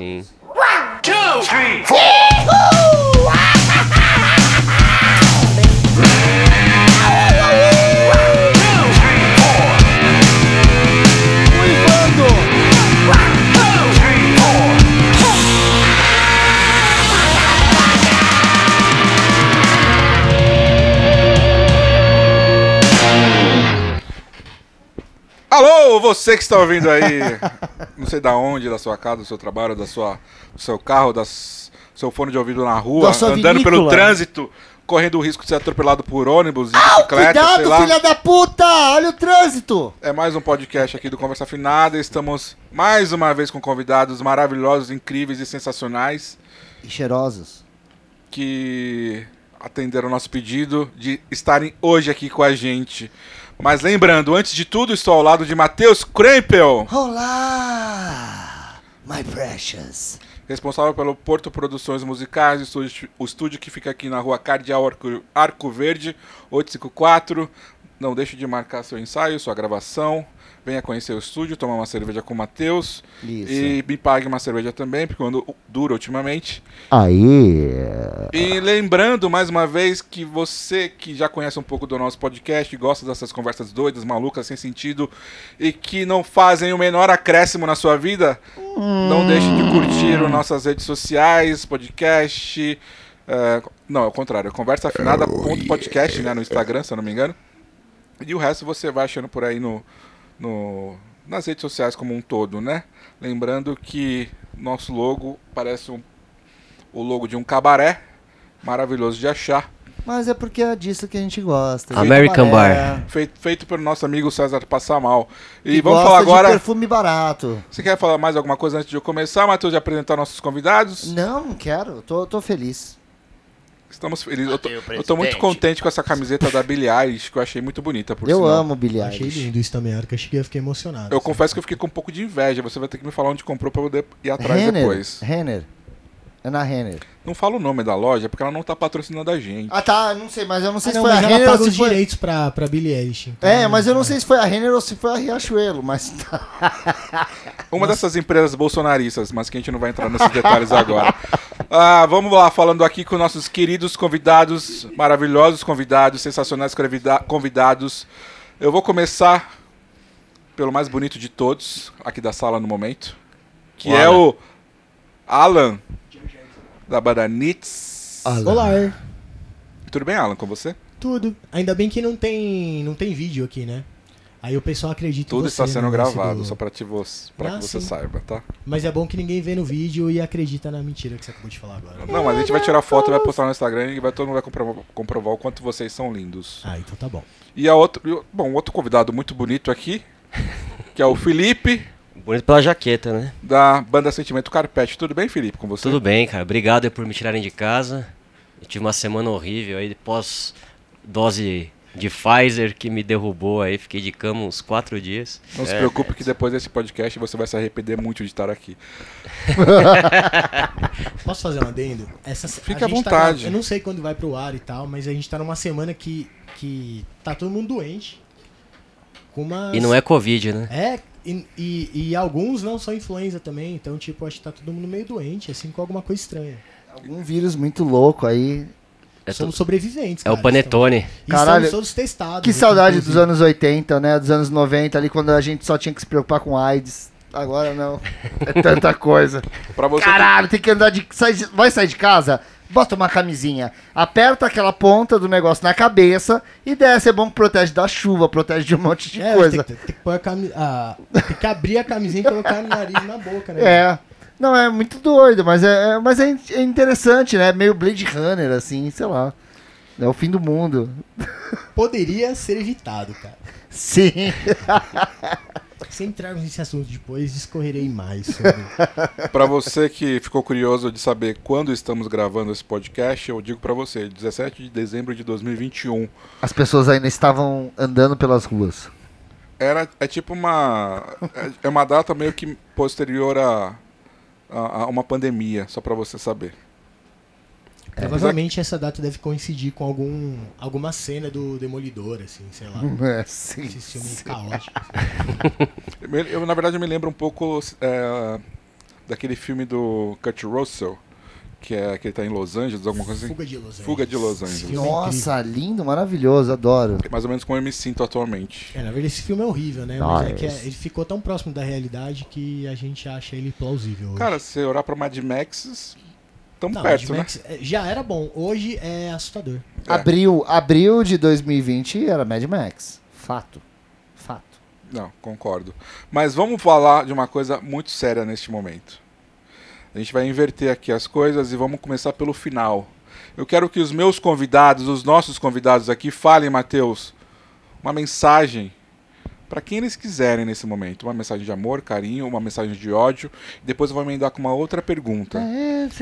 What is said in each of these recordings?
Sim. Alô, você que está ouvindo aí, não sei da onde, da sua casa, do seu trabalho, da sua, do seu carro, do seu fone de ouvido na rua, andando pelo vinícola. trânsito, correndo o risco de ser atropelado por ônibus, de Au, bicicleta, sei cuidado, lá. filha da puta! Olha o trânsito! É mais um podcast aqui do Conversa Afinada. Estamos mais uma vez com convidados maravilhosos, incríveis e sensacionais E cheirosos. que atenderam o nosso pedido de estarem hoje aqui com a gente. Mas lembrando, antes de tudo, estou ao lado de Matheus Krempel, Olá! My precious. responsável pelo Porto Produções Musicais, o estúdio, o estúdio que fica aqui na rua Cardeal Arco, Arco Verde, 854. Não deixe de marcar seu ensaio, sua gravação. Venha conhecer o estúdio, tomar uma cerveja com o Matheus. Isso. E me pague uma cerveja também, porque quando dura ultimamente. Aí. E lembrando mais uma vez que você que já conhece um pouco do nosso podcast, gosta dessas conversas doidas, malucas, sem sentido e que não fazem o menor acréscimo na sua vida, não deixe de curtir as nossas redes sociais, podcast. é, não, é o contrário, conversa afinada.podcast, né, no Instagram, se eu não me engano. E o resto você vai achando por aí no, no, nas redes sociais como um todo, né? Lembrando que nosso logo parece um, o logo de um cabaré, maravilhoso de achar, Mas é porque é disso que a gente gosta. American Cabaré, feito, feito pelo nosso amigo César Passamal. E que vamos gosta falar de agora. perfume barato. Você quer falar mais alguma coisa antes de eu começar, Matheus, de apresentar nossos convidados? Não, não quero. Tô, tô feliz. Estamos felizes. Eu tô, Mateus, eu tô muito contente com essa camiseta da Billie Eilish, que eu achei muito bonita, por Eu sinal. amo Billie Achei Eilish. lindo isso também, a hora que eu cheguei eu fiquei emocionado. Eu assim. confesso que eu fiquei com um pouco de inveja. Você vai ter que me falar onde comprou pra eu poder ir atrás Renner. depois. Renner. É na Renner. Não fala o nome da loja, porque ela não tá patrocinando a gente. Ah, tá. Não sei, mas eu não sei Ah, se não, foi a mas ela Renner ou se os foi... direitos pra, pra Billie Eilish. então- É, mas eu não sei se foi a Renner ou se foi a Riachuelo, mas tá. Uma dessas empresas bolsonaristas, mas que a gente não vai entrar nesses detalhes agora. Ah, vamos lá, falando aqui com nossos queridos convidados, maravilhosos convidados, sensacionais convida- convidados. Eu vou começar pelo mais bonito de todos, aqui da sala no momento, que O é o Alan, da banda Nits. Olá, Tudo bem, Alan, com você? tudo. Ainda bem que não tem, não tem vídeo aqui, né? Aí o pessoal acredita em Tudo você, está sendo lance gravado, do- só pra Ah, que você sim. saiba, tá? Mas é bom que ninguém vê no vídeo e acredita na mentira que você acabou de falar agora. Não, mas a gente vai tirar foto e vai postar no Instagram e vai, todo mundo vai comprovar, comprovar o quanto vocês são lindos. Ah, então tá bom. E a outro, o- bom, outro convidado muito bonito aqui, que é o Felipe, Bonito pela jaqueta, né? da banda Sentimento Carpete. Tudo bem, Felipe, com você? Tudo bem, cara. Obrigado por me tirarem de casa. Eu tive uma semana horrível aí, pós dose de Pfizer que me derrubou aí. Fiquei de cama uns quatro dias. Não se É, preocupe que depois desse podcast você vai se arrepender muito de estar aqui. Posso fazer um adendo? Essa, Fique a à tá vontade. gra- eu não sei quando vai pro ar e tal, mas a gente tá numa semana que, que tá todo mundo doente. Com umas... E não é Covid, né? É, e, e, e alguns não são influenza também, então, tipo, acho que tá todo mundo meio doente, assim, com alguma coisa estranha. Algum vírus muito louco aí. É, Somos sobreviventes, é cara. o Panetone. Estamos, e Caralho, estamos todos testados. Que aqui, saudade dos inclusive. anos 80, né? Dos anos 90, ali quando a gente só tinha que se preocupar com AIDS. Agora não. É tanta coisa. Caralho, tem que andar de. sai de- vai sair de casa? Bota uma camisinha. Aperta aquela ponta do negócio na cabeça e desce. É bom que protege da chuva, protege de um monte de É, coisa. Tem, que- tem que cami... a- tem que abrir a camisinha e colocar no nariz na boca, né? É. Não, é muito doido, mas é, é- mas é, é interessante, né? Meio Blade Runner, assim, sei lá. É o fim do mundo. Poderia ser evitado, cara. Sim. Se entrarmos nesse assunto depois, discorrerei mais sobre. pra você que ficou curioso de saber quando estamos gravando esse podcast, eu digo pra você, 17 de dezembro de 2021. As pessoas ainda estavam andando pelas ruas. Era, é tipo uma. É, é uma data meio que posterior a, a, a uma pandemia, só pra você saber. Provavelmente essa data deve coincidir com algum, alguma cena do Demolidor, assim, sei lá. É, sim. Esse filme caótico. Eu, eu, na verdade, eu me lembro um pouco é, daquele filme do Kurt Russell, que é que ele tá em Los Angeles, alguma coisa assim. Fuga de Los Angeles. Fuga de Los Angeles. é Nossa, lindo, maravilhoso, adoro. É mais ou menos como eu me sinto atualmente. É, na verdade esse filme é horrível, né? Mas é que é- ele ficou tão próximo da realidade que a gente acha ele plausível. hoje. Cara, se orar pra Mad Max, tamo Não, perto, Mad né? Max, é, já era bom. Hoje é assustador. É. Abril, abril de 2020 era Mad Max. Fato. Fato. Não, concordo. Mas vamos falar de uma coisa muito séria neste momento. A gente vai inverter aqui as coisas e vamos começar pelo final. Eu quero que os meus convidados, os nossos convidados aqui, falem, Matheus, uma mensagem para quem eles quiserem nesse momento. Uma mensagem de amor, carinho, uma mensagem de ódio. Depois eu vou emendar com uma outra pergunta.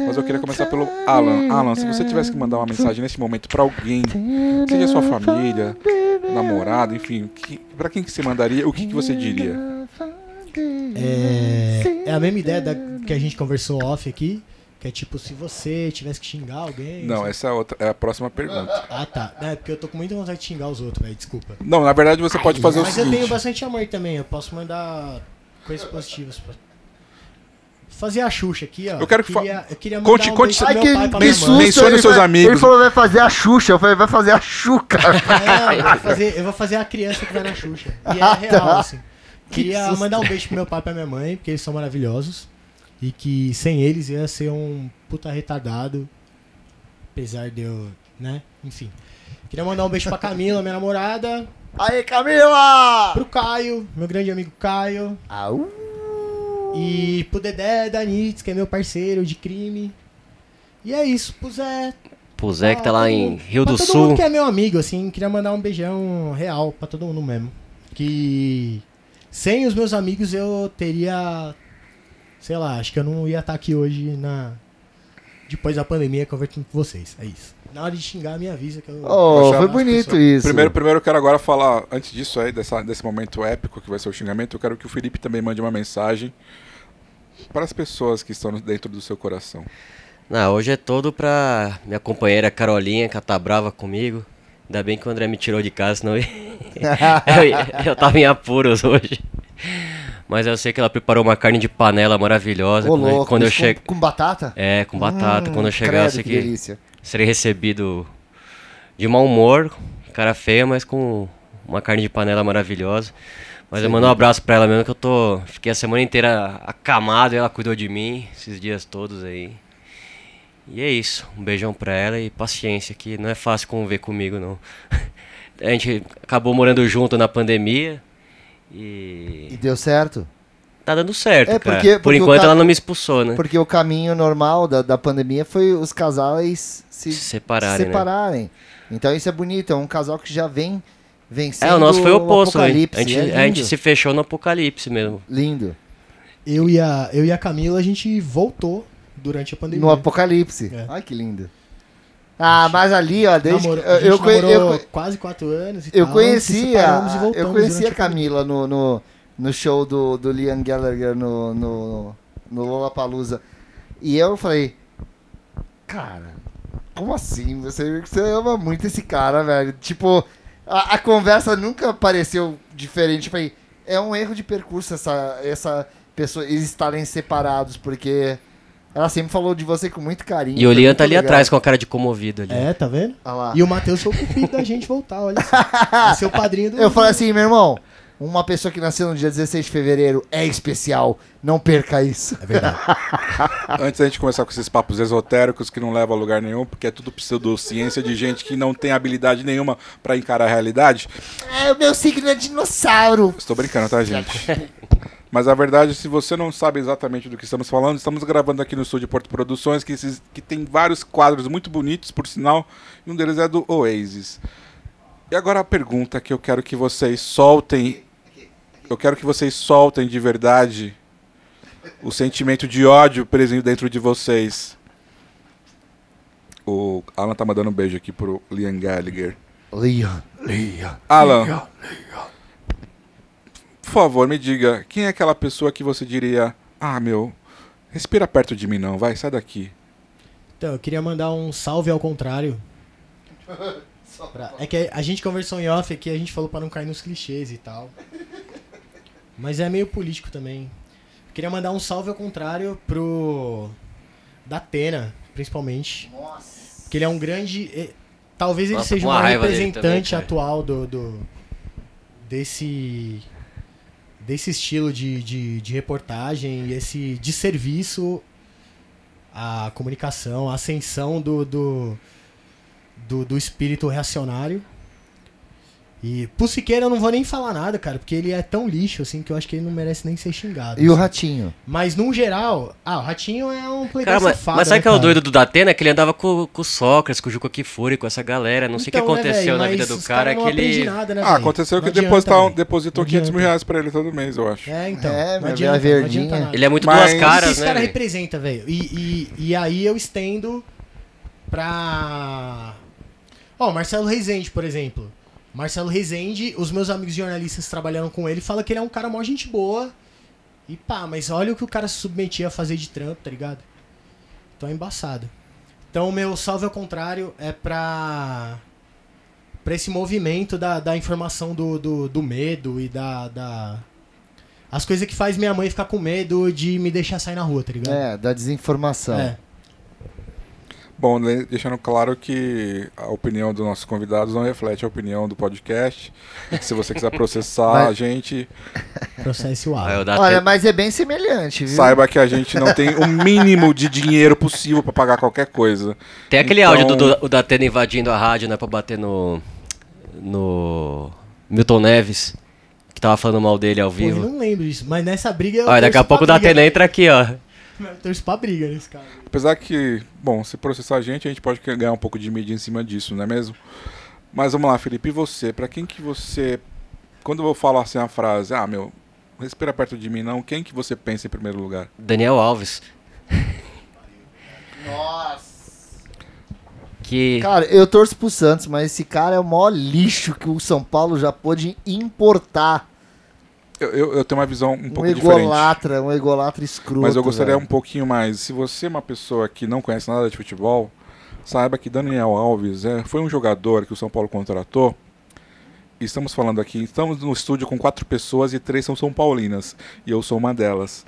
Mas eu queria começar pelo Alan. Alan, se você tivesse que mandar uma mensagem nesse momento para alguém, seja sua família, namorado, enfim, que, para quem que você mandaria, o que, que você diria? É, é a mesma ideia da, que a gente conversou off aqui. Que é tipo, se você tivesse que xingar alguém. Não, sabe? essa é, outra, é a próxima pergunta. Ah, tá. É, porque eu tô com muita vontade de xingar os outros, velho. Desculpa. Não, na verdade você pode fazer o Mas eu tenho seguinte. bastante amor também. Eu posso mandar coisas positivas. Pra... Fazer a Xuxa aqui, ó. Eu quero que fa- queria, eu queria Conte- mandar um conte- beijo pro Ai, meu que pai, minha susto, mãe. Mencione ele seus vai- amigos. Ele falou vai fazer a Xuxa, eu falei vai fazer a Xuca. Não, eu vou, fazer, eu vou fazer a criança que vai na Xuxa. E é real, assim. Que Queria mandar um beijo pro meu pai e pra minha mãe, porque eles são maravilhosos. E que sem eles ia ser um puta retardado. Apesar de eu, né? Enfim. Queria mandar um beijo pra Camila, minha namorada. Aí, Camila! Pro Caio, meu grande amigo Caio. Au. E pro Dedé Danitz, que é meu parceiro de crime. E é isso, pro Zé. Pro Zé que tá lá todo em Rio pra do todo Sul. mundo que é meu amigo, assim, queria mandar um beijão real pra todo mundo mesmo. Que sem os meus amigos eu teria. Sei lá, acho que eu não ia estar aqui hoje na. Depois da pandemia conversando com vocês. É isso. Na hora de xingar, me avisa que eu. Oh, foi bonito pessoas- isso. Primeiro, primeiro eu quero agora falar, antes disso aí, dessa, desse momento épico que vai ser o xingamento, eu quero que o Felipe também mande uma mensagem para as pessoas que estão dentro do seu coração. Não, hoje é todo pra minha companheira Carolinha, que tá brava comigo. Ainda bem que o André me tirou de casa, senão eu, eu, eu tava em apuros hoje. Mas eu sei que ela preparou uma carne de panela maravilhosa. Ô, quando eu- louco, quando eu chego. com, com batata? É, com batata. Hum, quando eu chegasse credo, que aqui, delícia. serei recebido de mau humor, cara feia, mas com uma carne de panela maravilhosa. Mas eu mando um abraço pra ela mesmo, que eu tô. Fiquei a semana inteira acamado e ela cuidou de mim esses dias todos aí. E é isso. Um beijão pra ela e paciência, que não é fácil conviver comigo, não. A gente acabou morando junto na pandemia E e. deu certo? Tá dando certo, É, cara. porque- Por porque o enquanto ca- ela não me expulsou, né? Porque o caminho normal da, da pandemia foi os casais se, Se separarem, se né? separarem. Então isso é bonito, é um casal que já vem vencendo É, o nosso foi o oposto, né? apocalipse. A gente, é a gente se fechou no apocalipse mesmo. Lindo. Eu e, a, eu e a Camila, a gente voltou durante a pandemia. No apocalipse. É. Ai, que lindo. Ah, mas ali, ó, desde Namoro- que eu, conhe- eu, quase quatro anos e eu tal, conhecia, eu conhecia a Camila no, no, no show do, do Liam Gallagher no, no, no Lollapalooza. E eu falei, cara, como assim? Você, você ama muito esse cara, velho. Tipo, a, a conversa nunca pareceu diferente. Eu falei, é um erro de percurso essa, essa pessoa, eles estarem separados, porque ela sempre falou de você com muito carinho. E o Lian tá ali legal. atrás com a cara de comovido ali. É, tá vendo? Olha lá. E o Matheus foi o cupido da gente voltar, olha só. É seu padrinho do. Eu falei assim, meu irmão, uma pessoa que nasceu no dia 16 de fevereiro é especial. Não perca isso. É verdade. Antes da gente começar com esses papos esotéricos que não levam a lugar nenhum, porque é tudo pseudociência de gente que não tem habilidade nenhuma pra encarar a realidade. É, o meu signo é dinossauro. Estou brincando, tá, gente? Mas a verdade, se você não sabe exatamente do que estamos falando, estamos gravando aqui no estúdio Porto Produções, que, esses, que tem vários quadros muito bonitos, por sinal, e um deles é do Oasis. E agora a pergunta que eu quero que vocês soltem, eu quero que vocês soltem de verdade o sentimento de ódio preso dentro de vocês. O Alan tá mandando um beijo aqui pro Liam Gallagher. Leon, Leon. Alan, por favor, me diga, quem é aquela pessoa que você diria, ah, meu, respira perto de mim não, vai, sai daqui. Então, eu queria mandar um salve ao contrário. Pra- É que a gente conversou em off aqui, a gente falou pra não cair nos clichês e tal. Mas é meio político também. Queria mandar um salve ao contrário pro. Da Atena, principalmente. Nossa. Porque ele é um grande. Talvez ele Nossa, seja o maior representante também, atual do, do- desse desse estilo de, de, de reportagem esse de serviço à comunicação, à ascensão do, do, do, do espírito reacionário. E pro Siqueira eu não vou nem falar nada, cara, porque ele é tão lixo assim que eu acho que ele não merece nem ser xingado. E o Ratinho? Mas num geral, ah, o Ratinho é um playboy Cara, mas, safado, mas sabe né, que é o cara? doido do Datena? Que ele andava com, com o Sócrates, com o Juca Kifuri, com essa galera. Não sei o Então, que né, aconteceu velho, na vida do os cara. não que ele. Nada, né, Ah, aconteceu Não que adianta, depositar, velho. depositou Não 500 mil reais pra ele todo mês, eu acho. É, então. É, não adianta, verdinha. não adianta nada. Ele é muito Mas- duas O que caras, esse né? cara velho? representa, velho? E, e, e aí eu estendo pra. Ó, Marcelo Rezende, por exemplo. Marcelo Rezende, os meus amigos jornalistas que trabalharam com ele falam que ele é um cara mó gente boa. E pá, mas olha o que o cara se submetia a fazer de trampo, tá ligado? Então é embaçado. Então o meu salve ao contrário é pra. pra esse movimento da, da informação do, do, do medo e da, da. As coisas que faz minha mãe ficar com medo de me deixar sair na rua, tá ligado? É, da desinformação. É. Bom, deixando claro que a opinião dos nossos convidados não reflete a opinião do podcast. Se você quiser processar Mas- a gente, Processo A. o Datena. Olha, mas é bem semelhante, viu? saiba que a gente não tem o mínimo de dinheiro possível pra pagar qualquer coisa. Tem aquele Então- áudio do, do o Datena invadindo a rádio, né? Pra bater no. No. Milton Neves. Que tava falando mal dele ao Pô, eu vivo. não lembro disso, mas nessa briga eu Olha, daqui a pouco o Datena entra aqui, ó. Eu torço pra briga nesse cara. Apesar que, bom, se processar a gente, a gente pode ganhar um pouco de mídia em cima disso, não é mesmo? Mas vamos lá, Felipe, e você? Pra quem que você. Quando eu vou falar assim a frase, ah, meu, respira perto de mim não, quem que você pensa em primeiro lugar? Daniel Alves. Nossa. Que. Cara, eu torço pro Santos, mas esse cara é o maior lixo que o São Paulo já pôde importar. Eu, eu, eu tenho uma visão um Um pouco diferente. egolatra, um egolatra escroto. Mas eu gostaria velho. um pouquinho mais. Se você é uma pessoa que não conhece nada de futebol, saiba que Daniel Alves é, foi um jogador que o São Paulo contratou. Estamos falando aqui, estamos no estúdio com quatro pessoas e três são São Paulinas. E eu sou uma delas.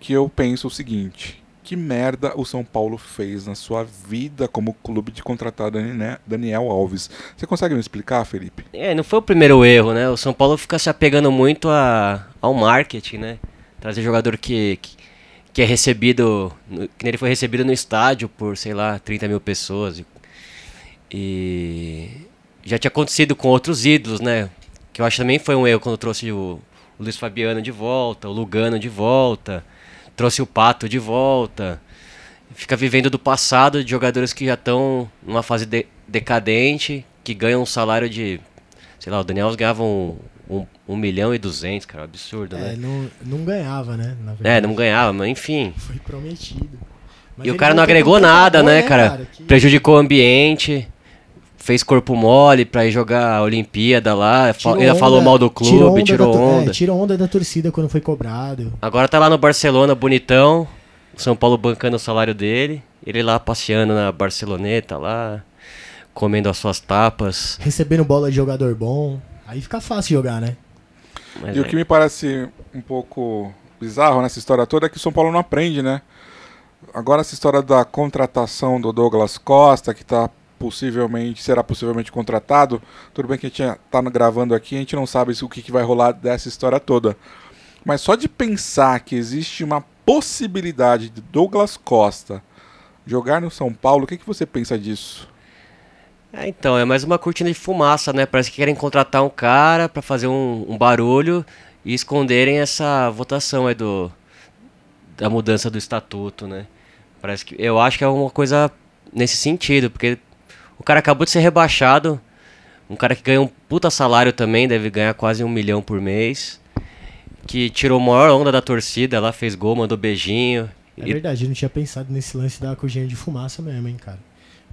Que eu penso o seguinte: que merda o São Paulo fez na sua vida como clube de contratar Dani- Daniel Alves? Você consegue me explicar, Felipe? É, não foi o primeiro erro, né? O São Paulo fica se apegando muito a, ao marketing, né? Trazer jogador que, que, que é recebido. Que ele foi recebido no estádio por, sei lá, 30 mil pessoas. E, já tinha acontecido com outros ídolos, né? Que eu acho também foi um erro quando trouxe o, o Luiz Fabiano de volta, o Lugano de volta, trouxe o Pato de volta. Fica vivendo do passado de jogadores que já estão numa fase de- decadente, que ganham um salário de. Sei lá, o Daniel ganhava um, um, um milhão e duzentos, cara, absurdo, É, né? não, não ganhava, né? É, não ganhava, mas enfim. Foi prometido. Mas e o cara não agregou nada, né, cara? Que- Prejudicou o ambiente, fez corpo mole pra ir jogar a Olimpíada lá, tirou ainda falou onda- mal do clube, tirou da, to- onda. É, tirou onda da torcida quando foi cobrado. Agora tá lá no Barcelona, bonitão. O São Paulo bancando o salário dele. Ele lá passeando na Barceloneta lá, comendo as suas tapas. Recebendo bola de jogador bom. Aí fica fácil jogar, né? Mas E o é- que me parece um pouco bizarro nessa história toda é que o São Paulo não aprende, né? Agora essa história da contratação do Douglas Costa, que tá possivelmente, será possivelmente contratado, tudo bem que a gente tá gravando aqui, a gente não sabe o que, que vai rolar dessa história toda. Mas só de pensar que existe uma possibilidade de Douglas Costa jogar no São Paulo, o que, que você pensa disso? É, então, é mais uma cortina de fumaça, né? Parece que querem contratar um cara pra fazer um, um barulho e esconderem essa votação aí do da mudança do estatuto, né? Parece que eu acho que é uma coisa nesse sentido, porque o cara acabou de ser rebaixado, um cara que ganha um puta salário também, deve ganhar quase um milhão por mês, que tirou a maior onda da torcida, lá fez gol, mandou beijinho. É E- verdade, eu não tinha pensado nesse lance da cortina de fumaça mesmo, hein, cara.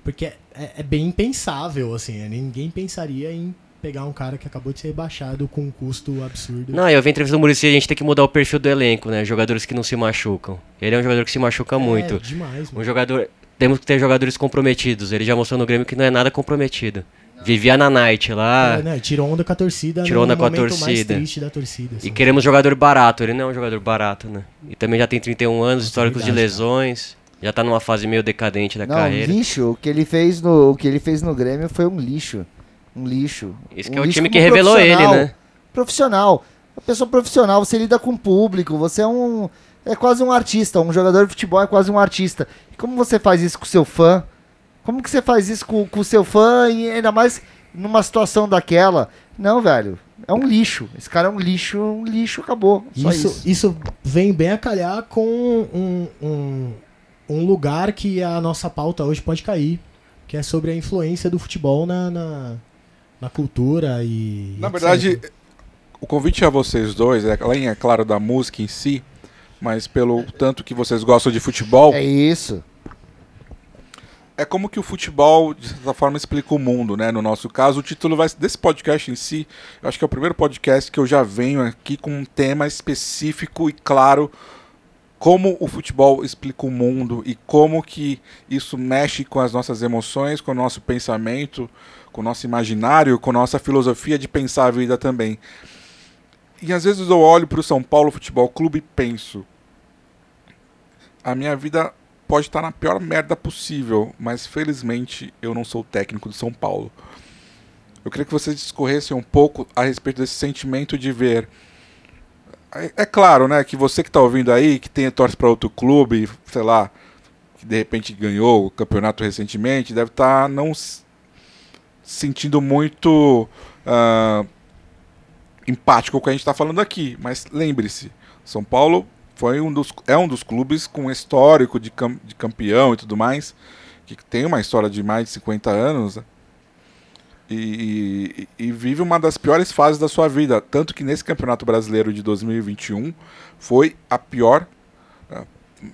Porque é, é bem impensável, assim. né? Ninguém pensaria em pegar um cara que acabou de ser rebaixado com um custo absurdo. Não, eu vi a entrevista do Muricy, a gente tem que mudar o perfil do elenco, né? Jogadores que não se machucam. Ele é um jogador que se machuca É, muito. demais, Um mano. jogador. Temos que ter jogadores comprometidos. Ele já mostrou no Grêmio que não é nada comprometido. Vivia na night lá. É, né, tirou onda com a torcida. Tirou no onda com a torcida. torcida. E assim. queremos jogador barato. Ele não é um jogador barato, né? E também já tem 31 anos, históricos de verdade, lesões. Já tá numa fase meio decadente da Não, carreira. lixo. O que ele fez no, o que ele fez no Grêmio foi um lixo. Um lixo. Isso Um que é o time que revelou ele, né? Profissional. Uma pessoa profissional, você lida com o público, você é um. É quase um artista. Um jogador de futebol é quase um artista. E como você faz isso com o seu fã? Como que você faz isso com com o seu fã e ainda mais numa situação daquela? Não, velho. É um lixo. Esse cara é um lixo, um lixo, acabou. Só Isso, isso. isso vem bem a calhar com um, um, um lugar que a nossa pauta hoje pode cair, que é sobre a influência do futebol na, na, na cultura e. Na etc. verdade, o convite a vocês dois, é, além, é claro, da música em si, mas pelo tanto que vocês gostam de futebol, É isso. é como que o futebol, de certa forma, explica o mundo, né? No nosso caso, o título vai, desse podcast em si, eu acho que é o primeiro podcast que eu já venho aqui com um tema específico e claro como o futebol explica o mundo e como que isso mexe com as nossas emoções, com o nosso pensamento, com o nosso imaginário, com a nossa filosofia de pensar a vida também. E às vezes eu olho para o São Paulo Futebol Clube e penso: a minha vida pode estar na pior merda possível, mas felizmente eu não sou técnico do São Paulo. Eu queria que vocês discorressem um pouco a respeito desse sentimento de ver. É, é claro, né, que você que está ouvindo aí, que tem torce para outro clube, sei lá, que de repente ganhou o campeonato recentemente, deve estar não s- sentindo muito ah, empático com o que a gente está falando aqui. Mas lembre-se, São Paulo foi um dos, é um dos clubes com histórico de, cam- de campeão e tudo mais, que tem uma história de mais de 50 anos né? e, e- e vive uma das piores fases da sua vida. Tanto que nesse Campeonato Brasileiro de 2021 foi a pior. ah,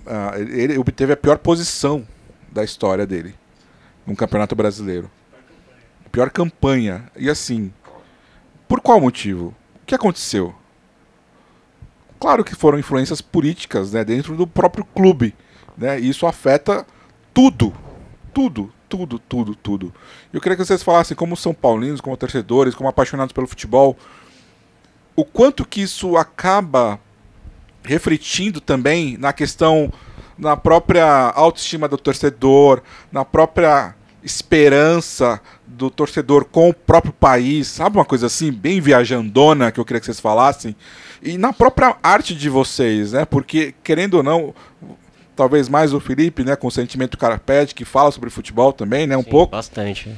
ah, ele obteve a pior posição da história dele no Campeonato Brasileiro. Pior campanha. E assim, por qual motivo? O que aconteceu? Claro que foram influências políticas né, dentro do próprio clube. Né, e isso afeta tudo. Tudo, tudo, tudo, tudo. Eu queria que vocês falassem, como São Paulinos, como torcedores, como apaixonados pelo futebol, o quanto que isso acaba refletindo também na questão, na própria autoestima do torcedor, na própria esperança do torcedor com o próprio país, sabe uma coisa assim, bem viajandona que eu queria que vocês falassem, e na própria arte de vocês, né? Porque querendo ou não, talvez mais o Felipe, né, com o sentimento carpete que fala sobre futebol também, né, um Sim, pouco. Bastante.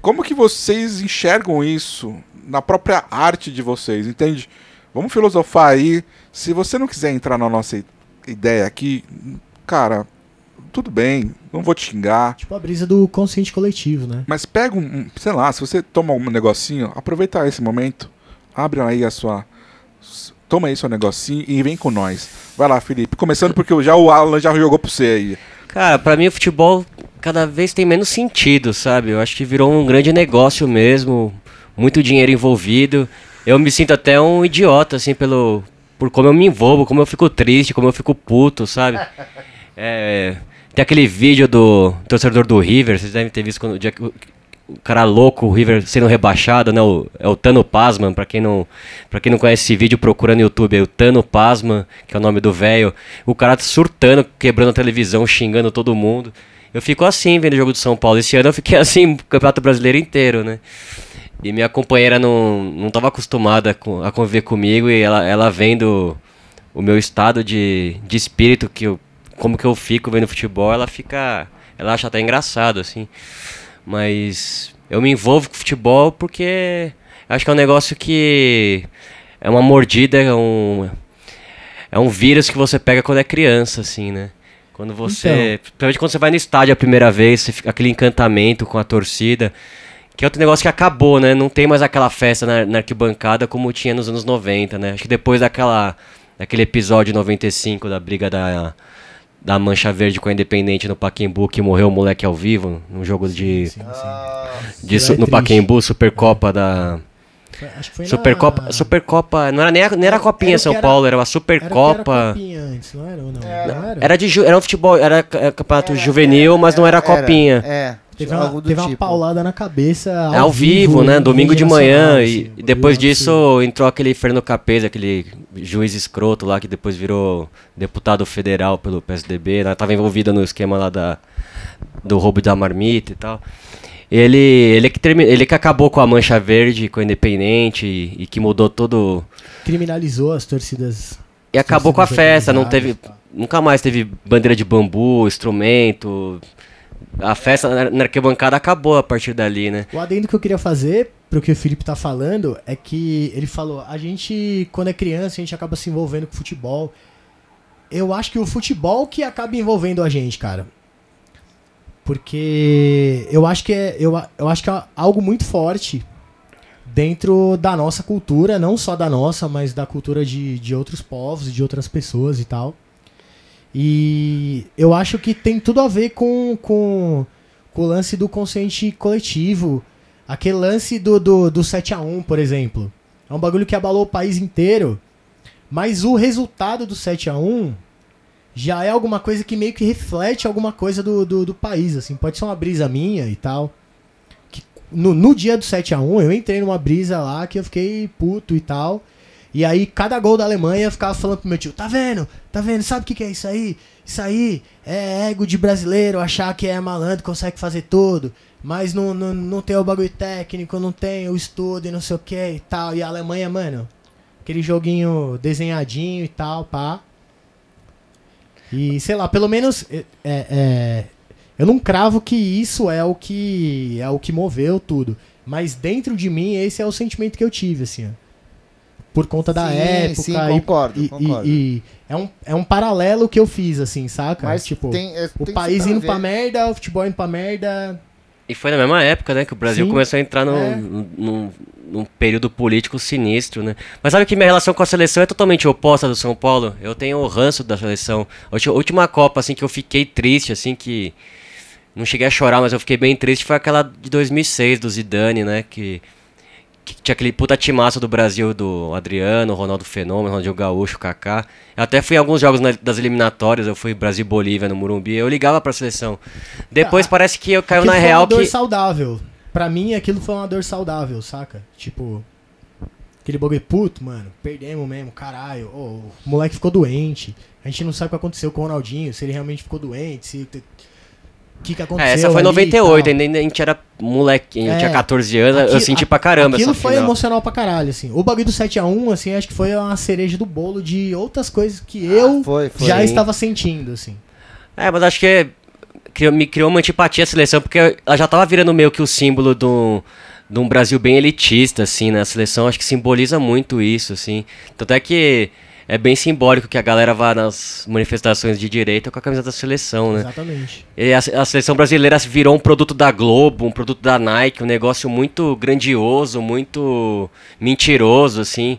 Como que vocês enxergam isso na própria arte de vocês, entende? Vamos filosofar aí. Se você não quiser entrar na nossa ideia aqui, cara, tudo bem, não vou te xingar. Tipo a brisa do consciente coletivo, né? Mas pega um, um- sei lá, se você toma um negocinho, aproveita esse momento, abre aí a sua. Toma aí seu negocinho e vem com nós. Vai lá, Felipe. Começando porque já o Alan já jogou pra você aí. Cara, pra mim o futebol cada vez tem menos sentido, sabe? Eu acho que virou um grande negócio mesmo, muito dinheiro envolvido. Eu me sinto até um idiota, assim, pelo. Por como eu me envolvo, como eu fico triste, como eu fico puto, sabe? É, tem aquele vídeo do torcedor do River, vocês devem ter visto quando o, cara louco, o River sendo rebaixado, né? O, é o Tano Pasman, pra quem não, para quem não conhece esse vídeo, procura no YouTube, é o Tano Pasman, que é o nome do velho. O cara surtando, quebrando a televisão, xingando todo mundo. Eu fico assim vendo o jogo do São Paulo. Esse ano eu fiquei assim o Campeonato Brasileiro inteiro, né? E minha companheira não, não tava acostumada a conviver comigo e ela, ela vendo o meu estado de, de espírito, que eu, como que eu fico vendo futebol, ela fica. Ela acha até engraçado, assim. Mas eu me envolvo com futebol porque acho que é um negócio que é uma mordida, é um, é um vírus que você pega quando é criança, assim, né? Quando você. Principalmente quando você vai no estádio a primeira vez, aquele encantamento com a torcida. Que é outro negócio que acabou, né? Não tem mais aquela festa na, na arquibancada como tinha nos anos 90, né? Acho que depois daquela, daquele episódio 95 da briga da, da Mancha Verde com a Independente no Paquembu, que morreu o moleque ao vivo, num jogo de, Sim, sim. de Aquilo su- é no triste. Supercopa da. Acho que foi Supercopa, na... Supercopa, não era nem a, nem era a Copinha era São era- Paulo, era uma que Supercopa. era copinha antes, não era ou não? Não era? Era de ju- era um futebol, era c- campeonato Era- juvenil, era- mas não era era- copinha. É. Teve, uma, teve uma tipo. paulada na cabeça. É ao vivo, né? em Domingo de manhã. E, assim, e depois disso entrou aquele Fernando Capesa, aquele juiz escroto lá que depois virou deputado federal pelo PSDB. Né? Tava envolvido no esquema lá da, do roubo da marmita e tal. Ele, ele, que termi, ele que acabou com a Mancha Verde, com o Independente e, e que mudou todo. Criminalizou as torcidas. E acabou com a festa, não teve. tá. Nunca mais teve bandeira de bambu, instrumento. A festa na- na arquibancada acabou a partir dali, né? O adendo que eu queria fazer pro que o Felipe tá falando é que ele falou, a gente, quando é criança, a gente acaba se envolvendo com futebol. Eu acho que o futebol que acaba envolvendo a gente, cara. Porque eu acho que é, eu, eu acho que é algo muito forte dentro da nossa cultura, não só da nossa, mas da cultura de, de outros povos e de outras pessoas e tal. E eu acho que tem tudo a ver com, com, com o lance do consciente coletivo. Aquele lance do, do, do 7x1, por exemplo. É um bagulho que abalou o país inteiro. Mas o resultado do 7x1 já é alguma coisa que meio que reflete alguma coisa do, do, do país. assim Pode ser uma brisa minha e tal. Que no, no dia do 7x1, eu entrei numa brisa lá que eu fiquei puto e tal. E aí, cada gol da Alemanha eu ficava falando pro meu tio: tá vendo? Tá vendo? Sabe o que, que é isso aí? Isso aí é ego de brasileiro, achar que é malandro, consegue fazer tudo. Mas não, não, não tem o bagulho técnico, não tem o estudo e não sei o que e tal. E a Alemanha, mano, aquele joguinho desenhadinho e tal, pá. E sei lá, pelo menos é, é, é, eu não cravo que isso é o que é o que moveu tudo. Mas dentro de mim, esse é o sentimento que eu tive, assim, ó. Por conta da Sim, época. sim, concordo, e, concordo. e- e é, um, é um paralelo que eu fiz, assim, saca? Mas tipo, tem, é, o tem país indo ver. pra merda, o futebol indo pra merda. E foi na mesma época, né, que o Brasil Sim. começou a entrar num, É. num- num, período político sinistro, né? Mas sabe que minha relação com a seleção é totalmente oposta do São Paulo? Eu tenho o ranço da seleção. A última Copa, assim, que eu fiquei triste, assim, que... Não cheguei a chorar, mas eu fiquei bem triste, foi aquela de 2006, do Zidane, né, que... que tinha aquele puta timaço do Brasil, do Adriano, Ronaldo Fenômeno, Ronaldinho Gaúcho, Kaká. Eu até fui em alguns jogos na- das eliminatórias, eu fui Brasil Bolívia no Morumbi, eu ligava pra seleção. Depois Ah, parece que eu caiu na foi real uma dor que... saudável. Pra mim, aquilo foi uma dor saudável, saca? Tipo, aquele bagulho puto, mano, perdemos mesmo, caralho. Ô, o moleque ficou doente. A gente não sabe o que aconteceu com o Ronaldinho, se ele realmente ficou doente, se. O que, que aconteceu? É, essa foi em ali e 98, tal. ainda a gente era moleque, a gente É, tinha 14 anos, eu Aquilo- senti a- pra caramba Aquilo essa foi final. emocional pra caralho, assim. O bagulho do 7x1, assim, acho que foi uma cereja do bolo de outras coisas que Ah, eu foi, foi. já Sim. estava sentindo, assim. É, mas acho que criou- me criou uma antipatia a seleção, porque ela já tava virando meio que o símbolo do, de um Brasil bem elitista, assim, né? A seleção acho que simboliza muito isso, assim. Tanto é que é bem simbólico que a galera vá nas manifestações de direita com a camisa da seleção, né? Exatamente. E a, a seleção brasileira virou um produto da Globo, um produto da Nike, um negócio muito grandioso, muito mentiroso, assim.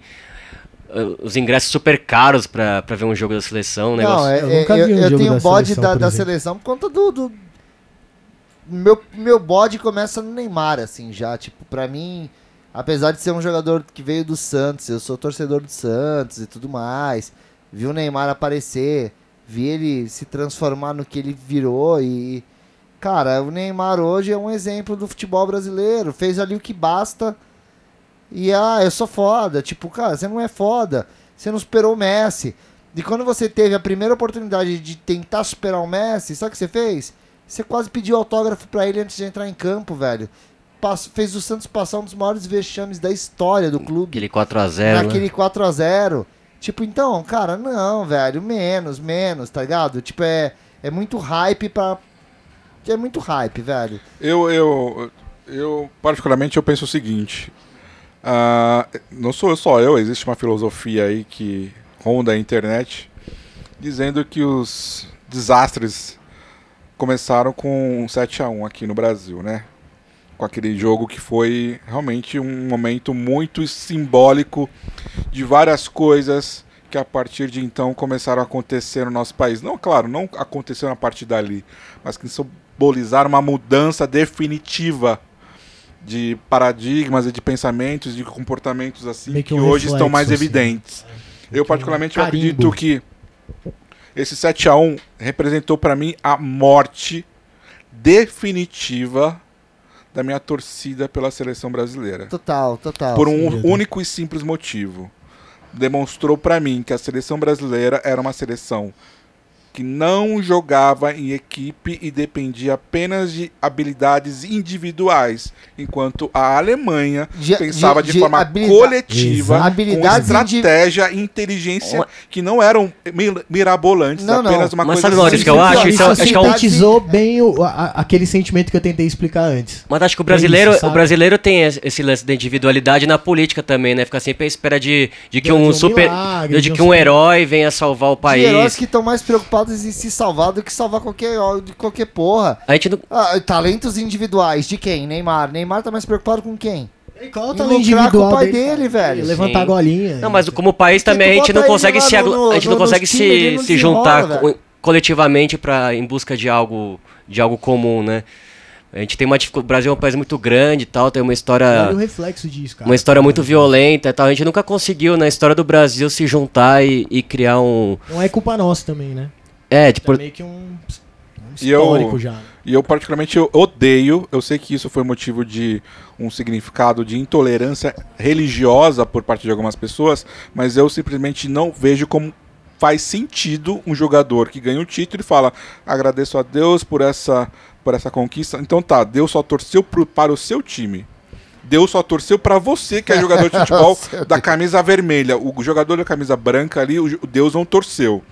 Os ingressos super caros pra, pra ver um jogo da seleção, um Não, negócio... é, Eu é, nunca eu, vi um eu jogo tenho da bode seleção, da, da seleção por conta do. do- Meu, meu bode começa no Neymar, assim, já. Tipo, pra mim, apesar de ser um jogador que veio do Santos, eu sou torcedor do Santos e tudo mais. Vi o Neymar aparecer, vi ele se transformar no que ele virou e. Cara, o Neymar hoje é um exemplo do futebol brasileiro. Fez ali o que basta. E ah, eu sou foda. Tipo, cara, você não é foda. Você não superou o Messi. E quando você teve a primeira oportunidade de tentar superar o Messi, sabe o que você fez? Você quase pediu autógrafo pra ele antes de entrar em campo, velho. Fez o Santos passar um dos maiores vexames da história do clube. Aquele 4x0, né? naquele 4x0. Tipo, então, cara, não, velho, menos, menos, tá ligado? Tipo, é, é muito hype pra. É muito hype, velho. Eu, eu, eu, particularmente, eu penso o seguinte. ah, não sou eu só eu, existe uma filosofia aí que ronda a internet dizendo que os desastres começaram com um 7 a 1 aqui no Brasil, né? Com aquele jogo que foi realmente um momento muito simbólico de várias coisas que a partir de então começaram a acontecer no nosso país. Não, claro, não aconteceram a partir dali, mas que simbolizaram uma mudança definitiva de paradigmas e de pensamentos, de comportamentos assim Meio que que um hoje estão reflexo, mais assim. evidentes. Eu um particularmente eu carimbo. acredito que esse 7 a 1 representou para mim a morte definitiva da minha torcida pela seleção brasileira. Total, total. Por um dúvida. único e simples motivo. Demonstrou pra mim que a seleção brasileira era uma seleção que não jogava em equipe e dependia apenas de habilidades individuais, enquanto a Alemanha De- pensava de- de, de forma habilida- coletiva. Habilidades com estratégia e inteligência que não eram mi- mirabolantes, Não, não. apenas uma Mas coisa sabe, Maurício, que eu simples. acho? Isso, é- Isso acho que é um, sintetizou bem o- a- aquele sentimento que eu tentei explicar antes. Mas acho que o brasileiro, isso, sabe? o brasileiro tem esse lance da individualidade na política também, né? Fica sempre à espera de, de que De um um super. milagre, de de um que um super- herói venha salvar o De país. heróis que estão mais preocupados em se salvar do que salvar qualquer de qualquer porra. A gente não. Ah, talentos individuais, de quem? Neymar. Neymar tá mais preocupado com quem? E qual o E talento lucrar com o individual pai dele, dele, velho. Levantar a Sim. golinha. Não, mas como país também a gente não consegue se no- a gente não consegue se, não se juntar co- coletivamente para em busca de algo de algo comum, né? A gente tem uma dificuldade, o Brasil é um país muito grande e tal, tem uma história Olha o reflexo disso, cara. uma história muito violenta e tal. A gente nunca conseguiu na história do Brasil se juntar e, e criar um Não é culpa nossa também, né? É, É tipo, meio que um, um E eu- histórico já. E eu particularmente eu odeio, eu sei que isso foi motivo de um significado de intolerância religiosa por parte de algumas pessoas, mas eu simplesmente não vejo como faz sentido um jogador que ganha o título e fala: "Agradeço a Deus por essa por essa conquista". Então tá, Deus só torceu pro- para o seu time. Deus só torceu pra você que é jogador de futebol da camisa vermelha. O jogador da camisa branca ali, o Deus não torceu.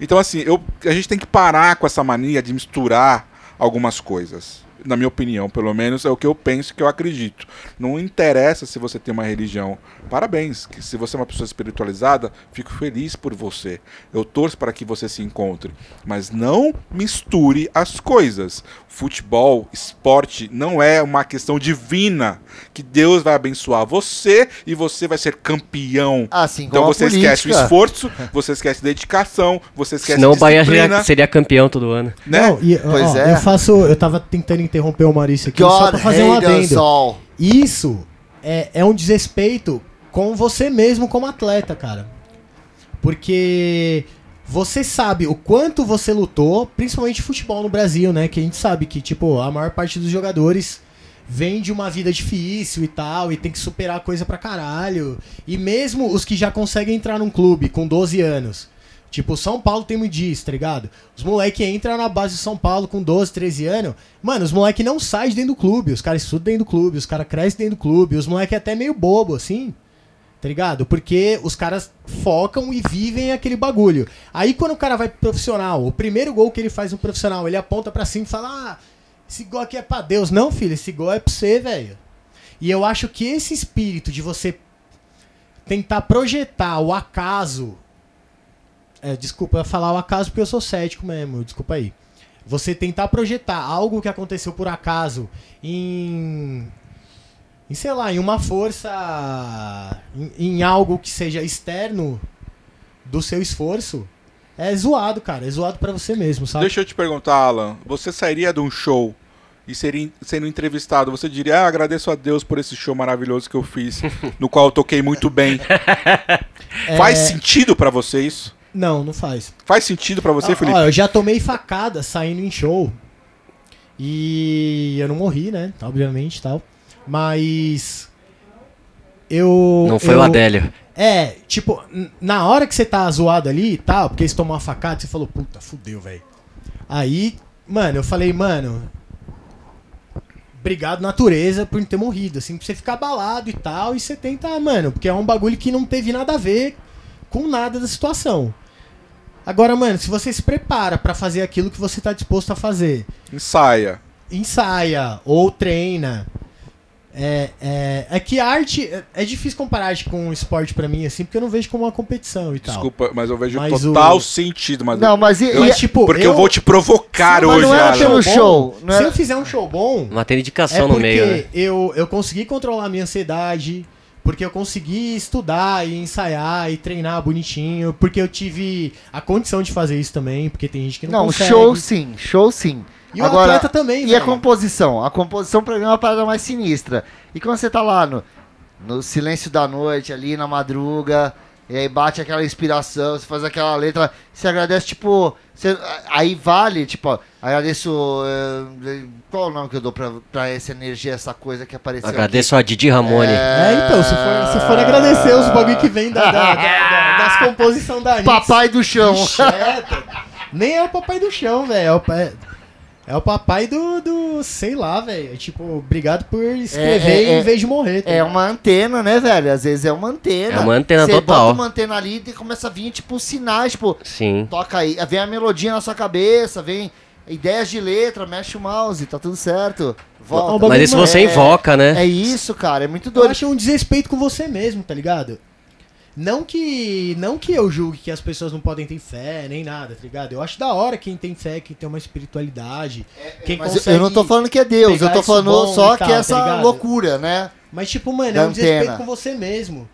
Então, assim, eu, a gente tem que parar com essa mania de misturar algumas coisas. Na minha opinião, pelo menos, é o que eu penso que eu acredito. Não interessa se você tem uma religião. Parabéns. Que se você é uma pessoa espiritualizada, fico feliz por você. Eu torço para que você se encontre. Mas não misture as coisas. Futebol, esporte, não é uma questão divina. Que Deus vai abençoar você e você vai ser campeão. Assim Então como a você esquece o esforço, você esquece dedicação, você esquece senão o Bahia disciplina, seria, seria campeão todo ano. né? Não, e, Pois ó, é. eu faço. Eu tava tentando interromper o Maurício aqui só God pra fazer um adendo. all. Isso é, é um desrespeito com você mesmo como atleta, cara. Porque você sabe o quanto você lutou, principalmente futebol no Brasil, né? Que a gente sabe que, tipo, a maior parte dos jogadores vem de uma vida difícil e tal, e tem que superar coisa pra caralho. E mesmo os que já conseguem entrar num clube com 12 anos. Tipo, São Paulo tem muito disso, tá ligado? Os moleque entram na base do São Paulo com 12, 13 anos. Mano, os moleque não saem de dentro do clube. Os caras estudam dentro do clube, os caras crescem dentro do clube. Os moleque é até meio bobo, assim. Tá ligado? Porque os caras focam e vivem aquele bagulho. Aí quando o cara vai pro profissional, o primeiro gol que ele faz no profissional, ele aponta pra cima e fala: Ah, esse gol aqui é pra Deus. Não, filho, esse gol é pra você, velho. E eu acho que esse espírito de você tentar projetar o acaso. É, desculpa falar o acaso porque eu sou cético mesmo, desculpa aí. Você tentar projetar algo que aconteceu por acaso em. Em, sei lá, em uma força. Em, em algo que seja externo do seu esforço. É zoado, cara. É zoado pra você mesmo, sabe? Deixa eu te perguntar, Alan. Você sairia de um show e seria sendo entrevistado, você diria, ah, agradeço a Deus por esse show maravilhoso que eu fiz, no qual eu toquei muito bem. É, Faz sentido pra você isso? Não, não faz. Faz sentido pra você, Ó, Felipe? ó, eu já tomei facada saindo em show. E eu não morri, né? Obviamente tal. Mas. Eu. Não foi eu, o Adélio. É, tipo, na hora que você tá zoado ali e tal, porque você tomou uma facada, você falou, puta, fudeu, velho. Aí, mano, eu falei, mano. Obrigado, natureza, por não ter morrido. Assim, pra você ficar abalado e tal. E você tenta, mano, porque é um bagulho que não teve nada a ver com nada da situação. Agora, mano, se você se prepara pra fazer aquilo que você tá disposto a fazer, Ensaia. ensaia ou treina. É, é, é que a arte. é- É difícil comparar arte com esporte pra mim, assim, porque eu não vejo como uma competição e tal. Desculpa, mas eu vejo Mas total o- sentido. Mas Não, mas e, Mas, e- tipo, porque eu, vou te provocar hoje, não é pelo bom, show, não Se é- eu fizer um show bom, Mas tem é dedicação porque no meio, né? eu, eu consegui controlar a minha ansiedade, porque eu consegui estudar e ensaiar e treinar bonitinho, porque eu tive a condição de fazer isso também, porque tem gente que não, Não, consegue. show sim, show sim. E o Agora, atleta também, E a velho. composição? A composição pra mim é uma parada mais sinistra. E quando você tá lá no, no silêncio da noite, ali na madruga, E aí bate aquela inspiração, você faz aquela letra, você agradece, tipo. você- aí vale, tipo, ó, agradeço. eh, qual o nome que eu dou pra, pra essa energia, essa coisa que apareceu? Agradeço a Didi Ramone. É, então, se for, se for agradecer os bagulho que vem da, da- da- da- das composições da aqui? Papai do chão. Ixi, é, Nem é o papai do chão, velho. É o, pa- é o papai do, do. Sei lá, velho. Tipo, obrigado por escrever É, é, em vez de morrer. tá É ligado? uma antena, né, velho? Às vezes é uma antena. É uma antena Você total. bota uma antena ali e começa a vir, tipo, sinais, tipo, Sim. toca aí, vem a melodia na sua cabeça, vem ideias de letra, mexe o mouse, tá tudo certo. Volta. Mas isso você é- invoca, né? É isso, cara, é muito Eu doido. acho um desrespeito com você mesmo, tá ligado? Não que, não que eu julgue que as pessoas não podem ter fé, nem nada, tá ligado? Eu acho da hora quem tem fé, quem tem uma espiritualidade, quem É, Mas consegue... eu não tô falando que é Deus, eu tô falando só tal, que tá essa ligado? loucura, né? Mas, tipo, mano, Da é um desrespeito com você mesmo.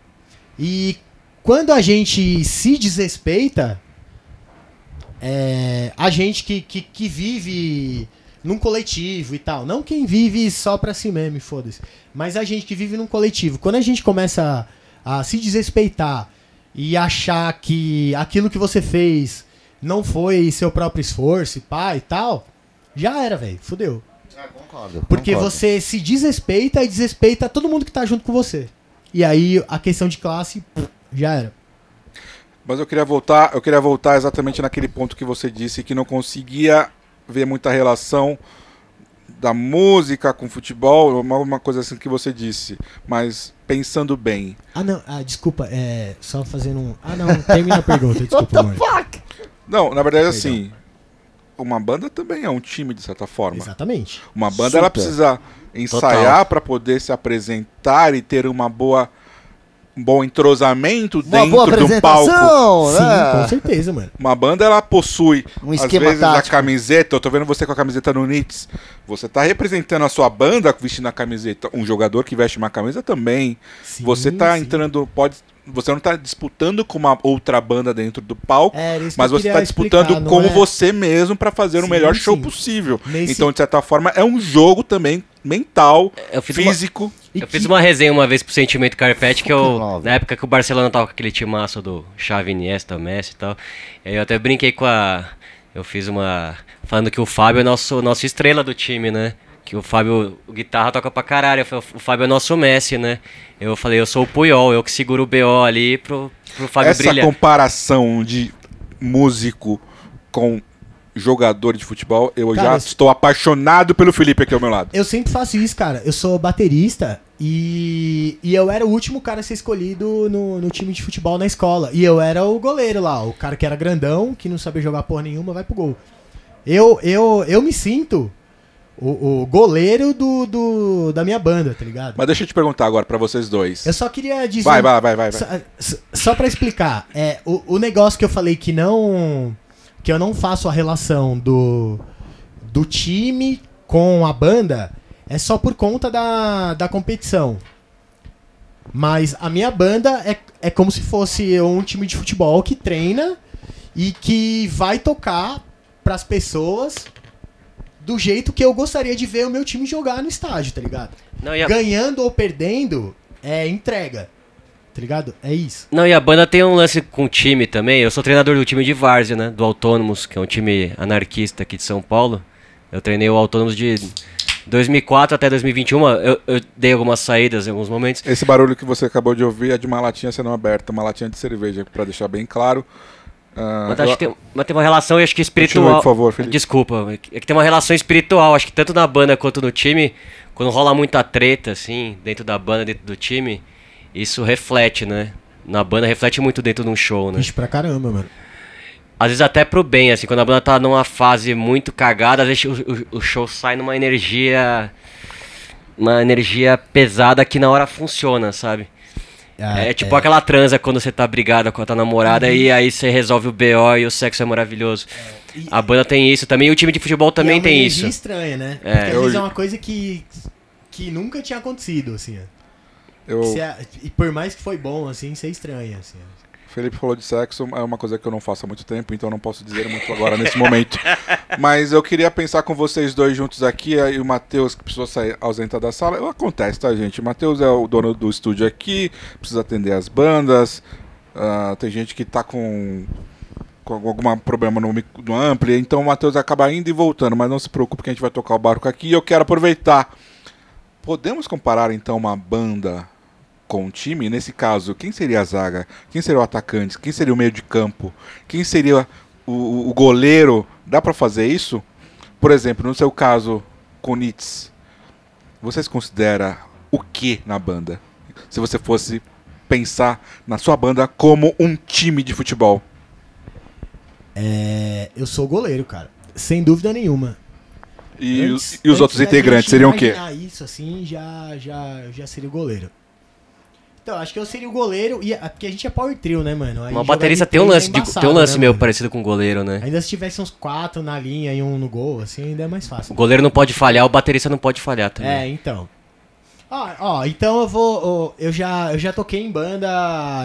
E quando a gente se desrespeita, é, a gente que, que, que vive num coletivo e tal, não quem vive só pra si mesmo, foda-se, mas a gente que vive num coletivo, quando a gente começa a, a se desrespeitar e achar que aquilo que você fez não foi seu próprio esforço e pá e tal, já era, velho, fudeu. concordo. Porque você se desrespeita e desrespeita todo mundo que tá junto com você. E aí a questão de classe pff, já era. Mas eu queria voltar, eu queria voltar exatamente naquele ponto que você disse que não conseguia ver muita relação da música com futebol, uma, uma coisa assim que você disse, mas pensando bem. Ah, não, ah, desculpa, é. Só fazendo um. Ah, não, termina a pergunta, desculpa, amor. Não, na verdade Perdão. assim, uma banda também é um time de certa forma. Exatamente. Uma banda ela Super. precisa ensaiar para poder se apresentar e ter uma boa bom entrosamento Uma dentro do palco. apresentação, Sim, com né? certeza, mano. Uma banda ela possui Um às esquema vezes a tático. camiseta, eu tô vendo você com a camiseta no Nits. Você tá representando a sua banda vestindo a camiseta. Um jogador que veste uma camisa também. Sim, você tá sim. entrando, pode você não tá disputando com uma outra banda dentro do palco, É, mas você tá disputando explicar, com é- você mesmo para fazer o Sim, melhor show possível. Nesse- Então, de certa forma, é um jogo também mental, Eu fiz uma- físico. E Eu que- fiz uma resenha uma vez pro Sentimento Carpete, que eu, na época que o Barcelona tava com aquele timaço do Xavi, Iniesta, Messi e tal, aí eu até brinquei com a... Eu fiz uma... Falando que o Fábio é nosso, nosso estrela do time, né? Que o Fábio, o guitarra toca pra caralho, falei, o Fábio é nosso Messi, né? Eu falei, eu sou o Puyol, eu que seguro o BO ali pro, pro Fábio Essa brilhar. comparação de músico com jogador de futebol, eu Cara, já isso- estou apaixonado pelo Felipe aqui ao meu lado. Eu sempre faço isso, cara. Eu sou baterista e, e eu era o último cara a ser escolhido no, no time de futebol na escola. E eu era o goleiro lá, o cara que era grandão, que não sabia jogar porra nenhuma, vai pro gol. Eu, eu, eu me sinto o, o goleiro do, do, da minha banda, tá ligado? Mas deixa eu te perguntar agora pra vocês dois. Eu só queria dizer. Vai, vai, vai, vai. vai. Só, só- pra explicar, é, o, o negócio que eu falei que não. Que eu não faço a relação do, do time com a banda é só por conta da, da competição. Mas a minha banda é, é como se fosse um time de futebol que treina e que vai tocar pras pessoas do jeito que eu gostaria de ver o meu time jogar no estádio, tá ligado? Não, a... Ganhando ou perdendo é entrega. Tá ligado? É isso. Não, e a banda tem um lance com o time também. Eu sou treinador do time de Várzea, né? Do Autônomos, que é um time anarquista aqui de São Paulo. Eu treinei o Autônomos de 2004 até 2021. Eu, eu dei algumas saídas em alguns momentos. Esse barulho que você acabou de ouvir é de uma latinha sendo aberta, uma latinha de cerveja, pra deixar bem claro. Ah, Mas eu- acho que tem, mas tem uma relação, eu acho que Continue, espiritual. por favor, Felipe. Desculpa, é que tem uma relação espiritual. Acho que tanto na banda quanto no time, quando rola muita treta, assim, dentro da banda, dentro do time, isso reflete, né? Na banda reflete muito dentro de um show, né? Vixe pra caramba, mano. Às vezes até pro bem, assim, quando a banda tá numa fase muito cagada, às vezes o, o- o show sai numa energia. Uma energia pesada que na hora funciona, sabe? É, tipo aquela transa quando você tá brigada com a tua namorada e aí você resolve o BO e o sexo é maravilhoso. E- A banda tem isso também, e o time de futebol também E é uma tem isso. estranha, né? É. Porque às Eu- vezes é uma coisa que, que nunca tinha acontecido, assim. Eu- Você é- e por mais que foi bom, assim, você estranha, assim. Felipe falou de sexo, é uma coisa que eu não faço há muito tempo, então eu não posso dizer muito agora nesse momento. Mas eu queria pensar com vocês dois juntos aqui, e o Matheus, que precisou sair ausenta da sala. Acontece, tá, gente? O Matheus é o dono do estúdio aqui, precisa atender as bandas. ah, tem gente que tá com, com algum problema no, no ampli, então o Matheus acaba indo e voltando, mas não se preocupe que a gente vai tocar o barco aqui. E eu quero aproveitar. Podemos comparar então uma banda com um time? Nesse caso, quem seria a zaga? Quem seria o atacante? Quem seria o meio de campo? Quem seria o, o- o goleiro? Dá pra fazer isso? Por exemplo, no seu caso com o Nitz, você se considera o que na banda? Se você fosse pensar na sua banda como um time de futebol. É, eu sou goleiro, cara. Sem dúvida nenhuma. E, Antes- os- e os outros integrantes seriam o quê? isso, assim, já, já, já seria o goleiro. Então, acho que eu seria o goleiro, e, porque a gente é power trio, né, mano? Aí Uma baterista de tem um lance, é de, embaçado, tem um lance né, meio mano? parecido com o goleiro, né? Ainda se tivesse uns quatro na linha e um no gol, assim, ainda é mais O fácil. goleiro não pode falhar, o baterista não pode falhar também. É, então. Ó, ó, então eu vou. eu, já, eu já toquei em banda.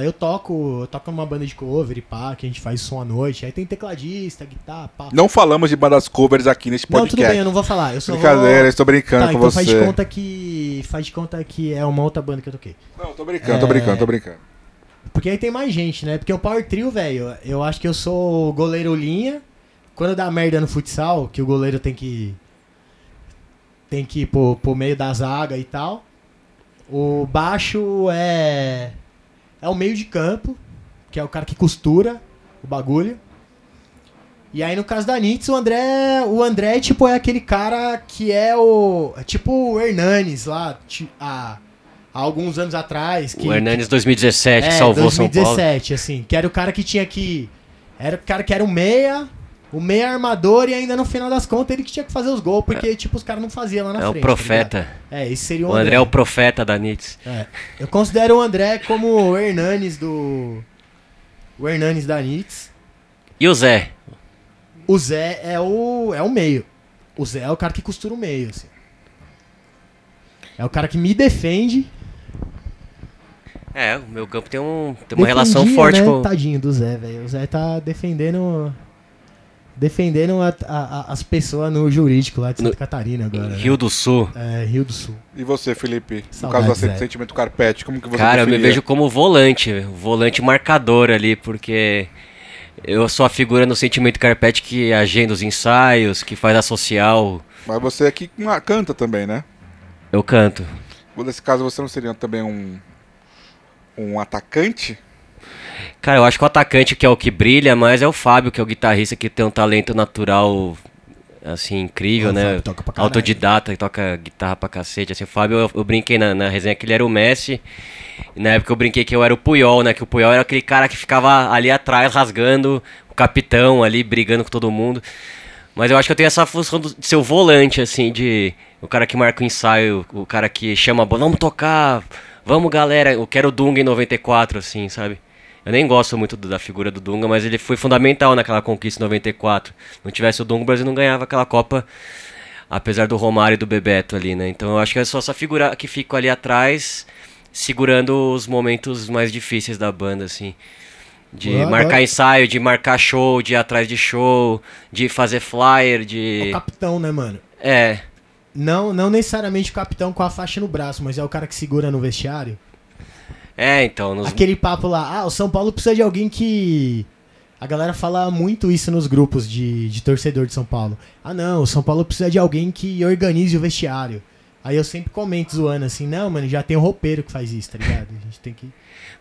Eu toco. Eu toco numa banda de cover e pá, que a gente faz som à noite. Aí tem tecladista, guitarra, pá. Não falamos de bandas covers aqui neste Não, tudo podcast. bem, eu não vou falar. Eu só Brincadeira, vou... estou brincando Tá, com então você. faz de conta que. Faz de conta que é uma outra banda que eu toquei. Não, tô brincando, tô É. brincando, tô brincando. Porque aí tem mais gente, né? Porque o Power Trio, velho, eu acho que eu sou goleiro linha. Quando dá merda no futsal, que o goleiro tem que. Tem que ir pro, pro meio da zaga e tal. O baixo é. É o meio de campo, que é o cara que costura o bagulho. E aí no caso da Nitz, o André. O André, tipo, é aquele cara que é o. é Tipo o Hernanes lá, ti- há, alguns anos atrás. Que, O Hernanes 2017, que é, salvou São Paulo. 2017, assim, que era o cara que tinha que. Era o cara que era o meia, o meia armador, e ainda no final das contas ele que tinha que fazer os gols, porque, tipo, os caras não faziam lá na É o frente. profeta. tá ligado? é, esse seria o O André. André é o profeta da Nitz. É. Eu considero o André como o Hernanes do. O Hernanes da Nitz. E o Zé? O Zé é o. é o meio. O Zé é o cara que costura o meio, assim. É o cara que me defende. É, o meu campo tem, um, tem uma relação Defendia, forte né? com. Tadinho do Zé, velho. O Zé tá defendendo. Defendendo a- a- a- as pessoas no jurídico lá de Santa No- Catarina agora. Rio do Sul. né? É, Rio do Sul. E você, Felipe? No Saudades, caso do Zé. sentimento carpete, como que você Cara, eu me vejo como volante, volante marcador ali, porque eu sou a figura no sentimento carpete que agenda os ensaios, que faz a social. Mas você aqui uma- canta também, né? Eu canto. Nesse caso, você não seria também um, um atacante? Cara, eu acho que o atacante que é o que brilha mais é o Fábio, que é o guitarrista que tem um talento natural, assim, incrível, O né? Fábio toca pra caralho. Autodidata, que toca guitarra pra cacete. Assim, o Fábio, eu, eu brinquei na, na resenha que ele era o Messi. Na época eu brinquei que eu era o Puyol, né? Que o Puyol era aquele cara que ficava ali atrás, rasgando o capitão ali, brigando com todo mundo. Mas eu acho que eu tenho essa função do- de ser o volante, assim, de. O cara que marca o ensaio, o cara que chama a bola, vamos tocar, vamos galera. Eu quero o Dunga em 94, assim, sabe? Eu nem gosto muito do- da figura do Dunga, mas ele foi fundamental naquela conquista em 94. Não tivesse o Dunga, o Brasil não ganhava aquela Copa, apesar do Romário e do Bebeto ali, né? Então eu acho que é só essa figura que fica ali atrás, segurando os momentos mais difíceis da banda, assim. De marcar ensaio, de marcar show, de ir atrás de show, de fazer flyer, O de. capitão, né, mano? É. Não, não necessariamente o capitão com a faixa no braço, mas é o cara que segura no vestiário. É, então. Nos... Aquele papo lá, ah, o São Paulo precisa de alguém que. A galera fala muito isso nos grupos de, de torcedor de São Paulo. Ah, não, o São Paulo precisa de alguém que organize o vestiário. Aí eu sempre comento zoando assim, não, mano, já tem um roupeiro que faz isso, tá ligado? A gente tem que.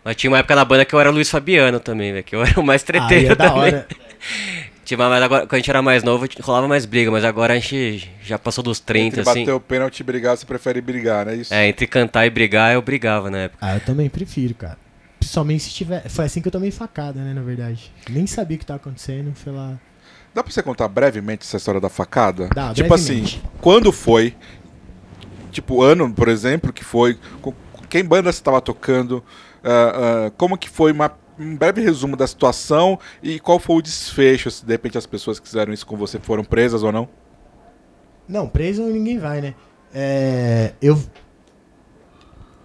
Mas tinha uma época na banda que eu era o Luiz Fabiano também, velho. Que eu era o mais Aí treteiro é da hora. Tinha, mas agora, quando a gente era mais novo, rolava mais briga, mas agora a gente já passou dos 30, Entre assim. bater o pênalti e brigar, você prefere brigar, né? Isso. É, entre cantar e brigar, eu brigava na época. Ah, eu também prefiro, cara. Principalmente se tiver. Foi assim que eu tomei facada, né, na verdade. Nem sabia o que tava acontecendo, foi lá. Dá pra você contar brevemente essa história da facada? Dá, tipo brevemente. assim, quando foi? Tipo, ano, por exemplo, que foi? com- Quem banda você estava tocando? ah, ah, como que foi uma, um breve resumo da situação e qual foi o desfecho? Se de repente as pessoas que fizeram isso com você foram presas ou não? Não, preso ninguém vai, né? É, eu.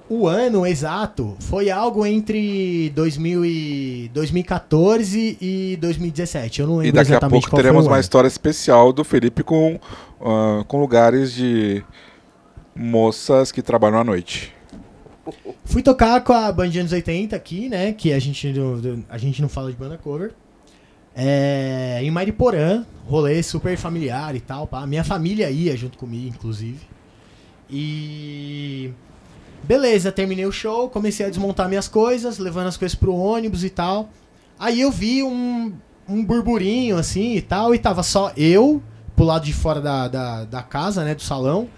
O ano exato foi algo entre 2000 e 2014 e 2017. Eu não lembro E daqui a pouco teremos uma ano. história especial do Felipe com, ah, com lugares de moças que trabalham à noite. Fui tocar com a Band anos 80 aqui, né? Que a gente, a gente não fala de banda cover. É, em Mariporã, rolê super familiar e tal. Pá. Minha família ia junto comigo, inclusive. E. Beleza, terminei o show, comecei a desmontar minhas coisas, levando as coisas pro ônibus e tal. Aí eu vi um, um burburinho assim e tal, e tava só eu, pro lado de fora da, da, da casa, né, do salão,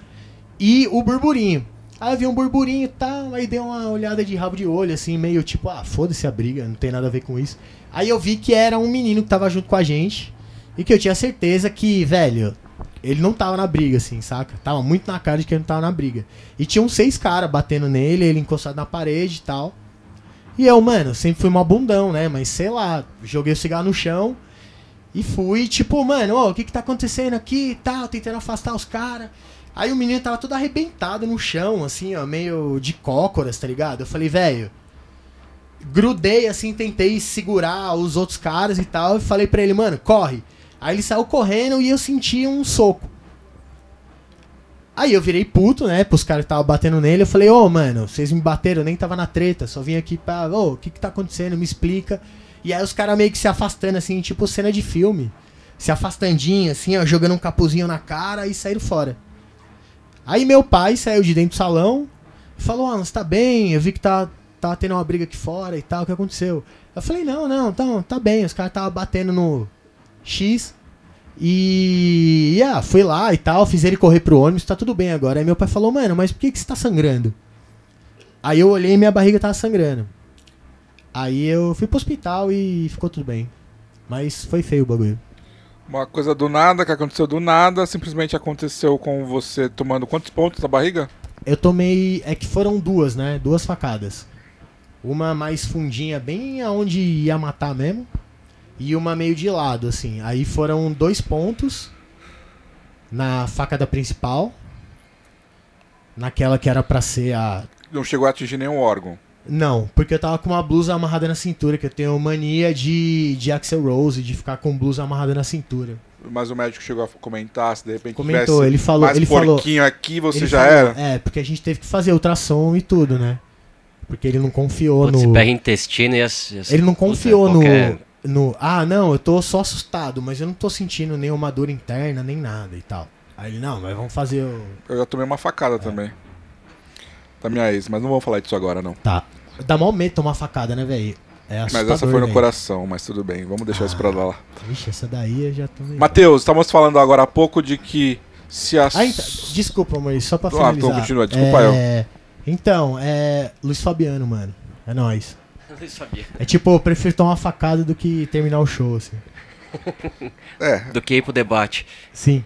e o burburinho. Aí eu vi um burburinho e tal, aí dei uma olhada de rabo de olho, assim, meio tipo, ah, foda-se a briga, não tem nada a ver com isso. Aí eu vi que era um menino que tava junto com a gente, e que eu tinha certeza que, velho, ele não tava na briga, assim, saca? Tava muito na cara de que ele não tava na briga. E tinha uns seis caras batendo nele, ele encostado na parede e tal. E eu, mano, sempre fui uma bundão, né? Mas sei lá, joguei o cigarro no chão e fui, tipo, mano, o que que tá acontecendo aqui e tal, tentando afastar os caras. Aí o menino tava todo arrebentado no chão, assim, ó, meio de cócoras, tá ligado? Eu falei, velho. Grudei, assim, tentei segurar os outros caras e tal. E falei pra ele, mano, corre. Aí ele saiu correndo e eu senti um soco. Aí eu virei puto, né? Pros caras que estavam batendo nele. Eu falei, ô, mano, vocês me bateram, eu nem tava na treta. Só vim aqui pra. Ô, o que que tá acontecendo? Me explica. E aí os caras meio que se afastando, assim, tipo cena de filme. Se afastandinho, assim, ó, jogando um capuzinho na cara e saíram fora. Aí meu pai saiu de dentro do salão e falou, ah, você tá bem? Eu vi que tá, tá tendo uma briga aqui fora e tal, o que aconteceu? Eu falei, não, não, tá, tá bem, os caras estavam batendo no X. E ah, fui lá e tal, fiz ele correr pro ônibus, tá tudo bem agora. Aí meu pai falou, mano, mas por que, que você tá sangrando? Aí eu olhei e minha barriga tava sangrando. Aí eu fui pro hospital e ficou tudo bem. Mas foi feio o bagulho. Uma coisa do nada, que aconteceu do nada, simplesmente aconteceu com você tomando quantos pontos na barriga? Eu tomei. É que foram duas, né? Duas facadas. Uma mais fundinha, bem aonde ia matar mesmo. E uma meio de lado, assim. Aí foram dois pontos na facada principal. Naquela que era pra ser a. Não chegou a atingir nenhum órgão. Não, porque eu tava com uma blusa amarrada na cintura, que eu tenho mania de, de Axel Rose, de ficar com blusa amarrada na cintura. Mas o médico chegou a comentar se de repente Comentou, tivesse ele falou. mais Ele falou porquinho aqui, você ele já falou- era. É, porque a gente teve que fazer ultrassom e tudo, né? Porque ele não confiou Quando no. você pega intestino e as, as- Ele não puta, confiou qualquer- no, no. Ah, não, eu tô só assustado, mas eu não tô sentindo nenhuma dor interna, nem nada e tal. Aí ele, não, mas vamos fazer o. Eu já tomei uma É. facada também. Da minha ex, mas não vamos falar disso agora, não. Tá. Dá mal medo tomar facada, né, velho? É Mas essa foi no velho. coração, mas tudo bem, vamos deixar isso pra lá. Vixe, essa daí eu já tomei. Matheus, estávamos falando agora há pouco de que se as. Ah, então, desculpa, amor, só pra Ah, finalizar. então continua, desculpa é... Então, é. Luiz Fabiano, mano. É nóis. Eu não sabia. É tipo, eu prefiro tomar uma facada do que terminar o show, assim. É, Do que ir pro debate. Sim.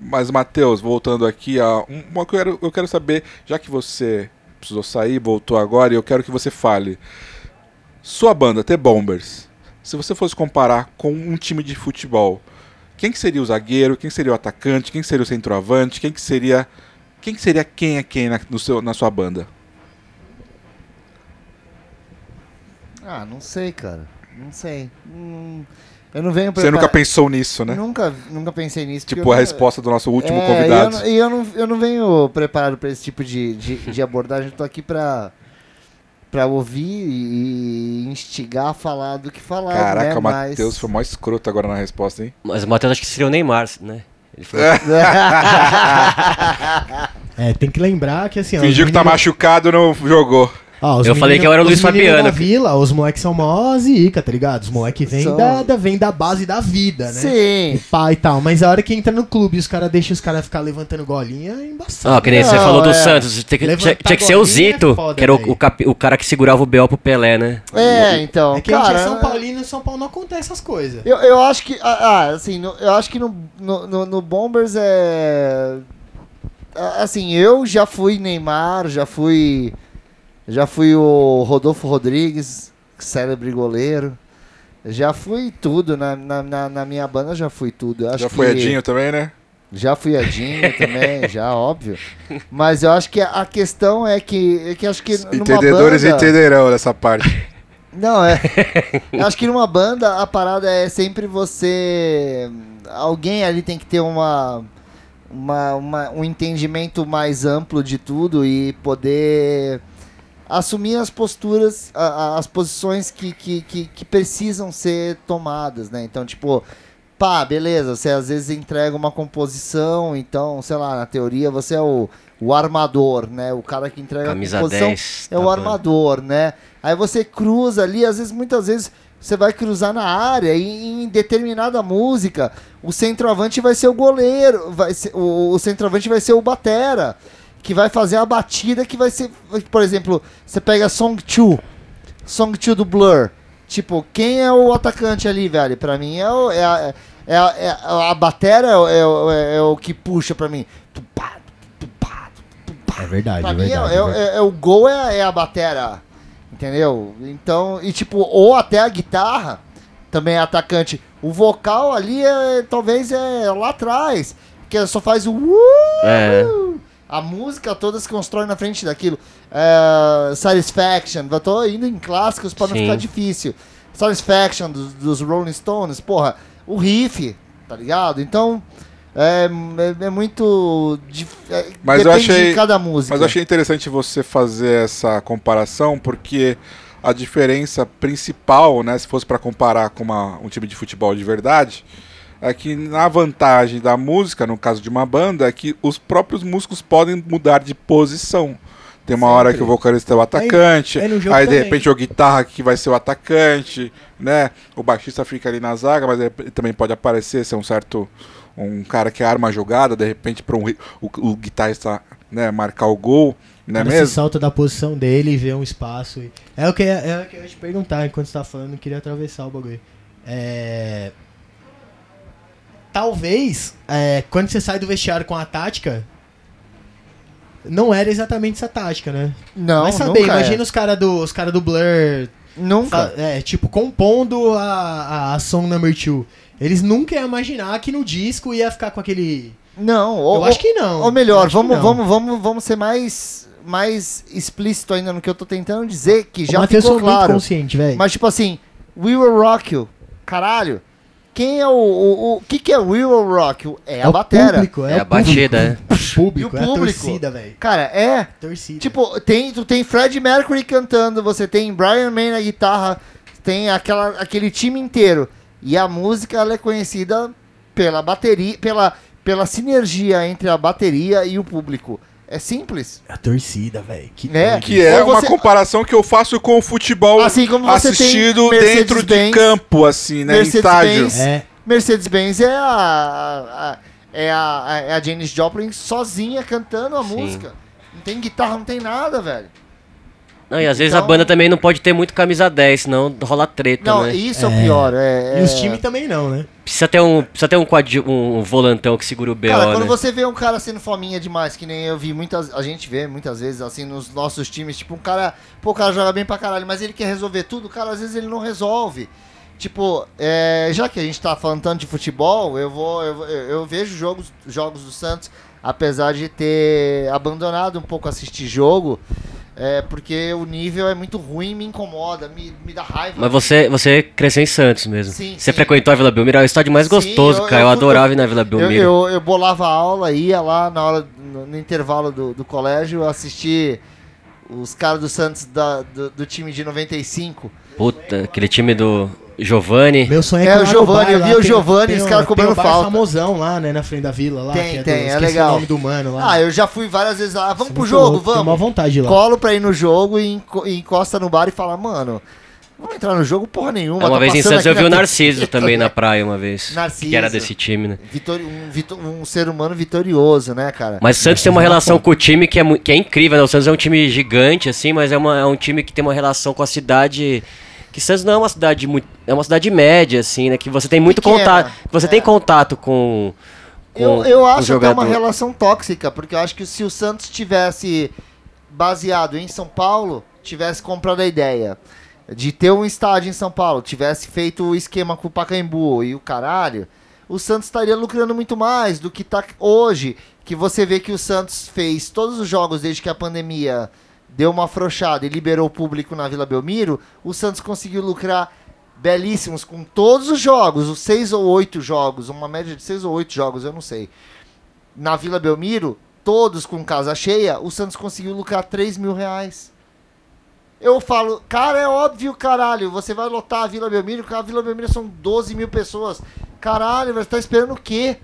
Mas, Matheus, voltando aqui a. um- Uma que eu quero, eu quero saber, já que você precisou sair, voltou agora, e eu quero que você fale. Sua banda, The Bombers, se você fosse comparar com um time de futebol, quem que seria o zagueiro, quem seria o atacante, quem seria o centroavante, quem que seria. Quem que seria quem é quem na, no seu, na sua banda? Ah, não sei, cara. Não sei. Hum, eu não venho Você nunca pensou nisso, né? Nunca, nunca pensei nisso. Tipo a não- resposta do nosso último É, convidado. E eu, não- e eu não, eu não venho preparado para esse tipo de, de, de abordagem. Eu tô aqui pra, pra ouvir e instigar a falar do que falar. Caraca, né? o Mas- Matheus foi mó escroto agora na resposta, hein? Mas o Matheus acho que seria o Neymar, né? Ele falou, É, tem que lembrar que assim. Fingiu que tá machucado, não jogou. Os Eu falei que eu era o Luiz Fabiano. Da vila, os moleques são mó zica, tá ligado? Os moleques vêm São. da, da, vêm da base da vida, né? Sim. Pá e tal. Mas a hora que entra no clube e os caras deixam os caras ficar levantando golinha, é embaçado. Ó, que nem você Não, falou do é. Santos, tem que- tinha, tinha que ser o é Zito, foda, que era o, o, capi- o cara que segurava o B.O. pro Pelé, né? É, então. É que a gente cara, é São Paulino e São Paulo não acontece essas coisas. Eu, eu acho que. Ah, ah, assim, no- eu acho que no, no, no- Bombers é. ah, Assim, eu já fui Neymar, já fui. Já fui o Rodolfo Rodrigues, célebre goleiro. Já fui tudo. Na, na, na, minha banda já fui tudo. Eu acho Já foi que- Edinho também, né? Já fui Edinho também, já, óbvio. Mas eu acho que a questão é que. É que acho que Entendedores banda, entenderão dessa parte. não, é. Acho que numa banda a parada é sempre você. Alguém ali tem que ter uma. uma, uma- um entendimento mais amplo de tudo e poder assumir as posturas, a- a- as posições que, que, que, que precisam ser tomadas, né? Então, tipo, pá, beleza, você às vezes entrega uma composição, então, sei lá, na teoria você é o, o armador, né? O cara que entrega Camisa a composição 10. é da o armador, né? Aí você cruza ali, às vezes, muitas vezes, você vai cruzar na área e em determinada música, o centroavante vai ser o goleiro, vai ser, o, o centroavante vai ser o batera, que vai fazer a batida que vai ser, por exemplo, você pega Song 2, Song 2 do Blur, tipo, quem é o atacante ali, velho? Pra mim é, o, é, a, é, a, é a- a batera é, o- é, o- é o que puxa pra mim. Tupá, tupá, tupá. É verdade, Pra é mim, é, verdade. é- verdade. é- é o gol é, é a batera. Entendeu? Então, e tipo, ou até a guitarra também é atacante. O vocal ali é talvez é lá atrás. Que só faz o. Uh, É. A música toda se constrói na frente daquilo. É, Satisfaction, eu tô indo em clássicos pra não ficar difícil. Satisfaction dos, dos Rolling Stones, porra, o riff, tá ligado? Então, é, é, é muito. dif- é, Mas eu depende achei- de cada música. Mas eu achei interessante você fazer essa comparação, porque a diferença principal, né, se fosse para comparar com uma- um time de futebol de verdade, é que na vantagem da música, no caso de uma banda, é que os próprios músicos podem mudar de posição. Tem uma hora Sempre. que o vocalista é o atacante, aí aí, jogo de repente o guitarra que vai ser o atacante, né? O baixista fica ali na zaga, mas ele também pode aparecer ser um certo um cara que arma a jogada, de repente para um, o, o guitarrista, né, marcar o gol, não é cara se mesmo? salta da posição dele e vê um espaço. e- É o que, é o que eu ia te perguntar enquanto você tá falando, eu queria atravessar o bagulho. É... Talvez, é, quando você sai do vestiário com a tática, não era exatamente essa tática, né? Não, Vai saber, nunca imagina é. os caras do, os cara do Blur, Nunca. é, tipo, compondo a, a, a Song Number 2. Eles nunca iam imaginar que no disco ia ficar com aquele... Não, ou, eu acho que não. Ou melhor, vamos, vamos, vamos, vamos ser mais, mais explícito ainda no que eu tô tentando dizer, que O já ficou foi muito claro. consciente, velho. Mas tipo assim, We Will Rock You, caralho. Quem é o. O, o que, que é Will Rock You? É, a batera. público, é, É o a batida, é. público, E o é a público? torcida, velho. Cara, é. Torcida. Tipo, tem, tu tem Fred Mercury cantando, você tem Brian May na guitarra, tem aquela, aquele time inteiro. E a música ela é conhecida pela bateria, pela, pela sinergia entre a bateria e o público. É simples. a torcida, velho. Que Né? doido. Que é Ou uma você- comparação que eu faço com o futebol Assim como você tem assistido dentro de campo, assim, né? Em Mercedes-Benz. estádio. É, Mercedes-Benz é a, a- é a, é a Janis Joplin sozinha cantando a Sim. música. Não tem guitarra, não tem nada, velho. Não, e às vezes Então- a banda também não pode ter muito camisa 10, senão rola treta, Não, né? isso é, o É. pior. É, E os é- times também não, né? Precisa ter um, precisa ter um, quadri- um volantão que segura o BO, Cara, quando né? você vê um cara sendo fominha demais, que nem eu vi muitas. A gente vê muitas vezes assim nos nossos times, tipo, um cara. Pô, o cara joga bem pra caralho, mas ele quer resolver tudo, cara, às vezes ele não resolve. Tipo, é, já que a gente tá falando tanto de futebol, eu vou. Eu, eu- eu vejo jogos, jogos do Santos, apesar de ter abandonado um pouco assistir jogo. É porque o nível é muito ruim, me incomoda, me, me dá raiva. Mas você, você cresceu em Santos mesmo. Sim, você sim. frequentou a Vila Belmiro, é o estádio mais Sim, gostoso, eu- cara. eu Eu, adorava ir na Vila Eu, Belmiro. eu, eu bolava aula, ia lá na hora, no, no intervalo do, do colégio, assistir os caras do Santos da- do, do time de 95. Puta, aquele time do Giovanni. Meu sonho é, É, que o bar eu vi o tem os um- caras cobrando tem um falta. famosão lá, né, na frente da vila lá. Tem, que é tem, do, é legal. o nome do mano lá. Ah, eu já fui várias vezes lá. Vamos Isso é pro jogo, louco, vamos. vontade lá. Colo pra ir no jogo e enco- encosta no bar e fala, mano, vamos entrar no jogo porra nenhuma. uma tá vez em Santos eu vi o na Narciso TV." também na praia uma vez. Narciso. Que era desse time, né? Vitori- um, um ser humano vitorioso, né, cara? Mas o Santos tem uma relação com o time que é, que é incrível, né? O Santos é um time gigante, assim, mas é, uma- é um time que tem uma relação com a cidade. Que Santos não é uma cidade muito. É uma cidade média, assim, né? Que você tem muito Pequena, contato. Que você é. tem contato com. com Eu, eu acho até jogador. uma relação tóxica, porque eu acho que se o Santos tivesse baseado em São Paulo, tivesse comprado a ideia de ter um estádio em São Paulo, tivesse feito o esquema com o Pacaembu e o caralho, o Santos estaria lucrando muito mais do que tá hoje, que você vê que o Santos fez todos os jogos desde que a pandemia deu uma afrouxada e liberou o público na Vila Belmiro, o Santos conseguiu lucrar belíssimos com todos os jogos, os seis ou oito jogos, uma média de seis ou oito jogos, eu não sei. na Vila Belmiro, todos com casa cheia, o Santos conseguiu lucrar 3 mil reais. Eu falo, cara, é óbvio, caralho, você vai lotar a Vila Belmiro, a Vila Belmiro são 12 mil pessoas. Caralho, você tá esperando o quê?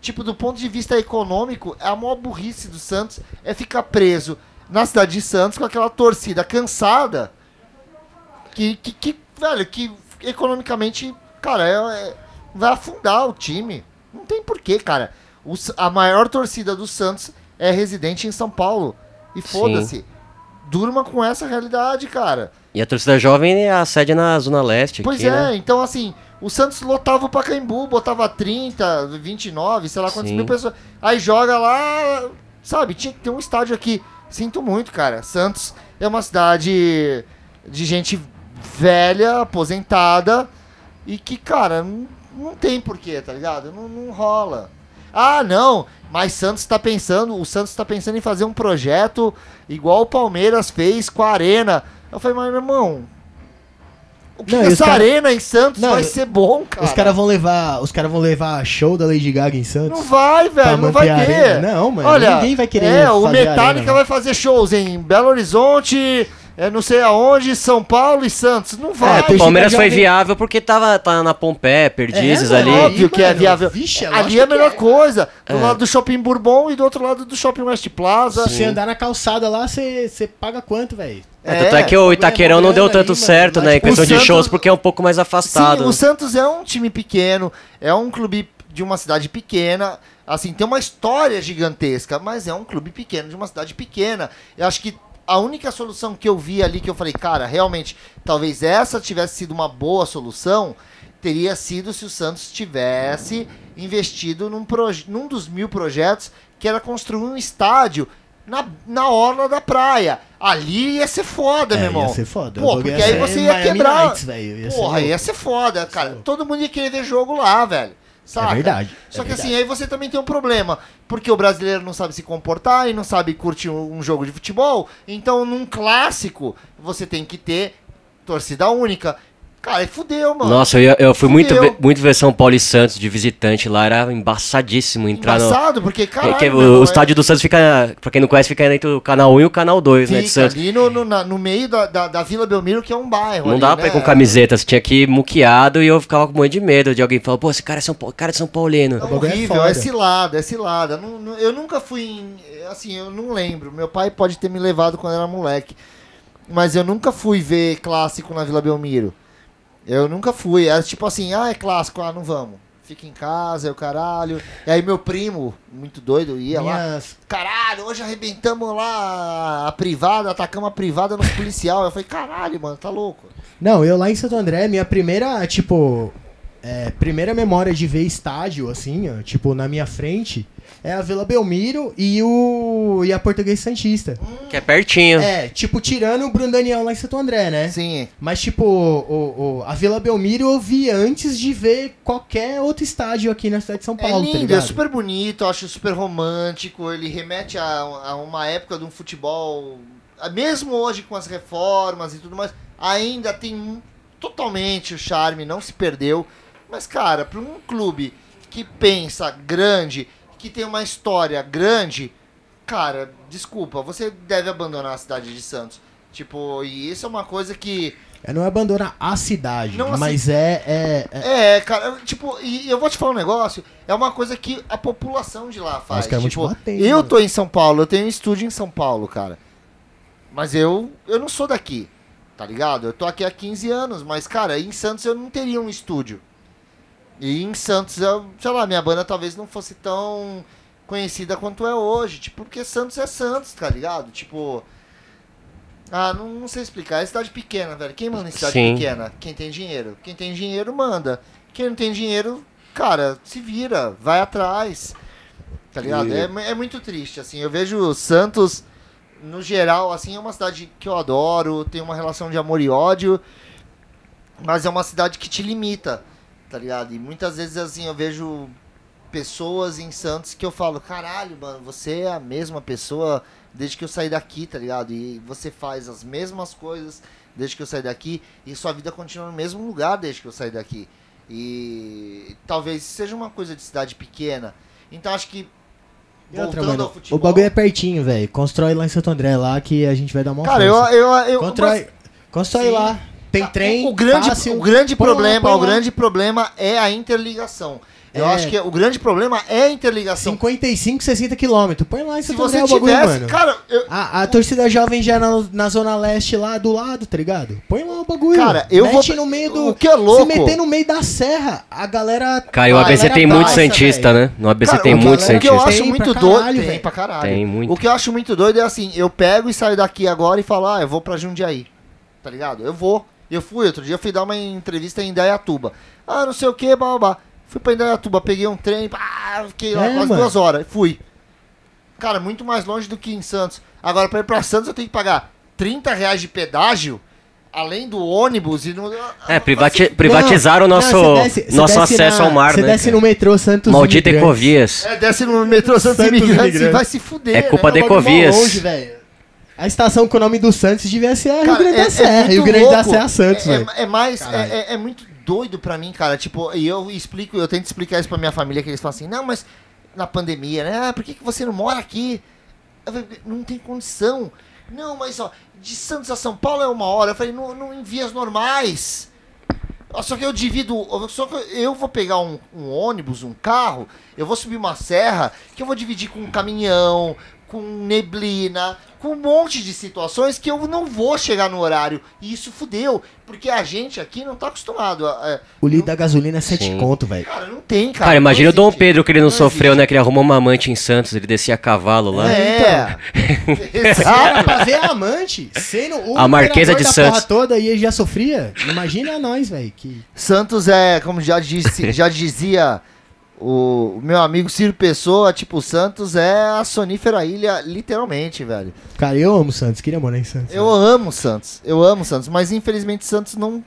Tipo, do ponto de vista econômico, a maior burrice do Santos é ficar preso na cidade de Santos com aquela torcida cansada que, que, que velho, que economicamente, cara, é, é- vai afundar o time. Não tem porquê, cara. O a maior torcida do Santos é residente em São Paulo. E foda-se. Durma com essa realidade, cara. E a torcida jovem é a sede na Zona Leste. Pois aqui, é, né? então assim, o Santos lotava o Pacaembu, botava 30, 29, sei lá quantas Sim. mil pessoas. Aí joga lá, sabe, tinha que ter um estádio aqui. Sinto muito, cara. Santos é uma cidade de gente velha, aposentada, e que, cara, não, não tem porquê, tá ligado? Não, não rola. Ah, não, mas Santos tá pensando, o Santos tá pensando em fazer um projeto igual o Palmeiras fez com a Arena. Eu falei, mas meu irmão, Não, essa cara- arena em Santos Não, vai ser bom, cara? Os caras vão levar, os cara vão levar show da Lady Gaga em Santos. Não vai, velho, não vai ter. Não, mano, Olha, ninguém vai querer É, o Metallica arena, vai fazer shows em Belo Horizonte, é, não sei aonde, São Paulo e Santos. Não vai. É, o Palmeiras foi viável porque tava, tá na Pompé, Perdizes É, ali. mano, Óbvio que é viável. vixe, é Ali é a melhor é. coisa. Do É. lado do Shopping Bourbon e do outro lado do Shopping West Plaza. Se você andar na calçada lá, você você paga quanto, velho? É, tanto é que o é Itaquerão não deu tanto mano. certo, né? Em tipo, questão o de Santos- shows, porque é um pouco mais afastado. Sim, o Santos é um time pequeno, é um clube de uma cidade pequena. Assim, tem uma história gigantesca, mas é um clube pequeno de uma cidade pequena. Eu acho que a única solução que eu vi ali que eu falei, cara, realmente, talvez essa tivesse sido uma boa solução, teria sido se o Santos tivesse investido num, num dos mil projetos que era construir um estádio na, na orla da praia. Ali ia ser foda, É, meu irmão. ia ser foda. Pô, porque aí ser você ia Miami quebrar. Nights. Ia ser Porra, louco. ia ser foda, cara. Todo mundo ia querer ver jogo lá, velho. Saca? É verdade. Só é que verdade. assim, aí você também tem um problema. Porque o brasileiro não sabe se comportar e não sabe curtir um um jogo de futebol. Então, num clássico, você tem que ter torcida única. Cara, e fudeu, mano. Nossa, eu, ia- eu fui muito, Fudeu. muito ver São Paulo e Santos de visitante lá, era embaçadíssimo entrar no. Embaçado, porque, caralho, Porque meu o, é- estádio do Santos fica, pra quem não conhece, fica entre o canal 1 e o canal 2, né? De Fica Santos. ali no, no, na- no meio da, da, da Vila Belmiro, que é um bairro. Não ali, dava né? pra ir com camiseta, você tinha que ir muqueado e eu ficava com muito de medo de alguém falar, pô, esse cara é São, Paulo, cara de São Paulino. É é horrível, foda. é cilada, é cilada. Não- não- eu nunca fui em. Assim, eu não lembro. Meu pai pode ter me levado quando era moleque. Mas eu nunca fui ver clássico na Vila Belmiro. Eu nunca fui. Era tipo assim, ah, é clássico, ah, não vamos. Fica em casa, é o caralho. E aí meu primo, muito doido, ia lá. Minhas- Caralho, hoje arrebentamos lá a privada, atacamos a privada nos policial. Eu falei, caralho, mano, tá louco. Não, eu lá em Santo André, minha primeira, tipo, é, primeira memória de ver estádio, assim, ó, tipo, na minha frente, é a Vila Belmiro e o e a Português Santista. Que é pertinho. É, tipo, tirando o Bruno Daniel lá em Santo André, né? Sim. Mas, tipo, o, o- a Vila Belmiro eu vi antes de ver qualquer outro estádio aqui na cidade de São É Paulo, tá lindo, é ligado? super bonito, eu acho super romântico. Ele remete a, a uma época de um futebol, mesmo hoje com as reformas e tudo mais, ainda tem um- totalmente o charme, não se perdeu. Mas, cara, para um clube que pensa grande, que tem uma história grande, cara, desculpa, você deve abandonar a cidade de Santos. Tipo, e isso é uma coisa que É, não é abandonar a cidade, Não, assim- mas é, é, é- É, cara, tipo, e eu vou te falar um negócio, é uma coisa que a população de lá faz. Vão te Tipo, bater, eu mano. tô em São Paulo, eu tenho um estúdio em São Paulo, cara. Mas eu, eu não sou daqui, tá ligado? Eu tô aqui há 15 anos, mas, cara, em Santos eu não teria um estúdio. E em Santos, eu, sei lá, minha banda talvez não fosse tão conhecida quanto é hoje. Tipo, porque Santos é Santos, tá ligado? Tipo. Ah, não, não sei explicar. É cidade pequena, velho. Quem manda em cidade Sim. pequena? Quem tem dinheiro. Quem tem dinheiro manda. Quem não tem dinheiro, cara, se vira, vai atrás. Tá ligado? E- É, é muito triste, assim. Eu vejo Santos, no geral, assim, é uma cidade que eu adoro, tem uma relação de amor e ódio, mas é uma cidade que te limita, tá ligado? E muitas vezes, assim, eu vejo pessoas em Santos que eu falo, caralho, mano, você é a mesma pessoa desde que eu saí daqui, tá ligado? E você faz as mesmas coisas desde que eu saí daqui e sua vida continua no mesmo lugar desde que eu saí daqui. E talvez seja uma coisa de cidade pequena. Então acho que outra, mano, ao futebol. o bagulho é pertinho, velho. Constrói lá em Santo André, lá que a gente vai dar uma Cara, eu, força. eu, eu, Constrói, constrói Sim. lá. Tem trem, o, grande, fácil. o grande Põe problema, põe o grande problema é a interligação. Eu É. acho que o grande problema é a interligação. 55, 60 quilômetros. Põe lá em Se Santo você André o bagulho, tivesse, mano. cara, eu, A, a torcida jovem já na, na zona leste lá do lado, tá ligado? Põe lá o bagulho. Cara, eu Mete vou- no meio do. o que é louco- Se meter no meio da serra, a galera. Cara, e o a ABC tem muito Santista, né? No ABC Cara, tem muito O que eu Santista. acho Tem muito pra doido. caralho, Tem velho. pra caralho. Tem muito. O que eu acho muito doido é assim, eu pego e saio daqui agora e falo, ah, eu vou pra Jundiaí. Tá ligado? Eu vou. Eu fui, outro dia eu fui dar uma entrevista em Indaiatuba. Ah, não sei o que, babá. Fui pra Indaiatuba, peguei um trem, pá, fiquei lá É, quase mano. duas horas. Fui. Cara, muito mais longe do que em Santos. Agora, pra ir pra Santos eu tenho que pagar 30 reais de pedágio, além do ônibus e no. É, privati- privatizaram o nosso, não, desce- nosso acesso na- ao mar, Você né? desce cara? no metrô Santos Maldita Imigrantes. Ecovias. É, desce no metrô Santos, Santos Imigrantes e Imigrantes. vai se fuder. É culpa né? da Ecovias. longe, velho. A estação com o nome do Santos devia ser a Rio Cara, Grande é- da é Serra. muito Rio Grande da louco. Serra Santos, é, velho. é, é mais. É, é- é muito doido pra mim, cara. Tipo, e eu explico, eu tento explicar isso pra minha família, que eles falam assim, não, mas na pandemia, né? Ah, por que, que você não mora aqui? Eu falei, não tem condição. Não, mas ó, de Santos a São Paulo é uma hora. Eu falei, não, não em vias normais. Só que eu divido. Só que eu vou pegar um, um ônibus, um carro, eu vou subir uma serra que eu vou dividir com um caminhão, com neblina, com um monte de situações que eu não vou chegar no horário. E isso fudeu. Porque a gente aqui não tá acostumado. A, a- O litro da gasolina é 7 Sim. conto, velho. cara, não tem, cara. Cara, imagina o não Dom. Pedro que ele não, Não sofreu, existe. né? Que ele arrumou uma amante em Santos, ele descia a cavalo lá. É. Era Exato. pra ver a amante sendo o A Marquesa de da Santos. porra toda e ele já sofria. Imagina nós, velho. Que... Santos é, como já, disse, já dizia o, meu amigo Ciro Pessoa, tipo, Santos é a sonífera ilha, literalmente, velho. Cara, eu amo Santos. Queria morar em Santos. Eu amo Santos, eu amo Santos, mas infelizmente Santos não,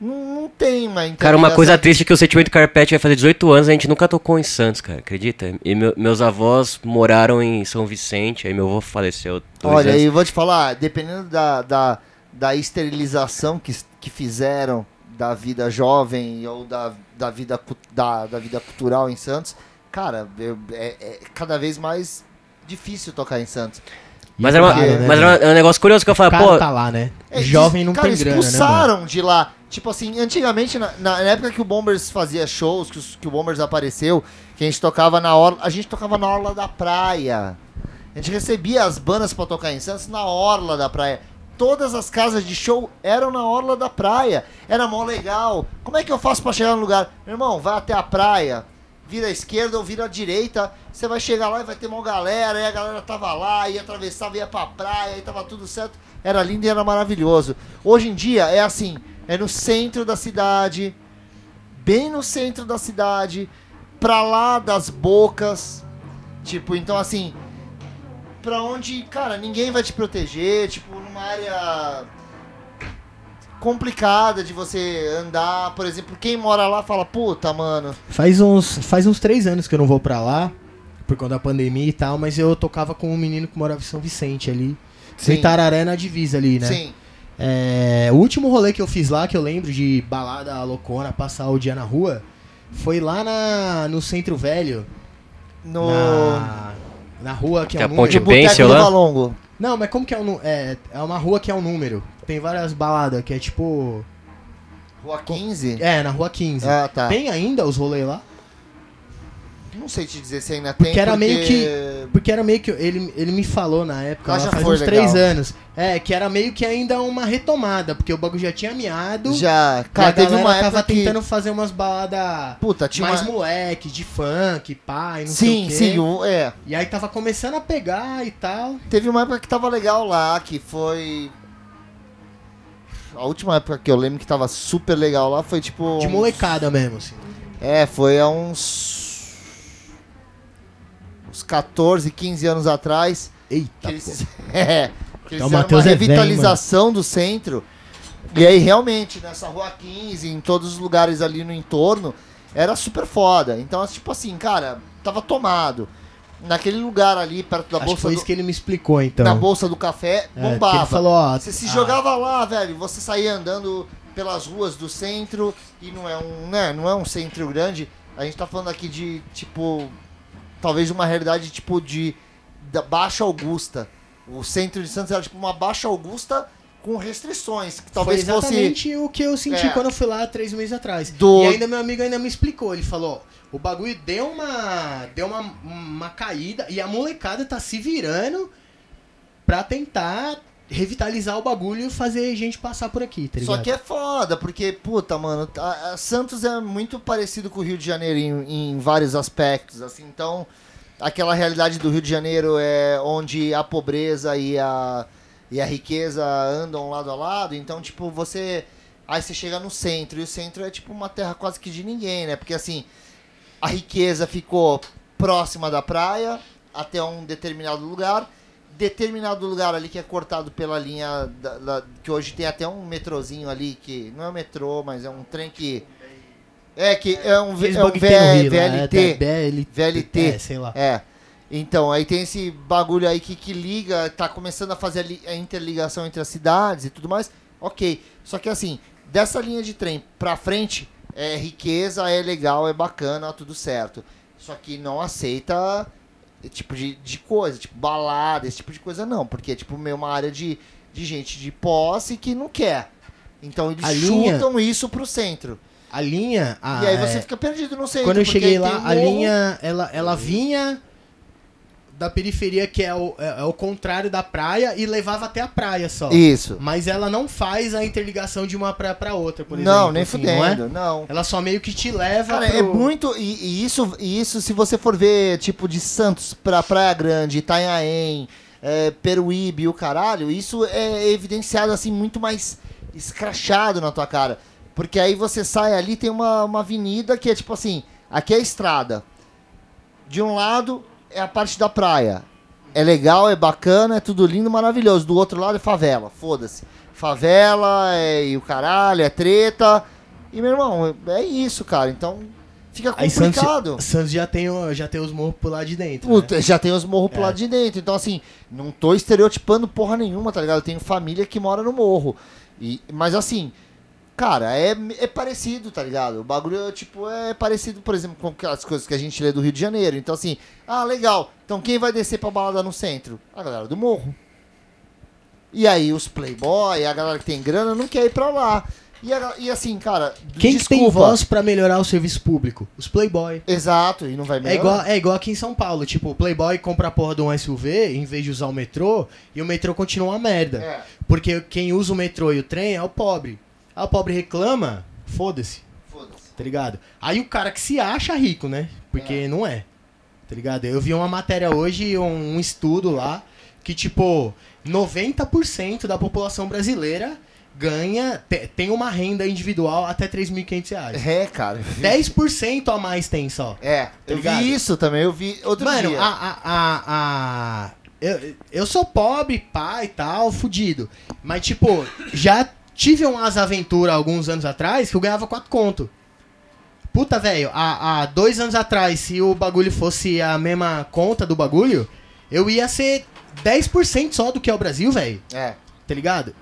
não, não tem uma Cara, uma coisa triste é que o Sentimento Carpete vai fazer 18 anos, a gente nunca tocou em Santos, cara, acredita? E meu- meus avós moraram em São Vicente, aí meu avô faleceu. dois Olha, anos. e eu vou te falar, dependendo da, da, da esterilização que, que fizeram da vida jovem ou da, da, vida, da, da vida cultural em Santos, cara, eu- é, é cada vez mais difícil tocar em Santos. Mas, era, uma- porque- mas era um- é um negócio curioso que eu cara pô, tá lá, né? É, Jovem não cara, tem grana, né? expulsaram de lá. Tipo assim, antigamente, na, na época que o Bombers fazia shows, que, os- que o Bombers apareceu, que a gente tocava na orla, a gente tocava na orla da praia. A gente recebia as bandas pra tocar em Santos na orla da praia. Todas as casas de show eram na orla da praia. Era mó legal. Como é que eu faço pra chegar no lugar? Meu irmão, vai até a praia, vira à esquerda ou vira à direita. Você vai chegar lá e vai ter uma galera. Aí a galera tava lá, ia atravessar, ia pra praia, aí tava tudo certo. Era lindo e era maravilhoso. Hoje em dia é assim: é no centro da cidade, bem no centro da cidade, pra lá das bocas. Tipo, então assim, pra onde, cara, ninguém vai te proteger, tipo, numa área complicada de você andar, por exemplo, quem mora lá fala, puta, mano, Faz uns, faz uns três anos que eu não vou pra lá, por conta da pandemia e tal, mas eu tocava com um menino que morava em São Vicente ali. Sim. Em Itararé na divisa ali, né? sim, É, o último rolê que eu fiz lá, que eu lembro de balada loucona, passar o dia na rua, foi lá na, no Centro Velho, no na, na rua que é, Que é um a Ponte número. Do lá? Valongo. Não, mas como que é um é, é uma rua que é um número. Tem várias baladas, que é tipo... Rua 15? É, na rua 15. Ah, tá. Tem ainda os rolês lá? Não sei te dizer se ainda Porque tem, era meio porque- Porque era meio que. Ele, ele me falou na época, Lá faz uns legal. três anos. É, que era meio que ainda uma retomada, porque o bagulho já tinha miado. Já, cara, a teve uma tava época que... tentando fazer umas baladas Puta, tinha mais uma... moleque, de funk, pai, não Sim, sei o quê. sim, o- é. E aí tava começando a pegar e tal. Teve uma época que tava legal lá, que foi. A última época que eu lembro que tava super legal lá foi tipo. De uns- molecada mesmo, assim. É, foi há uns. Uns 14, 15 anos atrás. Eita, Que eles, é, que eles Então, uma é revitalização do centro. E aí, realmente, nessa rua 15, em todos os lugares ali no entorno, era super foda. Então, tipo assim, cara, tava tomado. Naquele lugar ali, perto da Acho que bolsa foi do, isso que ele me explicou, então. na bolsa do café, É, bombava. ele falou, ó, Você se ah, jogava lá, velho. Você saía andando pelas ruas do centro e não é um, né, não é um centro grande. A gente tá falando aqui de tipo talvez uma realidade tipo de da Baixa Augusta. O centro de Santos era tipo uma Baixa Augusta com restrições, que talvez Foi fosse exatamente o que eu senti É. quando eu fui lá três meses atrás. Do- E ainda meu amigo ainda me explicou. Ele falou: o bagulho deu uma. deu uma, uma caída e a molecada tá se virando pra tentar revitalizar o bagulho e fazer gente passar por aqui, tá ligado? Só que é foda, porque, puta, mano, a- a Santos é muito parecido com o Rio de Janeiro em, em vários aspectos, assim, então aquela realidade do Rio de Janeiro é onde a pobreza e a, e a riqueza andam lado a lado, então, tipo, você. Aí você chega no centro, e o centro é tipo uma terra quase que de ninguém, né? Porque assim, a riqueza ficou próxima da praia até um determinado lugar. Determinado lugar ali que é cortado pela linha da- da- que hoje tem até um metrozinho ali que não é um metrô, mas é um trem que é que é um, é um no V- Rio, né? VLT, VLT. VLT. É, sei lá. é. Então, aí tem esse bagulho aí que, que liga, tá começando a fazer a, li- a interligação entre as cidades e tudo mais. Ok. Só que assim, dessa linha de trem pra frente, é riqueza, é legal, é bacana, tudo certo. Só que não aceita tipo de, de coisa, tipo balada, esse tipo de coisa não. Porque é tipo meio uma área de, de gente de posse que não quer. Então eles A linha- chutam isso pro centro. A linha. a- e aí você é, fica perdido no centro. Quando eu cheguei lá, um a morro- linha, ela, ela vinha da periferia, que é o, é, é o contrário da praia, e levava até a praia só. Isso. Mas ela não faz a interligação de uma praia pra outra, por exemplo. Não, nem assim, fudendo, Não, não. é? Ela só meio que te leva Cara, pro... é muito. E, e isso, e isso, se você for ver, tipo, de Santos pra Praia Grande, Itanhaém, é, Peruíbe e o caralho, isso é evidenciado assim, muito mais escrachado na tua cara. Porque aí você sai ali, tem uma, uma avenida que é tipo assim: aqui é a estrada. De um lado é a parte da praia. É legal, é bacana, é tudo lindo, maravilhoso. Do outro lado é favela, foda-se. Favela é, e o caralho, é treta. E, meu irmão, é isso, cara. Então, fica Aí Santos, complicado. Santos já tem, já tem os morros pro lado de dentro. Puta, né? já tem os morros pro É. lado de dentro. Então, assim, não tô estereotipando porra nenhuma, tá ligado? Eu tenho família que mora no morro. E, mas, assim, cara, é, é parecido, tá ligado? O bagulho, tipo, é parecido, por exemplo, com aquelas coisas que a gente lê do Rio de Janeiro. Então, assim, ah, legal. Então, quem vai descer pra balada no centro? A galera do morro. E aí, os playboy, a galera que tem grana, não quer ir pra lá. E, a- e assim, cara, Quem que tem desculpa. voz pra melhorar o serviço público? Os playboy. Exato, e não vai É melhorar. igual, é igual aqui em São Paulo, tipo, o Playboy compra a porra de um SUV em vez de usar o metrô e o metrô continua uma merda. É. Porque quem usa o metrô e o trem é o pobre. Aí o pobre reclama, foda-se, Foda-se. tá ligado? Aí o cara que se acha rico, né? Porque É. não é, tá ligado? Eu vi uma matéria hoje, um, um estudo lá, que tipo, 90% da população brasileira ganha, te- tem uma renda individual até 3.500 reais. É, cara. 10% a mais tem só. É, eu ligado? vi isso também, eu vi outro Mano, dia. a, a, a, a- Eu, eu sou pobre, pai e tal, fudido. Mas, tipo, já tive umas aventuras alguns anos atrás que eu ganhava 4 conto. Puta, velho, há, há dois anos atrás, se o bagulho fosse a mesma conta do bagulho, eu ia ser 10% só do que é o Brasil, velho. É, Tá ligado?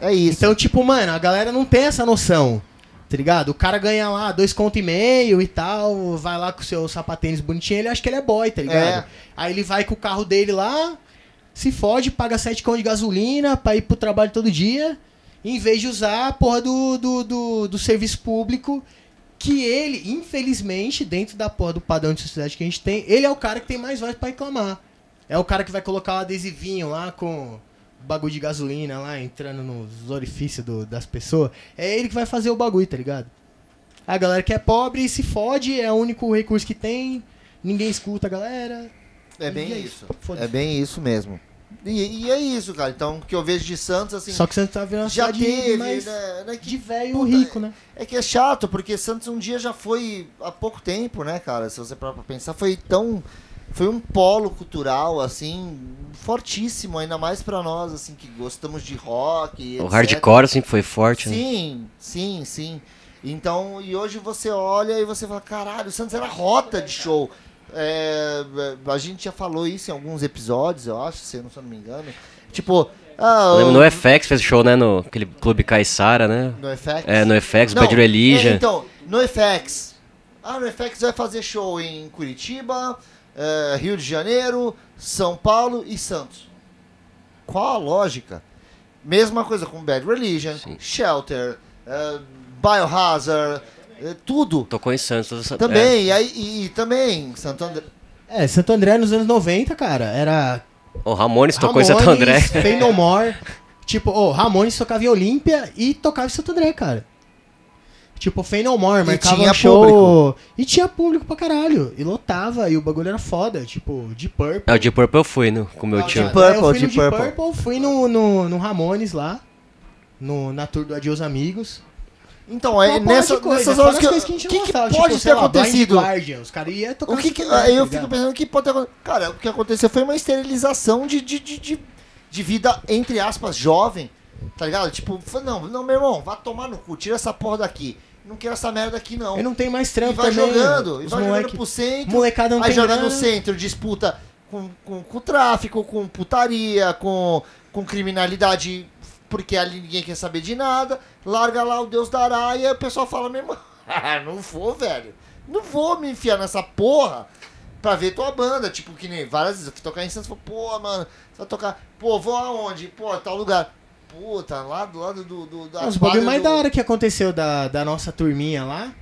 é isso. Então, tipo, mano, a galera não tem essa noção. Tá ligado? O cara ganha lá dois conto e meio e tal, vai lá com o seu sapatênis bonitinho, ele acha que ele é boy, tá ligado? É. Aí ele vai com o carro dele lá, se fode, paga sete conto de gasolina pra ir pro trabalho todo dia, em vez de usar a porra do, do, do, do serviço público, que ele, infelizmente, dentro da porra do padrão de sociedade que a gente tem, ele é o cara que tem mais voz pra reclamar. É o cara que vai colocar o adesivinho lá com bagulho de gasolina lá, entrando nos orifícios do- das pessoas. É ele que vai fazer o bagulho, tá ligado? A galera que é pobre se fode, é o único recurso que tem, ninguém escuta a galera. É bem é isso. Foda-se. É bem isso mesmo. E, e é isso, cara. Então, o que eu vejo de Santos, assim, Só que você tá vendo uma já teve, mais né, né, que- de velho puta, rico, né? É que é chato, porque Santos um dia já foi há pouco tempo, né, cara? Se você parar pra pensar, foi tão. Foi um polo cultural, assim, fortíssimo, ainda mais pra nós, assim, que gostamos de rock. e O etc. hardcore sempre foi forte, né? Sim, sim, sim. Então, e hoje você olha e você fala, caralho, o Santos era rota de show. É, a gente já falou isso em alguns episódios, eu acho, se eu não, se eu não me engano. Tipo, ah, Eu lembro no FX fez show, né? No aquele clube Caissara, né? no FX. É, no FX, Não, Bad Religion. é, então, no FX, Ah, no FX vai fazer show em Curitiba, eh, Rio de Janeiro, São Paulo e Santos. Qual a lógica? Mesma coisa com Bad Religion, Sim. Shelter, eh, Biohazard, eh, tudo. Tocou em Santos. essa- é, Também, e, aí, e, e também, Santo André. É, Santo André nos anos 90, cara, era O Ramones tocou em Ramones, Santo André. Fey No More. Tipo, ô, Ramones tocava em Olímpia e tocava em Santo André, cara. Tipo, Fey No More, marcava tinha um show... público. E tinha público pra caralho. E lotava, e o bagulho era foda. Tipo, de Purple. É, o Deep Purple eu fui no, com o meu Ah, tio. Deep Purple, eu fui Deep Purple. Purple, fui no, no, no Ramones lá. No, na tour do Adios Amigos. Então, é nessa, coisa, nessas horas as que, coisas que que, que gostava, pode tipo, ter lá, acontecido? Guardian, os caras iam tocar O que, que aí eu tá fico pensando que pode ter acontecido. Cara, o que aconteceu foi uma esterilização de, de, de, de, de vida, entre aspas, jovem. Tá ligado? Tipo, não, não, meu irmão, vá tomar no cu, tira essa porra daqui. Não quero essa merda aqui, não. Eu não tenho mais E trampo vai também. jogando, e os vai jogando moleque, pro centro. molecada não aí tem joga grana. no centro, disputa com, com, com tráfico, com putaria, com, com criminalidade, porque ali ninguém quer saber de nada. Larga lá o Deus dará, e aí o pessoal fala, meu irmão, ah, não vou, velho. Não vou me enfiar nessa porra pra ver tua banda. Tipo, que nem várias vezes eu fui tocar em Santos, falei, pô, mano, você vai tocar, pô, vou aonde? Pô, tal lugar. Puta, lá do lado do. do da Os bagulho mais do- da hora que aconteceu da, da nossa turminha lá,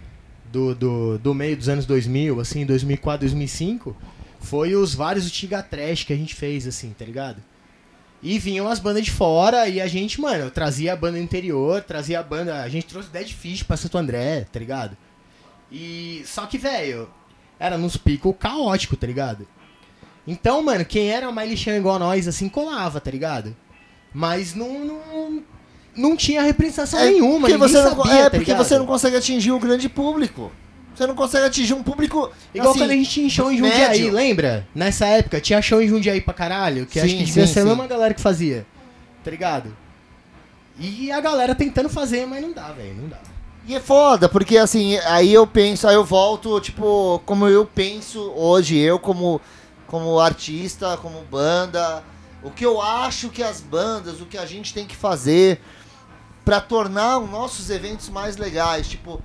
do, do, do meio dos anos 2000, assim, 2004, 2005, foi os vários Tiga Trash que a gente fez, assim, tá ligado? E vinham as bandas de fora e a gente, mano, trazia a banda interior, trazia a banda. A gente trouxe Dead Fish pra Santo André, tá ligado? E. Só que, velho, era nos picos caótico, tá ligado? Então, mano, quem era mais lixão igual nós, assim, colava, tá ligado? Mas não. não não tinha representação É nenhuma, porque você não, sabia, É tá porque ligado? você não consegue atingir o grande público. Você não consegue atingir um público. Igual assim, quando a gente tinha show em Jundiaí, médio. lembra? Nessa época, tinha show em Jundiaí pra caralho, que acho Sim, que devia sim, ser a mesma galera que fazia, tá ligado? E a galera tentando fazer, mas não dá, velho, não dá. E é foda, porque assim, aí eu penso, aí eu volto, tipo, como eu penso hoje, eu como, como artista, como banda, o que eu acho que as bandas, o que a gente tem que fazer pra tornar os nossos eventos mais legais, tipo,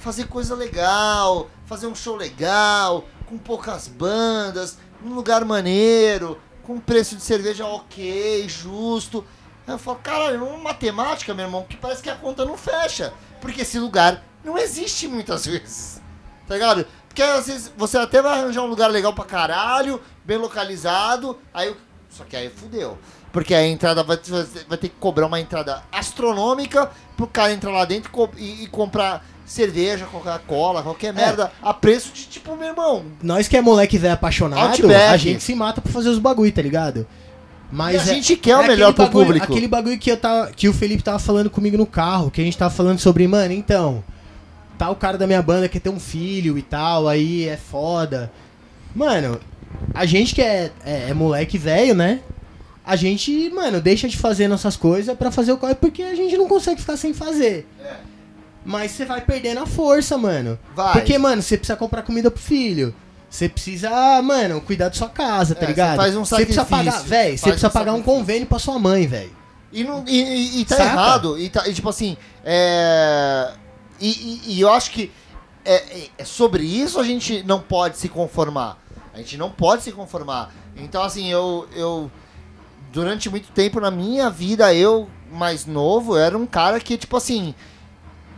fazer coisa legal, fazer um show legal, com poucas bandas, num lugar maneiro, com preço de cerveja ok, justo. Aí eu falo, caralho, uma matemática, meu irmão, que parece que a conta não fecha. Porque esse lugar não existe muitas vezes. Tá ligado? Porque às vezes você até vai arranjar um lugar legal pra caralho, bem localizado, aí. Só que aí fudeu. Porque a entrada vai, vai ter que cobrar uma entrada astronômica pro cara entrar lá dentro e, e comprar cerveja, Coca-Cola, qualquer merda, a preço de tipo, meu irmão. Nós que é moleque velho apaixonado, Outback. a gente se mata pra fazer os bagulho, tá ligado? Mas E a é- gente quer o é melhor pro bagulho- público. Aquele bagulho que, eu tava, que o Felipe tava falando comigo no carro, que a gente tava falando sobre, mano, então, tá o cara da minha banda que quer ter um filho e tal, aí é foda. Mano, a gente que é, é, é moleque velho, né? A gente, mano, deixa de fazer nossas coisas pra fazer o corre porque a gente não consegue ficar sem fazer. Mas você vai perdendo a força, mano. Vai. Porque, mano, você precisa comprar comida pro filho. Você precisa, mano, cuidar da sua casa, tá É, você ligado? faz um Você precisa sacrifício. pagar, velho, você precisa um pagar um sacrifício. convênio pra sua mãe, velho. E, não, e, e- e tá Saca? errado. E, tá, e tipo assim, é. E, eu acho que é- é sobre isso a gente não pode se conformar. A gente não pode se conformar. Então, assim, eu. eu durante muito tempo na minha vida, eu, mais novo, eu era um cara que, tipo assim.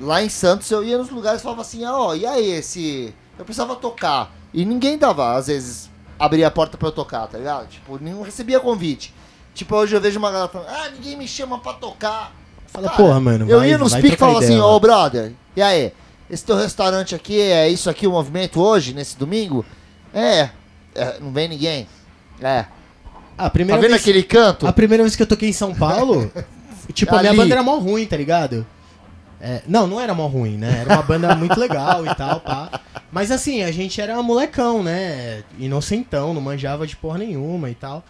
Lá em Santos eu ia nos lugares e falava assim, ah, ó, e aí esse. Eu precisava tocar. E ninguém dava, às vezes, abrir a porta pra eu tocar, tá ligado? Tipo, não recebia convite. Tipo, hoje eu vejo uma galera falando, ah, ninguém me chama pra tocar. Fala, Cara, porra, mano. Eu vai- ia nos piques e falava assim, ô lá. brother, e aí? Esse teu restaurante aqui, é isso aqui o movimento hoje, nesse domingo? É. É, não vem ninguém. É. A Tá primeira vendo vez, aquele canto? A primeira vez que eu toquei em São Paulo, tipo, a minha banda era mó ruim, tá ligado? É, não, não era mó ruim, né? Era uma banda muito legal e tal, pá. Mas assim, a gente era molecão, né? Inocentão, não manjava de porra nenhuma e tal.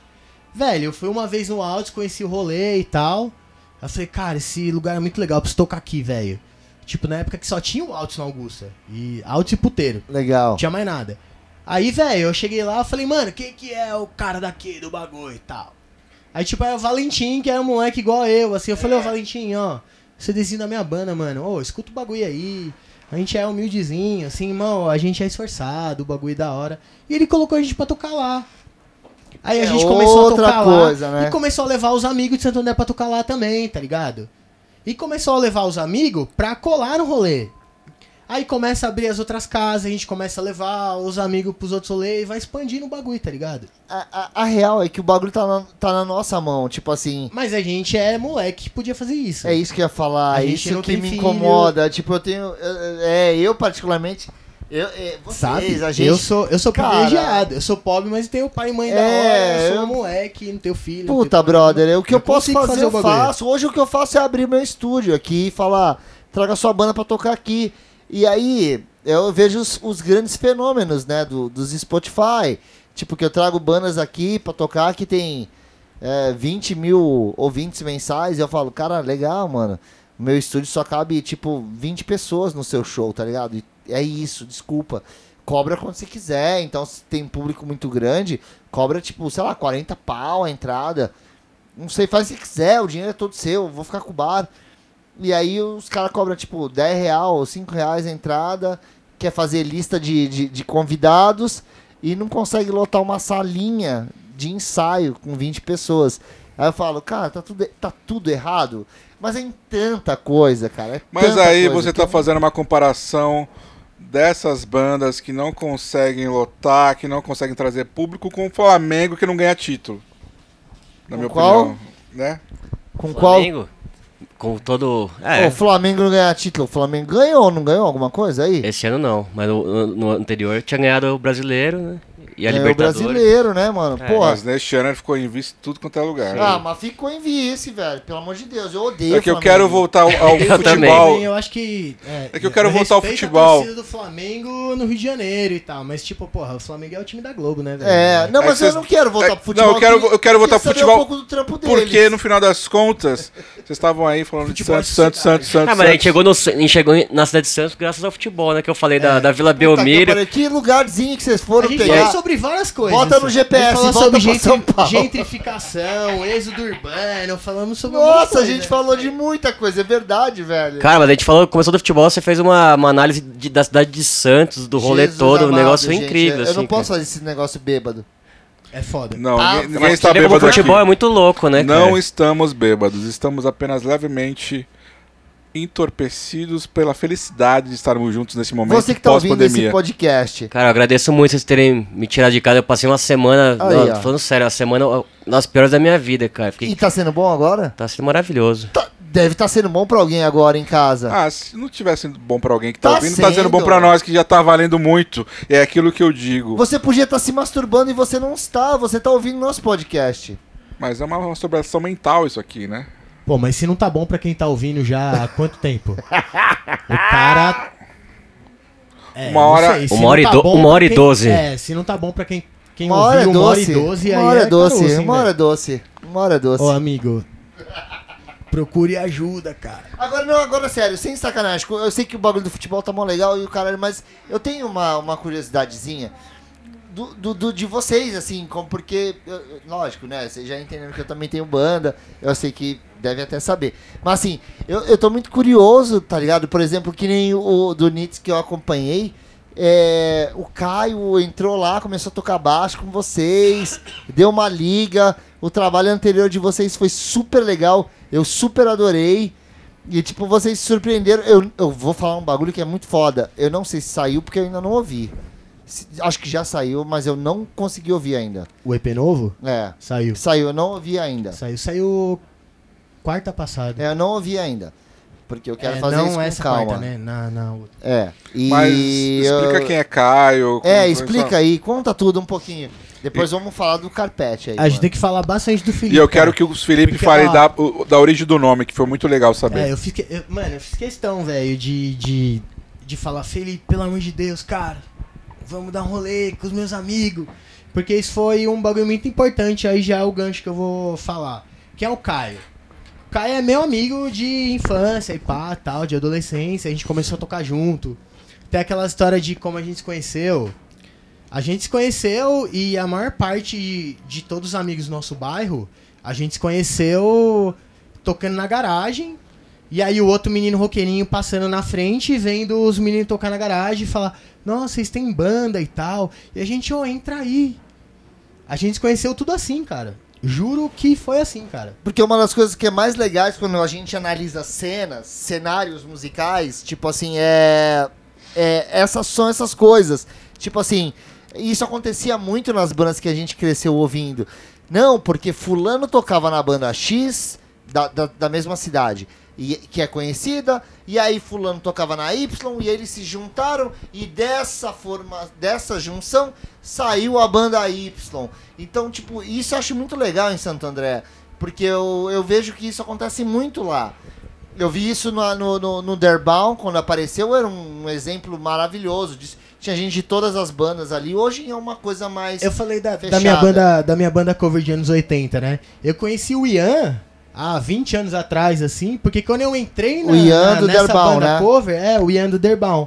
Velho, eu fui uma vez no Altos, conheci o rolê e tal. Eu falei, cara, esse lugar é muito legal, preciso tocar aqui, velho. Tipo, na época que só tinha o Altos na Augusta. E Altos e puteiro. Legal. Não tinha mais nada. Aí, velho, eu cheguei lá e falei, mano, quem que é o cara daqui do bagulho e tal? Aí, tipo, era o Valentim, que era um moleque igual eu, assim. Eu falei, ô Valentim, ó, CDzinho da minha banda, mano. Ô, escuta o bagulho aí. A gente é humildezinho, assim, irmão, a gente é esforçado, o bagulho da hora. E ele colocou a gente pra tocar lá. Aí a É gente começou a tocar coisa, lá né? e começou a levar os amigos de Santo André pra tocar lá também, tá ligado? E começou a levar os amigos pra colar no rolê. Aí começa a abrir as outras casas, a gente começa a levar os amigos pros outros rolês e vai expandindo o bagulho, tá ligado? A, a- a real é que o bagulho tá na, tá na nossa mão. Tipo assim, Mas a gente é moleque que podia fazer isso. é isso que eu ia falar. A É isso que me filho. incomoda. Tipo, eu tenho. eu- É, eu particularmente. Eu, é, vocês, Sabe? a gente. Eu sou, eu sou Cara. privilegiado. Eu sou pobre, mas tenho pai e mãe da É, hora. Eu sou eu- moleque, não tenho filho. Puta, tenho brother, o que eu, posso consigo fazer, fazer eu faço. Hoje o que eu faço é abrir meu estúdio aqui e falar, traga sua banda pra tocar aqui. E aí, eu vejo os, os grandes fenômenos, né, do, dos Spotify. Tipo, que eu trago bandas aqui pra tocar que tem é, 20 mil ouvintes mensais. E eu falo, cara, legal, mano. Meu estúdio só cabe, tipo, 20 pessoas no seu show, tá ligado? E é isso, desculpa. Cobra quando você quiser. Então, se tem público muito grande, cobra, tipo, sei lá, 40 pau a entrada. Não sei, faz o que quiser, o dinheiro é todo seu, vou ficar com o bar. E aí os caras cobram, tipo, 10 real ou 5 reais a entrada, quer fazer lista de, de, de convidados e não consegue lotar uma salinha de ensaio com 20 pessoas. Aí eu falo, cara, tá tudo, tá tudo errado. Mas é em tanta coisa, cara. é Mas aí coisa você tá fazendo uma comparação dessas bandas que não conseguem lotar, que não conseguem trazer público com o Flamengo que não ganha título. Na Com minha qual? opinião. Né? Com qual? Com todo. É, O Flamengo não ganha título. O Flamengo ganhou, não ganhou alguma coisa aí? esse ano não, mas no- no anterior tinha ganhado o brasileiro, né? E a o Libertadores. brasileiro, né, mano? É, Porra. Mas neste ano ele ficou em vice em tudo quanto é lugar. Ah, mas ficou em vice, velho. Pelo amor de Deus, eu odeio é que eu o quero voltar ao, ao Eu também. futebol. Eu acho que. É, É que eu quero voltar ao futebol. A torcida do Flamengo no Rio de Janeiro e tal. Mas, tipo, porra, o Flamengo é o time da Globo, né, velho? É, não, É mas eu não quero voltar é- pro futebol. não, eu quero- eu quero voltar pro futebol um pouco do trampo deles. Porque no final das contas, vocês estavam aí falando Futebol de Santos, é Santos, Santos, Santos. Ah, mas a gente chegou, no, a gente chegou na cidade de Santos graças ao futebol, né? Que eu falei da, da Vila Belmiro. Que lugarzinho que vocês A foram gente pegar. Sobre várias coisas. Bota no GPS, falou volta sobre pra São Paulo. gentrificação, êxodo urbano, falamos sobre Nossa, a gente falou de muita coisa, é verdade, velho. Cara, mas a gente falou, começou do futebol, você fez uma, uma análise de- da cidade de Santos, do rolê Jesus todo, o amado, negócio foi gente, incrível. Eu assim, não posso cara. fazer esse negócio bêbado. É foda. Não, Ah, ninguém, ninguém Mas está o bêbado futebol é aqui. muito louco, né, Não cara? estamos bêbados, estamos apenas levemente entorpecidos pela felicidade de estarmos juntos nesse momento Você que tá ouvindo esse podcast. Cara, eu agradeço muito vocês terem me tirado de casa. Eu passei uma semana, Aí, não, ó. falando sério, uma semana das piores da minha vida, cara. Fiquei, E tá sendo bom agora? Tá sendo maravilhoso. Tá- deve estar sendo bom pra alguém agora em casa. Ah, se não tivesse sendo bom pra alguém que tá, Tá ouvindo, tá sendo bom sendo. pra nós que já tá valendo muito. É aquilo que eu digo. Você podia estar se masturbando e você não está. Você tá ouvindo nosso podcast. Mas é uma masturbação mental isso aqui, né? Pô, mas se não tá bom pra quem tá ouvindo já há quanto tempo? o cara. É, Uma hora- sei, se Uma hora e tá do- uma hora e doze. É, se não tá bom pra quem, quem Uma hora é ouviu uma hora e doce. doze, aí Uma hora é doce. caroço, hein, Uma hora é doce. Uma hora é doce. Ô, amigo. Procure ajuda, cara. Agora, não, agora sério, sem sacanagem. Eu sei que o bagulho do futebol tá mó legal e o caralho, mas eu tenho uma, uma curiosidadezinha do, do, do- de vocês, assim, como porque, eu- lógico, né? Vocês já entenderam que eu também tenho banda, eu sei que devem até saber. Mas assim, eu, eu tô muito curioso, tá ligado? Por exemplo, que nem o, do Nitz que eu acompanhei. é, o Caio entrou lá, começou a tocar baixo com vocês, deu uma liga. O trabalho anterior de vocês foi super legal, eu super adorei. E tipo, vocês se surpreenderam. Eu, eu vou falar um bagulho que é muito foda. Eu não sei se saiu porque eu ainda não ouvi. Se- Acho que já saiu, mas eu não consegui ouvir ainda. O EP novo? É, Saiu. saiu, eu não ouvi ainda. Saiu, saiu quarta passada. É, eu não ouvi ainda. Porque eu quero É, fazer não isso com essa calma. quarta, né? Na, na outra. É. E Mas explica eu- quem é Caio. É, explica aí, conta tudo um pouquinho. Depois vamos falar do carpete aí. A gente mano. tem que falar bastante do Felipe. E eu cara. quero que o Felipe Porque, fale ó, da, o- da origem do nome, que foi muito legal saber. É, eu fiz. que- eu- mano, eu fiz questão, velho, de, de, de falar, Felipe, pelo amor de Deus, cara, vamos dar um rolê com os meus amigos. Porque isso foi um bagulho muito importante, aí já é o gancho que eu vou falar. Que é o Caio. Caio é meu amigo de infância e pá, tal, de adolescência. A gente começou a tocar junto. Tem aquela história de como a gente se conheceu. A gente se conheceu e a maior parte de, de todos os amigos do nosso bairro, a gente se conheceu tocando na garagem E aí o outro menino roqueirinho passando na frente, vendo os meninos tocar na garagem e falar, nossa, vocês têm banda e tal. E a gente, ô, entra aí. A gente se conheceu tudo assim, cara. Juro que foi assim, cara. Porque uma das coisas que é mais legais quando a gente analisa cenas, cenários musicais, tipo assim, é. é essas são essas coisas. Tipo assim, isso acontecia muito nas bandas que a gente cresceu ouvindo. Não, porque fulano tocava na banda X da, da, da mesma cidade. E, que é conhecida, e aí fulano tocava na Y e eles se juntaram e dessa forma, dessa junção saiu a banda Y. Então, tipo, isso eu acho muito legal em Santo André, porque eu, eu vejo que isso acontece muito lá. Eu vi isso no, no, no, no Derbaum, quando apareceu, era um exemplo maravilhoso disso. Tinha gente de todas as bandas ali. Hoje é uma coisa mais. Eu falei da, da minha banda, da minha banda cover de anos 80, né? Eu conheci o Ian há 20 anos atrás, assim, porque quando eu entrei na, O Ian na- do nessa Derbaum, banda né? cover, é, o Ian do Derbaum.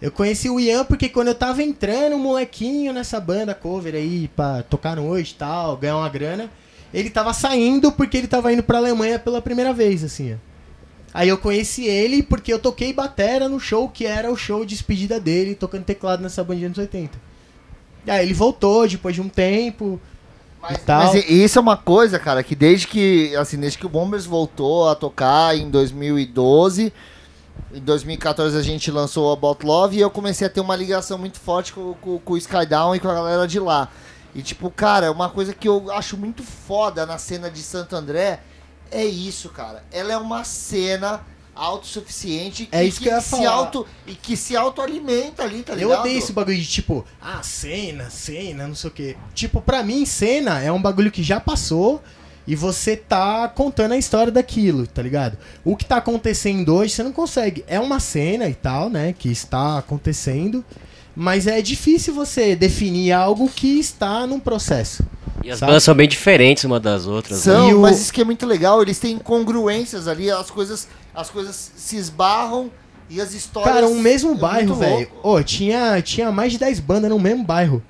Eu conheci o Ian porque quando eu tava entrando, um molequinho nessa banda cover aí, pra tocar noite e tal, ganhar uma grana, ele tava saindo porque ele tava indo pra Alemanha pela primeira vez, assim, ó. Aí eu conheci ele porque eu toquei batera no show que era o show de despedida dele, tocando teclado nessa banda de anos 80. E aí ele voltou depois de um tempo. Mas, e tal. mas isso é uma coisa, cara, que desde que, assim, desde que o Bombers voltou a tocar em 2012, em 2014 a gente lançou o About Love e eu comecei a ter uma ligação muito forte com, com, com o Skydown e com a galera de lá. E tipo, cara, uma coisa que eu acho muito foda na cena de Santo André é isso, cara. Ela é uma cena autossuficiente É isso que eu ia se falar. auto e que se autoalimenta ali, tá Eu ligado? odeio esse bagulho de tipo, ah, cena, cena, não sei o quê. Tipo, pra mim, cena é um bagulho que já passou e você tá contando a história daquilo, tá ligado? O que tá acontecendo hoje, você não consegue. É uma cena e tal, né, que está acontecendo, mas é difícil você definir algo que está num processo. E as Sabe? bandas são bem diferentes uma das outras. né? São, E o- mas isso que é muito legal, eles têm incongruências ali, as coisas, as coisas se esbarram e as histórias. Cara, um mesmo é bairro, velho. Ô, tinha, tinha mais de 10 bandas no mesmo bairro.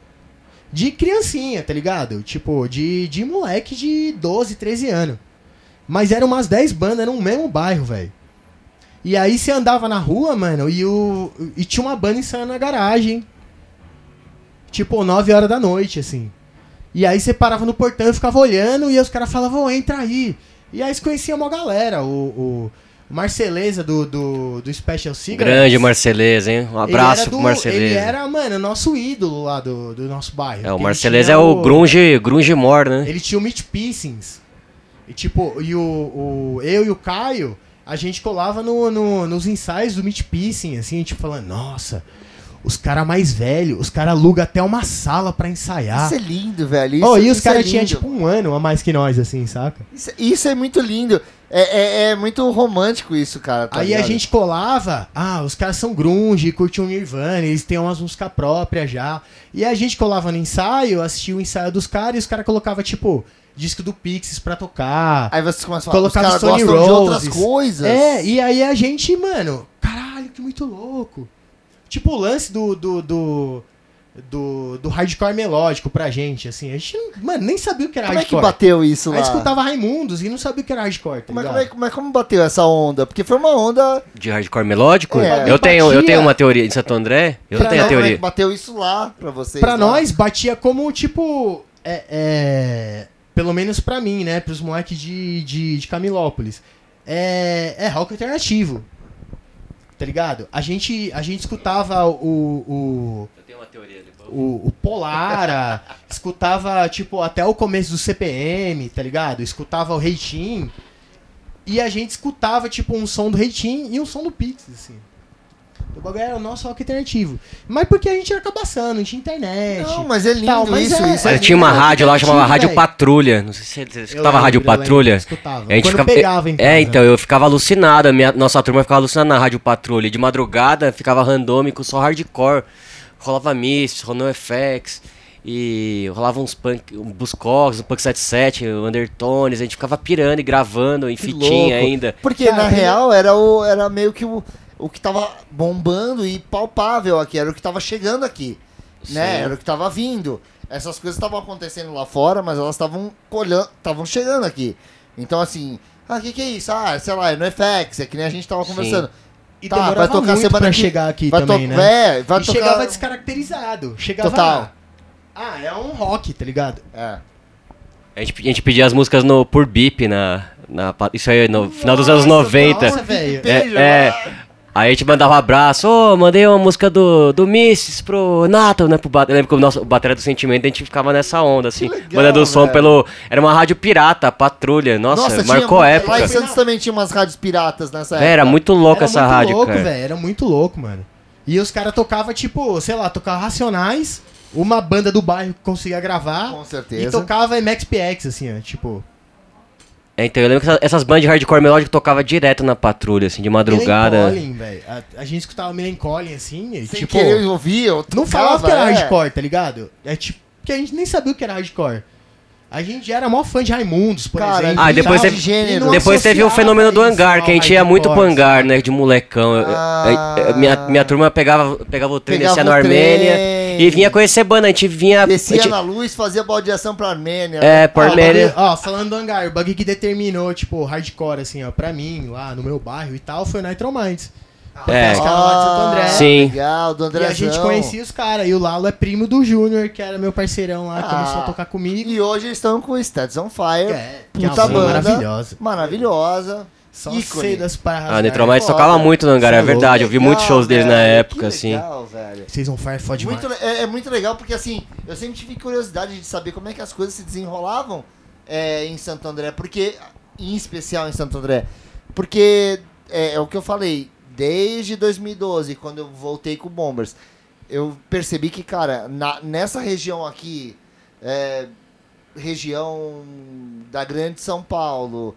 De criancinha, tá ligado? Tipo, de, de moleque de 12, 13 anos. Mas eram umas 10 bandas no mesmo bairro, velho. E aí você andava na rua, mano, e, o, e tinha uma banda ensaiando na garagem. Tipo, 9 horas da noite, assim. E aí você parava no portão e ficava olhando, e os caras falavam, entra aí. E aí você conhecia uma galera. O, o Marceleza do, do, do Special Cigarettes. Grande Marceleza, hein? Um abraço era pro do- Marceleza. Ele era, mano, nosso ídolo lá do, do nosso bairro. É, o Ele Marceleza é o grunge, grunge mor, né? Ele tinha o Mitch Pissings. E tipo, e o, o, eu e o Caio, a gente colava no, no- nos ensaios do Mitch Pissing, assim, tipo, falando, nossa, os caras mais velhos, os caras alugam até uma sala pra ensaiar. Isso é lindo, velho. Isso, oh, e os caras é tinham, tipo, um ano a mais que nós, assim, saca? Isso, isso é muito lindo. É, é, é muito romântico isso, cara. tá Aí a ligado? gente colava, ah, os caras são grunge, curtiam Nirvana, eles têm umas músicas próprias já. E a gente colava no ensaio, assistia o ensaio dos caras e os caras colocavam, tipo, disco do Pixies pra tocar. Aí vocês começam a falar, os colocava Stone gostam de outras coisas. É, e aí a gente, mano, caralho, que muito louco. Tipo o lance do, do, do, do, do hardcore melódico pra gente, assim. A gente, mano, nem sabia o que era Como é que hardcore. bateu isso a lá? gente escutava Raimundos e não sabia o que era hardcore, tá Como é, ligado? como, é, como, é, como bateu essa onda? Porque foi uma onda. De hardcore melódico? É. eu, tenho, eu tenho uma teoria em Santo André. Eu Pra tenho a Não, como é teoria. que bateu isso lá pra vocês? Pra lá? nós, batia como, tipo. É, é, pelo menos pra mim, né? Pros moleques de, de, de Camilópolis. É, é rock alternativo. Tá ligado? A gente, a gente escutava o, o, tenho uma teoria depois. o, o Polara, escutava, tipo, até o começo do CPM, tá ligado? Escutava o Reitin. E a gente escutava, tipo, um som do Reitin e um som do Pix, assim. O bagulho era o nosso rock alternativo. Mas porque a gente era cabaçando, não tinha internet. Não, mas é lindo Tal, mas isso. é- isso é Mas tinha uma rádio lá alternativo, Rádio velho. Patrulha. Não sei se você Eu escutava lembro, Rádio eu lembro, Patrulha. escutava. A gente Quando ficava- pegava casa. É, então, eu ficava alucinado. A minha, nossa turma ficava alucinada na Rádio Patrulha. De madrugada ficava randômico, só hardcore. Rolava Mist, rolava FX. E rolava uns punk, um Buscogs, um Punk 77, o Undertones. A gente ficava pirando e gravando em Que fitinha louco. ainda. Porque Cara, na real era, o, era meio que o, o que tava bombando e palpável aqui, era o que tava chegando aqui. Né? Sim. Era o que tava vindo. Essas coisas estavam acontecendo lá fora, mas elas estavam colhando, estavam chegando aqui. Então, assim, Ah, o que, que é isso? Ah, sei lá, é no FX, é que nem a gente tava Sim. E Tá, demorava vai tocar muito semana pra que- chegar aqui vai também, to- né? É, vai e tocar. chegava descaracterizado. Chegava Total. Ah, é um rock, tá ligado? É. A gente, a gente pedia as músicas no, por bip na, na. Isso aí, no final dos anos Nossa, 90. Nossa, velho. É, é. Aí a gente mandava um abraço, ô, mandei uma música do, do Misses pro Nato, né? Pro bat... Eu lembro que o nosso o Bateria do Sentimento a gente ficava nessa onda, assim. legal, mandando o som velho. pelo. Era uma rádio pirata, patrulha. Nossa, marcou tinha, época. Lá em Santos também tinha umas rádios piratas nessa época. era muito louca Era essa muito rádio, louco, cara. velho. Era muito louco, mano. E os caras tocavam, tipo, sei lá, tocava Racionais, uma banda do bairro que conseguia gravar. Com E certeza. tocava MXPX, assim, ó. Tipo. É, então eu lembro que essa- essas bandas de hardcore melódico tocava direto na patrulha, assim, de madrugada. Millencolin, velho. A, a gente escutava Millencolin, assim, e, Sem tipo. querer ouvir, eu Não falava que era é. hardcore, tá ligado? É tipo. Porque a gente nem sabia o que era hardcore. A gente era maior fã de Raimundos, por Cara, exemplo. Ah, depois tal, teve- e não Depois teve o fenômeno do hangar, que a gente ia muito pro hangar, né? De molecão. Eu- eu- Ah. eu- minha, minha turma pegava, pegava o trem, Pegava descia na o trem. Armênia e vinha conhecer banda. A gente vinha. Descia gente- na luz, fazia baldeação pra Armênia. É, pra Ó, o Armênia. Ó, falando do hangar, o bagulho que determinou, tipo, hardcore, assim, ó, pra mim, lá no meu bairro e tal, foi o Nitro Minds. É. Os caras lá de Santo André. Sim. Legal, do E Andrezão. a gente conhecia os caras. E o Lalo é primo do Júnior, que era meu parceirão lá, Ah. começou a tocar comigo. E hoje eles estão com o Stats on Fire. É, que é uma Puta banda banda. maravilhosa. Maravilhosa. Só Ícone. sei das paradas. Ah, Nitromites foda. tocava muito no hangar, Cê é verdade. Eu vi muitos shows deles na época, que assim. Legal, velho. Vocês on fire fode Muito, demais. é, é muito legal porque assim, eu sempre tive curiosidade de saber como é que as coisas se desenrolavam é, em Santo André, porque em especial em Santo André, porque é, é o que eu falei, desde 2012, quando eu voltei com o Bombers, eu percebi que, cara, na- nessa região aqui, é, região da Grande São Paulo,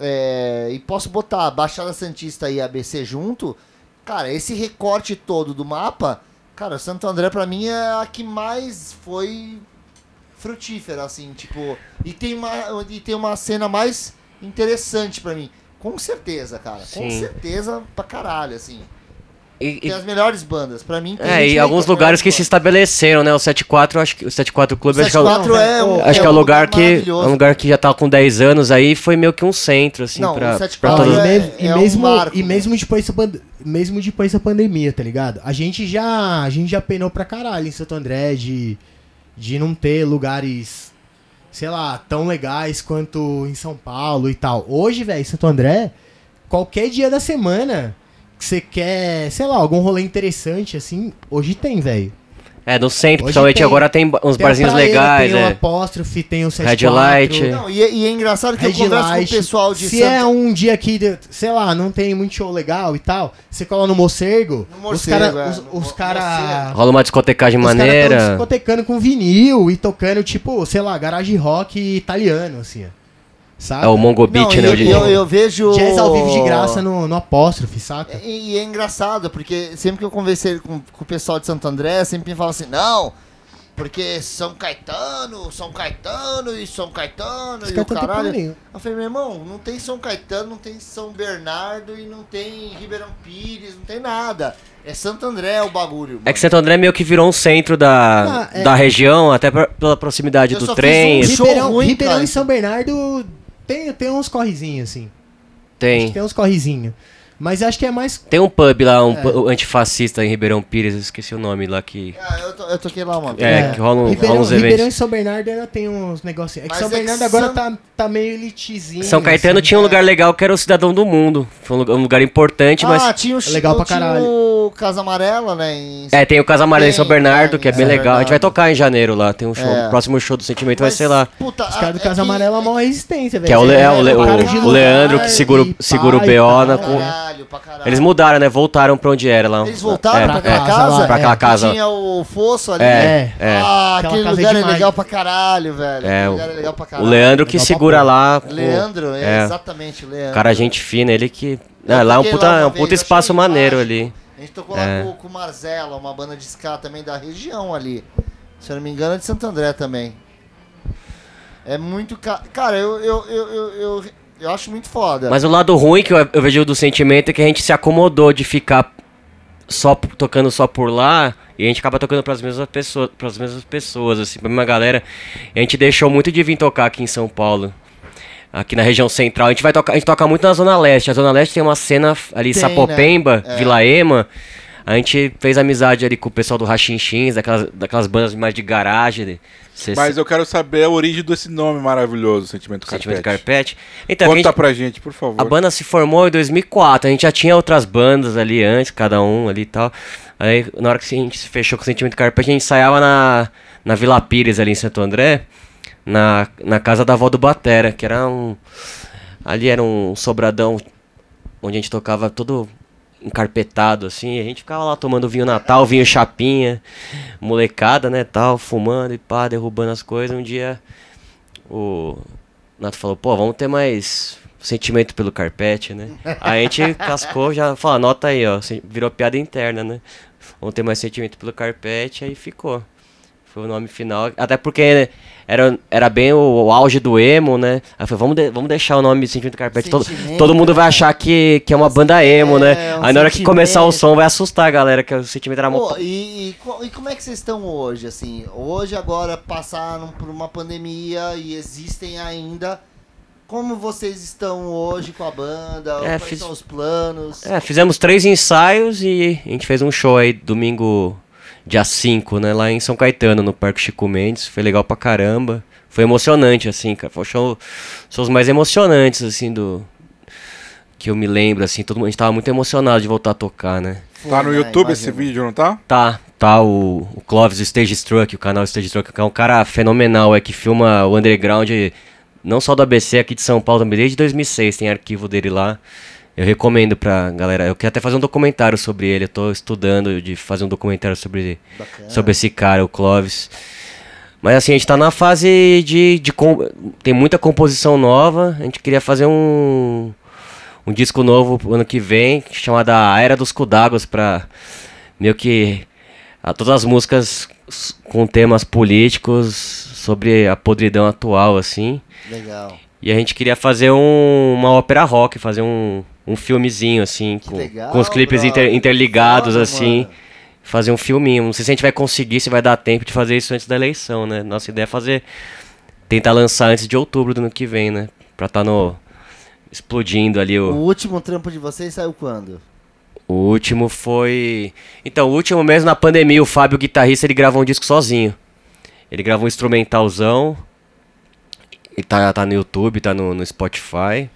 é, e posso botar Baixada Santista e ABC junto, cara, esse recorte todo do mapa, cara, Santo André pra mim é a que mais foi frutífera, assim, tipo, e tem uma, e tem uma cena mais interessante pra mim. Com certeza, cara. Com Sim. certeza pra caralho, assim. E- Tem e- as melhores bandas. Pra mim, tem é, e alguns lugares que melhores se estabeleceram, né? O 74, acho que o 74 Clube, bandas. acho que é o, 74 é, um, acho que é um o lugar que é um lugar que já tá com 10 anos aí, foi meio que um centro assim Não, pra, o 74 pra e, é- e é um mesmo, marco, e né? mesmo depois, da mesmo depois da pandemia, tá ligado? A gente já, a gente já penou pra caralho em Santo André de, de não ter lugares, sei lá, tão legais quanto em São Paulo e tal. Hoje, velho, Santo André, qualquer dia da semana que você quer, sei lá, algum rolê interessante assim, hoje tem, velho. É, no centro, Hoje principalmente tem- agora tem uns Tem barzinhos Praeira, legais, tem o é. Apóstrofe, tem o Red 74. Light. Não, e, e é engraçado que eu Red converso Light. com o pessoal de Se Santa... é um dia que, sei lá, não tem muito show legal e tal, você cola no Morcego, No os Morcego, cara, é, os, os cara. Rola uma discotecagem os cara tão maneira. discotecando com vinil e tocando, tipo, sei lá, garage rock italiano, assim, ó. Sabe? É o Mongo Beat, né? eu, o eu, eu vejo... Jazz ao vivo de graça no, no apóstrofe, saca? E, e é engraçado, porque sempre que eu conversei com, com o pessoal de Santo André, sempre me falam assim, não, porque São Caetano, São Caetano e São Caetano Os e o caras tão caralho. Eu falei, meu irmão, não tem São Caetano, não tem São Bernardo e não tem Ribeirão Pires, não tem nada. É Santo André o bagulho. É que Santo André meio que virou um centro da, Ah, é. da região, até pra- pela proximidade Eu do só trem. fiz um show Ribeirão, ruim, Ribeirão e São Bernardo tem, tem uns correzinhos, assim. Tem. tem uns correzinhos. Mas acho que é mais Tem um pub lá, um É. antifascista em Ribeirão Pires, eu esqueci o nome lá que. Ah, eu, to- eu toquei lá uma vez. É, que rola um- Ribeirão, rola uns Ribeirão eventos. e São Bernardo ainda tem uns negocinhos. É que Mas São é que Bernardo agora São- tá, tá meio elitizinho. São Caetano assim. tinha um lugar legal que era o Cidadão do Mundo. Foi um lugar, um lugar importante, mas. Ah, tinha o, É legal pra tinha caralho. o Casa Amarela, né? Em... É, tem o Casa Amarela em São Tem, Bernardo, que é tem, bem é legal. A gente vai tocar em janeiro lá. Tem um show. É. O próximo show do Sentimento vai Mas, ser lá. Puta, Os caras do é Casa que- Amarela é maior resistência, velho. Que é o, é Leandro que segura, o BO na. Pra caralho. Eles mudaram, né? Voltaram pra onde era lá. Eles voltaram É, pra é. aquela casa casa? lá, Pra aquela Que casa. tinha o fosso ali. É, é. Ah, Aquela aquele casa lugar é é demais. legal pra caralho, velho. É, Aquele o- lugar é legal pra O caralho. Leandro que Legal segura lá. Leandro, é, é. exatamente, o Leandro. Cara, gente fina, ele que. Ah, lá é um puta, lá é um vez, puta espaço maneiro ali. A gente tocou É. lá com, com o Marzella, uma banda de ska também da região ali. Se eu não me engano, é de Santo André também. É muito. Ca... Cara, eu, eu, eu, eu, eu, acho muito foda. Mas o lado ruim que eu, eu vejo do sentimento é que a gente se acomodou de ficar só tocando só por lá e a gente acaba tocando pras mesmas pessoas, pras mesmas pessoas, assim, pra mesma galera. A gente deixou muito de vir tocar aqui em São Paulo. aqui na região central. A gente vai tocar, a gente toca muito na Zona Leste. A Zona Leste tem uma cena ali, Tem, Sapopemba, né? É. Vila Ema. A gente fez amizade ali com o pessoal do Rachinchins, daquelas, daquelas bandas mais de garagem. de- cê- Mas eu quero saber a origem desse nome maravilhoso, Sentimento Carpete. Sentimento Carpete. Então, a Conta gente- pra gente, por favor. a banda se formou em 2004. A gente já tinha outras bandas ali antes, cada um ali e tal. Aí, na hora que a gente se fechou com o Sentimento Carpete, a gente ensaiava na, na Vila Pires, ali em Santo André, na, na casa da avó do Batera, que era um. Ali era um sobradão onde a gente tocava todo encarpetado, assim. A gente ficava lá tomando vinho Natal, vinho Chapinha, molecada, né, tal, fumando e pá, derrubando as coisas. Um dia o Nato falou, pô, vamos ter mais sentimento pelo carpete, né? Aí a gente cascou, já falou, anota aí, ó, virou piada interna, né? Vamos ter mais sentimento pelo carpete, aí ficou. Foi o nome final. Até porque era, era bem o, o auge do emo, né? Aí foi, vamos, de- vamos deixar o nome Sentimento Carpete. Todo, todo mundo vai né? achar que, que é uma banda emo, né? É, um Aí na hora que começar o som vai assustar a galera, que o sentimento era Pô, e, e e como é que vocês estão hoje, assim? Hoje, agora, passaram por uma pandemia e existem ainda. Como vocês estão hoje com a banda? É, Quais fiz- são os planos? É, fizemos três ensaios e a gente fez um show aí domingo, dia 5, né? Lá em São Caetano, no Parque Chico Mendes. Foi legal pra caramba. Foi emocionante, assim, cara. Foi o show, shows mais emocionantes, assim, do. Que eu me lembro, assim. Todo mundo, a gente tava muito emocionado de voltar a tocar, né? Tá no? YouTube esse vídeo, não tá? Tá, tá o, o Clóvis Stage Struck, o canal Stage Struck, que é um cara fenomenal, é que filma o underground, não só do ABC aqui de São Paulo, também desde 2006, tem arquivo dele lá. Eu recomendo pra galera, eu quero até fazer um documentário sobre ele, eu tô estudando de fazer um documentário sobre, Bacana. sobre esse cara, o Clóvis. Mas assim, a gente tá na fase de, de tem muita composição nova, a gente queria fazer um um disco novo ano que vem, chamado A Era dos Cudáguas, pra meio que a, todas as músicas com temas políticos sobre a podridão atual, assim. Legal. E a gente queria fazer um- uma ópera rock, fazer um, um filmezinho, assim, com, legal, com os clipes inter- interligados, Foda, assim. mano. Fazer um filminho. Não sei se a gente vai conseguir, se vai dar tempo de fazer isso antes da eleição, né? Nossa ideia é fazer. Tentar lançar antes de outubro do ano que vem, né? Pra tá no. Explodindo ali O o. último trampo de vocês saiu quando? O último foi. Então, o último mesmo na pandemia, o Fábio, o guitarrista, ele gravou um disco sozinho. Ele gravou um instrumentalzão. E tá, tá no YouTube, tá no, no Spotify.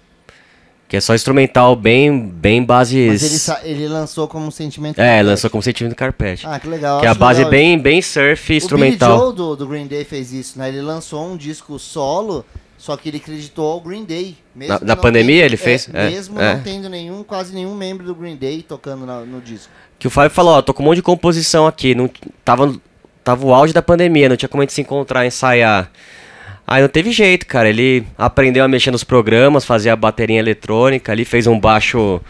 Que é só instrumental bem, bem bases. Mas ele, ele lançou como sentimento. É, Carpete. lançou como sentimento carpete. Ah, que legal. que é a base legal bem, bem surf O instrumental. Billy Joe do, do Green Day fez isso, né? Ele lançou um disco solo, só que ele acreditou ao Green Day. Mesmo Na- na pandemia tendo- ele fez? É, É, mesmo é. não tendo nenhum, quase nenhum membro do Green Day tocando na- no disco. Que o Fábio falou, ó, tô com um monte de composição aqui. Não, tava, tava o auge da pandemia, não tinha como a gente se encontrar, ensaiar. Aí não teve jeito, cara. Ele aprendeu a mexer nos programas, fazia a bateria eletrônica ali, fez um baixo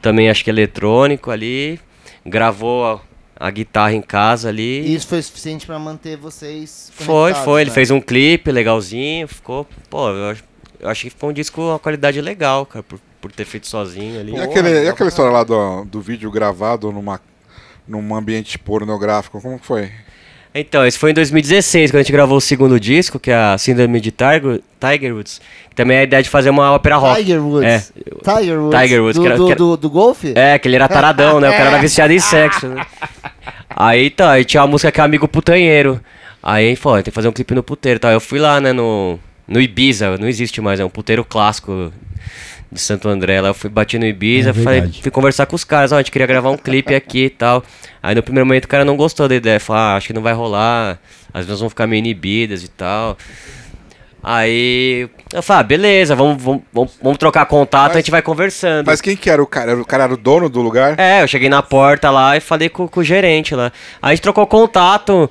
também, acho que eletrônico ali. Gravou a, a guitarra em casa ali. E isso foi suficiente pra manter vocês Foi, foi. Ele né? fez um clipe legalzinho, ficou. Pô, eu, eu achei que foi um disco, uma qualidade legal, cara, por, por ter feito sozinho ali. E, Porra, aquele, e aquela história lá do, do vídeo gravado numa, num ambiente pornográfico, como que foi? Então, esse foi em 2016, quando a gente gravou o segundo disco, que é a Síndrome de Tiger, Tiger Woods. Também é a ideia de fazer uma ópera rock. Tiger Woods. É. Tiger Woods. Tiger Woods, Do, que era- do, que era- do, do golfe? É, que ele era taradão, né? O cara era viciado em sexo, né? Aí tá, aí tinha uma música que é Amigo Putanheiro. Aí ele falou, tem que fazer um clipe no puteiro. Tá? Eu fui lá, né, no, no Ibiza, não existe mais, é um puteiro clássico de Santo André. Lá eu fui bati no Ibiza, É falei, fui conversar com os caras, ó, a gente queria gravar um clipe aqui e tal. Aí no primeiro momento o cara não gostou da ideia, falou, ah, acho que não vai rolar, as pessoas vão ficar meio inibidas e tal. Aí eu falei, ah, beleza, vamos, vamos, vamos, trocar contato, Mas- a gente vai conversando. Mas quem que era o cara? O cara era o dono do lugar? É, eu cheguei na porta lá e falei com, com o gerente lá. Aí a gente trocou contato.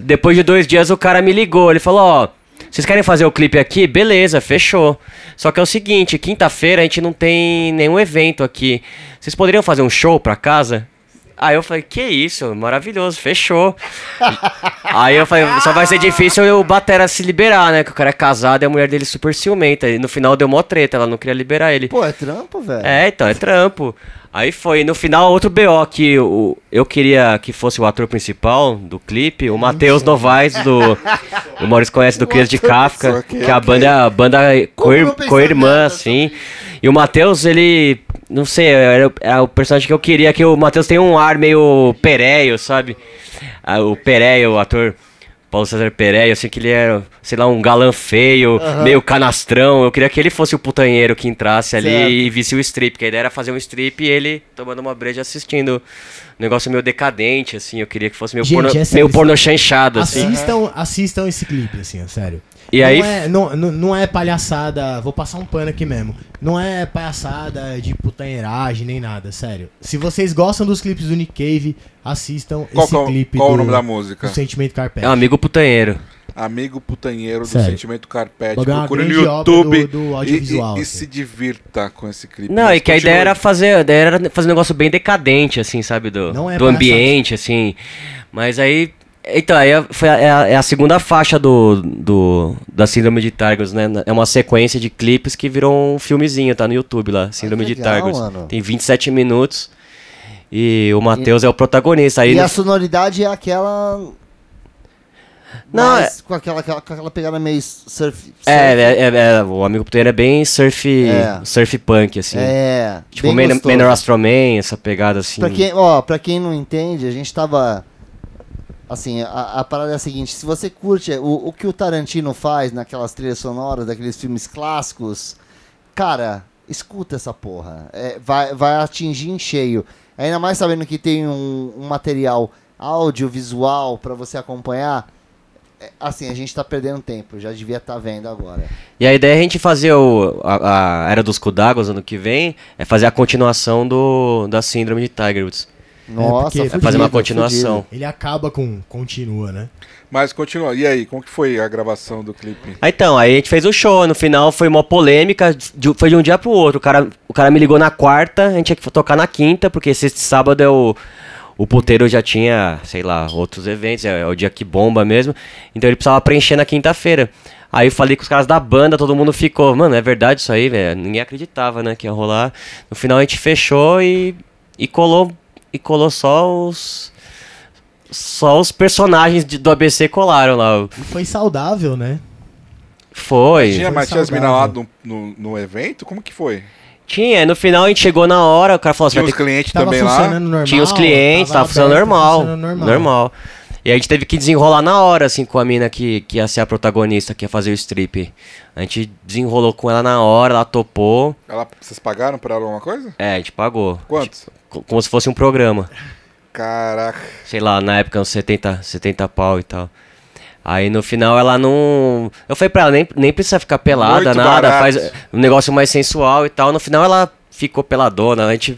Depois de dois dias o cara me ligou. Ele falou, ó, vocês querem fazer o clipe aqui? Beleza, fechou. Só que é o seguinte, quinta-feira a gente não tem nenhum evento aqui. Vocês poderiam fazer um show pra casa? Aí eu falei, que isso, maravilhoso, fechou. Aí eu falei, só vai ser difícil o Batera se liberar, né? Que o cara é casado e a mulher dele super ciumenta. E no final deu mó treta, ela não queria liberar ele. Pô, é trampo, velho. É, então, é trampo. Aí foi, no final, outro BO que eu, eu queria que fosse o ator principal do clipe, o Matheus Novaes, do. O Maurício conhece do Crias de Kafka, ok, que é a banda, a banda co-irmã, nada assim. E o Matheus, ele. Não sei, era, era o personagem que eu queria, que o Matheus tem um ar meio pereio, sabe? Ah, o Pereio, o ator. Paulo César Pereira, assim que ele era, sei lá, um galã feio, meio canastrão. Eu queria que ele fosse o putanheiro que entrasse ali Certo. e visse o strip, porque a ideia era fazer um strip e ele tomando uma breja assistindo. Um negócio meio decadente, assim. Eu queria que fosse meio Gente, porno, é sério, meio porno chanchado, assim. Assistam, assistam esse clipe, assim, ó, sério. E não aí- É, não, não, não é palhaçada, vou passar um pano aqui mesmo. Não é palhaçada de putanheiragem nem nada, sério. Se vocês gostam dos clipes do Nick Cave, assistam Qual, esse qual- clipe qual do, o nome da do música? Sentimento Carpete. É um amigo putanheiro. Amigo Putanheiro do Sério. Sentimento Carpete. Bagulho é uma Procure no grande obra YouTube do- do e- audiovisual, e, e assim. se divirta com esse clipe. Não, Mas e que a continue. ideia era fazer, a ideia era fazer um negócio bem decadente, assim, sabe? Do, Não é do ambiente, assim. Mas aí. Então, aí foi a, é a, é a segunda faixa do, do, da Síndrome de Targus, né? É uma sequência de clipes que virou um filmezinho, tá no YouTube lá, Síndrome de legal, Targus. mano. Tem 27 minutos e o Matheus é o protagonista. Aí E no- a sonoridade é aquela. Não, mais com, aquela, aquela- com aquela pegada meio surf. é, surf. é, é, é, o amigo puteiro é bem surf, É. surf punk, assim. É, tipo, bem Man, gostoso. Man Astro Man, essa pegada assim. Pra quem, ó, pra quem não entende, a gente tava. Assim, a, a parada é a seguinte: se você curte o, o que o Tarantino faz naquelas trilhas sonoras, daqueles filmes clássicos, cara, escuta essa porra. É, vai, vai atingir em cheio. Ainda mais sabendo que tem um, um material audiovisual pra você acompanhar. É, Assim, a gente tá perdendo tempo, já devia estar vendo agora. E a ideia é a gente fazer o, a, a Era dos Kudagos ano que vem, é fazer a continuação do, da Síndrome de Tiger Woods. Nossa, porque- É fazer uma continuação. fudido. Ele acaba com continua, né? Mas continua. E aí, como que foi a gravação do clipe? Ah, então, aí a gente fez o show, no final foi uma polêmica, de- foi de um dia pro outro. O cara, o cara me ligou na quarta, a gente tinha que tocar na quinta, porque sexta e sábado é o, o puteiro já tinha, sei lá, outros eventos, é, é o dia que bomba mesmo. Então ele precisava preencher na quinta-feira. Aí eu falei com os caras da banda, todo mundo ficou, mano, é verdade isso aí, velho? Ninguém acreditava, né, que ia rolar. No final a gente fechou e, e colou e colou só os só os personagens de- do ABC colaram lá. Foi saudável, né? Foi. Tinha, Foi mas tinha as minas lá saudável. no, no, no evento? Como que foi? Tinha, no final a gente chegou na hora, o cara falou assim, Tinha vai os ter que- clientes Tava também lá? funcionando normal. tinha os clientes, tava, funcionando aberto, normal, funcionando normal. normal. E a gente teve que desenrolar na hora, assim, com a mina que, que ia ser a protagonista, que ia fazer o strip. A gente desenrolou com ela na hora, ela topou. Ela, vocês pagaram pra ela alguma coisa? É, a gente pagou. Quanto? Co- Como se fosse um programa. Caraca. Sei lá, na época uns 70, 70 pau e tal. Aí no final ela não. Eu falei pra ela, nem, nem precisa ficar pelada, Muito nada, barato. faz um negócio mais sensual e tal. No final ela ficou peladona, a gente.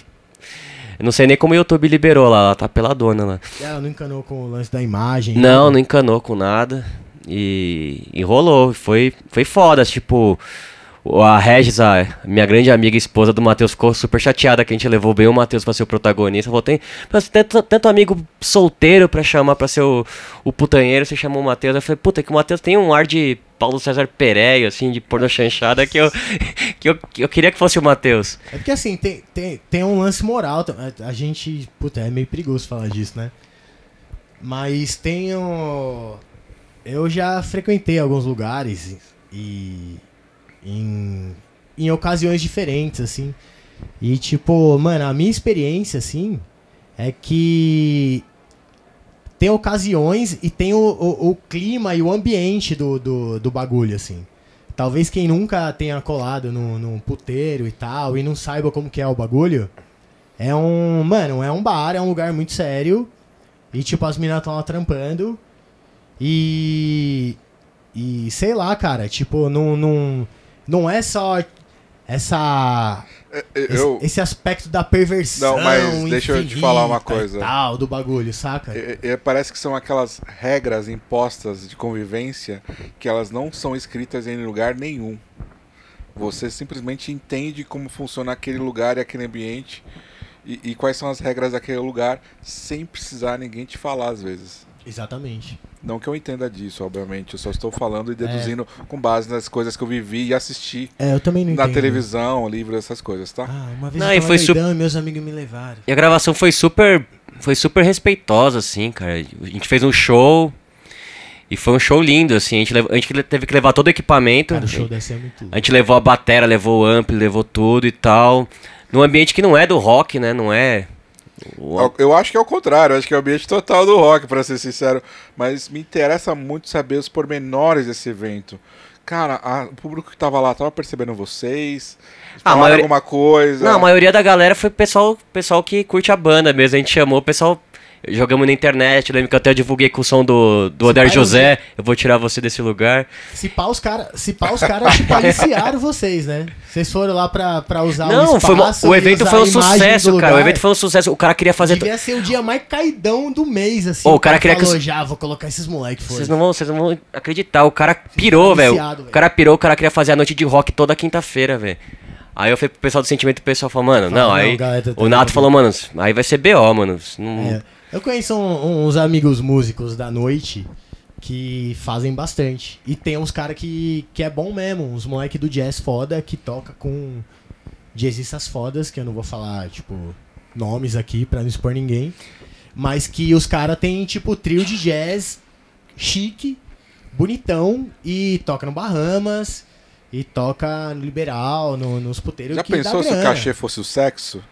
Eu não sei nem como o YouTube liberou lá, ela tá peladona lá. Ela não encanou com o lance da imagem. Não, não encanou com nada. E enrolou. Foi, foi foda. Tipo, a Regis, a minha grande amiga e esposa do Matheus, ficou super chateada que a gente levou bem o Matheus pra ser o protagonista. Falou, tem tanto, tanto amigo solteiro pra chamar pra ser o, o putanheiro, você chamou o Matheus. Eu falei, puta, que o Matheus tem um ar de Paulo César Pereio, assim, de porno chanchada, que eu, que eu, que eu queria que fosse o Matheus. É porque assim, tem, tem, tem um lance moral. a gente. Puta, é meio perigoso falar disso, né? Mas tem um. Eu já frequentei alguns lugares e. Em, em ocasiões diferentes, assim. E tipo, mano, a minha experiência, assim, é que. Tem ocasiões e tem o, o, o clima e o ambiente do, do, do bagulho, assim. Talvez quem nunca tenha colado num, puteiro e tal e não saiba como que é o bagulho, é um. Mano, é um bar, é um lugar muito sério. E tipo, as meninas estão lá trampando. E. E sei lá, cara, tipo, não, não, não é só essa. Esse, Eu, esse aspecto da perversão. Não, mas deixa eu te falar uma coisa. Tal, do bagulho, saca? É, é, parece que são aquelas regras impostas de convivência que elas não são escritas em lugar nenhum. Você simplesmente entende como funciona aquele lugar e aquele ambiente e, e quais são as regras daquele lugar sem precisar ninguém te falar às vezes. Exatamente. Não que eu entenda disso, obviamente. Eu só estou falando e deduzindo com base nas coisas que eu vivi e assisti É, eu também não na entendo. televisão, livro, essas coisas, tá? Ah, uma vez Não, eu e tava doidão e meus amigos me levaram. E a gravação foi super. Foi super respeitosa, assim, cara. A gente fez um show. E foi um show lindo, assim. A gente, lev- a gente teve que levar todo o equipamento. Cara, o show deve ser muito... A gente levou a batera, levou o ampli, levou tudo e tal. Num ambiente que não é do rock, né? Não é. O- Eu- acho que é o contrário, acho que é o ambiente total do rock, pra ser sincero. Mas me interessa muito saber os pormenores desse evento. Cara, a- o público que tava lá tava percebendo vocês? Ah, a Falaram maioria- alguma coisa? Não, a maioria da galera foi pessoal, pessoal que curte a banda mesmo. A gente chamou o pessoal. Jogamos na internet, lembro que eu até divulguei com o som do, do Se Oder pá, eu José. Eu vou tirar você desse lugar. Se pá, os caras cara, aliciaram vocês, né? Vocês foram lá pra, pra usar Não, o espaço o e evento foi um sucesso, cara. O evento foi um sucesso. O cara queria fazer. Devia ser o dia mais caidão do mês, assim. Ô, o cara queria que falou, os- já, vou colocar esses moleques fora. Vocês não, vão, vocês não vão acreditar. O cara pirou, velho. O cara pirou, o cara queria fazer a noite de rock toda quinta-feira, velho. Aí eu falei pro pessoal do sentimento, o pessoal falou, mano, não, não, aí. galera, tá o Nato tudo falou, mano, aí vai ser BO, mano. Não- É. Eu conheço um- uns amigos músicos da noite que fazem bastante. E tem uns caras que, que é bom mesmo, uns moleque do jazz foda que toca com jazzistas fodas, que eu não vou falar, tipo, nomes aqui pra não expor ninguém. Mas que os caras têm, tipo, trio de jazz chique, bonitão, e toca no Bahamas, e toca no Liberal, no, nos puteiros Já pensou se o cachê fosse o sexo?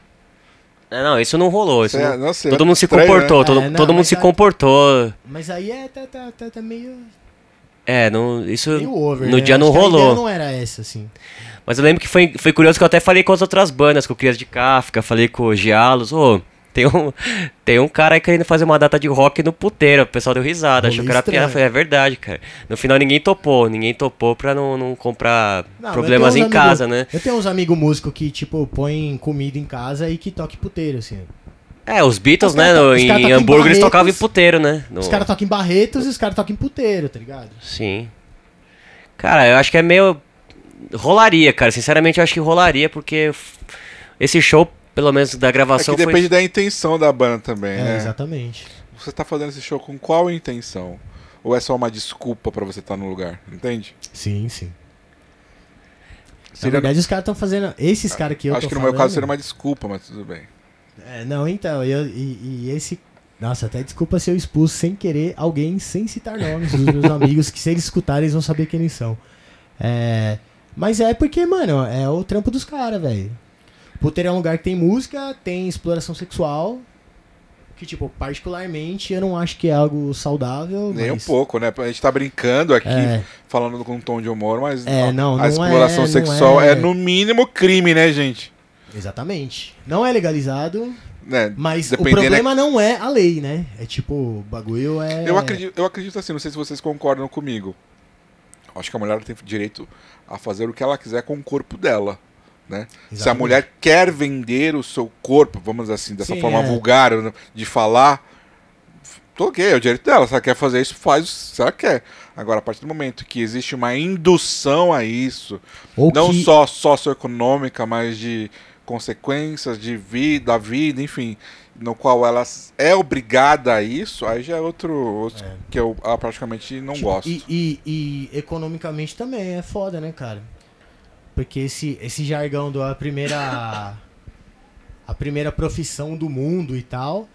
É, não, isso não rolou. Isso Cê- não- nossa, todo é mundo se estranho, comportou, né? todo, É, não, todo mundo mas se aí- comportou. Mas aí é tá, tá, tá, tá meio... É, não, isso meio over, no né? dia não rolou. ideia não era essa, assim. Mas eu lembro que foi, foi curioso que eu até falei com as outras bandas, com o Crias de Kafka, falei com o Gialos, ô, tem um, tem um cara aí querendo fazer uma data de rock no puteiro, o pessoal deu risada, achou que era piada, falei, é verdade, cara. No final ninguém topou, ninguém topou pra não, não comprar Não, problemas mas em uns casa, amigo- né? Eu tenho uns amigos músicos que, tipo, põem comida em casa e que toquem puteiro, assim. É, os Beatles, Os né, no- os em Hamburgo eles tocavam em puteiro, né? No- Os caras tocam em Barretos e os caras tocam em puteiro, tá ligado? Sim. Cara, eu acho que é meio. Rolaria, cara. Sinceramente, eu acho que rolaria, porque esse show, pelo menos da É gravação, que foi. depende da intenção da banda também, É, né? exatamente. Você tá fazendo esse show com qual intenção? Ou é só uma desculpa pra você estar no lugar? Entende? Sim, sim. Na Seria- verdade, os caras estão fazendo. Esses caras que eu Acho tô que no falando, meu caso seria uma desculpa, mas tudo bem. É, não, então, eu, e, e esse. Nossa, até desculpa se eu expus sem querer alguém sem citar nomes dos meus amigos, que se eles escutarem, eles vão saber quem eles são. É. Mas é porque, mano, é o trampo dos caras, velho. Puteiro é um lugar que tem música, tem exploração sexual. Que, tipo, particularmente eu não acho que é algo saudável. Nem um mas- pouco, né? A gente tá brincando aqui, É. falando com um tom de humor, mas É, a- não, a não é, exploração não sexual é... é. no mínimo crime, né, gente? Exatamente. Não é legalizado, Né? mas o problema não é a lei, né? É tipo, o bagulho é. Eu, acredito, eu acredito assim, não sei se vocês concordam comigo. Acho que a mulher tem direito a fazer o que ela quiser com o corpo dela. Né? Se a mulher quer vender o seu corpo, vamos dizer assim, dessa Sim, forma é. vulgar de falar, tô ok, é o direito dela. Se ela quer fazer isso, faz se ela quer. Agora, a partir do momento que existe uma indução a isso, Ou não que- só socioeconômica, mas de consequências de vida, da vida, enfim, no qual ela é obrigada a isso, aí já é outro, outro É. que eu ah, praticamente não Tipo, gosto. E, e- e economicamente também é foda, né, cara? Porque esse, esse jargão do a primeira. a primeira profissão do mundo e tal.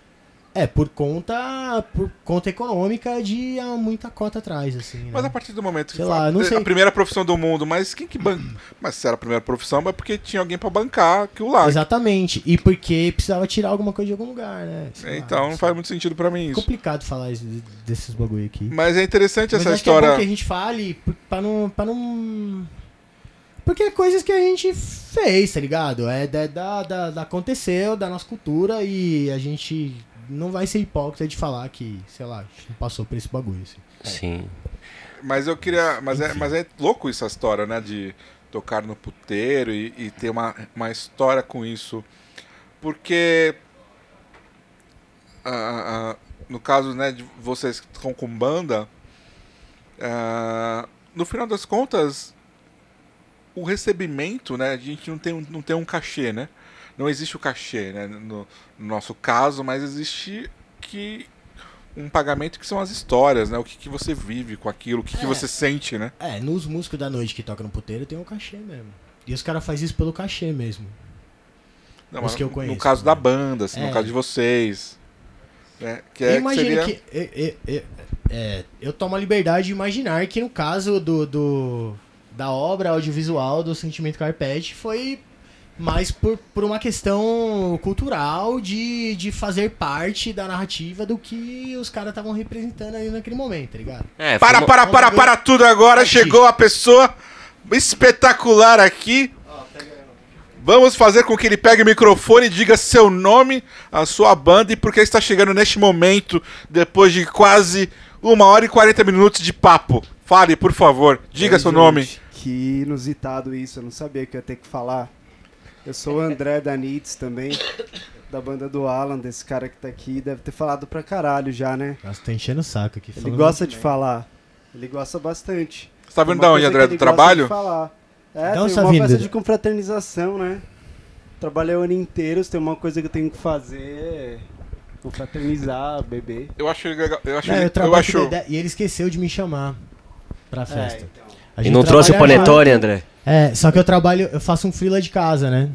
É por conta. por conta econômica de há muita cota atrás, assim. Né? Mas a partir do momento que Sei lá, não é sei. a primeira profissão do mundo, mas quem que banca? Mas se era a primeira profissão, é porque tinha alguém pra bancar aquilo lá. Exatamente. E porque precisava tirar alguma coisa de algum lugar, né? Sei lá, Então não sei. faz muito sentido pra mim É isso. complicado falar isso- desses bagulho aqui. Mas é interessante Mas essa acho que é história. bom que a gente fale p- pra não, pra não. Porque é coisas que a gente fez, tá ligado? É da, da, da, da- aconteceu, da nossa cultura e a gente não vai ser hipócrita de falar que, sei lá, a gente não passou por esse bagulho. Assim. Sim. Mas eu queria. Mas é, mas é louco essa história, né? De tocar no puteiro e, e ter uma, uma história com isso. Porque. ah, ah, no caso, né, de vocês que estão com banda. ah, no final das contas, o recebimento, né? A gente não tem, um- não tem um cachê, né? não existe o cachê, né? No, no nosso caso, mas existe que um pagamento que são as histórias, né? O que, que você vive com aquilo, o que, que É. você sente, né? É, nos músicos da noite que tocam no puteiro tem um cachê mesmo. E os caras fazem isso pelo cachê mesmo. Não, Os que eu no conheço, caso né? da banda, assim, É. no caso de vocês. Né? Que eu é, que imagino seria... que. Eu, eu- eu- é, eu tomo a liberdade de imaginar que no caso do, do- da obra audiovisual do Sentimento Carpete foi mais por, por uma questão cultural de, de fazer parte da narrativa do que os caras estavam representando ali naquele momento, tá ligado? É, Para, uma- para, para, para tudo agora. Chegou a pessoa espetacular aqui. Vamos fazer com que ele pegue o microfone e diga seu nome, a sua banda e por que está chegando neste momento, depois de quase uma hora e 40 minutos de papo. Fale, por favor. Diga Oi, seu gente, nome. Que inusitado isso, eu não sabia que eu ia ter que falar. Eu sou o André da Nits também, da banda do Alan, desse cara que tá aqui. Deve ter falado pra caralho já, né? Nossa, tô enchendo o saco aqui. Ele gosta de falar. Ele gosta bastante. Você tá vindo Uma da onde, André? Do trabalho? de falar. É, onde tem tá uma vindo? festa de confraternização, né? Trabalhei o ano inteiro, se tem uma coisa que eu tenho que fazer é confraternizar, beber. Eu acho legal. Eu acho, Não, eu eu acho e ele esqueceu de me chamar pra festa. É, então. A E não trouxe o panetone, junto. André? É, só que eu trabalho, eu faço um freela de casa, né?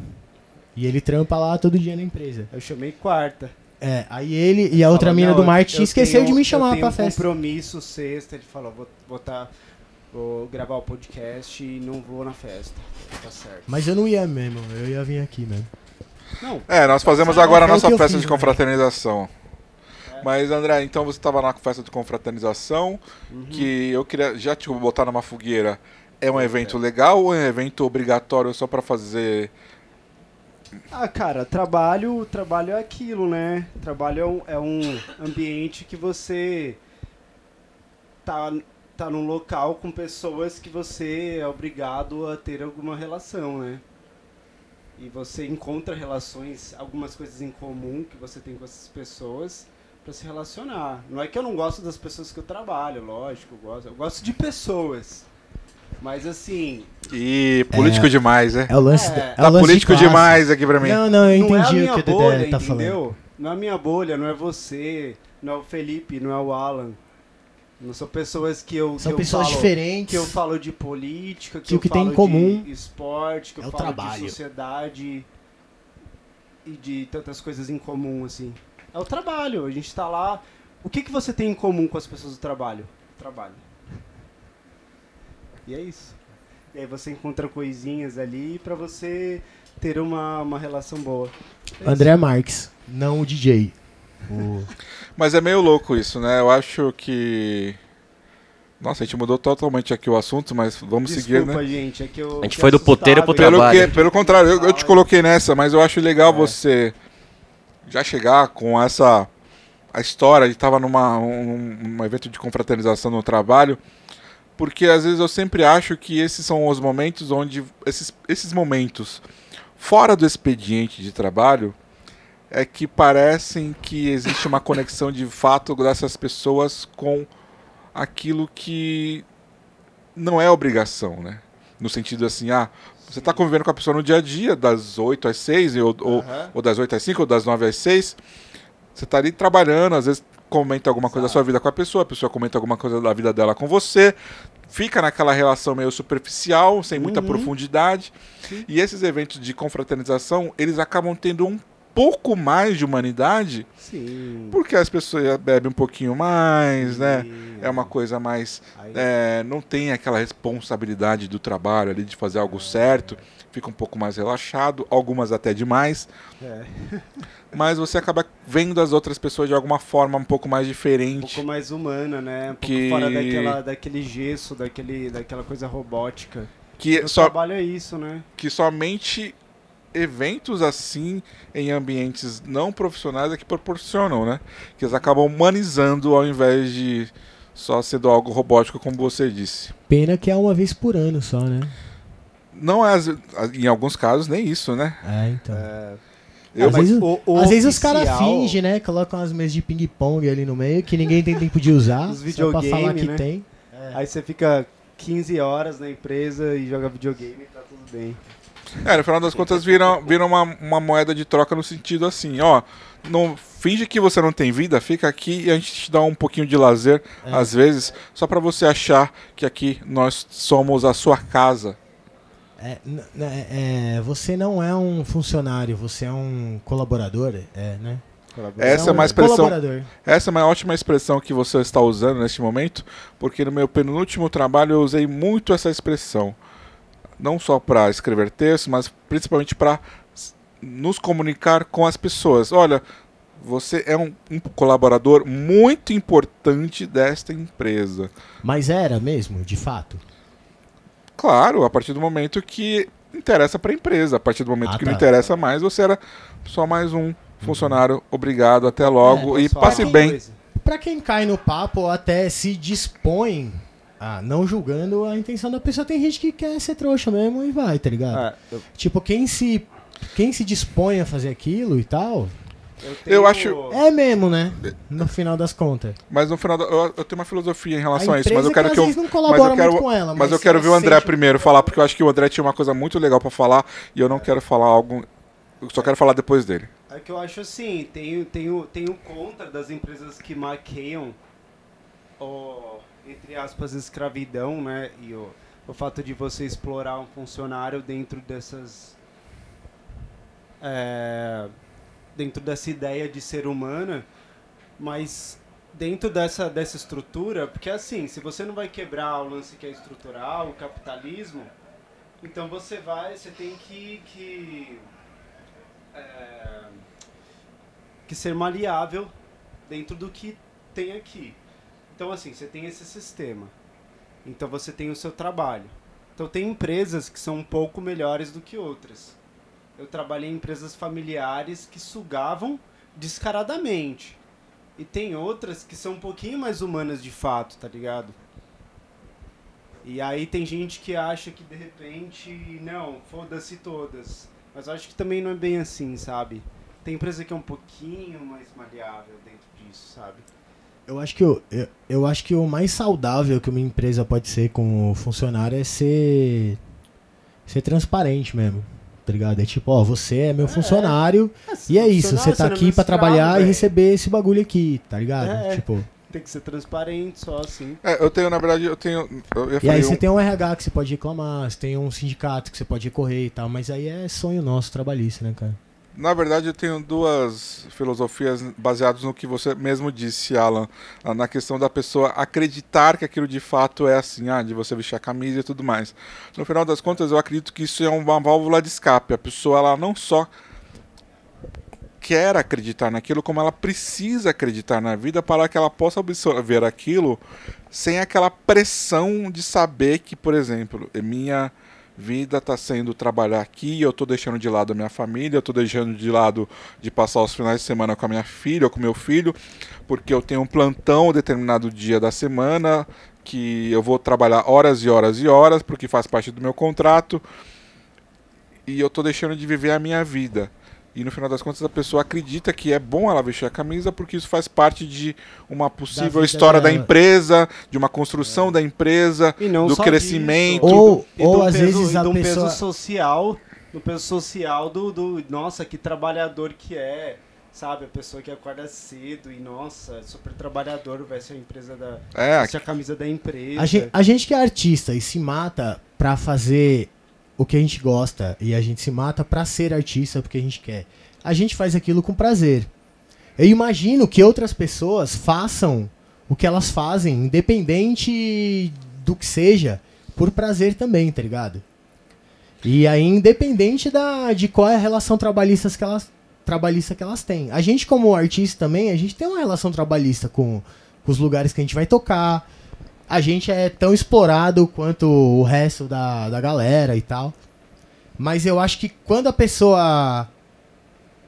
E ele trampa lá todo dia na empresa. Eu chamei quarta. É, aí ele e a outra Falou, mina "Não, do marketing eu esqueceu tenho- de me eu chamar tenho pra um festa. compromisso sexta, ele falou, vou, vou, tá, vou gravar o podcast e não vou na festa. Tá certo. Mas eu não ia mesmo, eu ia vir aqui mesmo. Não, É, nós fazemos agora a o nossa festa fiz, de né? Confraternização. Mas, André, então você estava na festa de confraternização, Uhum. que eu queria já te botar numa fogueira. É um evento legal ou é um evento obrigatório só pra fazer. Ah, cara, trabalho, trabalho é aquilo, né? Trabalho é um, é um ambiente que você tá, tá num local com pessoas que você é obrigado a ter alguma relação, né? E você encontra relações, algumas coisas em comum que você tem com essas pessoas pra se relacionar. Não é que eu não gosto das pessoas que eu trabalho, lógico, eu gosto, eu gosto de pessoas. Mas assim, E político demais, né? É o lance, É, da- é Tá o lance de político classe. demais aqui pra mim. Não, não, eu não é entendi o que o bolha, Dedé tá falando. Não é a minha bolha, não é você, não é o Felipe, não é o Alan. Não são pessoas que eu São que pessoas eu falo, diferentes. que eu falo de política, que, Que o eu que tem falo em comum de esporte, que eu é o falo trabalho. de sociedade e de tantas coisas em comum assim. É o trabalho, a gente tá lá. O que que você tem em comum com as pessoas do trabalho? Trabalho. E é isso. E aí você encontra coisinhas ali pra você ter uma, uma relação boa. É isso. André Marques, não o DJ. O... Mas é meio louco isso, né? Eu acho que. Nossa, a gente mudou totalmente aqui o assunto, mas vamos seguir, Desculpa, né? gente, é que eu A gente foi do puteiro pro. Pelo, trabalho. que, pelo contrário, eu, eu te coloquei nessa, mas eu acho legal É. você já chegar com essa a história de estava numa um, um evento de confraternização no trabalho, porque às vezes eu sempre acho que esses são os momentos onde esses, esses momentos fora do expediente de trabalho é que parecem que existe uma conexão de fato dessas pessoas com aquilo que não é obrigação, né? No sentido assim, ah, você está convivendo com a pessoa no dia a dia, das 8 às 6, ou, Aham. ou das 8 às 5, ou das 9 às 6. Você está ali trabalhando, às vezes comenta alguma coisa da sua vida com a pessoa, a pessoa comenta alguma coisa da vida dela com você, fica naquela relação meio superficial, sem muita Uhum. profundidade. Sim. E esses eventos de confraternização, eles acabam tendo um pouco mais de humanidade, Sim. porque as pessoas bebem um pouquinho mais, né? Sim. É uma coisa mais é, não tem aquela responsabilidade do trabalho ali de fazer algo certo, fica um pouco mais relaxado, algumas até demais, é, mas você acaba vendo as outras pessoas de alguma forma um pouco mais um diferente. pouco mais humana, né? Um pouco Que- fora daquela, daquele gesso, daquele, daquela coisa robótica. Que, O só, trabalho é isso, né? que somente eventos assim em ambientes não profissionais é que proporcionam, né? Que eles acabam humanizando ao invés de só sendo algo robótico, como você disse. Pena que é uma vez por ano só, né? Não é, em alguns casos, nem isso, né? É, então. Eu- Às vezes- o, o Às vezes os caras oficial- fingem, né? Colocam umas mesas de ping-pong ali no meio que ninguém tem tempo de usar. Os só pra falar que né? tem. Aí você fica 15 horas na empresa e joga videogame e tá tudo bem. É, no final das contas vira, vira uma, uma moeda de troca no sentido assim, ó. Não, finge que você não tem vida, fica aqui e a gente te dá um pouquinho de lazer, É. às vezes, só pra você achar que aqui nós somos a sua casa. É, n- é, você não é um funcionário, você é um colaborador, é, né? Essa Você é uma expressão. Essa é uma ótima expressão que você está usando neste momento, porque no meu penúltimo trabalho eu usei muito essa expressão. Não só para escrever texto, mas principalmente para nos comunicar com as pessoas. Olha, você é um, um colaborador muito importante desta empresa. Mas era mesmo, de fato. Claro, a partir do momento que interessa para a empresa. A partir do momento Ah, que tá. não interessa mais, você era só mais um funcionário. Obrigado, até logo É, e passe bem. Pra quem cai no papo ou até se dispõe a não julgando a intenção da pessoa, tem gente que quer ser trouxa mesmo e vai, tá ligado? É, eu, Tipo, quem se quem se dispõe a fazer aquilo e tal, eu, Eu acho- é mesmo, né? No final das contas. Mas no final, da- eu, eu tenho uma filosofia em relação a a, isso, mas eu quero que, eu não colabora mas eu quero- muito com ela. Mas eu se quero ver o André sente- primeiro falar, porque eu acho que o André tinha uma coisa muito legal pra falar e eu não quero falar algo. Eu só quero falar depois dele. É que eu acho assim, tem, tem, o, tem o contra das empresas que maqueiam o, entre aspas, escravidão, né? E o, o fato de você explorar um funcionário dentro dessas. é, dentro dessa ideia de ser humana, mas dentro dessa, dessa estrutura, porque assim, se você não vai quebrar o lance que é estrutural, o capitalismo, então você vai, você tem que, que é, que ser maleável dentro do que tem aqui. Então, assim, você tem esse sistema. Então, você tem o seu trabalho. Então, tem empresas que são um pouco melhores do que outras. Eu trabalhei em empresas familiares que sugavam descaradamente. E tem outras que são um pouquinho mais humanas de fato, tá ligado? E aí tem gente que acha que de repente, não, foda-se todas. Mas eu acho que também não é bem assim, sabe? Tem empresa que é um pouquinho mais maleável dentro disso, sabe? Eu acho que o, eu, eu acho que o mais saudável que uma empresa pode ser com o funcionário é ser ser transparente mesmo. Tá ligado? É tipo, ó, você é meu funcionário e é isso, você tá aqui pra trabalhar e receber esse bagulho aqui, tá ligado? É. Tipo, Tem que ser transparente, só assim. É, eu tenho, na verdade, eu tenho. Eu, eu e aí um- você tem um RH que você pode reclamar, você tem um sindicato que você pode recorrer e tal, mas aí é sonho nosso trabalhista, né, cara? Na verdade, eu tenho duas filosofias baseadas no que você mesmo disse, Alan. ah, Na questão da pessoa acreditar que aquilo de fato é assim, ah, de você vestir a camisa e tudo mais. No final das contas, eu acredito que isso é uma válvula de escape. A pessoa, ela não só quer acreditar naquilo, como ela precisa acreditar na vida para que ela possa absorver aquilo sem aquela pressão de saber que, por exemplo, é minha vida está sendo trabalhar aqui, eu estou deixando de lado a minha família, eu estou deixando de lado de passar os finais de semana com a minha filha ou com meu filho, porque eu tenho um plantão determinado dia da semana que eu vou trabalhar horas e horas e horas, porque faz parte do meu contrato, e eu estou deixando de viver a minha vida. E no final das contas a pessoa acredita que é bom ela vestir a camisa porque isso faz parte de uma possível vida história da dela. empresa, de uma construção da empresa, E não do crescimento. disso, Ou- e ou do às peso, vezes e a do pessoa- peso social, do peso social do, do nossa, que trabalhador que é, sabe? A pessoa que acorda cedo e nossa, super trabalhador, vai ser a empresa da É, veste a camisa da empresa. A gente, a gente que é artista e se mata pra fazer o que a gente gosta e a gente se mata pra ser artista porque a gente quer. A gente faz aquilo com prazer. Eu imagino que outras pessoas façam o que elas fazem, independente do que seja, por prazer também, tá ligado? E aí, independente da, de qual é a relação trabalhista que elas, trabalhista que elas têm. A gente, como artista também, a gente tem uma relação trabalhista com, com os lugares que a gente vai tocar, a gente é tão explorado quanto o resto da, da galera e tal. Mas eu acho que quando a pessoa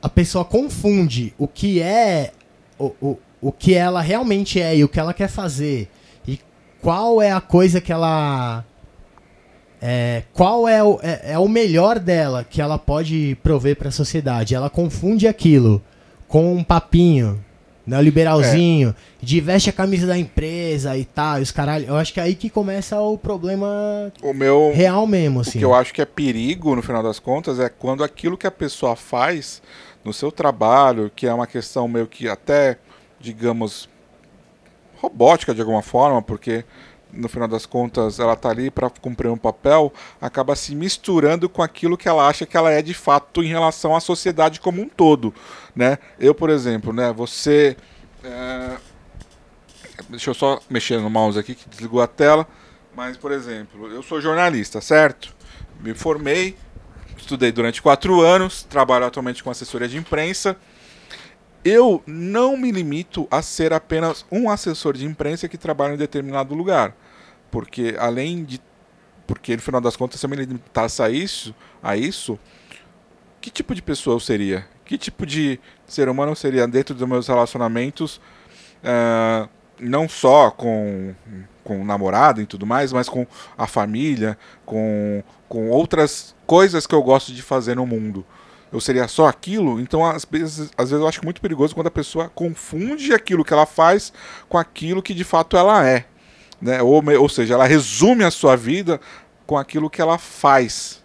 a pessoa confunde o que é o, o, o que ela realmente é e o que ela quer fazer e qual é a coisa que ela é, qual é o, é, é o melhor dela que ela pode prover para a sociedade. Ela confunde aquilo com um papinho neoliberalzinho, de veste a camisa da empresa e tal, os caralho. Eu acho que é aí que começa o problema O meu. real mesmo, O assim. que eu acho que é perigo, no final das contas, é quando aquilo que a pessoa faz no seu trabalho, que é uma questão meio que até, digamos, robótica de alguma forma, porque no final das contas ela tá ali para cumprir um papel, acaba se misturando com aquilo que ela acha que ela é de fato em relação à sociedade como um todo, né? Eu, por exemplo, né, você é, Deixa eu só mexer no mouse aqui que desligou a tela. Mas, por exemplo, eu sou jornalista, certo? Me formei, estudei durante quatro anos, trabalho atualmente com assessoria de imprensa. Eu não me limito a ser apenas um assessor de imprensa que trabalha em determinado lugar. Porque além de. Porque no final das contas, se eu me limitasse a isso, a isso, que tipo de pessoa eu seria? Que tipo de ser humano eu seria dentro dos meus relacionamentos? ah, não só com, com o namorado e tudo mais, mas com a família, com, com outras coisas que eu gosto de fazer no mundo. Eu seria só aquilo, então às vezes, às vezes eu acho muito perigoso quando a pessoa confunde aquilo que ela faz com aquilo que de fato ela é. Né? Ou, ou seja, ela resume a sua vida com aquilo que ela faz,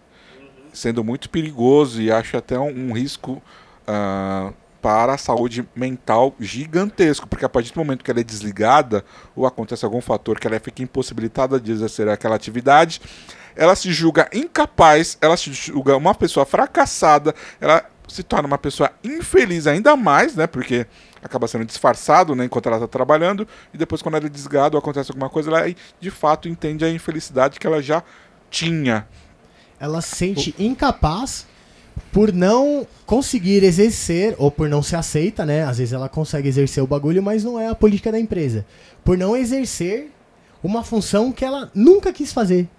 sendo muito perigoso e acho até um, um risco ah, para a saúde mental gigantesco, porque a partir do momento que ela é desligada ou acontece algum fator que ela fica impossibilitada de exercer aquela atividade, ela se julga incapaz, ela se julga uma pessoa fracassada, ela se torna uma pessoa infeliz ainda mais, né? Porque acaba sendo disfarçado, né, enquanto ela está trabalhando, e depois quando ela é desligada ou acontece alguma coisa, ela aí, de fato entende a infelicidade que ela já tinha. Ela se sente incapaz por não conseguir exercer, ou por não se aceita, né? Às vezes ela consegue exercer o bagulho, mas não é a política da empresa. Por não exercer uma função que ela nunca quis fazer.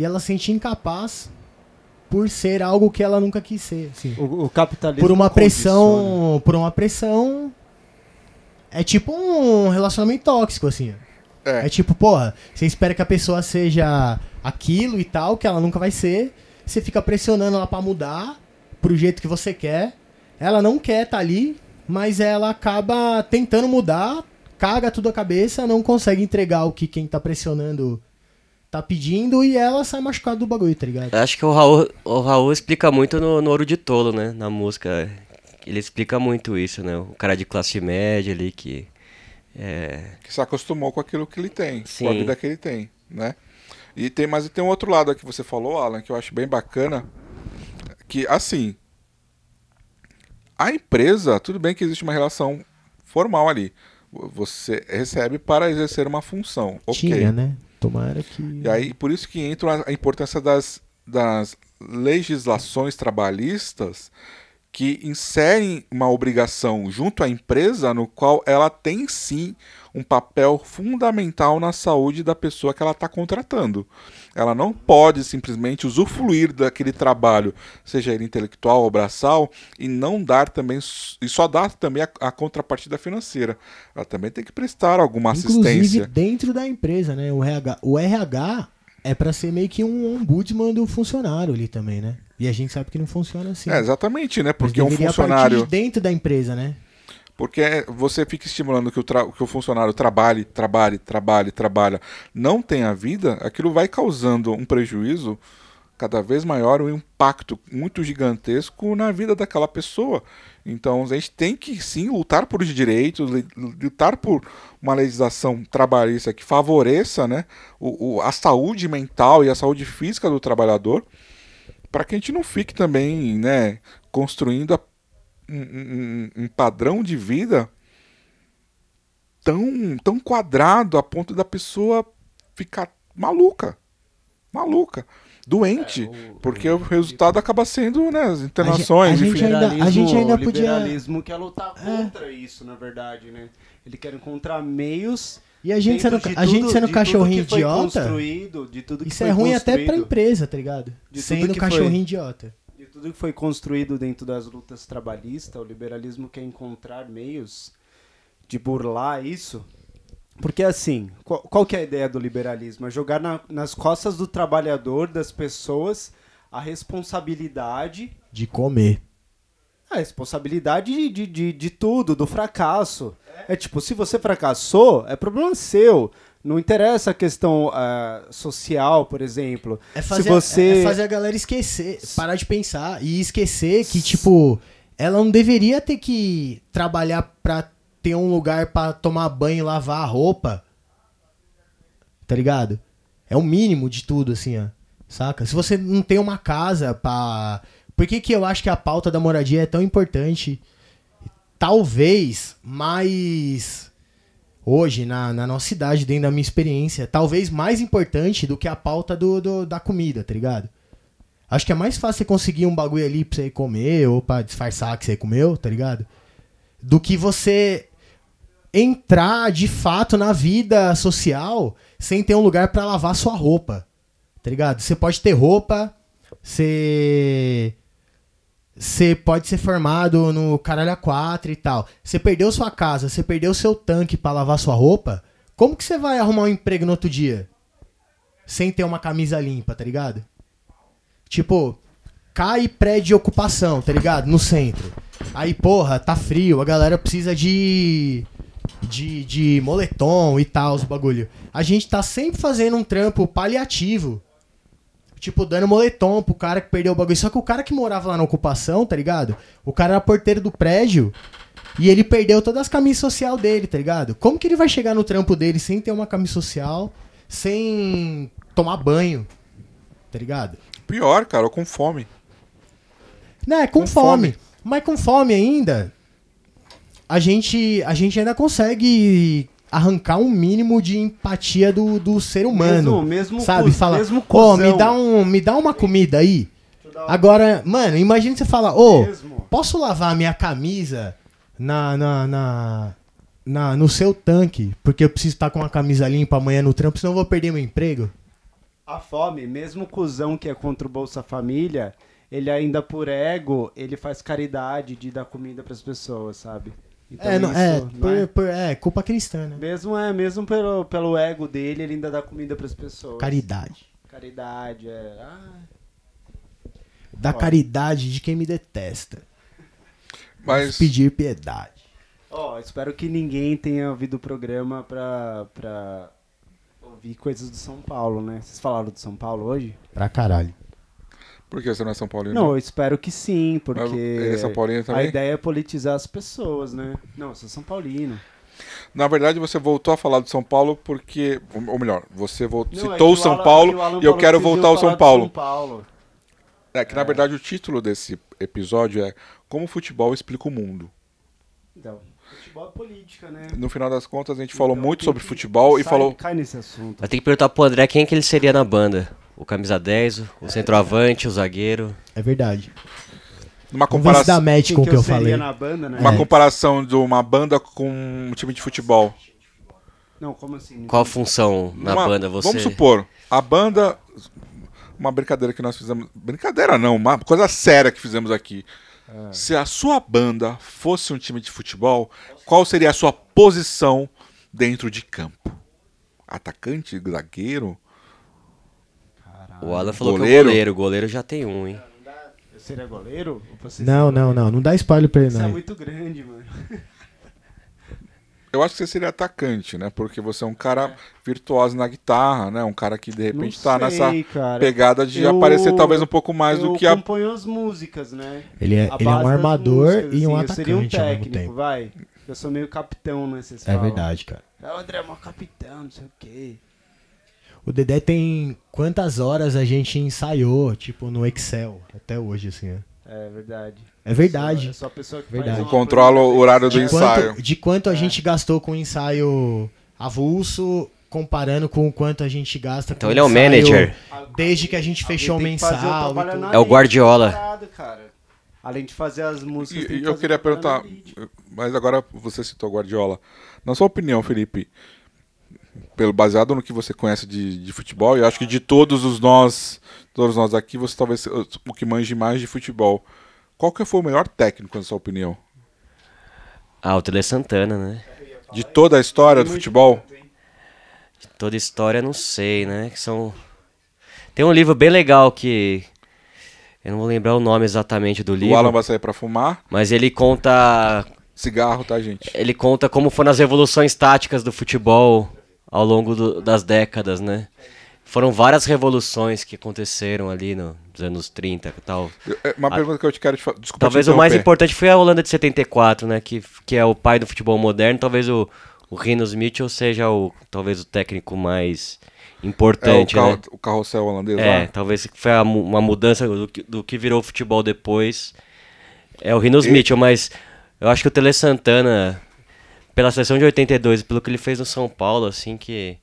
E ela se sente incapaz por ser algo que ela nunca quis ser. assim. O, o capitalismo Por uma condiciona. pressão. Por uma pressão. É tipo um relacionamento tóxico, assim. É. É tipo, porra, você espera que a pessoa seja aquilo e tal, que ela nunca vai ser. Você fica pressionando ela pra mudar pro jeito que você quer. Ela não quer tá ali, mas ela acaba tentando mudar, caga tudo a cabeça, não consegue entregar o que quem tá pressionando tá pedindo e ela sai machucada do bagulho, tá ligado? Acho que o Raul, o Raul explica muito no, no Ouro de Tolo, né? Na música. Ele explica muito isso, né? O cara de classe média ali que. É, que se acostumou com aquilo que ele tem, com a Sim. vida que ele tem, né? E tem, mas tem um outro lado aqui que você falou, Alan, que eu acho bem bacana, que assim, a empresa, tudo bem que existe uma relação formal ali. Você recebe para exercer uma função, ok? Tinha, né? Tomara que. E aí, por isso que entra a importância das, das legislações trabalhistas que inserem uma obrigação junto à empresa no qual ela tem sim um papel fundamental na saúde da pessoa que ela está contratando. Ela não pode simplesmente usufruir daquele trabalho, seja ele intelectual ou braçal, e não dar também e só dar também a, a contrapartida financeira. Ela também tem que prestar alguma Inclusive assistência. dentro da empresa, né? O RH, o RH é pra ser meio que um ombudsman do funcionário ali também, né? E a gente sabe que não funciona assim. É, exatamente, né? Porque um funcionário. de dentro da empresa, né? Porque você fica estimulando que o, que o funcionário trabalhe, trabalhe, trabalhe, trabalha, não tenha vida, aquilo vai causando um prejuízo cada vez maior, um impacto muito gigantesco na vida daquela pessoa. Então a gente tem que sim lutar por direitos, lutar por uma legislação trabalhista que favoreça né, o, o- a saúde mental e a saúde física do trabalhador, para que a gente não fique também né, construindo um, um- um padrão de vida tão, tão quadrado a ponto da pessoa ficar maluca. Maluca. Doente. É, o- porque o resultado acaba sendo né, as internações. a gente enfim. ainda- a gente ainda o podia- liberalismo quer lutar contra isso, na verdade, né? Ele quer encontrar meios E a gente sendo, a gente tudo- sendo de cachorrinho tudo que foi idiota, construído, de tudo que isso foi é ruim até pra empresa, tá ligado? De tudo Sendo que cachorrinho foi- idiota. Tudo que foi construído dentro das lutas trabalhistas, o liberalismo quer encontrar meios de burlar isso. Porque assim, qual, qual que é a ideia do liberalismo? É jogar na- nas costas do trabalhador, das pessoas, a responsabilidade De comer. A responsabilidade de, de, de, de tudo, do fracasso. É tipo, se você fracassou, é problema seu. Não interessa a questão ah, social, por exemplo. É fazer, se você... é fazer a galera esquecer, parar de pensar e esquecer que, tipo, ela não deveria ter que trabalhar pra ter um lugar pra tomar banho e lavar a roupa. Tá ligado? É o mínimo de tudo, assim, ó. Saca? Se você não tem uma casa pra. Por que, que eu acho que a pauta da moradia é tão importante? Talvez mais hoje, na, na nossa cidade, dentro da minha experiência, talvez mais importante do que a pauta do, do- da comida, tá ligado? Acho que é mais fácil você conseguir um bagulho ali pra você comer ou pra disfarçar que você comeu, tá ligado? Do que você entrar de fato na vida social sem ter um lugar pra lavar sua roupa, tá ligado? Você pode ter roupa, você. Você pode ser formado no caralho a 4 e tal. Você perdeu sua casa, você perdeu seu tanque pra lavar sua roupa. Como que você vai arrumar um emprego no outro dia? Sem ter uma camisa limpa, tá ligado? Tipo, cai prédio de ocupação, tá ligado? No centro. Aí, porra, tá frio, a galera precisa de. de, de moletom e tal, os bagulho. A gente tá sempre fazendo um trampo paliativo. Tipo, dando moletom pro cara que perdeu o bagulho. Só que o cara que morava lá na ocupação, tá ligado? O cara era porteiro do prédio. E ele perdeu todas as camisas social dele, tá ligado? Como que ele vai chegar no trampo dele sem ter uma camisa social, sem tomar banho? Tá ligado? Pior, cara, com fome. Né, com, Com fome. fome. Mas com fome ainda, a gente, a gente ainda consegue arrancar um mínimo de empatia do, do ser humano. Mesmo, mesmo sabe? Fala, mesmo cuzão. me dá um, me dá uma comida aí. Agora, mano, imagina você falar, ô, Mesmo. posso lavar minha camisa na, na, na, na- no seu tanque, porque eu preciso estar com uma camisa limpa amanhã no trampo, senão eu vou perder meu emprego? A fome, mesmo o cuzão que é contra o Bolsa Família, ele ainda por ego, ele faz caridade de dar comida pras pessoas, sabe? Então é, não, isso, é, por- é? por- é, culpa cristã, né? Mesmo é, mesmo pelo, pelo ego dele, ele ainda dá comida pras pessoas. Caridade. Caridade, é. Ah, Da Ó. caridade de quem me detesta. Mas Pedir piedade. Ó, espero que ninguém tenha ouvido o programa pra, pra ouvir coisas do São Paulo, né? Vocês falaram do São Paulo hoje? Pra caralho. Por que você não é São Paulino? Não, eu espero que sim, Mas porque ele é São Paulino a também? ideia é politizar as pessoas, né? Não, eu sou São Paulino. Na verdade, você voltou a falar de São Paulo porque. Ou melhor, você voltou, Não, é citou o que São Alan- Paulo é o e eu falou quero voltar ao São Paulo. São Paulo. É que na verdade o título desse episódio é Como o futebol explica o mundo. Então, futebol é política, né? No final das contas, a gente falou Então, muito tem sobre futebol e sai- falou. Cai nesse assunto. Vai ter que perguntar pro André quem que ele seria na banda. O camisa 10, o centroavante, o zagueiro. É verdade. Dá comparação, match Quem com o que eu seria falei. na banda, né? uma É. comparação de uma banda com um time de futebol. Não, como assim? Qual a função na Numa- banda você? Vamos supor, a banda. Uma brincadeira que nós fizemos. Brincadeira não, uma coisa séria que fizemos aqui. Ah. Se a sua banda fosse um time de futebol, qual seria a sua posição dentro de campo? Atacante, zagueiro? O Alan falou que é Goleiro? o goleiro. O goleiro já tem um, hein? Eu seria goleiro? Você Não, seria não, não. Não dá spoiler pra ele, Isso é não. muito grande, mano. Eu acho que você seria atacante, né? Porque você é um cara virtuoso na guitarra, né? Um cara que de repente Não tá nessa sei, cara. pegada de Eu- aparecer talvez um pouco mais eu do que a. componho as músicas, né? Ele é, ele é um armador músicas, e um assim, eu seria um atacante ao mesmo técnico, tempo. vai. Eu sou meio capitão, né? Vocês É falam. verdade, cara. É o André é mó capitão, não sei o quê. O Dedé tem quantas horas a gente ensaiou, tipo, no Excel, até hoje, assim, né? É verdade. É verdade. Eu sou a pessoa que Verdade. controlo o horário do De ensaio. quanto, de quanto É. a gente gastou com o ensaio avulso, comparando com o quanto a gente gasta Então com ele é o ensaio manager. Desde que a gente fechou o mensal. e na É o Guardiola. parado, cara. Além de fazer as músicas. E, eu queria perguntar, mas agora você citou Guardiola. Na sua opinião, Felipe, pelo baseado no que você conhece de, de futebol, eu acho que de todos os nós, todos nós aqui, você talvez seja o que manje mais de futebol. Qual que foi o melhor técnico, na sua opinião? Ah, o Tele Santana, né? De toda a história do futebol? Toda história, não sei, né? Que são... Tem um livro bem legal que Eu não vou lembrar o nome exatamente do O livro. Alan vai sair pra fumar. Mas ele conta. Cigarro, tá, gente? Ele conta como foram as revoluções táticas do futebol ao longo do- das décadas, né? Foram várias revoluções que aconteceram ali no- nos anos 30 e tal. É, Uma pergunta que eu te quero te fazer. Desculpa Talvez te o mais importante foi a Holanda de 74, né? Que, que é o pai do futebol moderno. Talvez o, o Rinus Mitchell seja o, talvez o técnico mais É o, importante, carro, né? o carrossel holandês É, lá. talvez foi a uma mudança do que, do que virou o futebol depois. É o Rinus E- Mitchell, mas eu acho que o Tele Santana, pela seleção de 82, pelo que ele fez no São Paulo, assim, que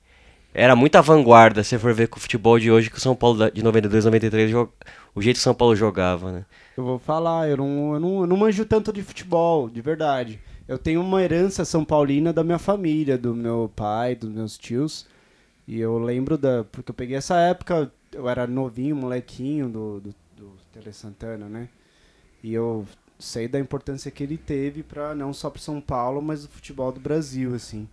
era muita vanguarda, se for ver com o futebol de hoje, que o São Paulo de 92, 93, jo- o jeito que o São Paulo jogava, né? Eu vou falar, eu não, eu, não, eu não manjo tanto de futebol, de verdade. Eu tenho uma herança são paulina da minha família, do meu pai, dos meus tios. E eu lembro da. Porque eu peguei essa época, eu era novinho, molequinho do, do, do Tele Santana, né? E eu sei da importância que ele teve para não só pro São Paulo, mas o futebol do Brasil, assim.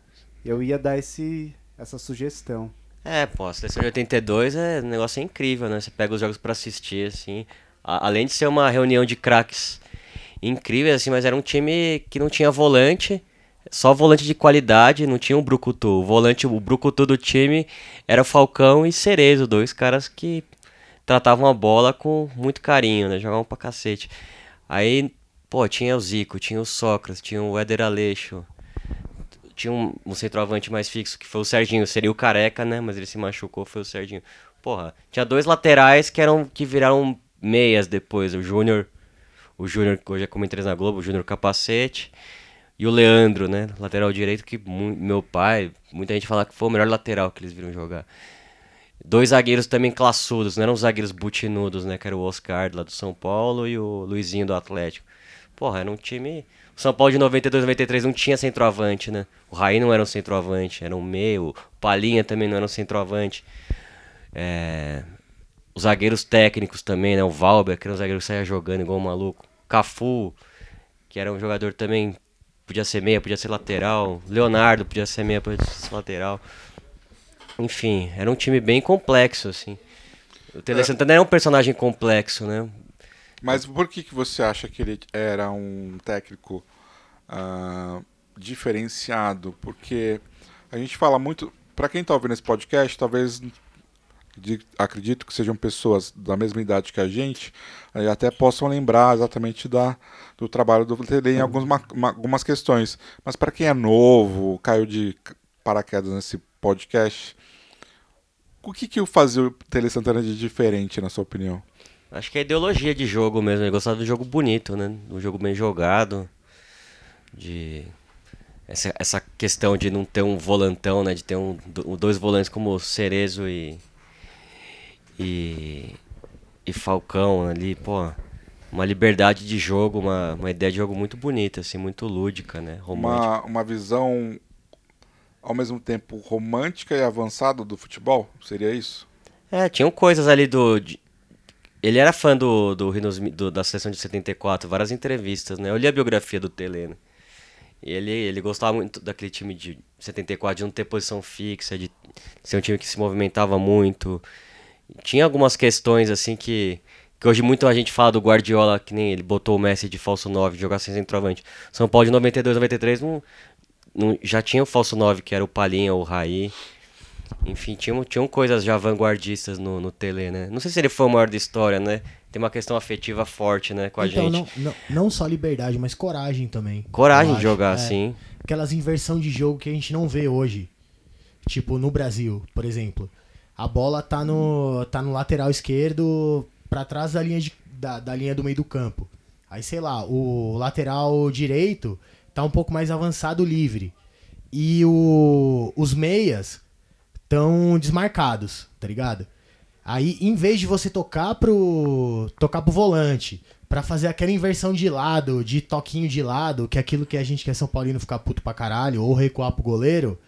Eu ia dar esse, essa sugestão. É, pô, a seleção de 82 é um negócio incrível, né? Você pega os jogos pra assistir, assim. A- além de ser uma reunião de craques incríveis, assim, mas era um time que não tinha volante, só volante de qualidade, não tinha um brucutu. O volante, o brucutu do time era o Falcão e Cerezo, dois caras que tratavam a bola com muito carinho, né? Jogavam pra cacete. Aí, pô, tinha o Zico, tinha o Sócrates, tinha o Éder Aleixo, tinha um, um centroavante mais fixo, que foi o Serginho. Seria o Careca, né? Mas ele se machucou, foi o Serginho. Porra, tinha dois laterais que eram que viraram meias depois. O Júnior, o Júnior, que hoje é comentarista na Globo, o Júnior Capacete. E o Leandro, né? Lateral direito, que meu pai, muita gente fala que foi o melhor lateral que eles viram jogar. Dois zagueiros também classudos, não eram zagueiros butinudos, né? Que era o Oscar lá do São Paulo e o Luizinho do Atlético. Porra, era um time. O São Paulo de 92, 93 não tinha centroavante, né? O Raí não era um centroavante, era um meio. O Palinha também não era um centroavante. É, Os zagueiros técnicos também, né? O Valber, que era um zagueiro que saía jogando igual um maluco. Cafu, que era um jogador também. Podia ser meia, podia ser lateral. Leonardo podia ser meia, podia ser lateral. Enfim, era um time bem complexo, assim. O Tele Santana era um personagem complexo, né? Mas por que, que você acha que ele era um técnico ah, diferenciado? Porque a gente fala muito. Para quem está ouvindo esse podcast, talvez acredito que sejam pessoas da mesma idade que a gente, aí até possam lembrar exatamente da, do trabalho do Tele em algumas, ma- algumas questões. Mas para quem é novo, caiu de paraquedas nesse podcast, o que, que fazia o Tele Santana de diferente, na sua opinião? Acho que é a ideologia de jogo mesmo. Ele gostava de jogo bonito, né? Um jogo bem jogado. De. Essa, essa questão de não ter um volantão, né? De ter um, do- dois volantes como Cerezo e. E. E Falcão ali, pô. Uma liberdade de jogo, uma, uma ideia de jogo muito bonita, assim, muito lúdica, né? Romântica. uma, uma visão ao mesmo tempo romântica e avançada do futebol? Seria isso? É, tinham coisas ali do. de- Ele era fã do, do, do- da seleção de 74, várias entrevistas, né? Eu li a biografia do Tele, né? Ele, ele gostava muito daquele time de 74, de não ter posição fixa, de ser um time que se movimentava muito. Tinha algumas questões, assim, que, que hoje muito a gente fala do Guardiola, que nem ele botou o Messi de falso 9, de jogar sem centroavante. São Paulo de 92, 93 não, não, já tinha o falso 9, que era o Palinha, o Raí. Enfim, tinham, tinham coisas já vanguardistas no, no Tele, né? Não sei se ele foi o maior da história, né? Tem uma questão afetiva forte, né, com a então, gente. não, não, não só liberdade, mas coragem também. Coragem de jogar É, assim. Aquelas inversão de jogo que a gente não vê hoje. Tipo, no Brasil, por exemplo. A bola tá no, tá no lateral esquerdo pra trás da linha, de, da, da linha do meio do campo. Aí, sei lá, o lateral direito tá um pouco mais avançado livre. E o, os meias estão desmarcados, tá ligado? Aí, em vez de você tocar pro tocar pro volante, pra fazer aquela inversão de lado, de toquinho de lado, que é aquilo que a gente quer São Paulino ficar puto pra caralho, ou recuar pro goleiro,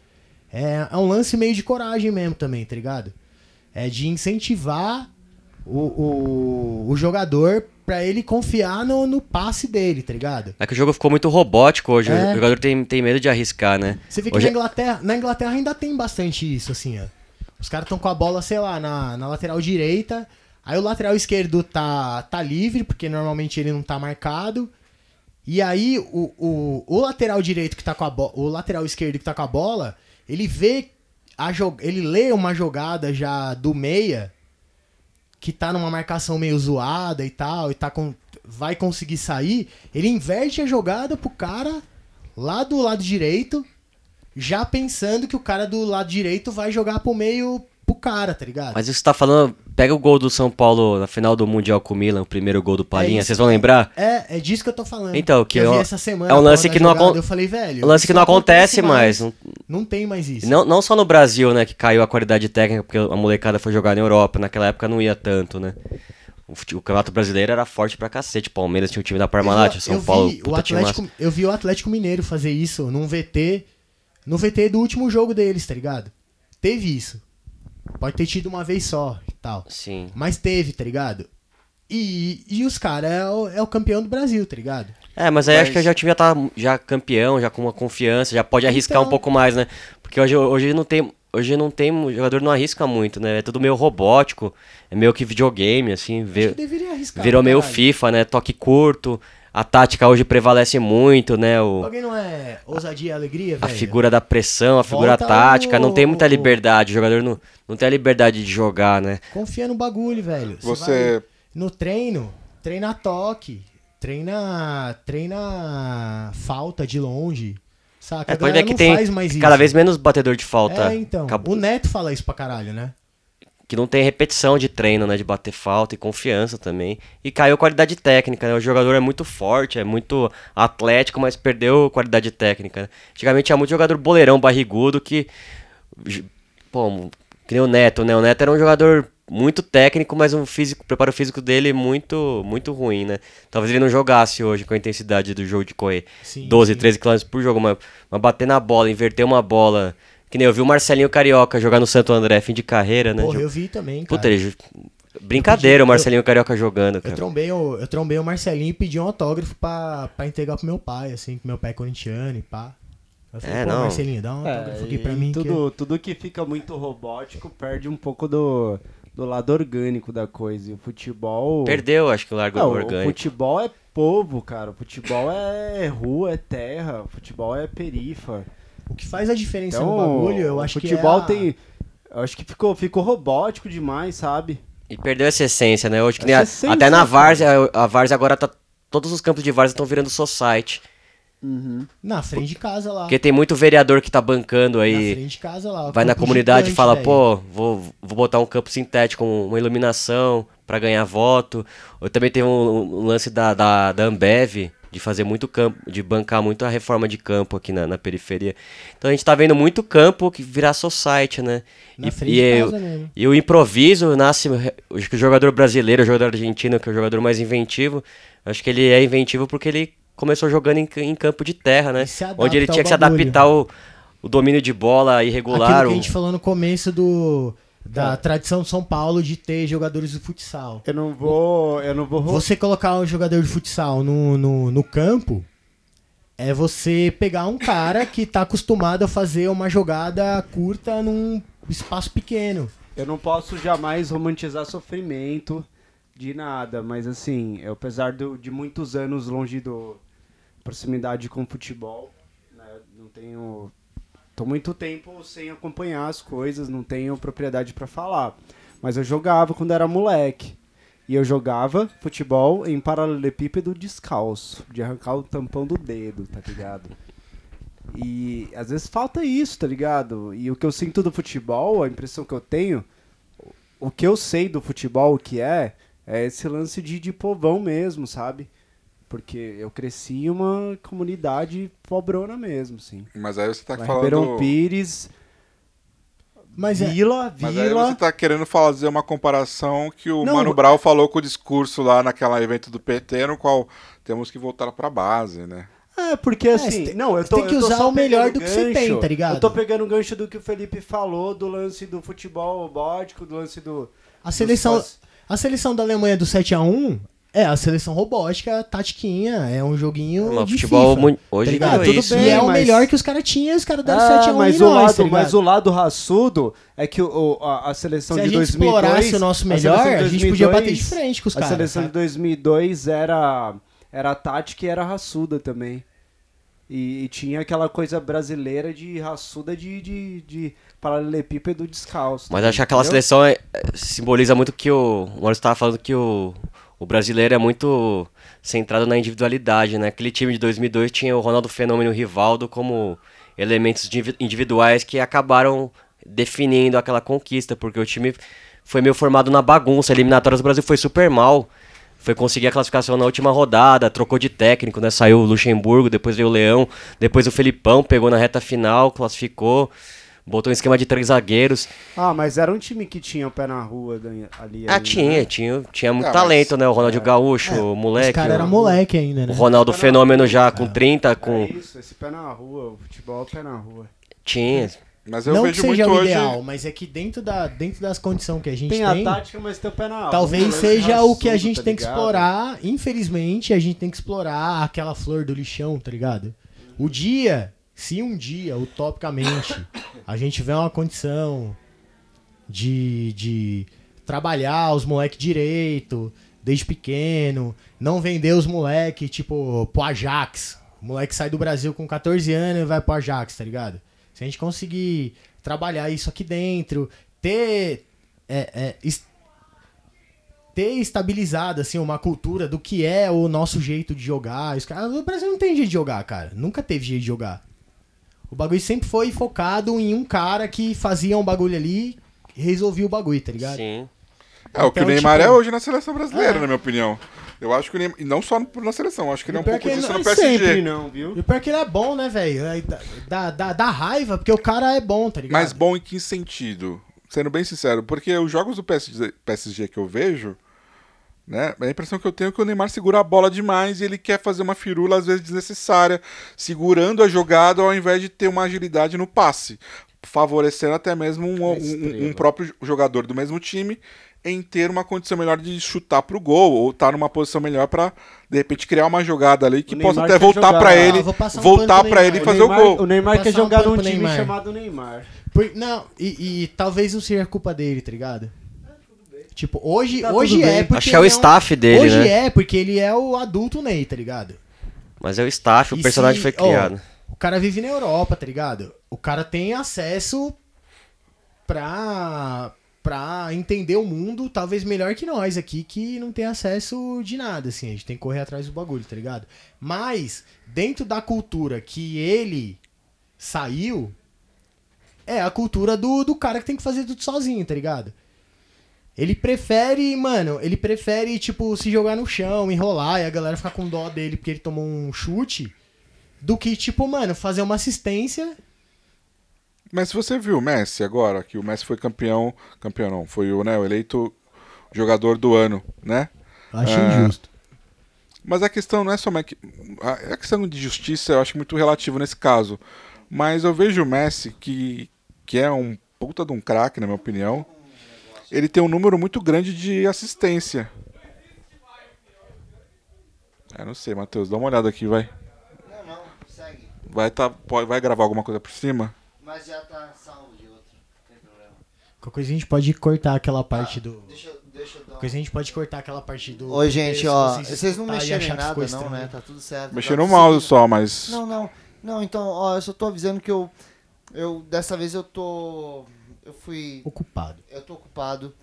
é, é um lance meio de coragem mesmo também, tá ligado? É de incentivar o, o, o jogador pra ele confiar no, no passe dele, tá ligado? É que o jogo ficou muito robótico hoje. É. O jogador tem, tem medo de arriscar, né? Você vê que Hoje- na Inglaterra, na Inglaterra ainda tem bastante isso, assim, ó. Os caras estão com a bola, sei lá, na, na lateral direita, Aí o lateral esquerdo tá, tá livre, porque normalmente ele não tá marcado. E aí o, o, o lateral direito que tá com a bola. O lateral esquerdo que tá com a bola, ele vê a ele lê uma jogada já do meia que tá numa marcação meio zoada e tal, e tá com. Vai conseguir sair, ele inverte a jogada pro cara lá do lado direito, já pensando que o cara do lado direito vai jogar pro meio pro cara, tá ligado? Mas isso que você tá falando, pega o gol do São Paulo na final do Mundial com o Milan, o primeiro gol do Palinha, isso, vocês vão lembrar? É, é disso que eu tô falando. Então, que eu é vi essa semana. é um lance que não jogada, acon- Eu falei, velho. Um lance que não acontece mais. Não, Não tem mais isso. não, não só no Brasil, né, que caiu a qualidade técnica, porque a molecada foi jogar na Europa. Naquela época não ia tanto, né? O, o Campeonato Brasileiro era forte pra cacete. Palmeiras tinha o time da Parmalat, Eu- São eu Paulo, vi o. Atlético, eu vi o Atlético Mineiro fazer isso num VT, no VT do último jogo deles, tá ligado? Teve isso. Pode ter tido uma vez só e tal. Sim. Mas teve, tá ligado? E, e os caras é, o- é o campeão do Brasil, tá ligado? É, mas aí acho que já time já tá já campeão, já com uma confiança, já pode arriscar Então. um pouco mais, né? Porque hoje, hoje não tem. Hoje não tem. O jogador não arrisca muito, né? É tudo meio robótico, é meio que videogame, assim. Acho que deveria arriscar. virou pra meio caralho. FIFA, né? Toque curto. A tática hoje prevalece muito, né? O, Alguém não é ousadia e alegria, a velho? figura da pressão, a figura Volta tática, não tem muita o- liberdade. O jogador não, não tem a liberdade de jogar, né? Confia no bagulho, velho. Você. vai no treino, treina toque, treina, treina falta de longe. Saca? É, a pode ver que tem faz mais isso. cada vez menos batedor de falta. É, então. Acabou- O Neto fala isso pra caralho, né? Que não tem repetição de treino, né? De bater falta e confiança também. E caiu qualidade técnica, né? O jogador é muito forte, é muito atlético, mas perdeu qualidade técnica. Né? Antigamente tinha muito jogador boleirão, barrigudo, que. Pô, que nem o Neto, né? O Neto era um jogador muito técnico, mas um físico, o preparo físico dele muito, muito ruim, né? Talvez ele não jogasse hoje com a intensidade do jogo de correr. Sim, 12, sim. 13 km por jogo, mas, mas bater na bola, inverter uma bola. Que nem eu vi o Marcelinho Carioca jogar no Santo André, fim de carreira, né? Porra, eu vi também, cara. Puta, ele... Brincadeira o eu- Marcelinho Carioca jogando, Eu cara. trombei, o, eu trombei o Marcelinho e pedi um autógrafo pra, pra entregar pro meu pai, assim, que meu pai é corintiano e pá. Eu falei, É, pô, não. Marcelinho, dá um É, autógrafo aqui e pra mim. que- Tudo, tudo que fica muito robótico perde um pouco do, do lado orgânico da coisa. E o futebol. Perdeu, acho que o largo Não, o orgânico. futebol é povo, cara. O futebol é rua, é terra. O futebol é perifa. O que faz a diferença Então, no bagulho, eu o acho que futebol é a- tem. Eu acho que ficou, ficou robótico demais, sabe? E perdeu essa essência, né? Hoje, que nem a- essência, até na. Várzea, a Várzea agora tá. Todos os campos de Várzea estão virando society. Na frente de casa lá. Porque tem muito vereador que tá bancando Na aí. frente de casa lá. Vai na comunidade e fala, velho. pô, vou, vou botar um campo sintético, uma iluminação pra ganhar voto. Eu também teve um, um lance da, da, da Ambev de fazer muito campo, de bancar muito a reforma de campo aqui na, na periferia. Então a gente tá vendo muito campo que virar society, né? Na e, e eu- e o improviso nasce. Acho que o jogador brasileiro, o jogador argentino, que é o jogador mais inventivo, acho que ele é inventivo porque ele começou jogando em, em campo de terra, né? Onde ele ao tinha que se adaptar o, o domínio de bola irregular. Aquilo que a gente falou no começo do, da tradição de São Paulo de ter jogadores de futsal. Eu não vou. Eu não vou. Você colocar um jogador de futsal no, no, no campo é você pegar um cara que tá acostumado a fazer uma jogada curta num espaço pequeno. Eu não posso jamais romantizar sofrimento de nada, mas assim, eu, apesar do- de muitos anos longe do proximidade com o futebol, né, não tenho tô muito tempo sem acompanhar as coisas, não tenho propriedade pra falar, mas eu jogava quando era moleque. E eu jogava futebol em paralelepípedo descalço, de arrancar o tampão do dedo, tá ligado? E às vezes falta isso, tá ligado? E o que eu sinto do futebol, a impressão que eu tenho, o que eu sei do futebol, o que é, é esse lance de, de povão mesmo, sabe? Porque eu cresci em uma comunidade pobrona mesmo, assim. Mas aí você tá Lá falando. Ribeirão Pires, Mas é, Vila, Mas aí Vila. você tá querendo fazer uma comparação que o Não, Mano Brown falou com o discurso lá naquele evento do PT, no qual temos que voltar pra base, né? É, porque assim, você tem- não, eu tô tem que eu tô usar o melhor do que você tem, gancho. tá ligado? Eu tô pegando o gancho do que o Felipe falou, do lance do futebol robótico, do lance do a seleção, dos- a seleção da Alemanha do 7 a 1 É, a seleção robótica, tatiquinha, é um joguinho Mas de futebol FIFA, mu- hoje tá virou tudo isso. bem. E é o mas- melhor que os caras tinham, os caras deram Ah, 7 a 1 mas, o nós, lado, tá mas o lado raçudo é que o, o- a, a seleção Se a de gente 2002... explorasse o nosso a melhor, seleção de a gente podia bater de 2002 frente com os A caras. seleção de sabe? 2002 era, era tática e era raçuda também. E, e tinha aquela coisa brasileira de raçuda de, de, de paralelepípedo descalço. Mas acho que aquela entendeu? seleção é- é- simboliza muito que o. O Maurício estava falando que o, o brasileiro é muito centrado na individualidade, né? Aquele time de 2002 tinha o Ronaldo Fenômeno e o Rivaldo como elementos divi- individuais que acabaram definindo aquela conquista, porque o time foi meio formado na bagunça. A eliminatória do Brasil foi super mal. Foi conseguir a classificação na última rodada, trocou de técnico, né? Saiu o Luxemburgo, depois veio o Leão, depois o Felipão pegou na reta final, classificou, botou um esquema de três zagueiros. Ah, mas era um time que tinha o pé na rua ali. Ah, ainda, tinha, né? tinha, tinha muito Ah, talento, né? O Ronaldinho Gaúcho, É, o Os moleque. caras o, eram moleque ainda, o né? Ronaldo Fenômeno já com 30, É com. isso, esse pé na rua, o futebol é o pé na rua. Tinha. Mas eu Não que vejo seja muito o hoje. ideal, mas é que dentro, da, dentro das condições que a gente Tem tem, a tática, mas tem o pé na rua. talvez seja o que a gente tá tem que explorar. Infelizmente, a gente tem que explorar aquela flor do lixão, tá ligado? O dia, se um dia, utopicamente, a gente tiver uma condição de, de trabalhar os moleques direito, desde pequeno, não vender os moleques, tipo, pro Ajax. O moleque sai do Brasil com 14 anos e vai pro Ajax, tá ligado? Se a gente conseguir trabalhar isso aqui dentro, ter. é, é, es- ter estabilizado assim uma cultura do que é o nosso jeito de jogar. Caras- O Brasil não tem jeito de jogar, cara. Nunca teve jeito de jogar. O bagulho sempre foi focado em um cara que fazia um bagulho ali e resolvia o bagulho, tá ligado? Sim. É o que o Então, Neymar tipo- é hoje na seleção brasileira, É. na minha opinião. Eu acho que o Neymar. E não só na seleção, eu acho que ele é um pouco que disso não no Não é PSG. sempre não, viu? E o pior que ele é bom, né, velho? Dá, dá, dá raiva, porque o cara é bom, tá ligado? Mas bom em que sentido? Sendo bem sincero, porque os jogos do PSG, PSG que eu vejo, né? A impressão que eu tenho é que o Neymar segura a bola demais e ele quer fazer uma firula, às vezes, desnecessária, segurando a jogada ao invés de ter uma agilidade no passe. Favorecendo até mesmo um, um- um próprio jogador do mesmo time em ter uma condição melhor de chutar pro gol ou estar numa posição melhor pra de repente criar uma jogada ali que O possa até voltar Ah, ele, passar um voltar Neymar. ele e O fazer Neymar, o gol. o Neymar quer um jogar pano num time Neymar. chamado Neymar. Por- não, e, e talvez não seja culpa dele, tá ligado? Tipo, hoje, Tá hoje é bem. porque. Acho que é o ele staff dele, Hoje né? é porque ele é o adulto Ney, tá ligado? Mas é o staff, o E personagem se- foi criado. ó, o cara vive na Europa, tá ligado? O cara tem acesso pra, pra entender o mundo, talvez melhor que nós aqui, que não tem acesso de nada, assim. A gente tem que correr atrás do bagulho, tá ligado? Mas, dentro da cultura que ele saiu, é a cultura do, do cara que tem que fazer tudo sozinho, tá ligado? Ele prefere, mano, ele prefere, tipo, se jogar no chão, enrolar e a galera ficar com dó dele porque ele tomou um chute, do que, tipo, mano, fazer uma assistência. Mas se você viu o Messi agora, que o Messi foi campeão, campeão não, foi o, né, o eleito jogador do ano, né? Achei Ah. injusto. Mas a questão não é somente. A a questão de justiça eu acho muito relativo nesse caso. Mas eu vejo o Messi, que, que é um puta de um craque, na minha opinião. Ele tem um número muito grande de assistência. É, não sei, Matheus, dá uma olhada aqui, vai. Não, não, segue. Vai, tá, pode, vai gravar alguma coisa por cima? Mas já tá salvo de outro. Não tem problema. Qualquer coisa a gente pode cortar aquela parte do. Deixa, eu- deixa eu dar Qualquer a gente pode cortar aquela parte do. Oi, gente, ó. vocês Vocês não e mexeram em nada, não, estranho. né? Tá tudo certo. Mexendo tá no mouse só, mas. Não, não. Não, então, ó, eu só tô avisando que eu. Eu, dessa vez eu tô. Eu fui. Ocupado. Eu tô ocupado.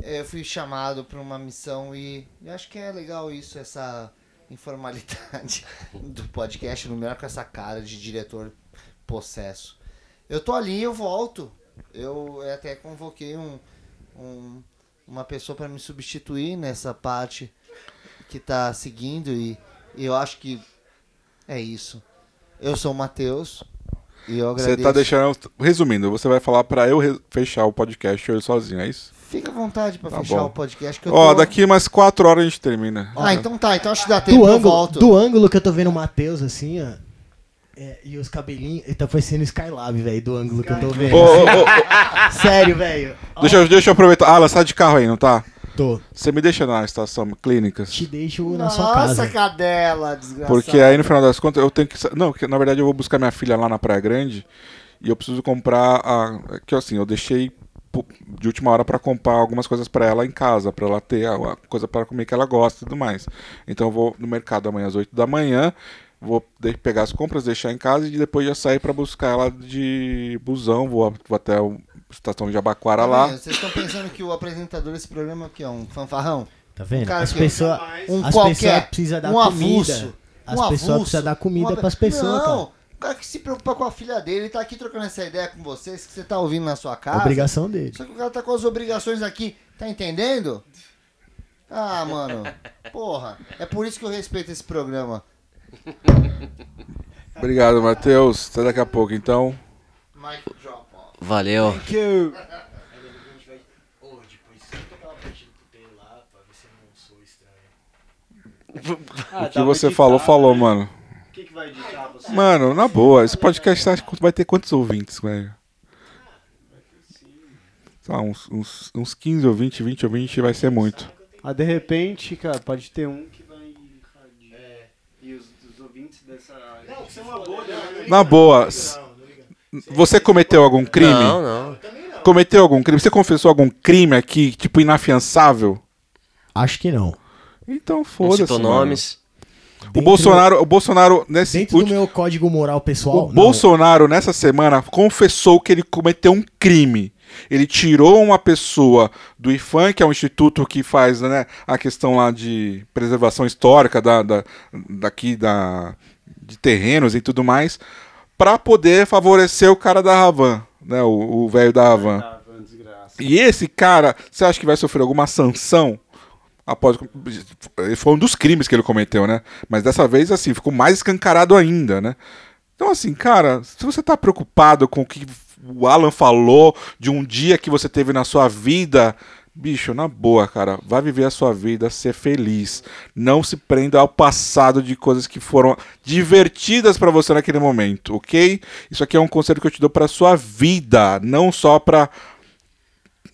Eu fui chamado pra uma missão e eu acho que é legal isso, essa informalidade do podcast, no melhor com essa cara de diretor possesso. Eu tô ali eu volto. Eu até convoquei um, um- uma pessoa pra me substituir nessa parte que tá seguindo e, eu acho que é isso. Eu sou o Matheus eu Você agradeço. tá deixando. Resumindo, você vai falar pra eu fechar o podcast eu sozinho, é isso? Fica à vontade pra Tá fechar bom. o podcast que eu Ó, tô... daqui umas 4 horas a gente termina. Ah, então tá. Então acho que dá tempo, Do eu ângulo, volto. do ângulo que eu tô vendo o Matheus assim, ó. é, e os cabelinhos. Ele tá parecendo Skylab, velho, do ângulo que eu tô vendo. Ô, ô, ô, Sério, velho. Deixa, eu- deixa eu aproveitar. Ah, ela sai de carro aí, não tá? Tô. Você me deixa na estação clínicas? Te deixo na sua Nossa, casa. cadela, desgraçado. Porque aí no final das contas eu tenho que. Não, que, na verdade eu vou buscar minha filha lá na Praia Grande e eu preciso comprar a. Que assim, eu deixei de última hora pra comprar algumas coisas pra ela em casa, pra ela ter a, coisa pra comer que ela gosta e tudo mais. Então eu vou no mercado amanhã às 8 da manhã, vou pegar as compras, deixar em casa e depois já sair pra buscar ela de busão, vou, até a estação de Jabaquara Tá lá. Vocês estão pensando que o apresentador desse programa aqui é um fanfarrão? Tá vendo? Um cara as que- pessoas Um as qualquer. dar um comida. avulso. As um pessoas precisam dar comida uma- pras pessoas, Não, cara. o cara que se preocupa com a filha dele, ele tá aqui trocando essa ideia com vocês, que você tá ouvindo na sua casa. Obrigação dele. Só que o cara tá com as obrigações aqui, tá entendendo? Ah, mano. Porra. É por isso que eu respeito esse programa. Obrigado, Matheus. Até daqui a pouco então. Mike drop. Valeu. Thank you. Ah, O que você falou, falou, mano. O que, que vai editar você? Mano, na boa, esse podcast vai ter quantos ouvintes, velho? Sei lá, uns, uns, uns 15 ou 20, 20 ou 20 vai ser muito. Ah, de repente, cara, pode ter um que vai. É. E os, os ouvintes dessa. Não, que é uma bolha. Na boa, você cometeu algum crime? Não, não. Cometeu algum crime? Você confessou algum crime aqui, tipo, inafiançável? Acho que não. Então foda-se. citou mano. nomes. O Bolsonaro, o Bolsonaro nesse Dentro do último- meu código moral pessoal. O não. Bolsonaro, nessa semana, confessou que ele cometeu um crime. Ele tirou uma pessoa do IFAM, que é um instituto que faz né, a questão lá de preservação histórica da, da- daqui da, de terrenos e tudo mais, para poder favorecer o cara da Havan, né, o velho da Havan. Van, desgraça. E esse cara, você acha que vai sofrer alguma sanção? Após, foi um dos crimes que ele cometeu, né? Mas dessa vez, assim, ficou mais escancarado ainda, né? Então, assim, cara, se você tá preocupado com o que o Alan falou de um dia que você teve na sua vida, bicho, na boa, cara, vai viver a sua vida, ser feliz. Não se prenda ao passado de coisas que foram divertidas pra você naquele momento, ok? Isso aqui é um conselho que eu te dou pra sua vida, não só pra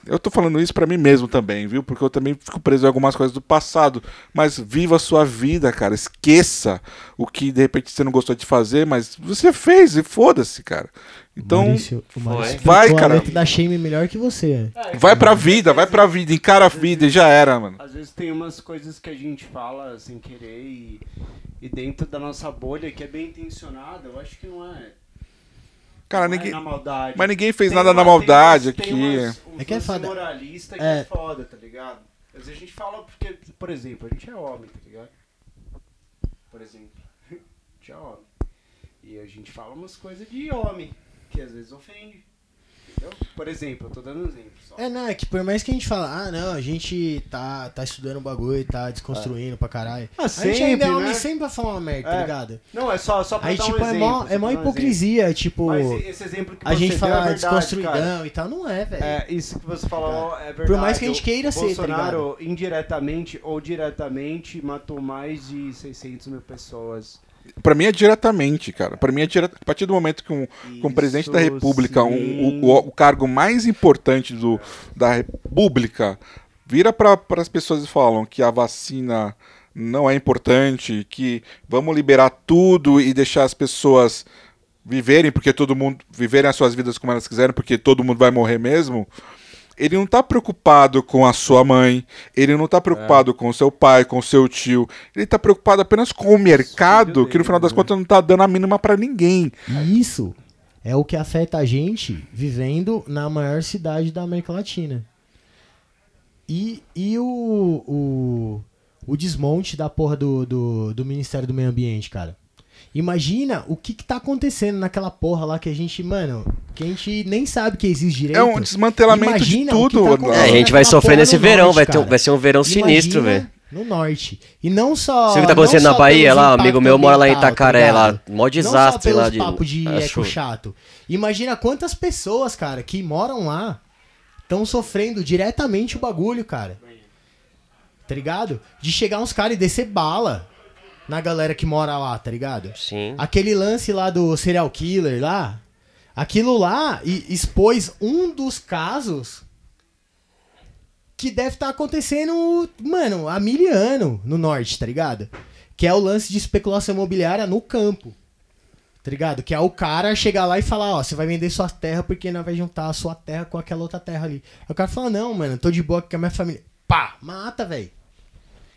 eu tô falando isso pra mim mesmo também, viu? Porque eu também fico preso em algumas coisas do passado. Mas viva a sua vida, cara. Esqueça o que de repente você não gostou de fazer, mas você fez e foda-se, cara. Então, Maurício, o Maurício Foi. Vai, cara. da Shame melhor que você. vai pra vida, vai pra vida, encara a vida e já era, mano. Às vezes tem umas coisas que a gente fala sem querer e, e dentro da nossa bolha que é bem intencionada, eu acho que não é. Cara, não é ninguém. na maldade. Mas ninguém fez Tem nada uma- na maldade tem aqui. umas- um É que é foda. moralista que É. é. foda, tá ligado? Às vezes a gente fala porque, por exemplo, a gente é homem, tá ligado? Por exemplo, a gente é homem. E a gente fala umas coisas de homem, que às vezes ofende. Entendeu? Por exemplo, eu tô dando um exemplo só. É, não, é que por mais que a gente fala, ah, não, a gente tá, tá estudando o bagulho, tá desconstruindo pra caralho. Ah, a gente ainda é sempre, homem né? sempre vai falar uma merda, tá É. ligado? Não, é só, só pra Aí, dar tipo, um é exemplo. mó, só é pra mó dar um exemplo. hipocrisia, tipo, Mas esse exemplo que a gente fala é verdade, desconstruidão cara. e tal, não é, velho. É, isso que você falou é verdade. Por mais que a gente O queira ser, tá Bolsonaro, indiretamente ou diretamente, matou mais de 600 mil pessoas. Pra mim é diretamente, cara. Pra mim é direto. A partir do momento que um, que um presidente da República, um- o- o cargo mais importante do, da República, vira para as pessoas e falam que a vacina não é importante, que vamos liberar tudo e deixar as pessoas viverem, porque todo mundo. viverem as suas vidas como elas quiserem, porque todo mundo vai morrer mesmo. Ele não tá preocupado com a sua mãe, ele não tá preocupado com o seu pai, com o seu tio. Ele tá preocupado apenas com o mercado, que no final das contas não tá dando a mínima pra ninguém. E isso é o que afeta a gente vivendo na maior cidade da América Latina. E, e o, o, o desmonte da porra do, do, do Ministério do Meio Ambiente, cara. Imagina o que, que tá acontecendo naquela porra lá que a gente, mano, que a gente nem sabe que existe direito. É um desmantelamento Imagina de tudo. tá. É, a gente vai sofrer nesse no verão, norte, vai, ter, vai ser um verão sinistro, Imagina velho. No norte. E não só. Você viu o que tá acontecendo na Bahia lá? Amigo meu mora lá em tá Itacaré, lá. ligado? Mó desastre não só lá pelos de. papo de acho- eco chato. Imagina quantas pessoas, cara, que moram lá estão sofrendo diretamente o bagulho, cara. Tá ligado? De chegar uns caras e descer bala na galera que mora lá, tá ligado? Sim. Aquele lance lá do serial killer lá, aquilo lá expôs um dos casos que deve estar acontecendo, mano, há mil anos no norte, tá ligado? Que é o lance de especulação imobiliária no campo. Tá ligado? Que é o cara chegar lá e falar, ó, você vai vender sua terra porque não vai juntar a sua terra com aquela outra terra ali. Aí o cara fala, não, mano, tô de boa com a minha família. Pá, mata, velho.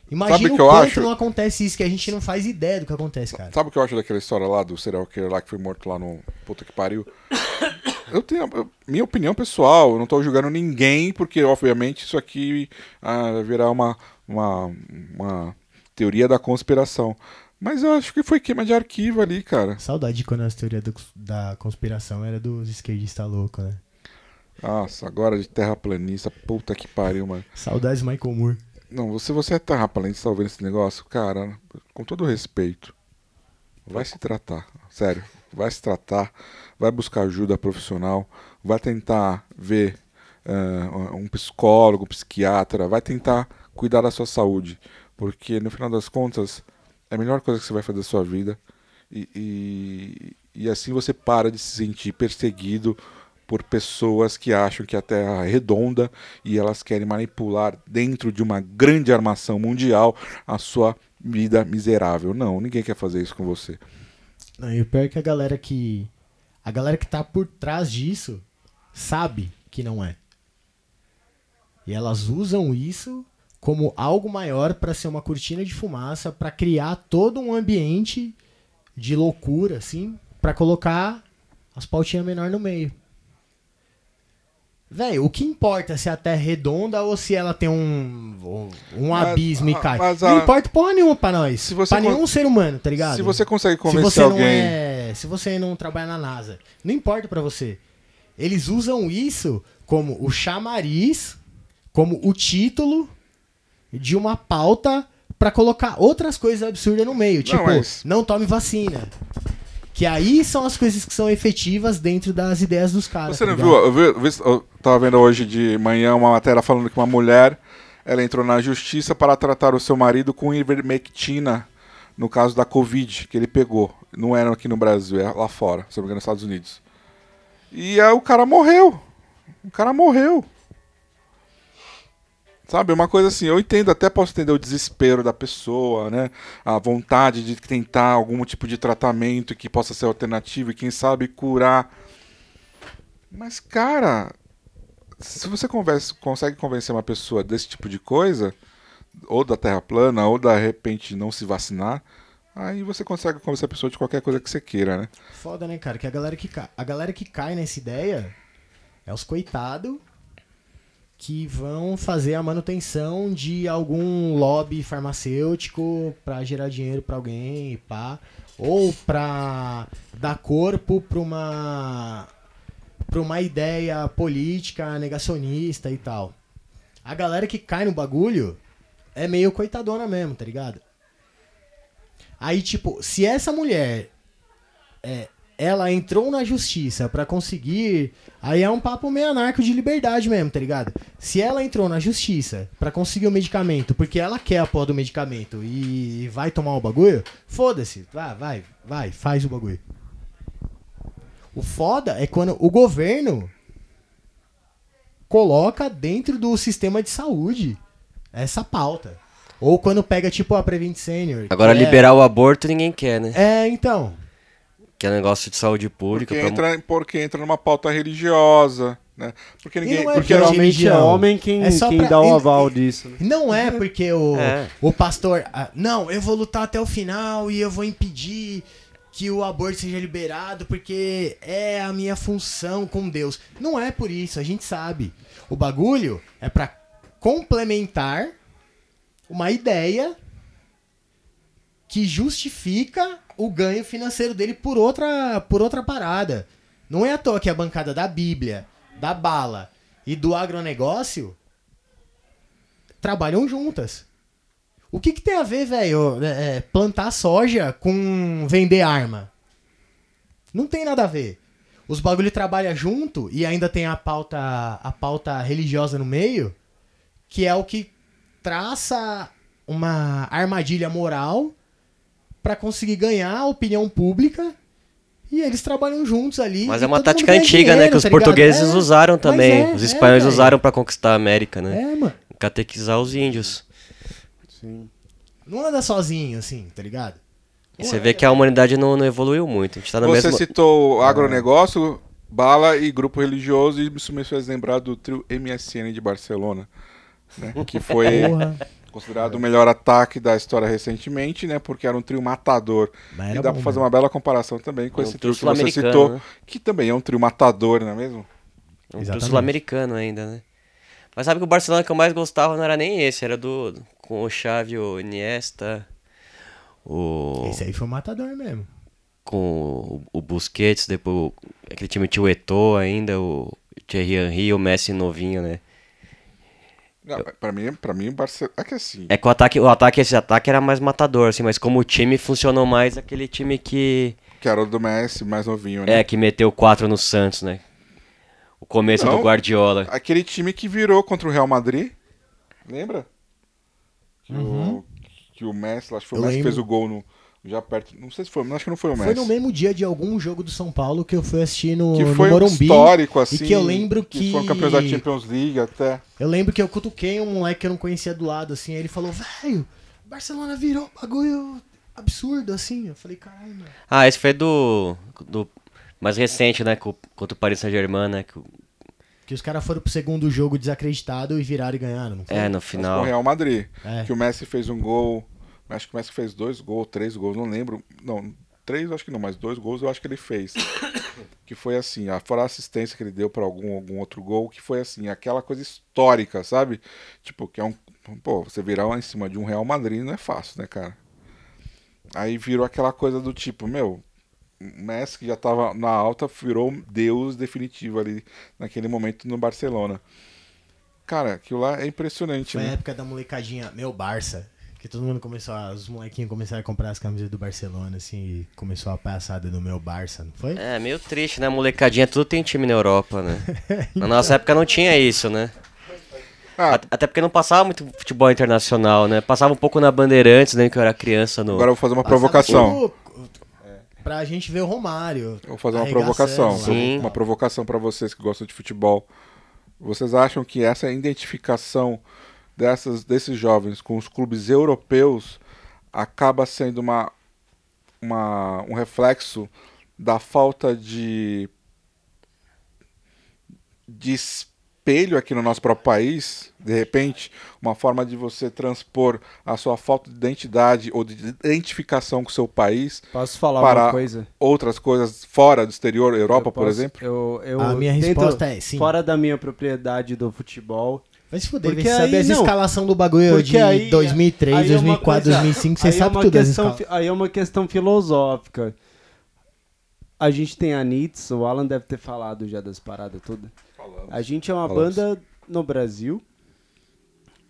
Imagina Sabe o que eu acho? não acontece isso, que a gente não faz ideia do que acontece, cara. Sabe o que eu acho daquela história lá do serial killer lá que foi morto lá no. Puta que pariu? Eu tenho. eu- minha opinião pessoal, eu não tô julgando ninguém, porque obviamente isso aqui ah, virar uma, uma, uma teoria da conspiração. Mas eu acho que foi queima de arquivo ali, cara. Saudade de quando as teorias do- da conspiração era dos esquerdistas loucos, né? Nossa, agora de terraplanista, puta que pariu, mano. Saudades Michael Moore. Não, se você é terraplanista, tá ouvindo esse negócio, cara, com todo respeito, vai se tratar, sério, vai se tratar, vai buscar ajuda profissional, vai tentar ver ah, um psicólogo, um psiquiatra, vai tentar cuidar da sua saúde, porque no final das contas é a melhor coisa que você vai fazer da sua vida e, e, e assim você para de se sentir perseguido por pessoas que acham que a Terra é redonda e elas querem manipular dentro de uma grande armação mundial a sua vida miserável. Não, ninguém quer fazer isso com você. E o pior é que a galera que. A galera que tá por trás disso sabe que não é. E elas usam isso como algo maior pra ser uma cortina de fumaça, pra criar todo um ambiente de loucura, assim, pra colocar as pautinhas menor no meio. Véi, o que importa se a Terra é redonda ou se ela tem um, um Mas, abismo e ah, cai? mas, não importa porra nenhuma pra nós. se você pra con- nenhum ser humano, tá ligado? Se você consegue se convencer você não alguém. é, se você não trabalha na NASA, não importa pra você. Eles usam isso como o chamariz, como o título de uma pauta pra colocar outras coisas absurdas no meio, tipo, mas- não tome vacina. Que aí são as coisas que são efetivas dentro das ideias dos caras. Você tá não ligado? viu? Eu, vi, eu, vi- eu tava vendo hoje de manhã uma matéria falando que uma mulher ela entrou na justiça para tratar o seu marido com ivermectina no caso da Covid que ele pegou. Não era aqui no Brasil, é lá fora, se não me engano, nos Estados Unidos. E aí o cara morreu. O cara morreu. Sabe, uma coisa assim, eu entendo, até posso entender o desespero da pessoa, né? A vontade de tentar algum tipo de tratamento que possa ser alternativo e quem sabe curar. Mas, cara, se você conversa, consegue convencer uma pessoa desse tipo de coisa, ou da terra plana, ou da repente não se vacinar, aí você consegue convencer a pessoa de qualquer coisa que você queira, né? Foda, né, cara? Que a galera que cai, a galera que cai nessa ideia é os coitados que vão fazer a manutenção de algum lobby farmacêutico pra gerar dinheiro pra alguém e pá, ou pra dar corpo pra uma pra uma ideia política negacionista e tal. A galera que cai no bagulho é meio coitadona mesmo, tá ligado? Aí, tipo, se essa mulher é, ela entrou na justiça pra conseguir. Aí é um papo meio anarco de liberdade mesmo, tá ligado? Se ela entrou na justiça pra conseguir o medicamento, porque ela quer a porra do medicamento e vai tomar o bagulho, foda-se. Vai, vai, vai, faz o bagulho. O foda é quando o governo coloca dentro do sistema de saúde essa pauta. Ou quando pega, tipo, a Prevent Senior. Agora, é- liberar o aborto ninguém quer, né? É, então. Que é negócio de saúde pública. Porque pra- entra, porque entra numa pauta religiosa, né? Porque ninguém. não é porque não- Geralmente é homem quem, É quem pra- dá o aval disso. né? Não é porque o, É. o pastor. ah, não, eu vou lutar até o final e eu vou impedir que o aborto seja liberado porque é a minha função com Deus. Não é por isso, a gente sabe. O bagulho é pra complementar uma ideia que justifica o ganho financeiro dele por outra, por outra parada. Não é à toa que a bancada da Bíblia, da bala e do agronegócio trabalham juntas. O que, que tem a ver, velho, é, é, plantar soja com vender arma? Não tem nada a ver. Os bagulho trabalham junto e ainda tem a pauta, a pauta religiosa no meio, que é o que traça uma armadilha moral pra conseguir ganhar a opinião pública. E eles trabalham juntos ali. Mas é uma tática antiga, né? dinheiro, Que os tá ligado? portugueses É, usaram também. é, os é, espanhóis velho. usaram pra conquistar a América, né? É, mano. catequizar os índios. Sim. Não anda sozinho, assim, tá ligado? E você vê que a humanidade não, não evoluiu muito. A gente tá na Você mesma. citou agronegócio, bala e grupo religioso, e isso me fez lembrar do trio MSN de Barcelona, né? Que foi Porra. Considerado o melhor ataque da história recentemente, né? Porque era um trio matador. Mas E dá pra fazer uma bela comparação também com É um esse trio trio que você citou, né? que também é um trio matador, não é mesmo? Um trio Exatamente. sul-americano ainda, né? Mas sabe que o Barcelona que eu mais gostava não era nem esse, era do. com o Xavi, o Iniesta, o. Esse aí foi o matador mesmo. com o, o Busquets, depois aquele time tinha o Eto'o ainda, o Thierry Henry, o Messi novinho, né? Não, pra mim, pra mim, o Barcelona. É que assim. É que o ataque, o ataque, esse ataque era mais matador, assim, mas como o time funcionou mais, aquele time que. Que era o do Messi, mais novinho, né? É, que meteu 4 no Santos, né? O começo Não. do Guardiola. Aquele time que virou contra o Real Madrid. Lembra? Que, Uhum. o, que o Messi, acho que foi o Messi que fez o gol no, já perto. Não sei se foi, acho que não foi o Messi. Foi no mesmo dia de algum jogo do São Paulo que eu fui assistir no, que no foi um Morumbi. histórico, assim. que eu lembro que- foram campeões da Champions League até. Eu lembro que eu cutuquei um moleque que eu não conhecia do lado, assim, aí ele falou, velho, Barcelona virou um bagulho absurdo, assim. Eu falei, caralho, mano. Ah, esse foi do. do mais recente, né? Contra o Paris Saint-Germain, né? que o- Que os caras foram pro segundo jogo desacreditado e viraram e ganharam, não foi? É, no Mas com final. o Real Madrid. É. Que o Messi fez um gol. Acho que o Messi fez dois gols, três gols, não lembro. Não, três acho que não, mas dois gols eu acho que ele fez. que foi assim, a, fora a assistência que ele deu pra algum, algum outro gol, que foi assim, aquela coisa histórica, sabe? Tipo, que é um. Pô, você virar em cima de um Real Madrid não é fácil, né, cara? Aí virou aquela coisa do tipo, meu, o Messi que já tava na alta, virou Deus definitivo ali naquele momento no Barcelona. Cara, aquilo lá é impressionante, Foi a né? época da molecadinha, meu Barça. Que todo mundo começou, a, os molequinhos começaram a comprar as camisas do Barcelona, assim, e começou a palhaçada do meu Barça, não foi? É, meio triste, né? Molecadinha, tudo tem time na Europa, né? Na nossa época não tinha isso, né? Ah, At- Até porque não passava muito futebol internacional, né? Passava um pouco na Bandeirantes, né? Que eu era criança no. agora eu vou fazer uma Passava provocação. tipo, Pra gente ver o Romário. Eu vou fazer uma provocação. lá. Sim. Uma provocação pra vocês que gostam de futebol. Vocês acham que essa identificação dessas, desses jovens com os clubes europeus acaba sendo uma, uma, um reflexo da falta de, de espelho aqui no nosso próprio país? De repente, uma forma de você transpor a sua falta de identidade ou de identificação com o seu país Posso falar Para- uma coisa? outras coisas fora do exterior, Europa, Eu por posso- exemplo? Eu, eu, A minha dentro- resposta é sim. Fora da minha propriedade do futebol. Vai se fuder, Porque você sabe não. escalação do bagulho Porque de aí- 2003, aí é uma 2004, coisa- 2005, você é sabe uma tudo questão, Aí é uma questão filosófica. A gente tem a Nits, o Alan deve ter falado já das paradas todas. A gente é uma Falamos. banda no Brasil.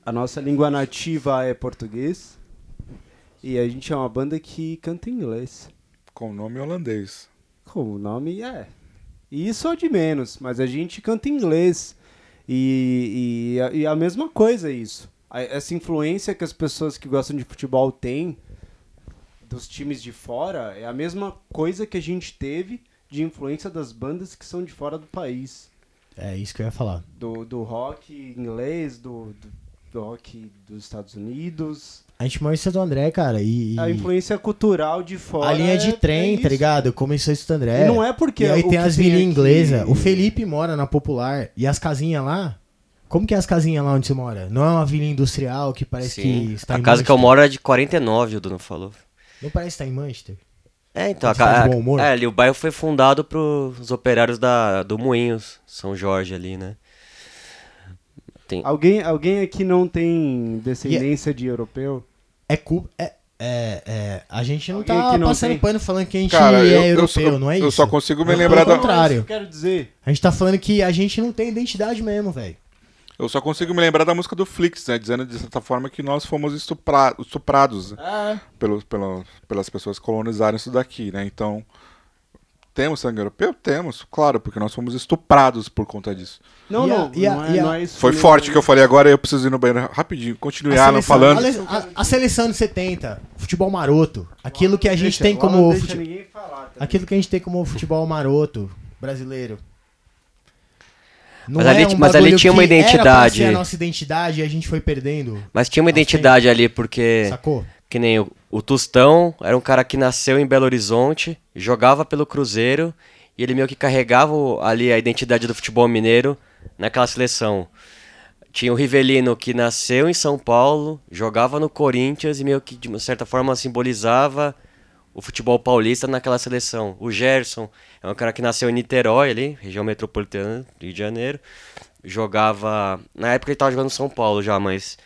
A nossa língua nativa é português. E a gente é uma banda que canta em inglês. Com nome holandês. Com o nome é. E isso é de menos, mas a gente canta em inglês. E, e, a- e a mesma coisa é isso. Essa influência que as pessoas que gostam de futebol têm dos times de fora é a mesma coisa que a gente teve de influência das bandas que são de fora do país. É isso que eu ia falar. Do, do rock inglês, do, do, do rock dos Estados Unidos. A gente mora em Santo André, cara, e... A influência cultural de fora. a linha de é- trem, é tá isso. ligado? Começou em Santo André. E não é porque E aí o tem as aqui- inglesas. O Felipe mora na Popular. E as casinhas lá... Como que é as casinhas lá onde você mora? Não é uma vila industrial que parece que está A casa que eu Manchester? moro é de 49, o Duno falou. Não parece que tá em Manchester? É, então, a, tá de ca- bom humor? é, ali, o bairro foi fundado pros operários da, do Moinhos, São Jorge ali, né? Tem, Alguém, alguém aqui não tem descendência de europeu? É culpa... É, é, é, a gente não Alguém tá não passando tem? pano falando que a gente Cara, é eu, eu, europeu, só- não é eu isso? só consigo me Não, lembrar da. contrário. É que eu quero dizer. A gente tá falando que a gente não tem identidade mesmo, velho. Eu só consigo me lembrar da música do Flix, né? Dizendo de certa forma que nós fomos estupra- estuprados É. pelos, pelo- pelas pessoas que colonizaram isso daqui, né? Então. Temos sangue europeu? Temos, claro, porque nós fomos estuprados por conta disso. Não, E não, e a- não, é, e a- não é isso. Foi forte o que eu falei agora, eu preciso ir no banheiro rapidinho. Continue, seleção- falando. A, a- a seleção de 70, futebol maroto. Aquilo que a gente Deixa- tem como. deixa fute- ninguém falar. Aquilo que a gente tem como futebol maroto brasileiro. Não Mas é ali- um mas ali tinha uma que Era identidade. pra ser a nossa identidade e a gente foi perdendo. Mas tinha uma identidade ali, porque. Sacou? Que nem o, o Tostão era um cara que nasceu em Belo Horizonte, jogava pelo Cruzeiro e ele meio que carregava ali a identidade do futebol mineiro naquela seleção. Tinha o Rivelino que nasceu em São Paulo, jogava no Corinthians e meio que de certa forma simbolizava o futebol paulista naquela seleção. O Gerson é um cara que nasceu em Niterói ali, região metropolitana do Rio de Janeiro. Jogava, na época ele estava jogando no São Paulo já, mas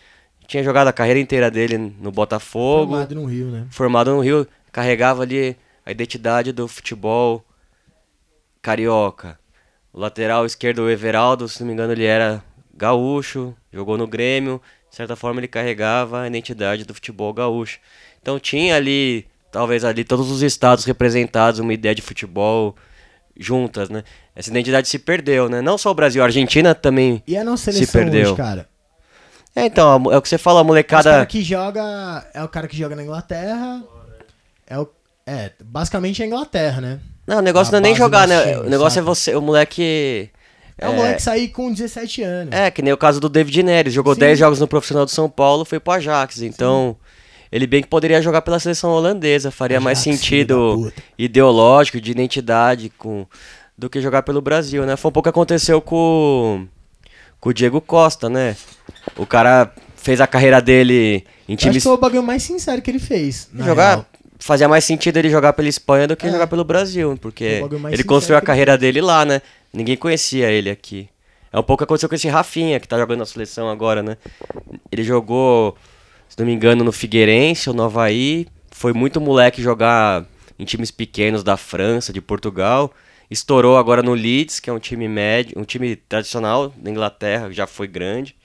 tinha jogado a carreira inteira dele no Botafogo Formado no Rio, né? formado no Rio, carregava ali a identidade do futebol carioca. O lateral esquerdo, o Everaldo, se não me engano, ele era gaúcho, jogou no Grêmio, de certa forma ele carregava a identidade do futebol gaúcho. Então tinha ali, talvez ali, todos os estados representados, uma ideia de futebol juntas, né? Essa identidade se perdeu, né? Não só o Brasil, a Argentina também. E a nossa Se perdeu. hoje, cara? É, então, é o que você fala, a O cara molecada. que joga. É o cara que joga na Inglaterra. É o. É, basicamente é a Inglaterra, né? Não, o negócio a não é nem jogar, né? O negócio é você, o moleque. É, o moleque sair com 17 anos. É, que nem o caso do David Neres. Jogou Sim. 10 jogos no profissional do São Paulo, foi pro Ajax. Então, ele bem que poderia jogar pela seleção holandesa. Faria mais Ajax, sentido da puta. ideológico, de identidade, com, do que jogar pelo Brasil, né? Foi um pouco que aconteceu com, com o Diego Costa, né? O cara fez a carreira dele em Eu Acho times. que foi o bagulho mais sincero que ele fez. Jogar, real. fazia mais sentido ele jogar pela Espanha do que É. jogar pelo Brasil, porque mais ele construiu a ele carreira dele lá, né? Ninguém conhecia ele aqui. É um pouco o que aconteceu com esse Rafinha, que tá jogando na seleção agora, né? Ele jogou, se não me engano, no Figueirense ou no Havaí. Foi muito moleque jogar em times pequenos da França, de Portugal. Estourou agora no Leeds, que é um time médio, um time tradicional da Inglaterra, já foi grande.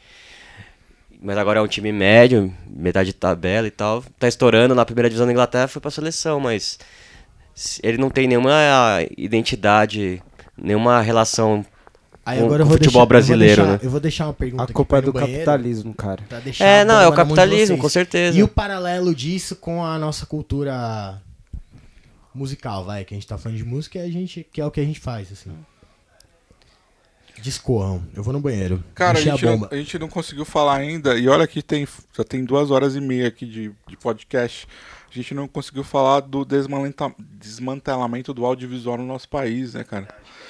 Mas agora é um time médio, metade de tabela e tal. Tá estourando na primeira divisão da Inglaterra, foi pra seleção, mas ele não tem nenhuma identidade, nenhuma relação. Aí com- agora com o futebol deixar, brasileiro, eu vou deixar, né? Eu vou deixar uma pergunta A aqui culpa é do banheiro, capitalismo, cara. É, não, é o capitalismo, com certeza. E o paralelo disso com a nossa cultura musical, vai, que a gente tá falando de música e a gente, que é o que a gente faz, assim. Discorram. Eu vou no banheiro. Cara, a gente, não, bomba. a gente não conseguiu falar ainda, e olha que tem, já tem duas horas e meia aqui de, de podcast. A gente não conseguiu falar do desmantelamento do audiovisual no nosso país, né, cara?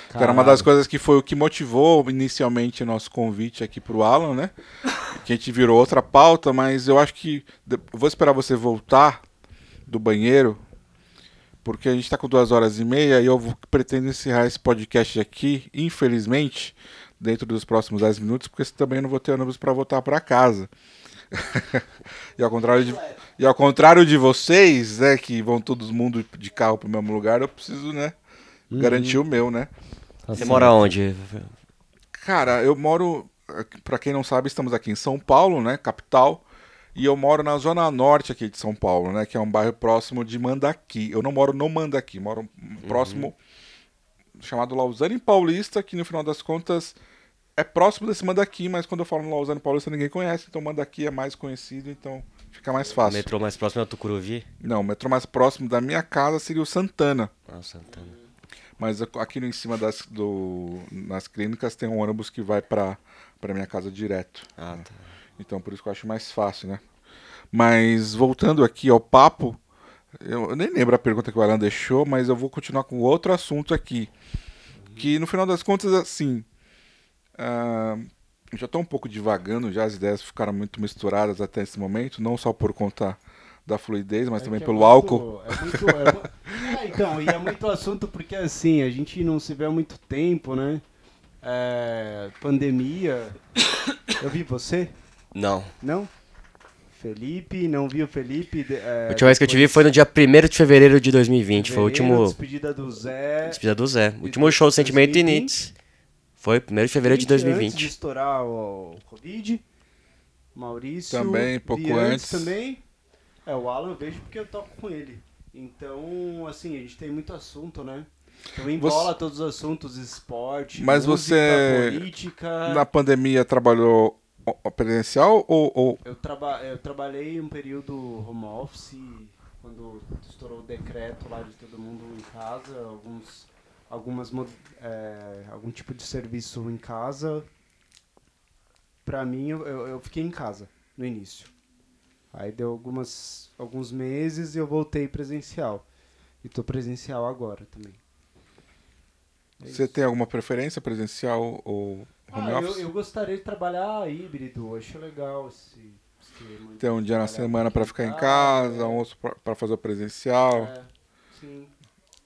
Que era uma das coisas que foi o que motivou inicialmente o nosso convite aqui pro Alan, né? Que a gente virou outra pauta, mas eu acho que. eu Vou esperar você voltar do banheiro, porque a gente tá com duas horas e meia e eu vou- pretendo encerrar esse podcast aqui, infelizmente, dentro dos próximos 10 minutos, porque também eu não vou ter ônibus para voltar para casa. e, ao contrário de, e ao contrário de vocês, né, que vão todo mundo de carro pro mesmo lugar, eu preciso, né, garantir o meu, né? Tá Você mora onde? Cara, eu moro, para quem não sabe, estamos aqui em São Paulo, né, capital, e eu moro na zona norte aqui de São Paulo, né, que é um bairro próximo de Mandaqui. Eu não moro no Mandaqui, moro próximo chamado Lausanne Paulista, que no final das contas é próximo desse Mandaqui, mas quando eu falo no Lausanne Paulista ninguém conhece, então Mandaqui é mais conhecido, então fica mais O fácil. metrô mais próximo é o Tucuruvi? Não, o metrô mais próximo da minha casa seria o Santana. Ah, Santana. Mas aqui em cima das do, nas clínicas tem um ônibus que vai para para minha casa direto. Ah, tá. Então por isso que eu acho mais fácil, né? Mas voltando aqui ao papo, eu, nem lembro a pergunta que o Alan deixou, mas eu vou continuar com outro assunto aqui. Que no final das contas, assim. eu já estou um pouco divagando, já as ideias ficaram muito misturadas até esse momento, não só por conta da fluidez, mas É também é pelo muito- álcool. É muito, é É, então, e é muito assunto porque assim, a gente não se vê há muito tempo, né? É, pandemia. Eu vi você? Não. Não? Felipe, não vi o Felipe. de- é, A última vez que eu te vi foi no dia 1 de fevereiro de 2020. Foi o fevereiro, último. Despedida do Zé. Despedida do Zé. O último show do Sentimento e 2020. Nits. Foi 1 de fevereiro de Antes de 2020. estourar o Covid. Maurício. Também, pouco vi antes. também. É, o Alan eu vejo porque eu toco com ele. Então, assim, a gente tem muito assunto, né? Então embola todos os assuntos, esporte, Mas música, você- política. Na pandemia trabalhou presencial ou, ou Eu, traba eu trabalhei um período home office, quando estourou o decreto lá de todo mundo em casa, alguns algumas é, algum tipo de serviço em casa. Pra mim, eu, eu eu fiquei em casa no início. Aí deu algumas, alguns meses e eu voltei presencial. E tô presencial agora também. É Você isso. tem alguma preferência presencial ou home Ah, eu, office? eu gostaria de trabalhar híbrido, eu acho legal esse esquema. Tem um dia na semana pra dia ficar em casa, é. um outro pra- pra fazer o presencial. É, sim.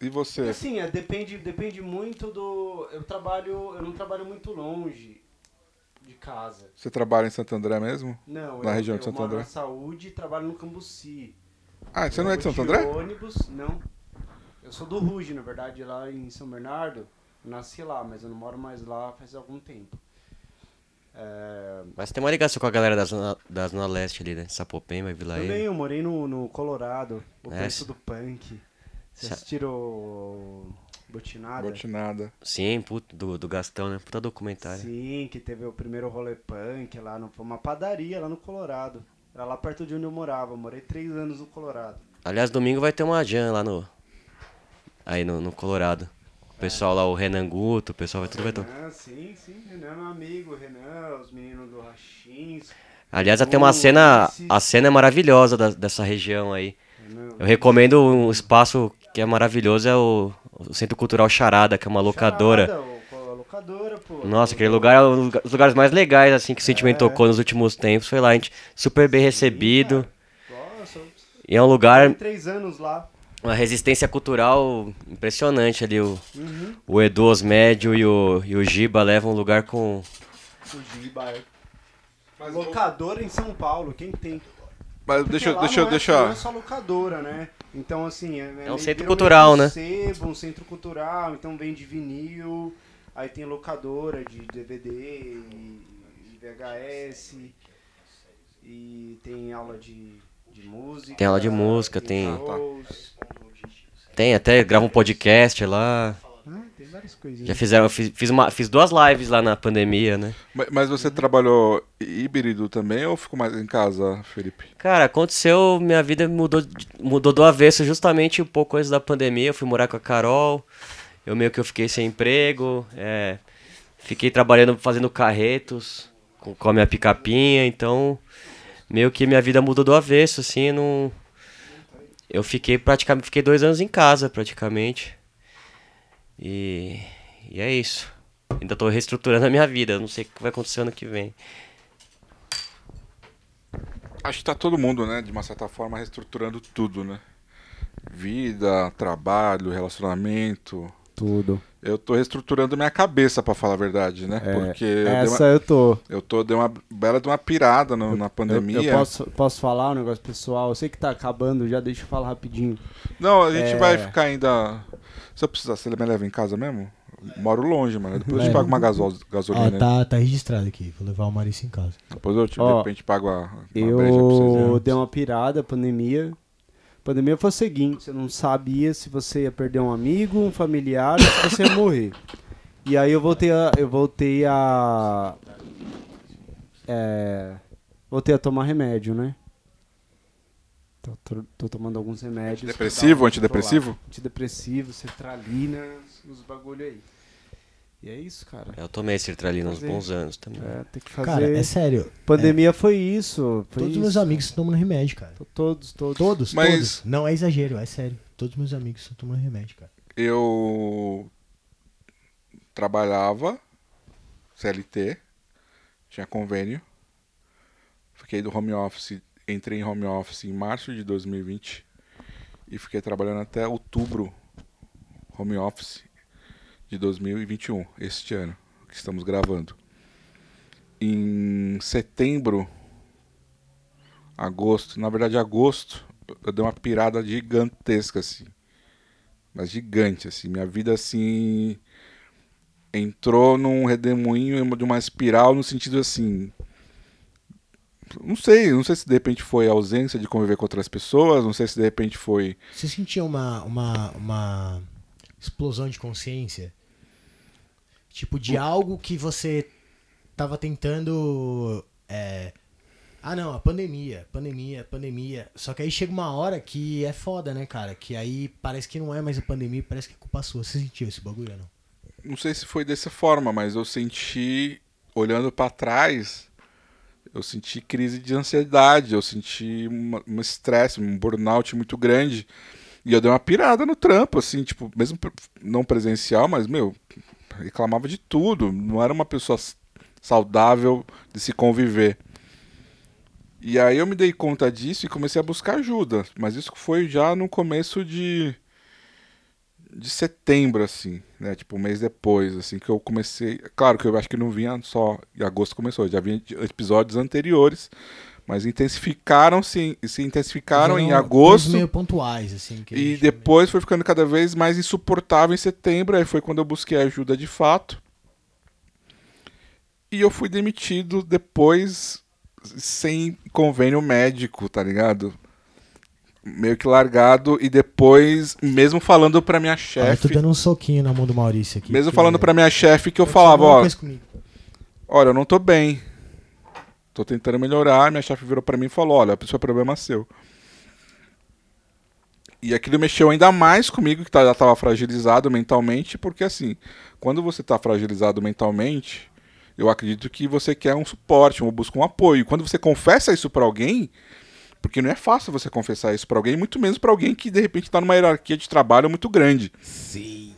E você? Assim, é, depende, depende muito do. Eu trabalho. Eu não trabalho muito longe de casa. Você trabalha em Santo André mesmo? Não, Na eu, região eu de Santo André? na saúde e trabalho no Cambuci. Ah, você Eu não é de Santo André? ônibus, não. Eu sou do Ruge, na verdade, lá em São Bernardo. Eu nasci lá, mas eu não moro mais lá faz algum tempo. É, Mas tem uma ligação com a galera da Zona, da zona Leste ali, né? Sapopemba, Vila também Ele. eu morei no, no Colorado, o É, berço do punk. Vocês assistiram o Botinada? Botinada. Sim, puto, do, do Gastão, né? Puta documentário. Sim, que teve o primeiro rolê punk lá, no, foi uma padaria lá no Colorado. Era lá perto de onde eu morava, eu morei três anos no Colorado. Aliás, domingo vai ter uma jam lá no. Aí no, no Colorado. O pessoal lá, o Renan Guto, o pessoal vai tudo vai Renan, sim, sim, Renan é meu amigo, Renan, os meninos do Rachins. Aliás, tem uma cena. A cena é maravilhosa da- dessa região aí. Eu recomendo um espaço que é maravilhoso, é o, o Centro Cultural Charada, que é uma locadora. Charada, o- a locadora, pô. Nossa, aquele lugar é um dos lugares mais legais, assim, que o Sentimento É. tocou nos últimos tempos. Foi lá, a gente super bem recebido. Nossa, eu E é um lugar, três anos lá. Uma resistência cultural impressionante ali. O, Uhum. o Edu Osmédio e o, e o Giba levam um lugar com. O Giba, é. Mas, Locadora em São Paulo, quem tem? mas Porque deixa, deixa, eu- não é, deixa. não é só locadora, né? Então, assim... É, um meio- centro virou cultural, meio né? Um sebo, um centro cultural, então vende vinil, aí tem locadora de DVD e, e VHS, e tem aula de música. Tem aula de música, tem- shows. Tem até, grava um podcast lá. Ah, tem várias coisinhas. Já fizeram, eu fiz, fiz, uma, fiz duas lives lá na pandemia, né? Mas, mas você trabalhou híbrido também ou ficou mais em casa, Felipe? Cara, aconteceu, minha vida mudou, mudou do avesso justamente um pouco antes da pandemia. Eu fui morar com a Carol, eu meio que eu fiquei sem emprego, é, fiquei trabalhando, fazendo carretos com, com a minha picapinha, então meio que minha vida mudou do avesso, assim, não... Eu fiquei praticamente, fiquei dois anos em casa, praticamente. E, e é isso. Ainda tô reestruturando a minha vida, não sei o que vai acontecer ano que vem. Acho que tá todo mundo, né, de uma certa forma, reestruturando tudo, né? Vida, trabalho, relacionamento. Tudo. Eu tô reestruturando minha cabeça, pra falar a verdade, né? É, Porque eu Essa uma, eu tô. eu tô, dei uma bela de uma pirada no- na Eu, pandemia. eu posso, posso falar um negócio pessoal? Eu sei que tá acabando, já deixa eu falar rapidinho. Não, a gente É. vai ficar ainda. Se eu precisar, você me leva em casa mesmo? Moro longe, mano. Depois eu te Leva. pago uma gasol, gasolina. tá, tá registrado aqui. Vou levar o Maurício em casa. Depois eu te, Ó, de repente pago a, uma breja pra vocês. Eu né? dei uma pirada, pandemia. Pandemia foi o seguinte, você não sabia se você ia perder um amigo, um familiar, ou se você ia morrer. E aí eu voltei a. Eu voltei a. É, voltei a tomar remédio, né? Tô, tô- tô tomando alguns remédios. Antidepressivo, uma antidepressivo? Antidepressivo, sertralina, os bagulho aí. E é isso, cara. Eu tomei sertralina uns bons anos também. É, tem que fazer. Cara, é sério. Pandemia foi isso. Foi Todos isso. meus amigos estão tomando remédio, cara. Todos, todos. Todos, Mas- todos. Não é exagero, é sério. Todos os meus amigos estão tomando remédio, cara. Eu trabalhava CLT, tinha convênio. Fiquei do home office, entrei em home office em março de 2020 e fiquei trabalhando até outubro home office de 2021, este ano que estamos gravando. Em setembro, agosto, na verdade agosto, eu dei uma pirada gigantesca assim mas gigante, assim. Minha vida, assim, entrou num redemoinho de uma espiral no sentido, assim... Não sei, não sei se de repente foi a ausência de conviver com outras pessoas, não sei se de repente foi... Você sentia uma, uma, uma explosão de consciência? Tipo, de algo que você tava tentando é, Ah, não, a pandemia, pandemia, pandemia. Só que aí chega uma hora que é foda, né, cara? Que aí parece que não é mais a pandemia, parece que é culpa sua. Você sentiu esse bagulho, ou não? Não sei se foi dessa forma, mas eu senti, olhando pra trás, eu senti crise de ansiedade, eu senti um estresse, um burnout muito grande. E eu dei uma pirada no trampo, assim, tipo, mesmo não presencial, mas, meu, reclamava de tudo. Não era uma pessoa saudável de se conviver. E aí eu me dei conta disso e comecei a buscar ajuda. Mas isso foi já no começo de de setembro, assim, né? Tipo, um mês depois, assim, que eu comecei. Claro que eu acho que não vinha só em agosto começou, já vinha episódios anteriores, mas intensificaram se, se intensificaram em agosto. meio pontuais, assim. E depois foi ficando cada vez mais insuportável em setembro, aí foi quando eu busquei ajuda de fato. E eu fui demitido depois sem convênio médico, tá ligado? Meio que largado e depois, mesmo falando pra minha eu chefe, tô dando um soquinho na mão do Maurício aqui. mesmo falando pra minha chefe que eu aconteceu falava, ó, olha, eu não tô bem. Tô tentando melhorar. Minha chefe virou pra mim e falou: olha, isso é problema seu. E aquilo mexeu ainda mais comigo, que tá- já tava fragilizado mentalmente, porque assim, quando você tá fragilizado mentalmente, eu acredito que você quer um suporte, um, busca um apoio. Quando você confessa isso pra alguém, porque não é fácil você confessar isso pra alguém, muito menos pra alguém que de repente tá numa hierarquia de trabalho muito grande. Sim.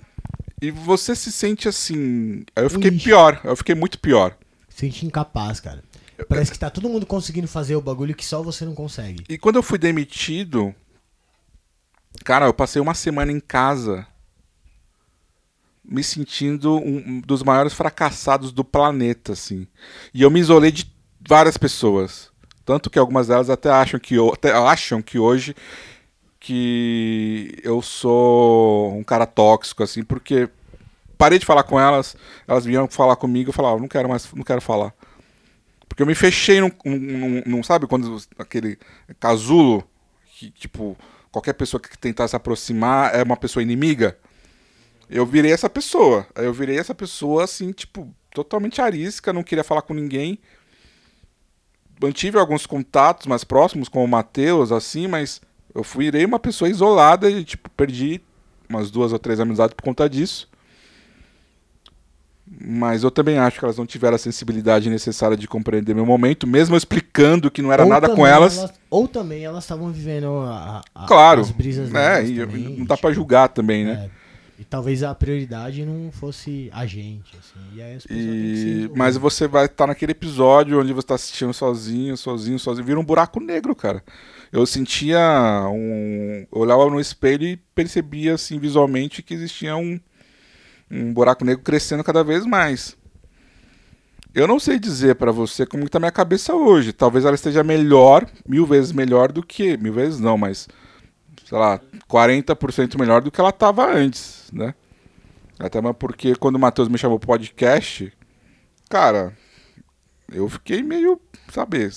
E você se sente assim. Aí eu fiquei Ixi. pior, eu fiquei muito pior. Sente incapaz, cara. Parece que tá todo mundo conseguindo fazer o bagulho que só você não consegue. E quando eu fui demitido, cara, eu passei uma semana em casa me sentindo um dos maiores fracassados do planeta, assim. E eu me isolei de várias pessoas. Tanto que algumas delas até acham que, até acham que hoje que eu sou um cara tóxico, assim, porque parei de falar com elas, elas vinham falar comigo, eu falava, não quero mais, não quero falar. Porque eu me fechei num, num, num- sabe, quando aquele casulo, que tipo, qualquer pessoa que tentar se aproximar é uma pessoa inimiga. Eu virei essa pessoa. Eu virei essa pessoa, assim, tipo, totalmente arisca, não queria falar com ninguém. Mantive alguns contatos mais próximos com o Matheus, assim, mas eu fui virei uma pessoa isolada e, tipo, perdi umas duas ou três amizades por conta disso. Mas eu também acho que elas não tiveram a sensibilidade necessária de compreender meu momento, mesmo explicando que não era Ou nada com também elas. Ou também elas estavam vivendo a, a- Claro. as brisas né? E também, não dá pra tipo, julgar também, né? é, e talvez a prioridade não fosse a gente, assim. E aí as pessoas E... Mas você vai estar naquele episódio onde você tá assistindo sozinho, sozinho, sozinho, vira um buraco negro, cara. Eu sentia um. Eu olhava no espelho e percebia, assim, visualmente que existia um, um buraco negro crescendo cada vez mais. Eu não sei dizer pra você como que tá minha cabeça hoje. Talvez ela esteja melhor, mil vezes melhor do que. Mil vezes não, mas. Sei lá, 40% melhor do que ela tava antes, né? Até porque quando o Matheus me chamou podcast, cara, eu fiquei meio, sabe,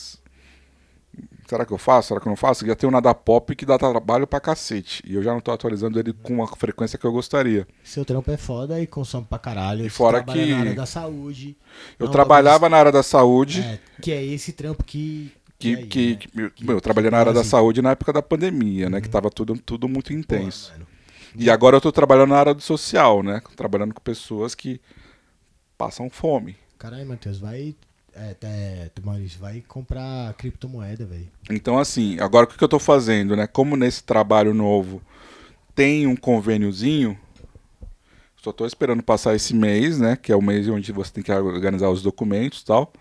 será que eu faço? Será que eu não faço? Já tem o Nada Pop que dá trabalho pra cacete. E eu já não tô atualizando ele com a frequência que eu gostaria. Seu trampo é foda e consome pra caralho. E você fora que- na área da saúde. Eu Não, trabalhava na área da saúde, É, que é esse trampo que. que, aí, que, né? que- meu, Que- eu trabalhei na que área da assim, saúde na época da pandemia, né? Que Uhum. tava tudo, tudo muito intenso. E agora eu tô trabalhando na área do social, né? Trabalhando com pessoas que passam fome. Caralho, Matheus, vai. É, é, Maurício, vai comprar criptomoeda, velho. Então, assim, agora o que que eu tô fazendo, né? Como nesse trabalho novo tem um convêniozinho, só tô esperando passar esse mês, né? Que é o mês onde você tem que organizar os documentos e tal.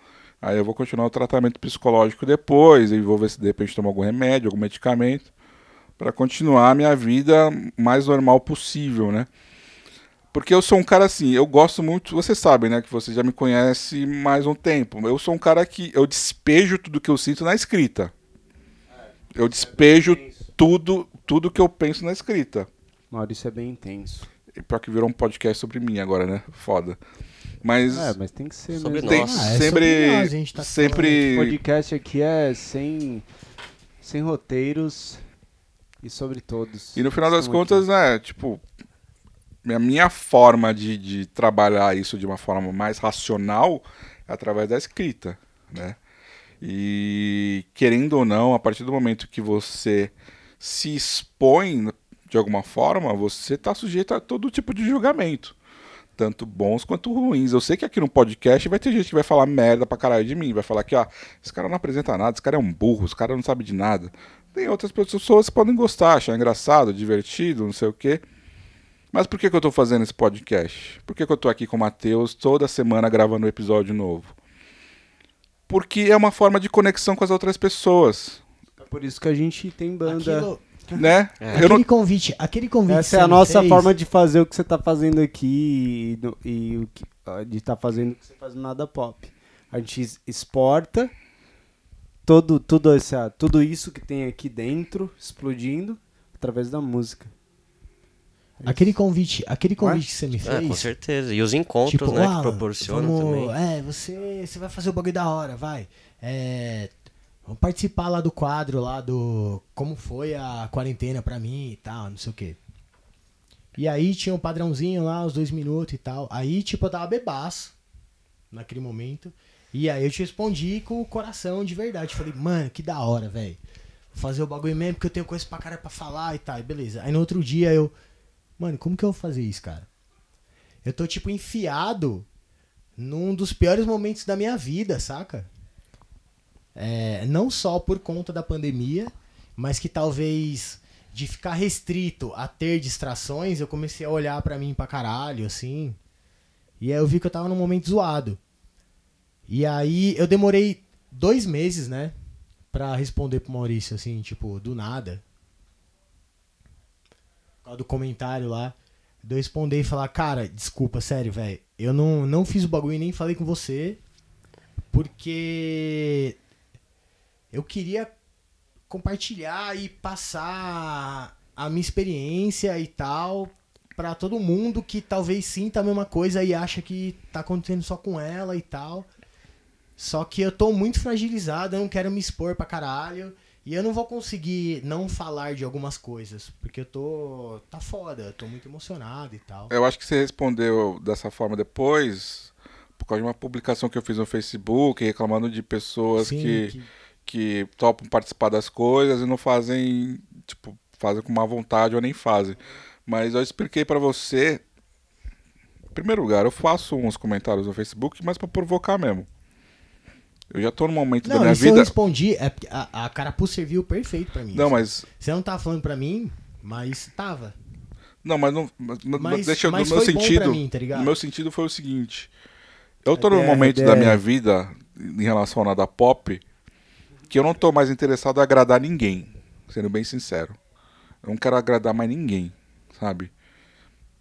Aí eu vou continuar o tratamento psicológico depois, e vou ver se de repente tomo algum remédio, algum medicamento, para continuar a minha vida mais normal possível, né? Porque eu sou um cara assim, eu gosto muito, vocês sabem, né, que você já me conhece mais um tempo. Eu sou um cara que eu despejo tudo que eu sinto na escrita. Eu despejo tudo, tudo que eu penso na escrita. Maurício é bem intenso. E pior que virou um podcast sobre mim agora, né? Foda. Mas É, mas tem que ser Sobre mesmo. tem Nossa. Ah, é sempre sobre nós, a gente tá O sempre podcast aqui é sem, sem roteiros e sobre todos. E no final das contas, né, tipo, a minha forma de, de trabalhar isso de uma forma mais racional é através da escrita, né? E querendo ou não, a partir do momento que você se expõe de alguma forma, você está sujeito a todo tipo de julgamento. Tanto bons quanto ruins. Eu sei que aqui no podcast vai ter gente que vai falar merda pra caralho de mim. Vai falar que, ó, esse cara não apresenta nada, esse cara é um burro, esse cara não sabe de nada. Tem outras pessoas que podem gostar, achar engraçado, divertido, não sei o quê. Mas por que, que eu tô fazendo esse podcast? Por que, que eu tô aqui com o Matheus toda semana gravando um episódio novo? Porque é uma forma de conexão com as outras pessoas. É por isso que a gente tem banda. Aquilo, Né? É. Aquele não... convite, aquele convite Essa é a nossa fez, forma de fazer o que você tá fazendo aqui e, no- e o que, ah, de estar fazendo o que você faz no Nada Pop. A gente exporta todo, tudo, essa, tudo isso que tem aqui dentro, explodindo, através da música. Aquele convite, aquele é? convite que você me É, com fez. certeza. E os encontros, tipo, né, que proporcionam vamos- também. É, você, você vai fazer o bagulho da hora, vai. É, vamos participar lá do quadro lá do como foi a quarentena pra mim e tal, não sei o quê. E aí tinha um padrãozinho lá, os dois minutos e tal. Aí, tipo, eu tava bebaço naquele momento. E aí eu te respondi com o coração de verdade. Falei, mano, que da hora, velho. Vou fazer o bagulho mesmo, porque eu tenho coisa pra cara pra falar e tal. E beleza. Aí no outro dia eu. Mano, como que eu vou fazer isso, cara? Eu tô, tipo, enfiado num dos piores momentos da minha vida, saca? É, não só por conta da pandemia, mas que talvez de ficar restrito a ter distrações, eu comecei a olhar pra mim pra caralho, assim. E aí eu vi que eu tava num momento zoado. E aí eu demorei dois meses, né? Pra responder pro Maurício, assim, tipo, do nada. Do comentário lá. De eu responder e falar, cara, desculpa, sério, velho. Eu não, não fiz o bagulho e nem falei com você. Porque eu queria compartilhar e passar a minha experiência e tal pra todo mundo que talvez sinta a mesma coisa e acha que tá acontecendo só com ela e tal. Só que eu tô muito fragilizado, eu não quero me expor pra caralho. E eu não vou conseguir não falar de algumas coisas, porque eu tô. tá foda, eu tô muito emocionado e tal. Eu acho que você respondeu dessa forma depois, por causa de uma publicação que eu fiz no Facebook, reclamando de pessoas Sim, que, que- que topam participar das coisas e não fazem, tipo, fazem com má vontade ou nem fazem. Mas eu expliquei pra você. Em primeiro lugar, eu faço uns comentários no Facebook, mas pra provocar mesmo. Eu já tô no momento da Não, minha isso eu vida. respondi, é porque a, a carapuça serviu perfeito pra mim. Não, mas. Você não tava falando pra mim, mas tava. Não, mas não. Mas, mas Mas- deixa eu. mas no meu foi bom sentido. pra mim, tá ligado? No meu sentido foi o seguinte. Eu tô A num ideia- momento a da minha vida, em relação a nada pop, que eu não tô mais interessado em agradar ninguém. Sendo bem sincero. Eu não quero agradar mais ninguém, sabe?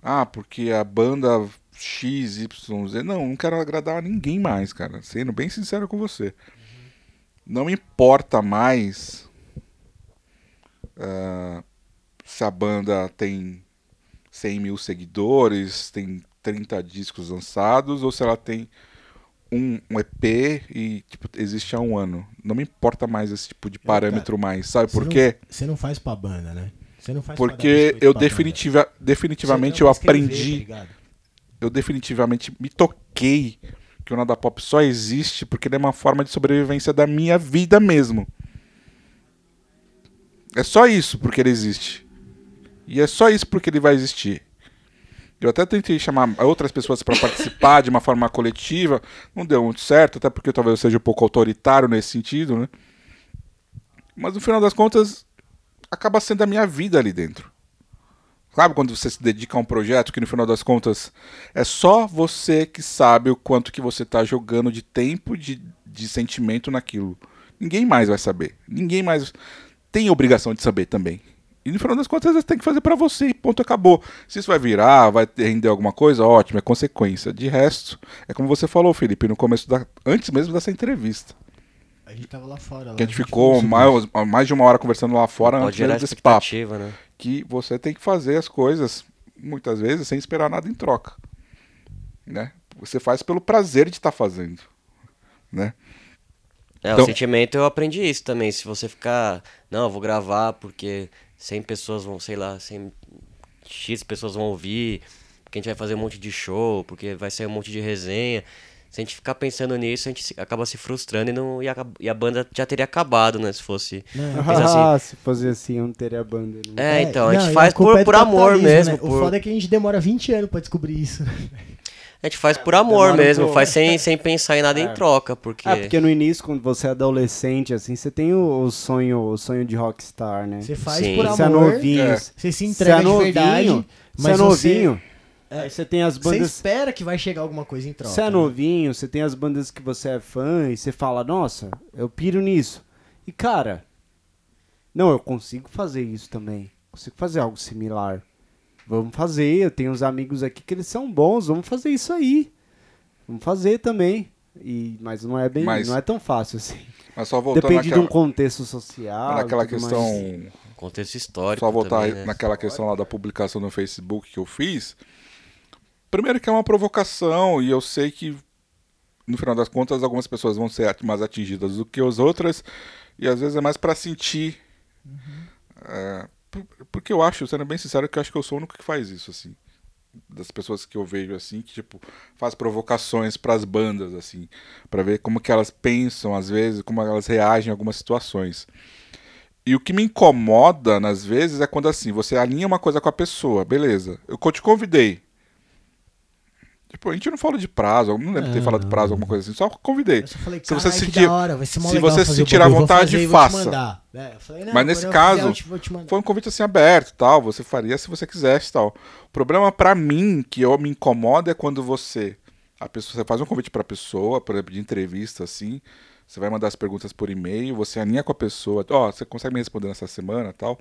Ah, porque a banda X, Y, Z. Não, não quero agradar a ninguém mais, cara. Sendo bem sincero com você. Não me importa mais ah, se a banda tem 100 mil seguidores, tem 30 discos lançados, ou se ela tem um, um EP e tipo, existe há um ano. Não me importa mais esse tipo de parâmetro mais, sabe por não- quê? Você não faz pra banda, né? Você não faz Porque eu definitiva, definitivamente não eu escrever, aprendi, tá? Eu definitivamente me toquei que o Nada Pop só existe porque ele é uma forma de sobrevivência da minha vida mesmo. É só isso porque ele existe. E é só isso porque ele vai existir. Eu até tentei chamar outras pessoas para participar de uma forma coletiva, não deu muito certo, até porque talvez eu seja um pouco autoritário nesse sentido, né? Mas no final das contas, acaba sendo a minha vida ali dentro. Sabe quando você se dedica a um projeto que no final das contas é só você que sabe o quanto que você está jogando de tempo, de, de sentimento naquilo. Ninguém mais vai saber. Ninguém mais tem obrigação de saber também. E no final das contas você tem que fazer pra você e ponto acabou. Se isso vai virar, vai render alguma coisa, ótimo, é consequência. De resto, é como você falou, Felipe, no começo da antes mesmo dessa entrevista. A gente tava lá fora. Lá, Que a gente falou ficou sobre mais, mais de uma hora conversando lá fora Pode antes desse papo né? Que você tem que fazer as coisas muitas vezes sem esperar nada em troca, né? Você faz pelo prazer de estar fazendo, né? É, Então- o sentimento eu aprendi isso também. Se você ficar, não, eu vou gravar porque 100 pessoas vão, sei lá, 100 X pessoas vão ouvir, porque a gente vai fazer um monte de show, porque vai sair um monte de resenha. Se a gente ficar pensando nisso, a gente acaba se frustrando e, não, e, a, e a banda já teria acabado, né? Se fosse. Não, Mas assim- Ah, se fosse assim, eu não teria banda. né? É, então, a não, gente e faz por, é por amor mesmo. né? O por- foda é que a gente demora 20 anos pra descobrir isso. A gente faz por amor demora mesmo, faz sem, sem pensar em nada em troca, porque. Ah, porque no início, quando você é adolescente, assim, você tem o, o sonho, o sonho de rockstar, né? Você faz Sim. por Você é amor, novinho, É. você você se é entrega de novinho, verdade, você é mas novinho, aí você tem as Você, você bandas... espera que vai chegar alguma coisa em troca. Você é né? novinho, você tem as bandas que você é fã e você fala, nossa, eu piro nisso. E cara, não, eu consigo fazer isso também. Consigo fazer algo similar. Vamos fazer, eu tenho uns amigos aqui que eles são bons, vamos fazer isso aí. Vamos fazer também. E, mas não é bem, Mas- não é tão fácil assim. Mas só voltando Depende de naquela, um contexto social. naquela questão. mais. Contexto histórico. Só voltar também, né? naquela questão lá da publicação no Facebook que eu fiz. Primeiro que é uma provocação, e eu sei que, no final das contas, algumas pessoas vão ser mais atingidas do que as outras, e às vezes é mais pra sentir. É, por- porque eu acho, sendo bem sincero, que eu acho que eu sou o único que faz isso, assim. Das pessoas que eu vejo, assim, que, tipo, faz provocações pras bandas, assim, pra ver como que elas pensam, às vezes, como elas reagem a algumas situações. E o que me incomoda, às vezes, é quando assim, você alinha uma coisa com a pessoa, beleza. Eu te convidei. Tipo, a gente não fala de prazo, não lembro de ter falado de prazo, alguma coisa assim, só convidei. Eu só falei, Se você "Caralho, que sentir- hora, vai ser mó se você sentir à vontade, fazer faça. mandar." É, falei, Mas nesse caso, fizer. Foi um convite assim aberto, tal, você faria se você quisesse, tal. O problema pra mim, que eu me incomoda é quando você a pessoa você faz um convite pra pessoa, por exemplo, de entrevista assim, você vai mandar as perguntas por e-mail, você alinha com a pessoa, ó, você consegue me responder nessa semana, tal.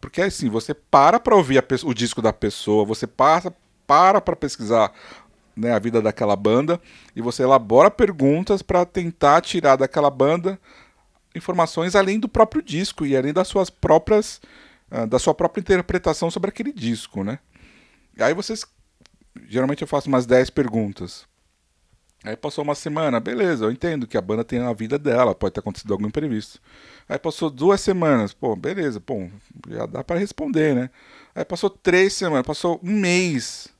Porque assim, você para pra ouvir o disco da pessoa, você passa para pra pesquisar né, a vida daquela banda e você elabora perguntas pra tentar tirar daquela banda informações além do próprio disco e além das suas próprias ah, da sua própria interpretação sobre aquele disco, né? E aí vocês geralmente eu faço umas 10 perguntas. Aí passou uma semana, beleza, eu entendo que a banda tem a vida dela, pode ter acontecido algum imprevisto. Aí passou duas semanas, pô, beleza, pô, já dá pra responder, né? Aí passou três semanas, passou um mês.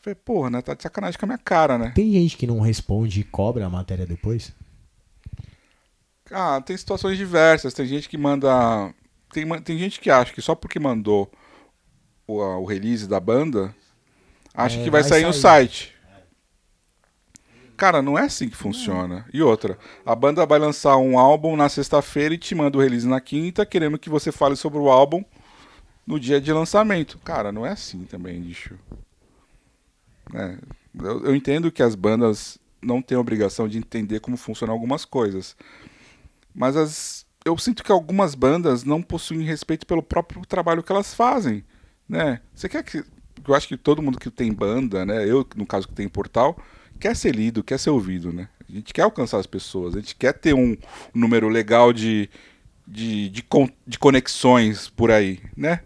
Eu falei, porra, né? Tá de sacanagem com a minha cara, né? Tem gente que não responde e cobra a matéria depois? Ah, tem situações diversas. Tem gente que manda. Tem, tem gente que acha que só porque mandou o, o release da banda, acha É, que vai, vai sair no site. Cara, não é assim que funciona. E outra, a banda vai lançar um álbum na sexta-feira e te manda o release na quinta, querendo que você fale sobre o álbum no dia de lançamento. Cara, não é assim também, bicho. É, eu, eu entendo que as bandas não têm obrigação de entender como funcionam algumas coisas. Mas as, eu sinto que algumas bandas não possuem respeito pelo próprio trabalho que elas fazem, né? Você quer que eu acho que todo mundo que tem banda, né? Eu, no caso que tem portal, quer ser lido, quer ser ouvido, né? A gente quer alcançar as pessoas, a gente quer ter um número legal de, de, de, de conexões por aí, né?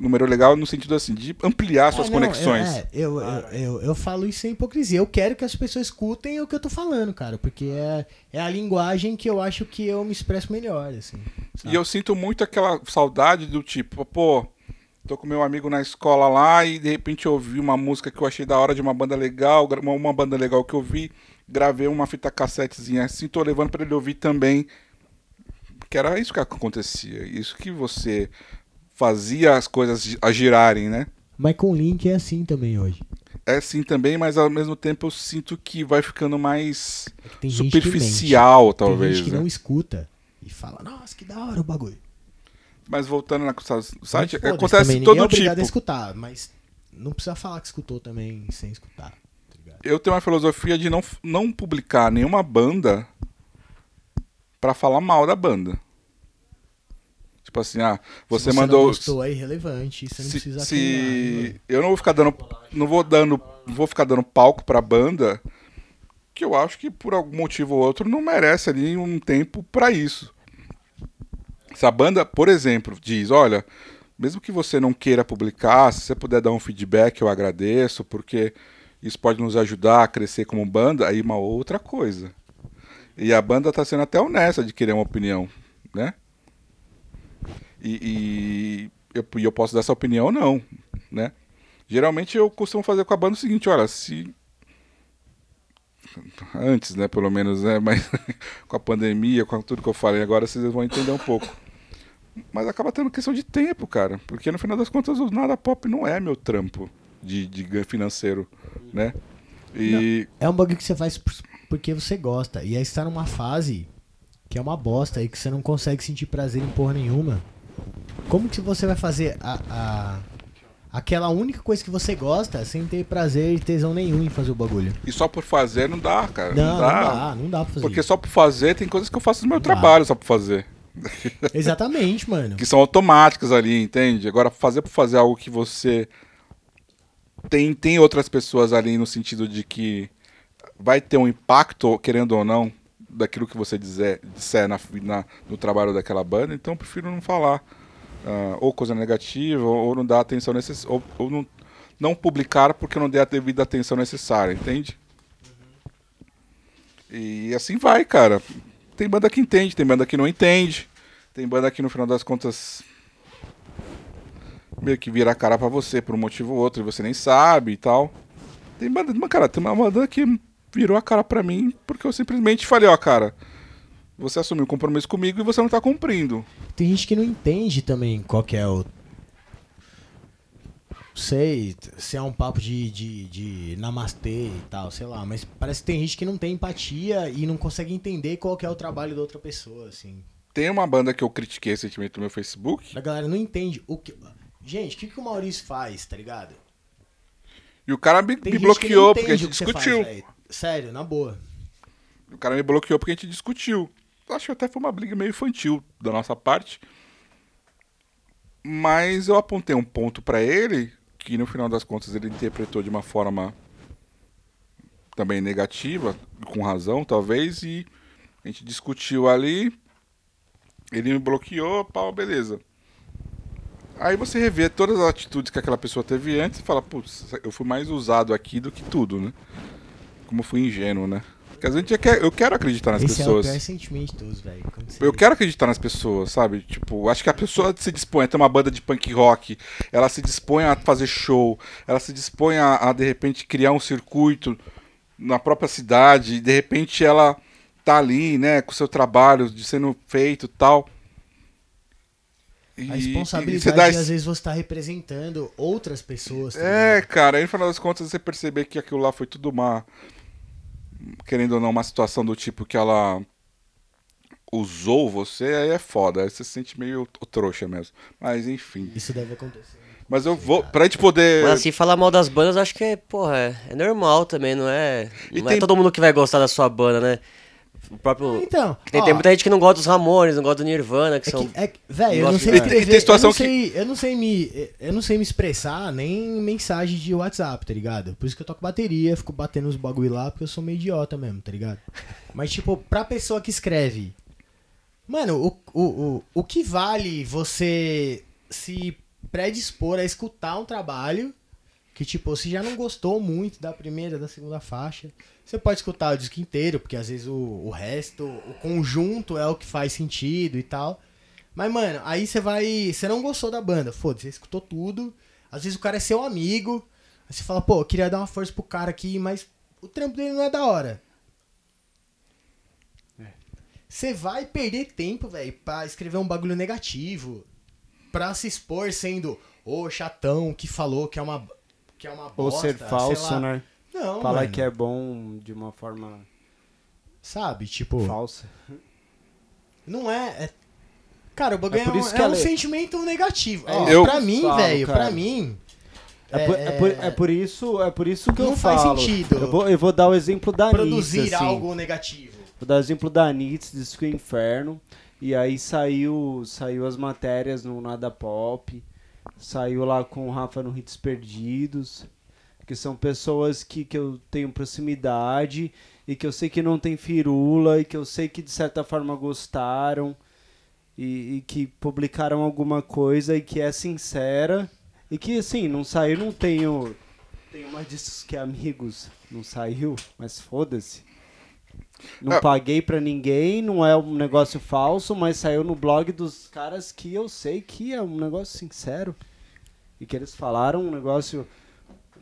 Número legal no sentido assim, de ampliar suas É, não, conexões. Eu, é, eu, eu, eu, eu falo isso sem hipocrisia. Eu quero que as pessoas escutem o que eu tô falando, cara. Porque é, é a linguagem que eu acho que eu me expresso melhor, assim. E eu sinto muito aquela saudade do tipo, pô, tô com meu amigo na escola lá e de repente eu ouvi uma música que eu achei da hora de uma banda legal, uma, uma banda legal que eu vi, gravei uma fita cassetezinha assim, tô levando pra ele ouvir também. Que era isso que acontecia, isso que você fazia as coisas a girarem, né? Mas com link é assim também hoje. É assim também, mas ao mesmo tempo eu sinto que vai ficando mais É tem superficial, Tem talvez, gente que né? não escuta e fala, nossa, que da hora o bagulho. Mas voltando na no site, Mas acontece também, todo é obrigado tipo. a escutar, mas não precisa falar que escutou também sem escutar. tá eu tenho uma filosofia de não, não publicar nenhuma banda pra falar mal da banda. Tipo assim, ah, você, Se mandou. Não gostou, é irrelevante. Você não se, precisa se- né? eu não vou ficar dando não vou dando não vou ficar dando palco pra banda que eu acho que por algum motivo ou outro não merece ali um tempo pra isso. Se a banda, por exemplo, diz, olha, mesmo que você não queira publicar, se você puder dar um feedback, eu agradeço, porque isso pode nos ajudar a crescer como banda, aí uma outra coisa. E a banda tá sendo até honesta de querer uma opinião, né? E, e eu, eu posso dar essa opinião ou não, né? Geralmente eu costumo fazer com a banda o seguinte, olha, se Antes, né, pelo menos, né? Mas com a pandemia, com tudo que eu falei agora, vocês vão entender um pouco. Mas acaba tendo questão de tempo, cara. Porque no final das contas, o nada pop não é meu trampo de, de financeiro, né? E É um bagulho que você faz por- porque você gosta. E aí você tá numa fase que é uma bosta e que você não consegue sentir prazer em porra nenhuma. Como que você vai fazer a, a- aquela única coisa que você gosta sem ter prazer e tesão nenhum em fazer o bagulho? E só por fazer não dá, cara. Não, não dá, não dá pra fazer. Porque isso. só por fazer tem coisas que eu faço no meu Não dá. trabalho só por fazer. Exatamente, mano. Que são automáticas ali, entende? Agora, fazer por fazer algo que você tem, tem outras pessoas ali no sentido de que vai ter um impacto, querendo ou não, daquilo que você dizer, disser na, na- no trabalho daquela banda, então eu prefiro não falar. ah, ou coisa negativa, ou, ou não dar atenção necessária, ou, ou não, não publicar porque não dei a devida atenção necessária, entende? E assim vai, cara. Tem banda que entende, tem banda que não entende. Tem banda que no final das contas meio que vira a cara pra você por um motivo ou outro e você nem sabe e tal. Tem banda, cara, tem uma banda que virou a cara pra mim porque eu simplesmente falei, ó, cara, você assumiu um compromisso comigo e você não tá cumprindo. Tem gente que não entende também qual que é o. Sei, se é um papo de, de, de namastê e tal, sei lá, mas parece que tem gente que não tem empatia e não consegue entender qual que é o trabalho da outra pessoa, assim. Tem uma banda que eu critiquei recentemente no meu Facebook A galera não entende o que. Gente, o que, que o Maurício faz, tá ligado? e o cara me, me bloqueou porque a gente discutiu. faz. Sério, na boa. O cara me bloqueou porque a gente discutiu. Acho que até foi uma briga meio infantil da nossa parte. Mas eu apontei um ponto pra ele que no final das contas ele interpretou de uma forma também negativa, com razão talvez, e a gente discutiu ali. Ele me bloqueou, pau, beleza. Aí você revê todas as atitudes que aquela pessoa teve antes e fala, putz, eu fui mais usado aqui do que tudo, né? Como eu fui ingênuo, né? Porque a gente quer, eu quero acreditar nas Esse pessoas. é o pior sentimento de todos, velho. Eu quero acreditar nas pessoas, sabe? Tipo, acho que a pessoa se dispõe a ter uma banda de punk rock, ela se dispõe a fazer show, ela se dispõe a, a, de repente criar um circuito na própria cidade, e de repente ela tá ali, né, com o seu trabalho de sendo feito e tal. E, A responsabilidade dá de, às vezes, você tá representando outras pessoas. É, ligado? cara, aí no final das contas você perceber que aquilo lá foi tudo uma. Querendo ou não, uma situação do tipo que ela usou você, aí é foda. Aí você se sente meio trouxa mesmo. Mas enfim. Isso deve acontecer. Mas eu vou. Pra gente poder. Mas assim, falar mal das bandas, eu acho que, porra, é, é normal também, não é. E Não tem- é todo mundo que vai gostar da sua banda, né? O próprio. Então, que tem, ó, tem muita gente que não gosta dos Ramones, não gosta do Nirvana, que É são. que, é que- velho, eu não sei escrever, tem situação eu não que- sei, eu não sei me, eu não sei me expressar nem em mensagem de WhatsApp, tá ligado? Por isso que eu toco bateria, fico batendo os bagulho lá, porque eu sou meio idiota mesmo, tá ligado? Mas tipo, pra pessoa que escreve, mano, o, o, o, o que vale você se predispor a escutar um trabalho que tipo, você já não gostou muito da primeira, da segunda faixa, você pode escutar o disco inteiro, porque às vezes o, o resto, o conjunto é o que faz sentido e tal. Mas, mano, aí você vai. Você não gostou da banda, foda-se, você escutou tudo. Às vezes o cara é seu amigo. Aí você fala, pô, eu queria dar uma força pro cara aqui, mas o trampo dele não é da hora. Você vai perder tempo, velho, pra escrever um bagulho negativo. Pra se expor sendo o chatão que falou que é uma. Que é uma Ou bosta, ser sei falso, né? Não, Falar mano. que é bom de uma forma Sabe, tipo. falsa. Não é. é- Cara, o bagulho É é, por um, isso é um sentimento negativo. É Ó, isso pra eu mim, velho, pra mim. É, por, é por- é por isso, é por isso que Não eu faz falo. sentido. Eu vou, eu vou dar o exemplo da produzir Anitta, assim. algo negativo. Vou dar o exemplo da Anitta, disse que é inferno. E aí saiu, saiu as matérias no Nada Pop. Saiu lá com o Rafa no Hits Perdidos. Que são pessoas que, que eu tenho proximidade e que eu sei que não tem firula e que eu sei que de certa forma gostaram e, e que publicaram alguma coisa e que é sincera e que assim, não saiu, não tenho. Tenho mais disso que amigos, não saiu, mas foda-se. Não É. paguei pra ninguém, não é um negócio falso, mas saiu no blog dos caras que eu sei que é um negócio sincero. E que eles falaram um negócio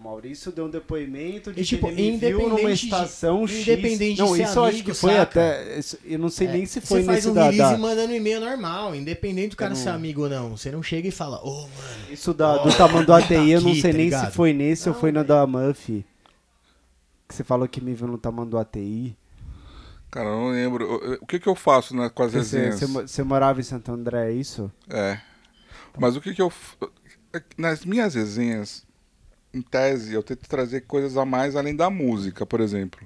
O Maurício deu um depoimento de E, tipo, que ele me viu numa independente de- estação X. independente de não, ser isso eu acho amigo, que foi saca? até. isso- Eu não sei É, nem se foi Você faz nesse um da, release da- mandando um e-mail normal, independente do cara não- ser amigo ou não. Você não chega e fala, ô, mano. Isso da, Ó, do Tamanduá ATI, eu não aqui, sei tá nem ligado? se foi nesse ou Não, foi na da Muff. Que você falou que me viu no Tamanduá ATI. Cara, eu não lembro. O- O que que eu faço né, com as Você, resenhas? você, você morava em Santo André, é isso? É. Mas o que que eu. f- Nas minhas resenhas, em tese, eu tento trazer coisas a mais além da música, por exemplo.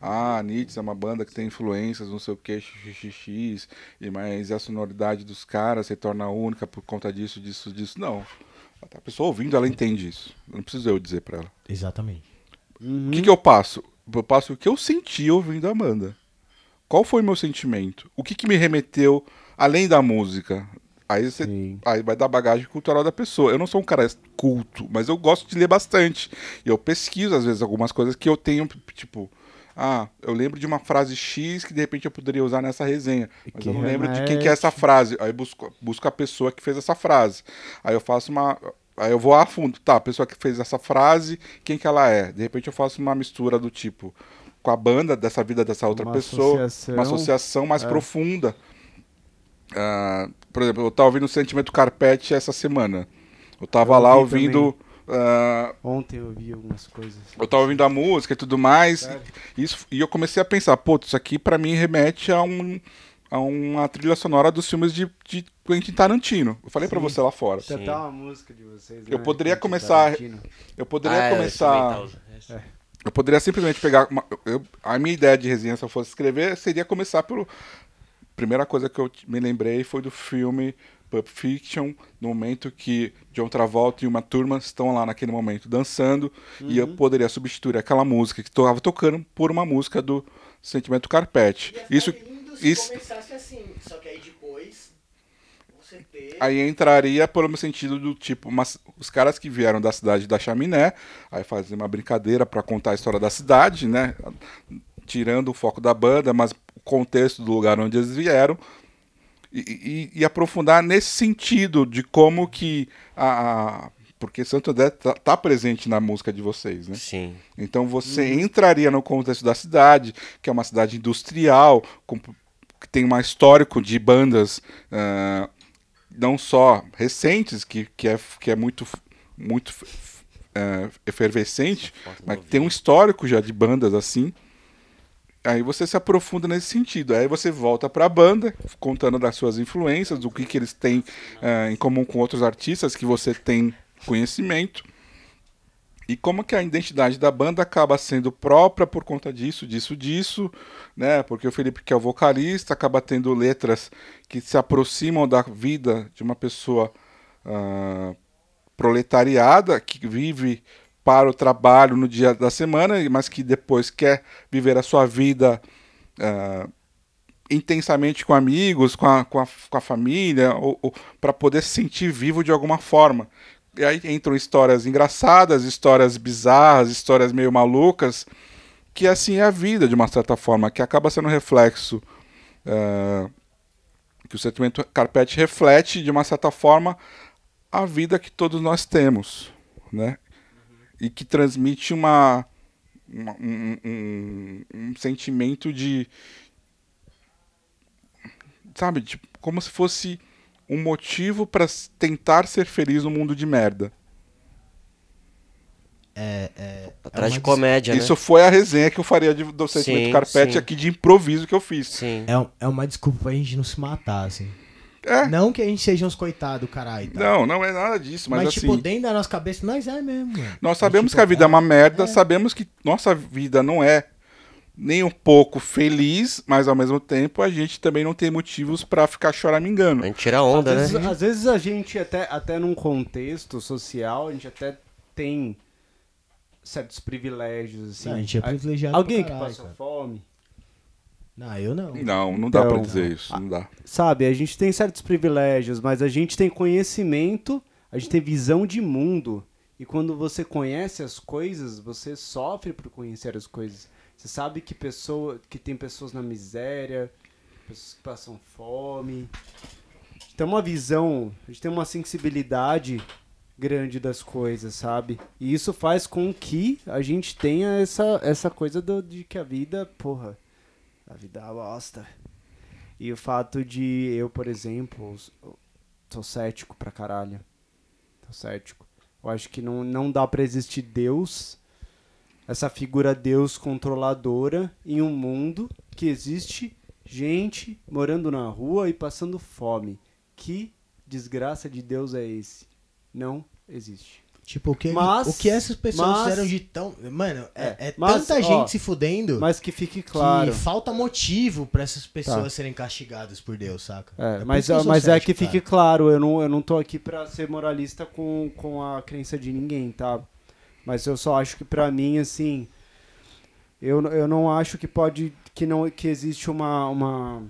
Ah, a Nietzsche é uma banda que tem influências, não sei o que, xxx, e mas a sonoridade dos caras se torna única por conta disso, disso, disso. Não. A pessoa ouvindo, ela entende isso. Não preciso eu dizer pra ela. Exatamente. Uhum. O que, que eu passo? Eu passo o que eu senti ouvindo a banda. Qual foi o meu sentimento? O que, que me remeteu além da música? Aí você Sim. aí vai dar bagagem cultural da pessoa. Eu não sou um cara culto, mas eu gosto de ler bastante. E eu pesquiso, às vezes, algumas coisas que eu tenho, tipo. Ah, eu lembro de uma frase X que de repente eu poderia usar nessa resenha. Mas Que eu não lembro de quem que é essa frase. Aí busco, busco a pessoa que fez essa frase. Aí eu faço uma. Aí eu vou a fundo. Tá, a pessoa que fez essa frase, quem que ela é? De repente eu faço uma mistura do tipo com a banda dessa vida dessa outra Uma pessoa. associação. Uma associação mais É. profunda. Ah, por exemplo, eu tava ouvindo o Sentimento Carpete essa semana. Eu tava Eu lá ouvi ouvindo. ah, Ontem eu vi algumas coisas. eu tava ouvindo a música e tudo mais. E, isso, e eu comecei a pensar, pô, isso aqui pra mim remete a, um, a uma trilha sonora dos filmes de, de Quentin Tarantino. Eu falei pra Sim. você lá fora. Tem Sim. até uma música de vocês. Eu né? poderia Quentin começar- Tarantino. Eu poderia Ah, é, começar. instrumental. Eu poderia simplesmente pegar. uma- eu- a minha ideia de resenha, se eu fosse escrever, seria começar pelo. Primeira coisa que eu me lembrei foi do filme Pulp Fiction, no momento que John Travolta e uma turma estão lá naquele momento dançando, e eu poderia substituir aquela música que estava tocando por uma música do Sentimento Carpete. Isso, isso começasse assim, só que aí depois você ter... aí entraria pelo sentido do tipo, mas os caras que vieram da cidade da Chaminé, aí fazer uma brincadeira para contar a história da cidade, né? Tirando o foco da banda, mas contexto do lugar onde eles vieram. E, e- e aprofundar nesse sentido de como que a. a- porque Santo André tá, tá presente na música de vocês, né? Sim. Então você entraria no contexto da cidade, que é uma cidade industrial, com- que tem um histórico de bandas ah, não só recentes, que, que, é, que é muito, muito ah, efervescente, mas que tem um histórico já de bandas assim. Aí você se aprofunda nesse sentido. Aí você volta para a banda, contando das suas influências, do que, que eles têm ah, em comum com outros artistas que você tem conhecimento. E como que a identidade da banda acaba sendo própria por conta disso, disso, disso, né? Porque o Felipe, que é o vocalista, acaba tendo letras que se aproximam da vida de uma pessoa ah, proletariada, que vive para o trabalho no dia da semana, mas que depois quer viver a sua vida ah, intensamente com amigos, com a, com a, com a família, para poder se sentir vivo de alguma forma. E aí entram histórias engraçadas, histórias bizarras, histórias meio malucas, que assim é a vida de uma certa forma, que acaba sendo um reflexo ah, que o sentimento carpete reflete de uma certa forma a vida que todos nós temos, né? E que transmite uma, uma- um, um- um sentimento de sabe, tipo, como se fosse um motivo para tentar ser feliz no mundo de merda. É, é, Atrás é de comédia, Isso né? foi a resenha que eu faria de, do sentimento Sim, carpete sim. aqui de improviso que eu fiz. Sim. É, é uma desculpa pra gente não se matar, assim. É. Não que a gente seja uns coitados, caralho. tá? Não, não é nada disso, mas, Mas, assim, tipo, dentro da nossa cabeça, nós é mesmo, mano. nós sabemos tipo, que a vida é uma merda, é. sabemos que nossa vida não é nem um pouco feliz, mas ao mesmo tempo a gente também não tem motivos pra ficar choramingando. A gente tira onda, às, né? vezes, às vezes a gente, até, até num contexto social, a gente até tem certos privilégios, assim. Não, a gente é privilegiado Alguém que caralho, passou cara. fome, Não, eu não. Não, não dá Então, pra dizer isso, não dá. sabe? A gente tem certos privilégios, mas a gente tem conhecimento, a gente tem visão de mundo. E quando você conhece as coisas, você sofre por conhecer as coisas. Você sabe que pessoa, que tem pessoas na miséria, pessoas que passam fome. A gente tem uma visão, a gente tem uma sensibilidade grande das coisas, sabe? E isso faz com que a gente tenha essa, essa coisa do, de que a vida, porra, a vida é uma bosta. E o fato de eu, por exemplo, sou cético pra caralho. Tô cético. Eu acho que não, não dá pra existir Deus, essa figura Deus controladora, em um mundo que existe gente morando na rua e passando fome. Que desgraça de Deus é esse? Não existe. Tipo, o que, Mas- o que essas pessoas mas- fizeram de tão. Mano, é, É, é mas, tanta ó, gente se fudendo Mas que fique claro. que falta motivo pra essas pessoas Tá. serem castigadas por Deus, saca? É, por mas sou mas é que fique cara. claro, eu não, eu não tô aqui pra ser moralista com, com a crença de ninguém, tá? Mas eu só acho que pra mim, assim, eu, eu não acho que pode, que não que existe uma, uma,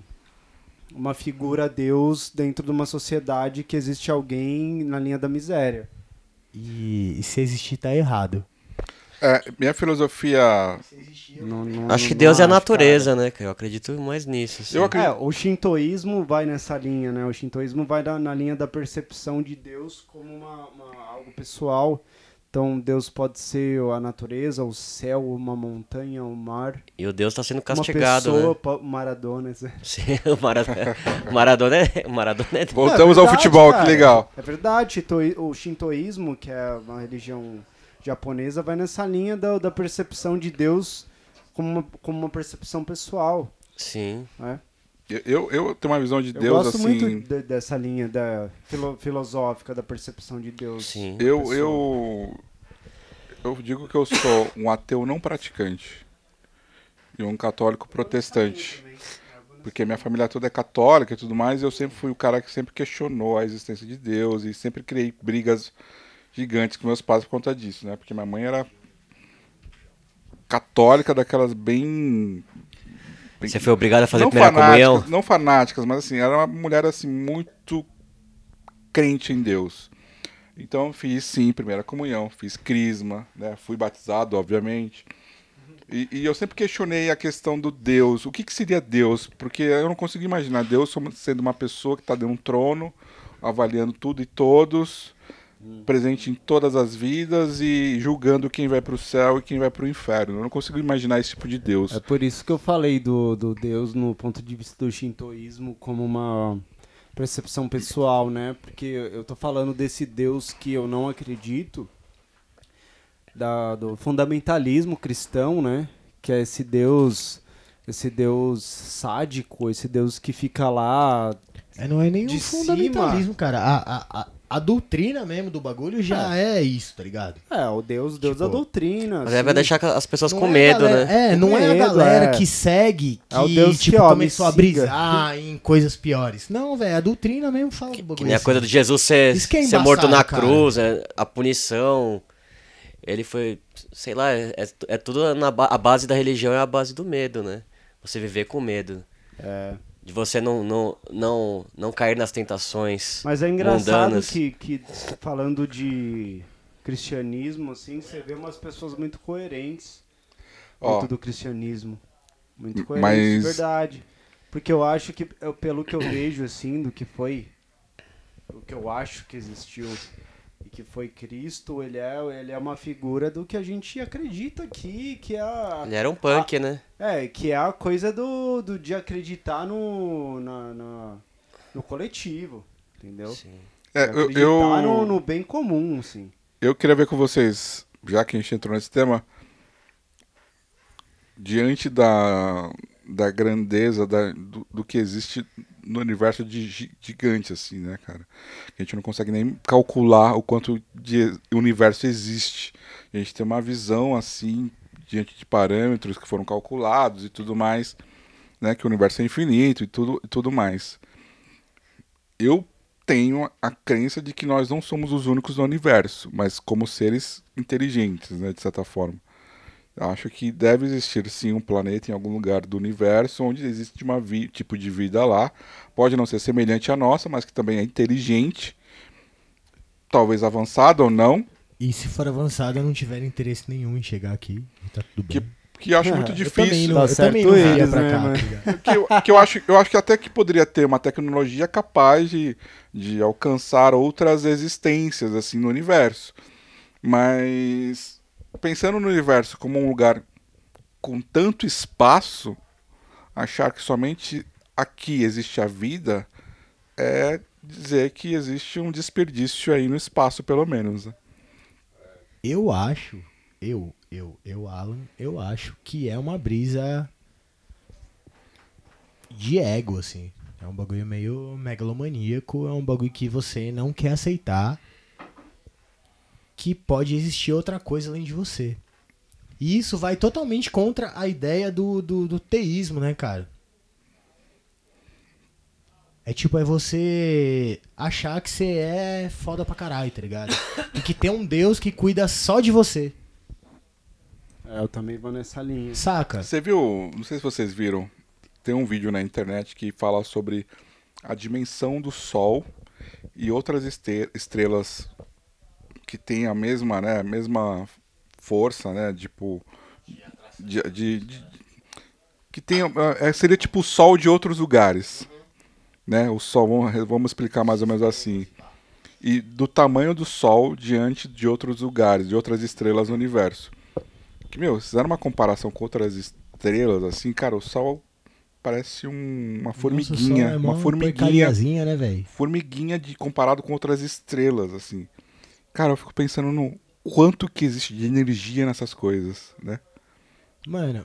uma figura Deus dentro de uma sociedade que existe alguém na linha da miséria. E, e se existir, tá errado. É, minha filosofia. Não, não- Acho que não Deus é a natureza, né? cara? Eu acredito mais nisso. assim. Eu acredito. É, o shintoísmo vai nessa linha, né? O shintoísmo vai na, na linha da percepção de Deus como uma, uma- algo pessoal. Então, Deus pode ser a natureza, o céu, uma montanha, o mar. E o Deus tá sendo uma castigado, pessoa, né? Maradona. é- Sim, o Maradona, o Maradona é. Maradona é. Voltamos É ao verdade, futebol, cara. que legal. É verdade, o shintoísmo, que é uma religião japonesa, vai nessa linha da, da percepção de Deus como uma, como uma percepção pessoal. Sim. Né? Eu, eu, eu tenho uma visão de Eu Deus gosto assim. muito de- dessa linha da filo- filosófica da percepção de Deus. Sim. Eu, eu, eu digo que eu sou um ateu não praticante e um católico protestante. Porque minha família toda é católica e tudo mais, e eu sempre fui o cara que sempre questionou a existência de Deus e sempre criei brigas gigantes com meus pais por conta disso, né? Porque minha mãe era católica daquelas bem... Você foi obrigado a fazer não primeira comunhão? não fanáticas, mas assim, era uma mulher assim muito crente em Deus. Então fiz sim primeira comunhão, fiz crisma, né? Fui batizado, obviamente. E, e eu sempre questionei a questão do Deus. O que, que seria Deus? Porque eu não consigo imaginar Deus sendo uma pessoa que está dentro de um trono, avaliando tudo e todos, presente em todas as vidas e julgando quem vai para o céu e quem vai para o inferno. Eu não consigo imaginar esse tipo de Deus. É por isso que eu falei do, do Deus no ponto de vista do shintoísmo como uma percepção pessoal, né? Porque eu tô falando desse Deus que eu não acredito, da, do fundamentalismo cristão, né? Que é esse Deus, esse Deus sádico, esse Deus que fica lá. É, não é nem De um fundamentalismo, cara. A, a, a, a doutrina mesmo do bagulho já é, isso, tá ligado? É, o Deus, Deus Tipo, da doutrina. Mas aí vai assim. deixar as pessoas Não com é a medo, galera- né? É, não Com é a medo, galera é. que segue que, É o Deus que, tipo, ó, me começou a brisar em coisas piores. Não, velho, a doutrina mesmo fala do Que bagulho. nem a assim. coisa de Jesus ser, que é ser morto na cara. cruz, é, a punição. Ele foi, sei lá, é, é tudo na ba- a base da religião é a base do medo, né? Você viver com medo. É. De você não, não, não, não cair nas tentações. Mas é engraçado mundanas. que, que, falando de cristianismo, assim, você vê umas pessoas muito coerentes Ó. dentro do cristianismo. Muito coerentes, mas- verdade. Porque eu acho que, eu- pelo que eu vejo, assim, do que foi, o que eu acho que existiu que foi Cristo, ele é, ele é uma figura do que a gente acredita aqui, que é a, Ele era um punk, né? é, que é a coisa do, do de acreditar no, na, na- no coletivo, entendeu? Sim. É, De eu, acreditar eu, no, no bem comum, assim. eu queria ver com vocês, já que a gente entrou nesse tema, diante da, da grandeza da, do, do que existe no universo de gi- gigante, assim, né, cara? A gente não consegue nem calcular o quanto de universo existe. A gente tem uma visão, assim, diante de parâmetros que foram calculados e tudo mais, né? Que o universo é infinito e tudo, e tudo mais. Eu tenho a crença de que nós não somos os únicos no universo, mas como seres inteligentes, né, de certa forma. Acho que deve existir sim um planeta em algum lugar do universo onde existe um tipo de vida lá. Pode não ser semelhante à nossa, mas que também é inteligente, talvez avançada ou não, E se for avançado, eu não tiver interesse nenhum em chegar aqui, tá tudo bem. Que- que eu acho muito Eu também difícil. não, Dá eu também não eles, pra né, cá. tá ligado? que, eu, que eu acho, eu acho que até que poderia ter uma tecnologia capaz de, de alcançar outras existências assim no universo. Mas pensando no universo como um lugar com tanto espaço, achar que somente aqui existe a vida é dizer que existe um desperdício aí no espaço, pelo menos. né? Eu acho, eu, eu, eu, Alan, eu acho que é uma brisa de ego, assim. É um bagulho meio megalomaníaco, é um bagulho que você não quer aceitar que pode existir outra coisa além de você. E isso vai totalmente contra a ideia do, do, do teísmo, né, cara? É tipo, é você achar que você é foda pra caralho, tá ligado? E que tem um Deus que cuida só de você. É, eu também vou nessa linha. Saca? Você viu, não sei se vocês viram, tem um vídeo na internet que fala sobre a dimensão do Sol e outras estrelas que têm a mesma, né, a mesma força, né, tipo de, de- de- que tem é, seria tipo o Sol de outros lugares, né? O Sol, vamos, vamos explicar mais ou menos assim. E do tamanho do Sol diante de outros lugares, de outras estrelas no universo. Que, meu, fizeram uma comparação com outras estrelas, assim, cara, o Sol parece um- uma formiguinha. Nossa, é uma formiguinha. né, velho? Formiguinha de, comparado com outras estrelas, assim. Cara, eu fico pensando no quanto que existe de energia nessas coisas, né? Mano,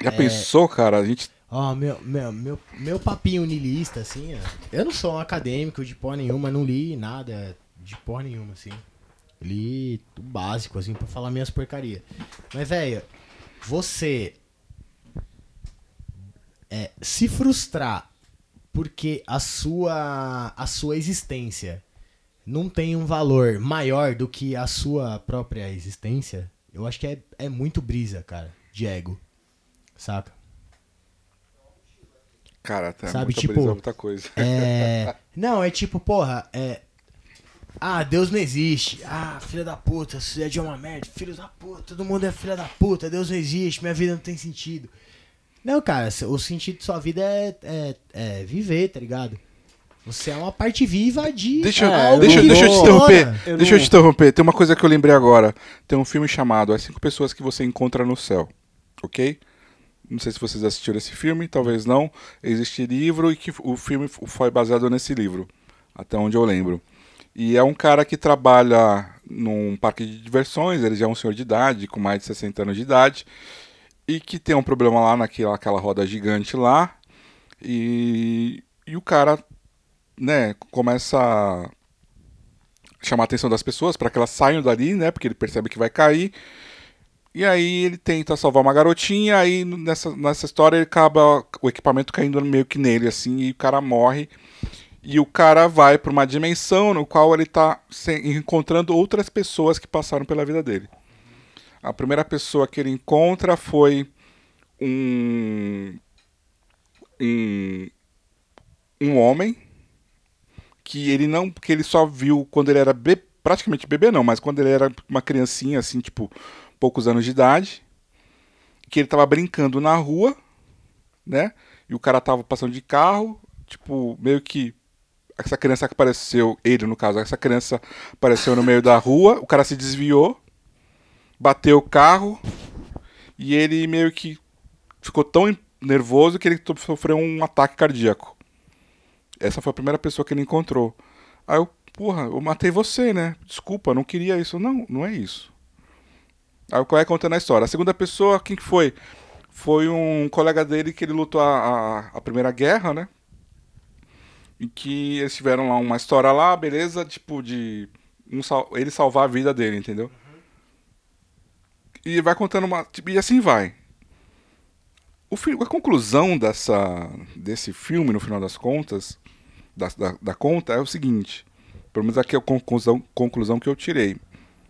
Já É. pensou, cara? A gente. ó, meu, meu, meu, meu papinho niilista, assim, ó. Eu não sou um acadêmico de porra nenhuma, não li nada de porra nenhuma, assim. Li o básico, assim, pra falar minhas porcarias. Mas, velho, você é, se frustrar porque a sua, a sua existência não tem um valor maior do que a sua própria existência, eu acho que é, é muito brisa, cara, de ego. Saca? Cara, tá Sabe, muita tipo, brisa, muita coisa. É. Não, é tipo, porra, é. Ah, Deus não existe. Ah, filha da puta, você é de uma merda. Filho da puta, todo mundo é filha da puta. Deus não existe, minha vida não tem sentido. Não, cara, o sentido de sua vida é, é, é viver, tá ligado? Você é uma parte viva de. Deixa, eu- É, eu deixa, deixa eu te interromper. eu deixa eu não- te interromper. Tem uma coisa que eu lembrei agora. Tem um filme chamado As Cinco Pessoas que Você Encontra no Céu. Ok? Não sei se vocês assistiram esse filme, talvez não. Existe livro e que o filme foi baseado nesse livro. Até onde eu lembro. E é um cara que trabalha num parque de diversões. Ele já é um senhor de idade, com mais de 60 anos de idade. E que tem um problema lá naquela aquela roda gigante lá. E, e o cara né, começa a chamar a atenção das pessoas para que elas saiam dali, né, porque ele percebe que vai cair. E aí ele tenta salvar uma garotinha, aí nessa, nessa história ele acaba o equipamento caindo meio que nele assim, e o cara morre. E o cara vai para uma dimensão no qual ele tá se- encontrando outras pessoas que passaram pela vida dele. A primeira pessoa que ele encontra foi um um, um homem que ele não que ele só viu quando ele era be- praticamente bebê não, mas quando ele era uma criancinha assim, tipo, poucos anos de idade, que ele tava brincando na rua, né? E o cara tava passando de carro, tipo, meio que essa criança que apareceu, ele no caso, essa criança apareceu no meio da rua, o cara se desviou, bateu o carro e ele meio que ficou tão nervoso que ele sofreu um ataque cardíaco. Essa foi a primeira pessoa que ele encontrou. Aí eu, porra, eu matei você, né? Desculpa, não queria isso. Não, não é isso. Aí o vai contando a história. A segunda pessoa, quem que foi? Foi um colega dele que ele lutou a, a, a Primeira Guerra, né? E que eles tiveram lá uma história lá, beleza, tipo, de um ele salvar a vida dele, entendeu? E vai contando uma. tipo, E assim vai. O a conclusão dessa, desse filme, no final das contas, da, da, da conta, é o seguinte. Pelo menos aqui é a conclusão, conclusão que eu tirei.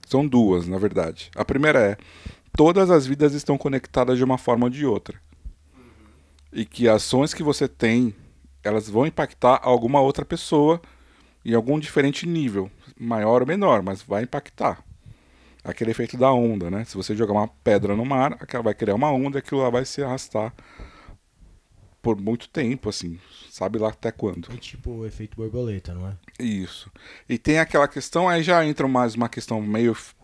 São duas, na verdade. A primeira é: todas as vidas estão conectadas de uma forma ou de outra. E que ações que você tem, elas vão impactar alguma outra pessoa em algum diferente nível, maior ou menor, mas vai impactar. Aquele efeito da onda, né? Se você jogar uma pedra no mar, aquela vai criar uma onda e aquilo lá vai se arrastar por muito tempo, assim, sabe lá até quando. É tipo o efeito borboleta, não é? Isso. E tem aquela questão, aí já entra mais uma questão meio fi-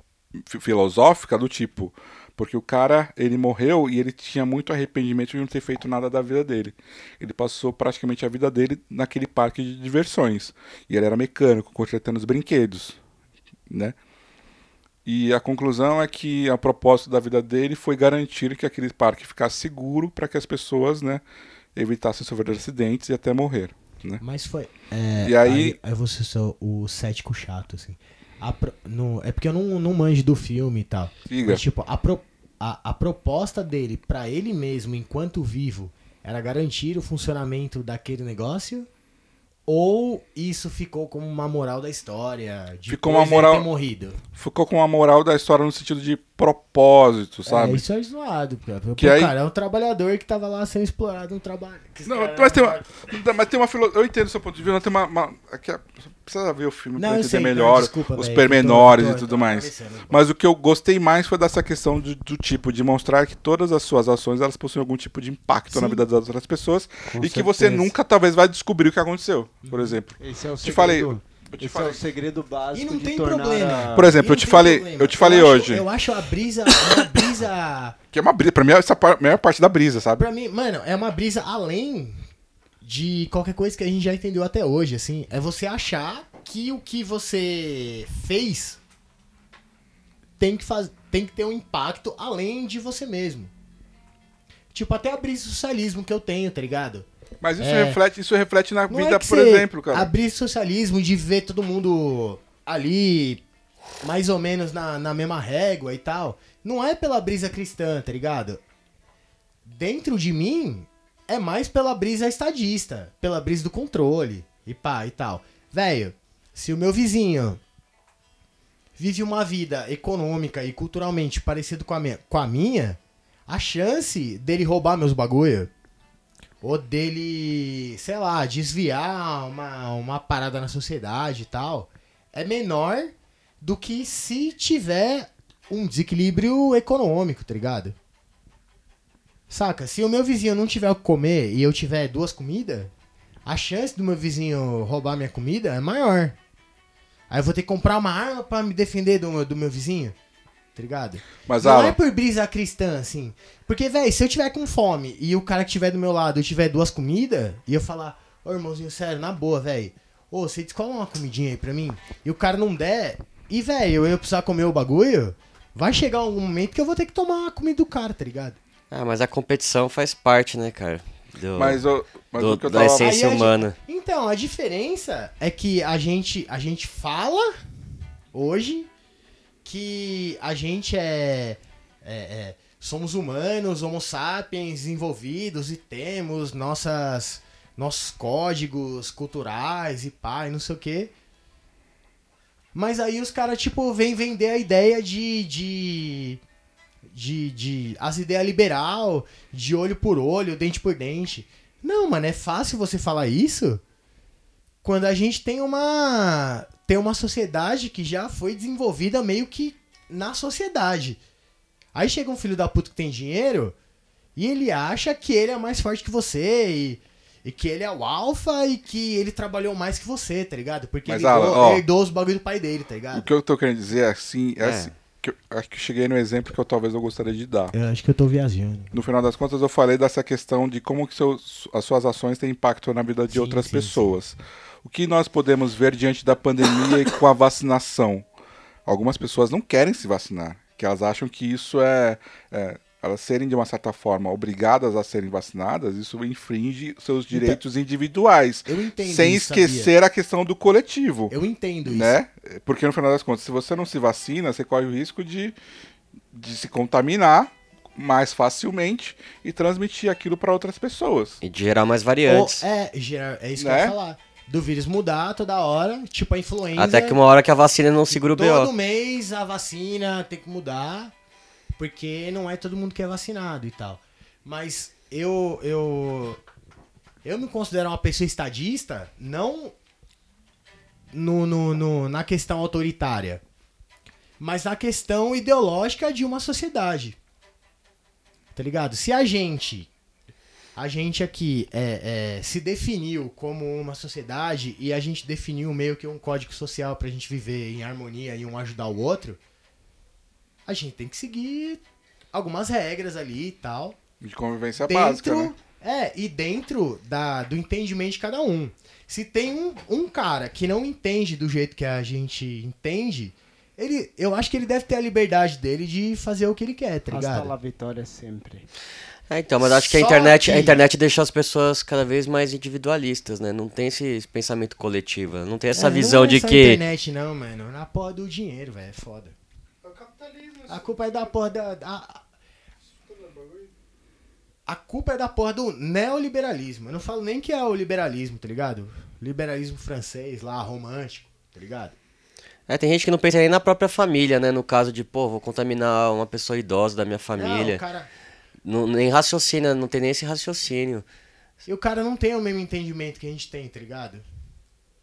filosófica do tipo, porque o cara, ele morreu e ele tinha muito arrependimento de não ter feito nada da vida dele. Ele passou praticamente a vida dele naquele parque de diversões. E ele era mecânico, consertando os brinquedos, né? E a conclusão é que a propósito da vida dele foi garantir que aquele parque ficasse seguro para que as pessoas, né, evitassem sofrer acidentes e até morrer, né? Mas foi. É, E aí- Aí você sou o cético chato, assim. A no- é porque eu não, não manjo do filme e tal. Mas, tipo, a, pro- a, a proposta dele pra ele mesmo, enquanto vivo, era garantir o funcionamento daquele negócio? Ou isso ficou como uma moral da história? De Ficou uma moral- ter morrido? Ficou com a moral da história no sentido de propósito, É, sabe? isso é zoado, cara. Pô, Que aí- cara, é um trabalhador que tava lá sendo explorado no trabalho. Não, cara- mas tem uma, mas tem uma filo... Eu entendo o seu ponto de vista, mas tem uma. uma... Aqui é- precisa ver o filme Não, pra eu entender sei, não, melhor desculpa, os pormenores eu tô- e tudo mais. Mas o que eu gostei mais foi dessa questão de- do tipo, de mostrar que todas as suas ações elas possuem algum tipo de impacto na Sim. vida das outras pessoas Com e que você certeza. nunca talvez vai descobrir o que aconteceu, por exemplo. Esse é o Te segredo. falei- Eu te Esse falei. é o segredo básico E não de tem tornar problema. a- Por exemplo, eu não te falei, problema. eu te falei acho- hoje, Eu acho a brisa, uma brisa que é uma brisa, pra mim essa é a maior parte da brisa, sabe? Pra mim, mano, é uma brisa além de qualquer coisa que a gente já entendeu até hoje, assim. É você achar que o que você fez tem que, faz... tem que ter um impacto além de você mesmo. Tipo, até a brisa do socialismo que eu tenho, tá ligado? Mas isso É. reflete, isso reflete na vida, é por exemplo, cara. Abrir socialismo de ver todo mundo ali, mais ou menos na, na mesma régua e tal. Não é pela brisa cristã, tá ligado? Dentro de mim, é mais pela brisa estadista, pela brisa do controle e pá e tal. Velho, se o meu vizinho vive uma vida econômica e culturalmente parecido com a minha, com a minha a chance dele roubar meus bagulho ou dele, sei lá, desviar uma, uma parada na sociedade e tal, é menor do que se tiver um desequilíbrio econômico, tá ligado? Saca? Se o meu vizinho não tiver o que comer e eu tiver duas comidas, a chance do meu vizinho roubar minha comida é maior. Aí eu vou ter que comprar uma arma pra me defender do, meu- do meu vizinho, tá ligado? Mas, não é por brisa cristã, assim. Porque, velho, se eu tiver com fome e o cara que tiver do meu lado tiver duas comidas, e eu falar, ô irmãozinho, sério, na boa, velho, ô, você descola uma comidinha aí pra mim, e o cara não der, e, velho, eu precisar comer o bagulho, vai chegar algum momento que eu vou ter que tomar a comida do cara, tá ligado? Ah, mas a competição faz parte, né, cara? Do, mas, o- mas do- o que eu da tava... essência Aí a humana. Então, a diferença é que a gente, a gente fala hoje que a gente é, é- é- somos humanos, homo sapiens desenvolvidos e temos nossas nossos códigos culturais e pá, e não sei o quê. Mas aí os caras, tipo, vêm vender a ideia de. de. De. de as ideias liberal, de olho por olho, dente por dente. Não, mano, é fácil você falar isso quando a gente tem uma. tem uma sociedade que já foi desenvolvida meio que na sociedade. Aí chega um filho da puta que tem dinheiro e ele acha que ele é mais forte que você e, e que ele é o alfa e que ele trabalhou mais que você, tá ligado? Porque Mas, ele, herdou, ó, herdou os bagulho do pai dele, tá O ligado? que eu tô querendo dizer é assim, é, É. assim que eu acho que eu cheguei no exemplo que eu talvez eu gostaria de dar. Eu acho que eu tô viajando. No final das contas, eu falei dessa questão de como que seus, as suas ações têm impacto na vida de Sim, outras sim, pessoas. O que nós podemos ver diante da pandemia e com a vacinação? Algumas pessoas não querem se vacinar, que elas acham que isso é, é elas serem de uma certa forma obrigadas a serem vacinadas, isso infringe seus direitos individuais, Eu entendo sem isso, sabia? esquecer a questão do coletivo Eu entendo isso. né? Porque no final das contas, se você não se vacina, você corre o risco de, de se contaminar mais facilmente e transmitir aquilo para outras pessoas. E de gerar mais Ou, variantes. é, gerar, é isso que Né? eu ia falar. Do vírus mudar toda hora, tipo a influenza. Até que uma hora que a vacina não segura o Todo BO. mês a vacina tem que mudar, porque não é todo mundo que é vacinado e tal. Mas eu eu eu me considero uma pessoa estadista, não no, no, no- na questão autoritária. mas na questão ideológica de uma sociedade. Tá ligado? Se a gente, a gente aqui é, é, se definiu como uma sociedade e a gente definiu meio que um código social pra gente viver em harmonia e um ajudar o outro, a gente tem que seguir algumas regras ali e tal. De convivência básica, né? É, e dentro da, do entendimento de cada um. Se tem um, um cara que não entende do jeito que a gente entende, ele, eu acho que ele deve ter a liberdade dele de fazer o que ele quer, tá Hasta ligado? la vitória sempre. É, então, mas acho que a internet, a que- internet deixou as pessoas cada vez mais individualistas, né? Não tem esse pensamento coletivo, não tem essa É, visão não é de a que. internet não, mano. Na porra do dinheiro, velho, é foda. A culpa é da porra da... A, a culpa é da porra do neoliberalismo. Eu não falo nem que é o liberalismo, tá ligado? Liberalismo francês lá, romântico, tá ligado? É, tem gente que não pensa nem na própria família, né? No caso de, pô, vou contaminar uma pessoa idosa da minha Não, família. o cara... Não, nem raciocina, não tem nem esse raciocínio. E o cara não tem o mesmo entendimento que a gente tem, tá ligado?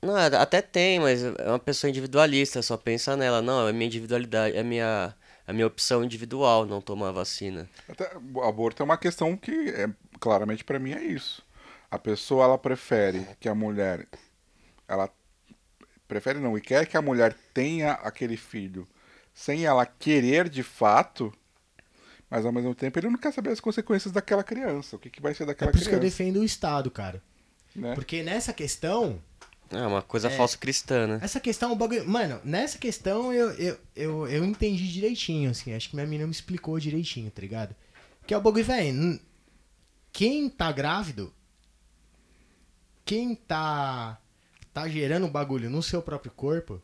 Não, até tem, mas é uma pessoa individualista, só pensa nela. Não, é minha individualidade, é minha, é minha opção individual não tomar a vacina. Até, o aborto é uma questão que, é, claramente, pra mim é isso. A pessoa, ela prefere que a mulher, ela prefere não, e quer que a mulher tenha aquele filho sem ela querer de fato, mas ao mesmo tempo ele não quer saber as consequências daquela criança, o que, que vai ser É daquela por isso que eu criança. defendo o Estado, cara. né? Porque nessa questão, É uma coisa É. falso cristã, né? essa questão, o bagulho. Mano, nessa questão eu, eu, eu, eu entendi direitinho, assim. Acho que minha menina me explicou direitinho, tá ligado? Que é o bagulho, velho. Quem tá grávido, quem tá, tá gerando o bagulho no seu próprio corpo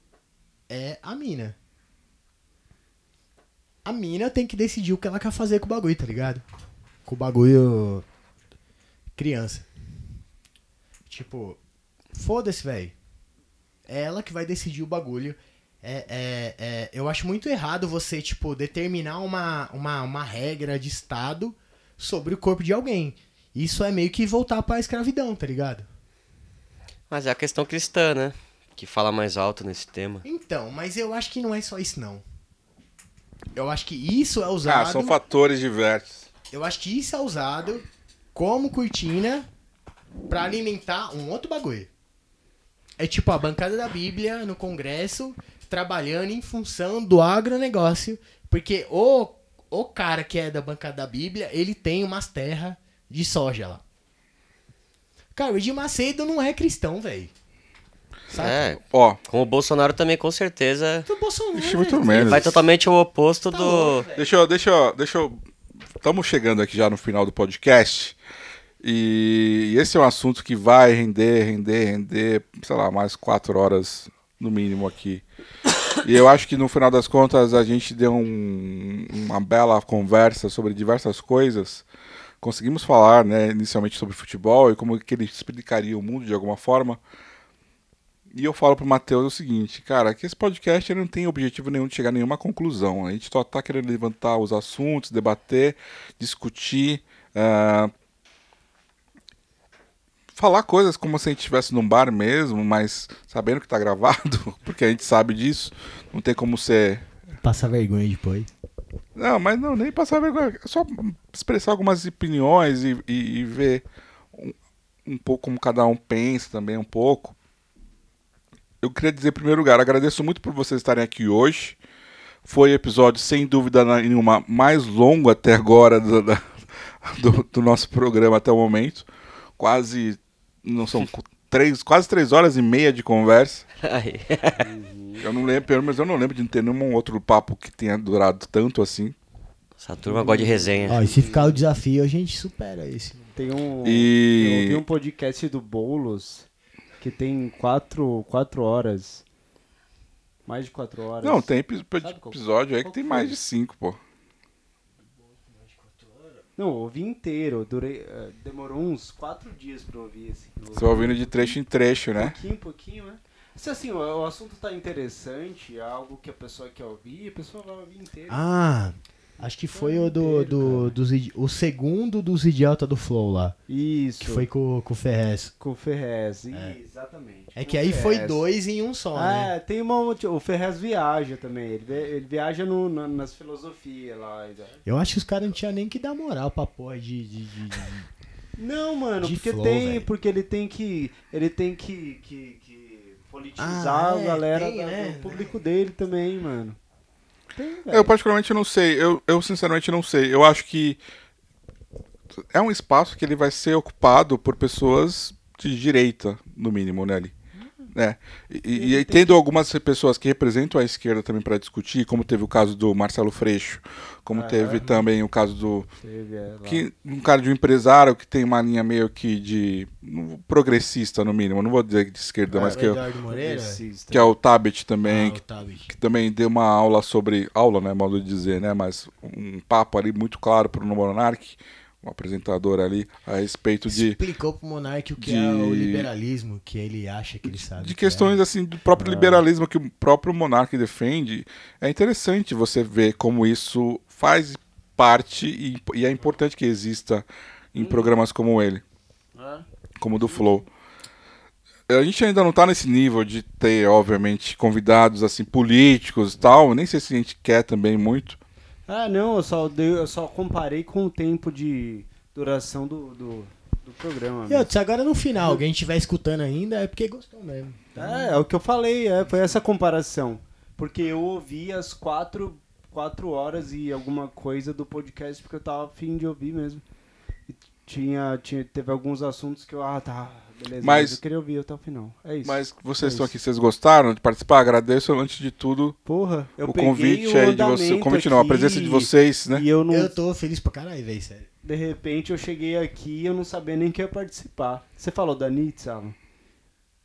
é a mina. A mina tem que decidir o que ela quer fazer com o bagulho, tá ligado? Com o bagulho. Criança. Tipo, foda-se, velho. É ela que vai decidir o bagulho. É, é, é, eu acho muito errado você, tipo, determinar uma, uma, uma regra de Estado sobre o corpo de alguém. Isso é meio que voltar pra escravidão, tá ligado? Mas é a questão cristã, né? Que fala mais alto nesse tema. Então, mas eu acho que não é só isso, não. Eu acho que isso é Ah, usado. são fatores diversos. Eu acho que isso é usado como cortina pra alimentar um outro bagulho. É tipo a bancada da Bíblia no Congresso trabalhando em função do agronegócio. Porque o, o cara que é da bancada da Bíblia, ele tem umas terras de soja lá. Cara, o Edir Macedo não é cristão, velho. Sabe? É, Ó, como o Bolsonaro também, com certeza, Do Bolsonaro. Ixi, muito velho. menos. vai totalmente o oposto Tá do. louco. Deixa eu, deixa eu, deixa eu. Estamos chegando aqui já no final do podcast. E esse é um assunto que vai render, render, render, sei lá, mais quatro horas no mínimo aqui. E eu acho que no final das contas a gente deu um- uma bela conversa sobre diversas coisas. Conseguimos falar, né, inicialmente sobre futebol e como que ele explicaria o mundo de alguma forma. E eu falo pro Matheus o seguinte, cara, que esse podcast não tem objetivo nenhum de chegar a nenhuma conclusão. A gente só tá querendo levantar os assuntos, debater, discutir, ah, falar coisas como se a gente estivesse num bar mesmo, mas sabendo que tá gravado, porque a gente sabe disso. Não tem como ser. Passa vergonha depois. Não, mas não, nem passar vergonha. É só expressar algumas opiniões e, e- e ver um, um pouco como cada um pensa também, um pouco. Eu queria dizer, em primeiro lugar, agradeço muito por vocês estarem aqui hoje. Foi episódio, sem dúvida nenhuma, mais longo até agora do, do- do nosso programa até o momento. Quase, não são três, quase três horas e meia de conversa. Aí. Eu não lembro, pelo menos eu não lembro de ter nenhum outro papo que tenha durado tanto assim. Essa turma gosta de resenha. Ó, e se ficar o desafio, a gente supera esse. Tem um. E- Eu um podcast do Boulos que tem quatro, quatro horas. Mais de quatro horas. Não, tem Sabe episódio aí que tem mais de cinco, pô. Não, eu ouvi inteiro. Durei, eh, demorou uns quatro dias pra eu ouvir esse. Você vai ouvindo de trecho em trecho, né? Pouquinho, pouquinho, né? Se assim, o, o assunto tá interessante, é algo que a pessoa quer ouvir, a pessoa vai ouvir inteiro. Ah, Acho que foi o do, do idi- o segundo dos idiotas do Flow lá. Isso. Que foi com, com o Ferrez. com o Ferrez. Exatamente. É que aí foi Ferrez. dois em um só, né? É, tem uma. O Ferrez viaja também. Ele, ele viaja no, na- nas filosofias lá. Eu acho que os caras não tinham nem que dar moral pra porra de. de, de- de- Não, mano, porque flow, tem. velho. Porque ele tem que. Ele tem que. que, que politizar Ah, a é, galera tem, né? do público dele também, mano. Tem. Eu particularmente não sei. Eu, eu sinceramente não sei. Eu acho que é um espaço que ele vai ser ocupado por pessoas de direita, no mínimo, né? Ali. Né? E, e, e aí tendo algumas pessoas que representam a esquerda também para discutir, como teve o caso do Marcelo Freixo, como Ah, teve é. também o caso do Teve, é, que um cara de um empresário que tem uma linha meio que de progressista no mínimo, não vou dizer de esquerda, mas o que, é- que é o Tabet também, Ah, que o Tabit. que também deu uma aula sobre aula, né, modo de dizer, né, mas um papo ali muito claro para o Monark, um apresentador ali a respeito de Explicou pro Monark o que de- é o liberalismo, que ele acha que ele sabe. de que é. questões assim do próprio liberalismo que o próprio Monark defende. É interessante você ver como isso faz parte e, e é importante que exista em programas como ele, É. como o do Flow. A gente ainda não tá nesse nível de ter, obviamente, convidados assim políticos e tal. Nem sei se a gente quer também muito. Ah, não, eu só, dei, eu só comparei com o tempo de duração do, do, do programa. E mesmo. outros, agora no final, alguém estiver escutando ainda, é porque gostou mesmo. É, é o que eu falei, é, foi essa comparação. Porque eu ouvi as quatro, quatro horas e alguma coisa do podcast porque eu tava afim de ouvir mesmo. E tinha, tinha, teve alguns assuntos que eu, ah, tá, beleza, Mas- mas, eu queria ouvir até o final. É isso. Mas vocês É estão isso. aqui, vocês gostaram de participar? Agradeço antes de tudo Porra, eu o convite o aí de você, o convite não, a aqui presença de vocês, né? E eu não, Eu tô feliz pra caralho, velho, sério. de repente eu cheguei aqui e eu não sabia nem que ia participar. Você falou da Nietzsche, Alan?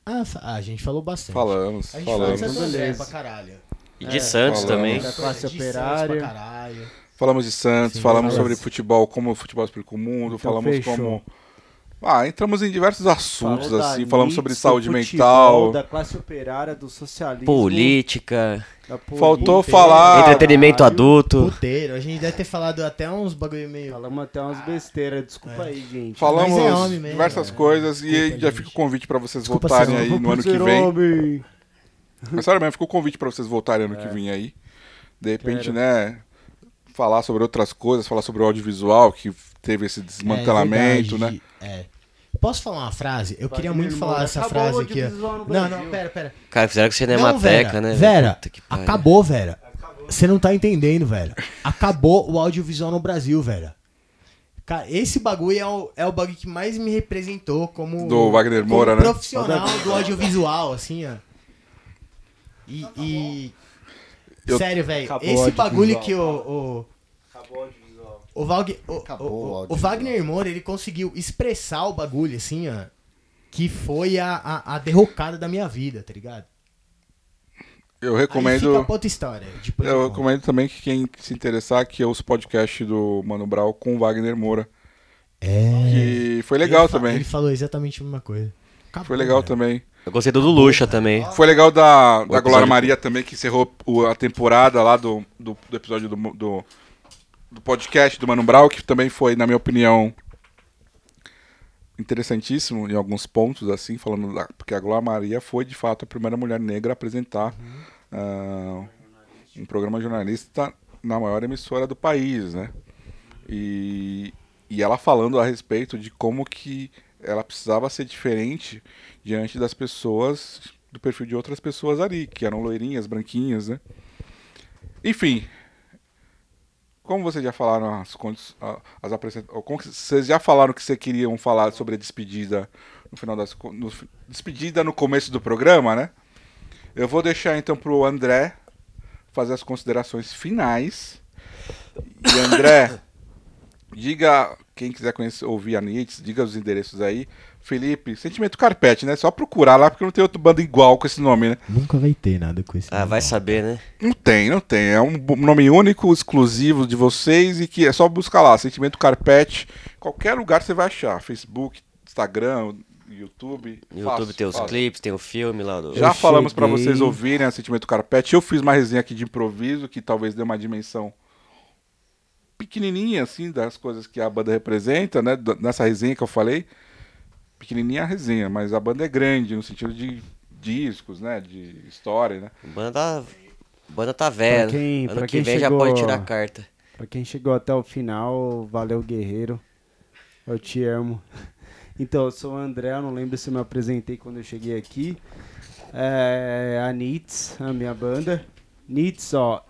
Ah, ah, a gente falou bastante. Falamos, A gente falou falamos. de Santo André Beleza. pra caralho. E de É, Santos falamos. também. Da classe De Santos operária. pra caralho. Falamos de Santos, Sim, falamos falamos. sobre futebol, como o futebol explica o mundo, Então, falamos fechou. como. Ah, entramos em diversos assuntos, Falou assim, falamos sobre saúde futebol, mental. Da classe operária, do socialismo. Política, política. Faltou falar- entretenimento Caralho. adulto. Puteiro, a gente deve ter falado até uns bagulho meio. Falamos até umas besteiras, desculpa aí, gente. Falamos Mas é homem mesmo, diversas é. coisas e Desculpa, aí já gente. fica o convite pra vocês Desculpa, voltarem aí no ano que vem. homem. Mas sério mesmo, fica o convite pra vocês voltarem ano que vem aí. De repente, Quero. né, falar sobre outras coisas, falar sobre o audiovisual, que teve esse desmantelamento, É né? verdade, É. Posso falar uma frase? Eu queria muito falar Moura, essa frase aqui. Não, não, pera, pera. Cara, fizeram com Não, Cinemateca, Vera, né? Vera, que acabou, Vera. Você não tá entendendo, velho. Acabou o audiovisual no Brasil, velho. Cara, esse bagulho é o, é o bagulho que mais me representou como. Do Wagner como Moura, né? profissional do audiovisual, assim, ó. E. e- Eu- Sério, velho. Esse bagulho que o. o Acabou o Valg, o, Acabou o- o o, audiovisual. Wagner Moura, ele conseguiu expressar o bagulho, assim, ó. Que foi a, a, a derrocada da minha vida, tá ligado? Eu Aí recomendo. fica pra outra história. Depois Eu recomendo também que quem se interessar que ouça o podcast do Mano Brown com o Wagner Moura. É. Que foi legal Ele fa- também. Ele falou exatamente a mesma coisa. Acabou, Foi legal velho. também. Eu gostei do do Lucha também. Foi legal da, da Glória Maria também, que encerrou o- a temporada lá do, do, do episódio do, do, do podcast do Mano Brown, que também foi, na minha opinião, interessantíssimo em alguns pontos, assim, falando porque a Glória Maria foi, de fato, a primeira mulher negra a apresentar ah, um programa jornalista na maior emissora do país, né? E, e ela falando a respeito de como que ela precisava ser diferente diante das pessoas, do perfil de outras pessoas ali, que eram loirinhas, branquinhas, né? Enfim, como vocês já falaram as, condi- a- as apresentações, vocês já falaram que vocês queriam falar sobre a despedida no final das no, despedida no começo do programa, né? Eu vou deixar então pro André fazer as considerações finais. E André, diga quem quiser conhecer, ouvir a Nietzsche, diga os endereços aí. Felipe, Sentimento Carpete, né? Só procurar lá porque não tem outro banda igual com esse nome, né? Nunca vai ter nada com esse. Ah, nome, vai não. saber, né? Não tem, não tem. É um nome único, exclusivo de vocês e que é só buscar lá, Sentimento Carpete. Qualquer lugar você vai achar. Facebook, Instagram, YouTube. YouTube Fácil, tem os fácil. clipes, tem o filme lá do. Já Eu falamos pra cheguei- vocês ouvirem a Sentimento Carpete. Eu fiz uma resenha aqui de improviso que talvez dê uma dimensão pequenininha, assim, das coisas que a banda representa, né? d- Nessa resenha que eu falei. Pequenininha a resenha, mas a banda é grande, no sentido de discos, né? De história, né? A banda, banda tá velha. Pra quem- ano pra que quem vem já chegou- pode tirar a carta. Pra quem chegou até o final, valeu, guerreiro. Eu te amo. Então, eu sou o André, eu não lembro se eu me apresentei quando eu cheguei aqui. É a Nits, a minha banda. Nits, ó,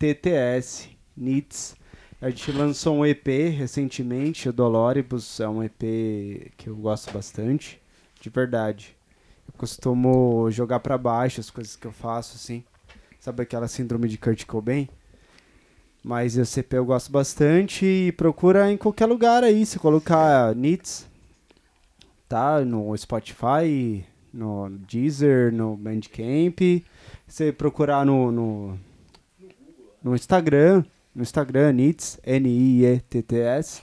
N-I-E-T-T-S. Nits. A gente lançou um EP recentemente, o Doloribus. É um EP que eu gosto bastante, de verdade. Eu costumo jogar pra baixo as coisas que eu faço, assim. Sabe aquela síndrome de Kurt Cobain? Mas o CP eu gosto bastante e procura em qualquer lugar aí. Se colocar Nits, tá? No Spotify, no Deezer, no Bandcamp. Você procurar no, no, no Instagram, no Instagram, Nits, N-I-E-T-T-S.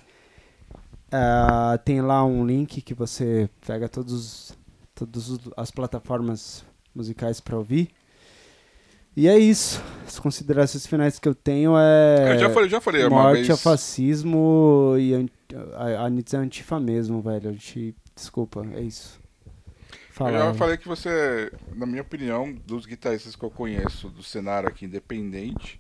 Ah, tem lá um link que você pega todos, todas as plataformas musicais para ouvir. E é isso. As considerações finais que eu tenho é. Eu já falei, já falei Morte vez. fascismo e an- a, a Nietzsche é antifa mesmo, velho. A gente, desculpa, é isso. Eu Fala. já falei que você, na minha opinião, dos guitarristas que eu conheço do cenário aqui independente,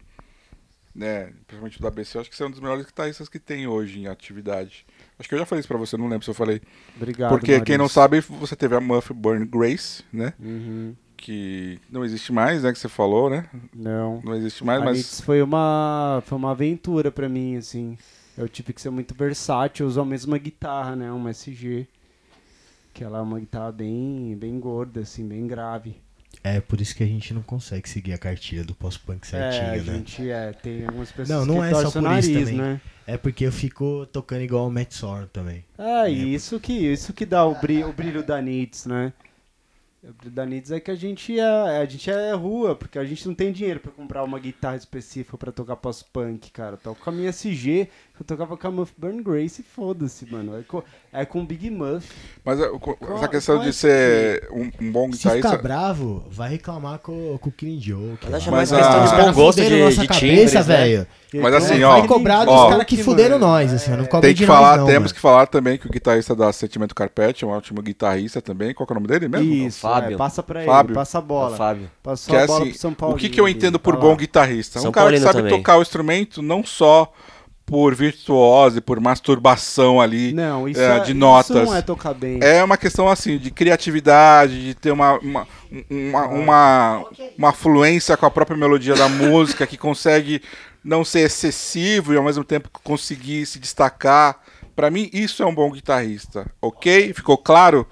né, principalmente do ABC, acho que você é um dos melhores guitarristas que tem hoje em atividade. Acho que eu já falei isso pra você, não lembro se eu falei. Obrigado. Porque quem não sabe, você teve a Muff Burn Grace, né, Uhum. que não existe mais, né, que você falou, né? Não. Não existe mais, a mas Nietzsche foi uma, foi uma aventura pra mim, assim. Eu tive que ser muito versátil, usar a mesma guitarra, né? Uma SG. Que ela é uma guitarra bem, bem gorda, assim, bem grave. É por isso que a gente não consegue seguir a cartilha do pós-punk certinho, é, a né? gente é, tem algumas pessoas Não, não que é só por isso nariz, também. né? É porque eu fico tocando igual o Matt Sorum também. É, e isso que, isso que dá o brilho, o brilho da Nits, né? O brilho da Nits é que a gente é, a gente é rua, porque a gente não tem dinheiro pra comprar uma guitarra específica pra tocar pós-punk, cara. Eu toco com a minha SG, eu tocava com a Muff Burn Grace e foda-se, mano. É com, é com o Big Muff. mas é, co- Qual- essa questão qual é de ser um, um bom Se ficar guitarrista, bravo, vai reclamar com, com o Killing Joke. Mas Mas questão a- de bom gosto de, nossa de cabeça, né? velho. Mas assim, Vai ó, cobrar dos caras que fuderam nós, assim, eu não tem que de falar, nós, não, temos mano. que falar também que o guitarrista da Sentimento Carpete é um ótimo guitarrista também. Qual que é o nome dele mesmo? Isso, Fábio. é, passa pra Fábio. ele, passa a bola. Fábio. Passou Que é a bola assim, pro São Paulo. o que, que eu entendo por bom guitarrista? Um cara que sabe tocar o instrumento não só por virtuose, por masturbação ali Não, isso, é, é, de isso notas. não é tocar bem. É uma questão assim de criatividade, de ter uma, uma, uma, uma, uma fluência com a própria melodia da música que consegue não ser excessivo e ao mesmo tempo conseguir se destacar. Pra mim, isso é um bom guitarrista, ok? Ficou claro?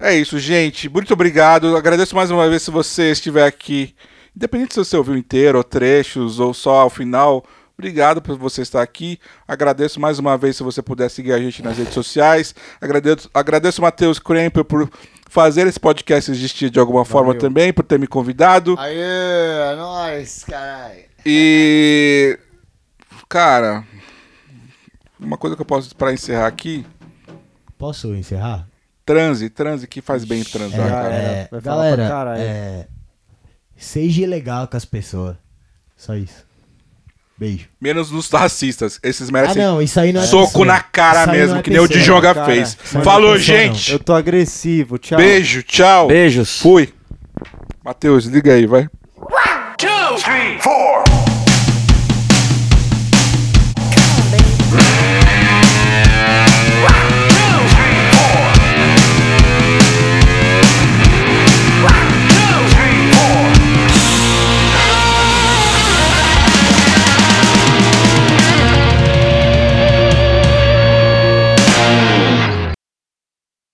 É isso, gente. Muito obrigado. Agradeço mais uma vez se você estiver aqui. Independente se você ouviu inteiro, ou trechos, ou só ao final. Obrigado por você estar aqui. Agradeço mais uma vez se você puder seguir a gente nas redes sociais. Agradeço, agradeço o Matheus Kremper por fazer esse podcast existir de alguma forma Valeu. também, por ter me convidado. Aê, é nóis, caralho. E. Cara. Uma coisa que eu posso para encerrar aqui. Posso encerrar? Transe, transe que faz bem transar, É, cara. é. vai falar pra galera, caralho. é, seja legal com as pessoas. Só isso. Beijo. Menos nos racistas. Esses Ah, merecem não, isso aí não é soco na cara mesmo, não é que nem o. Djonga cara. fez. Falou, não é pessoa, gente. Eu tô agressivo, tchau. Beijo, tchau. Beijos. Fui. Matheus, liga aí, vai. two, three, four.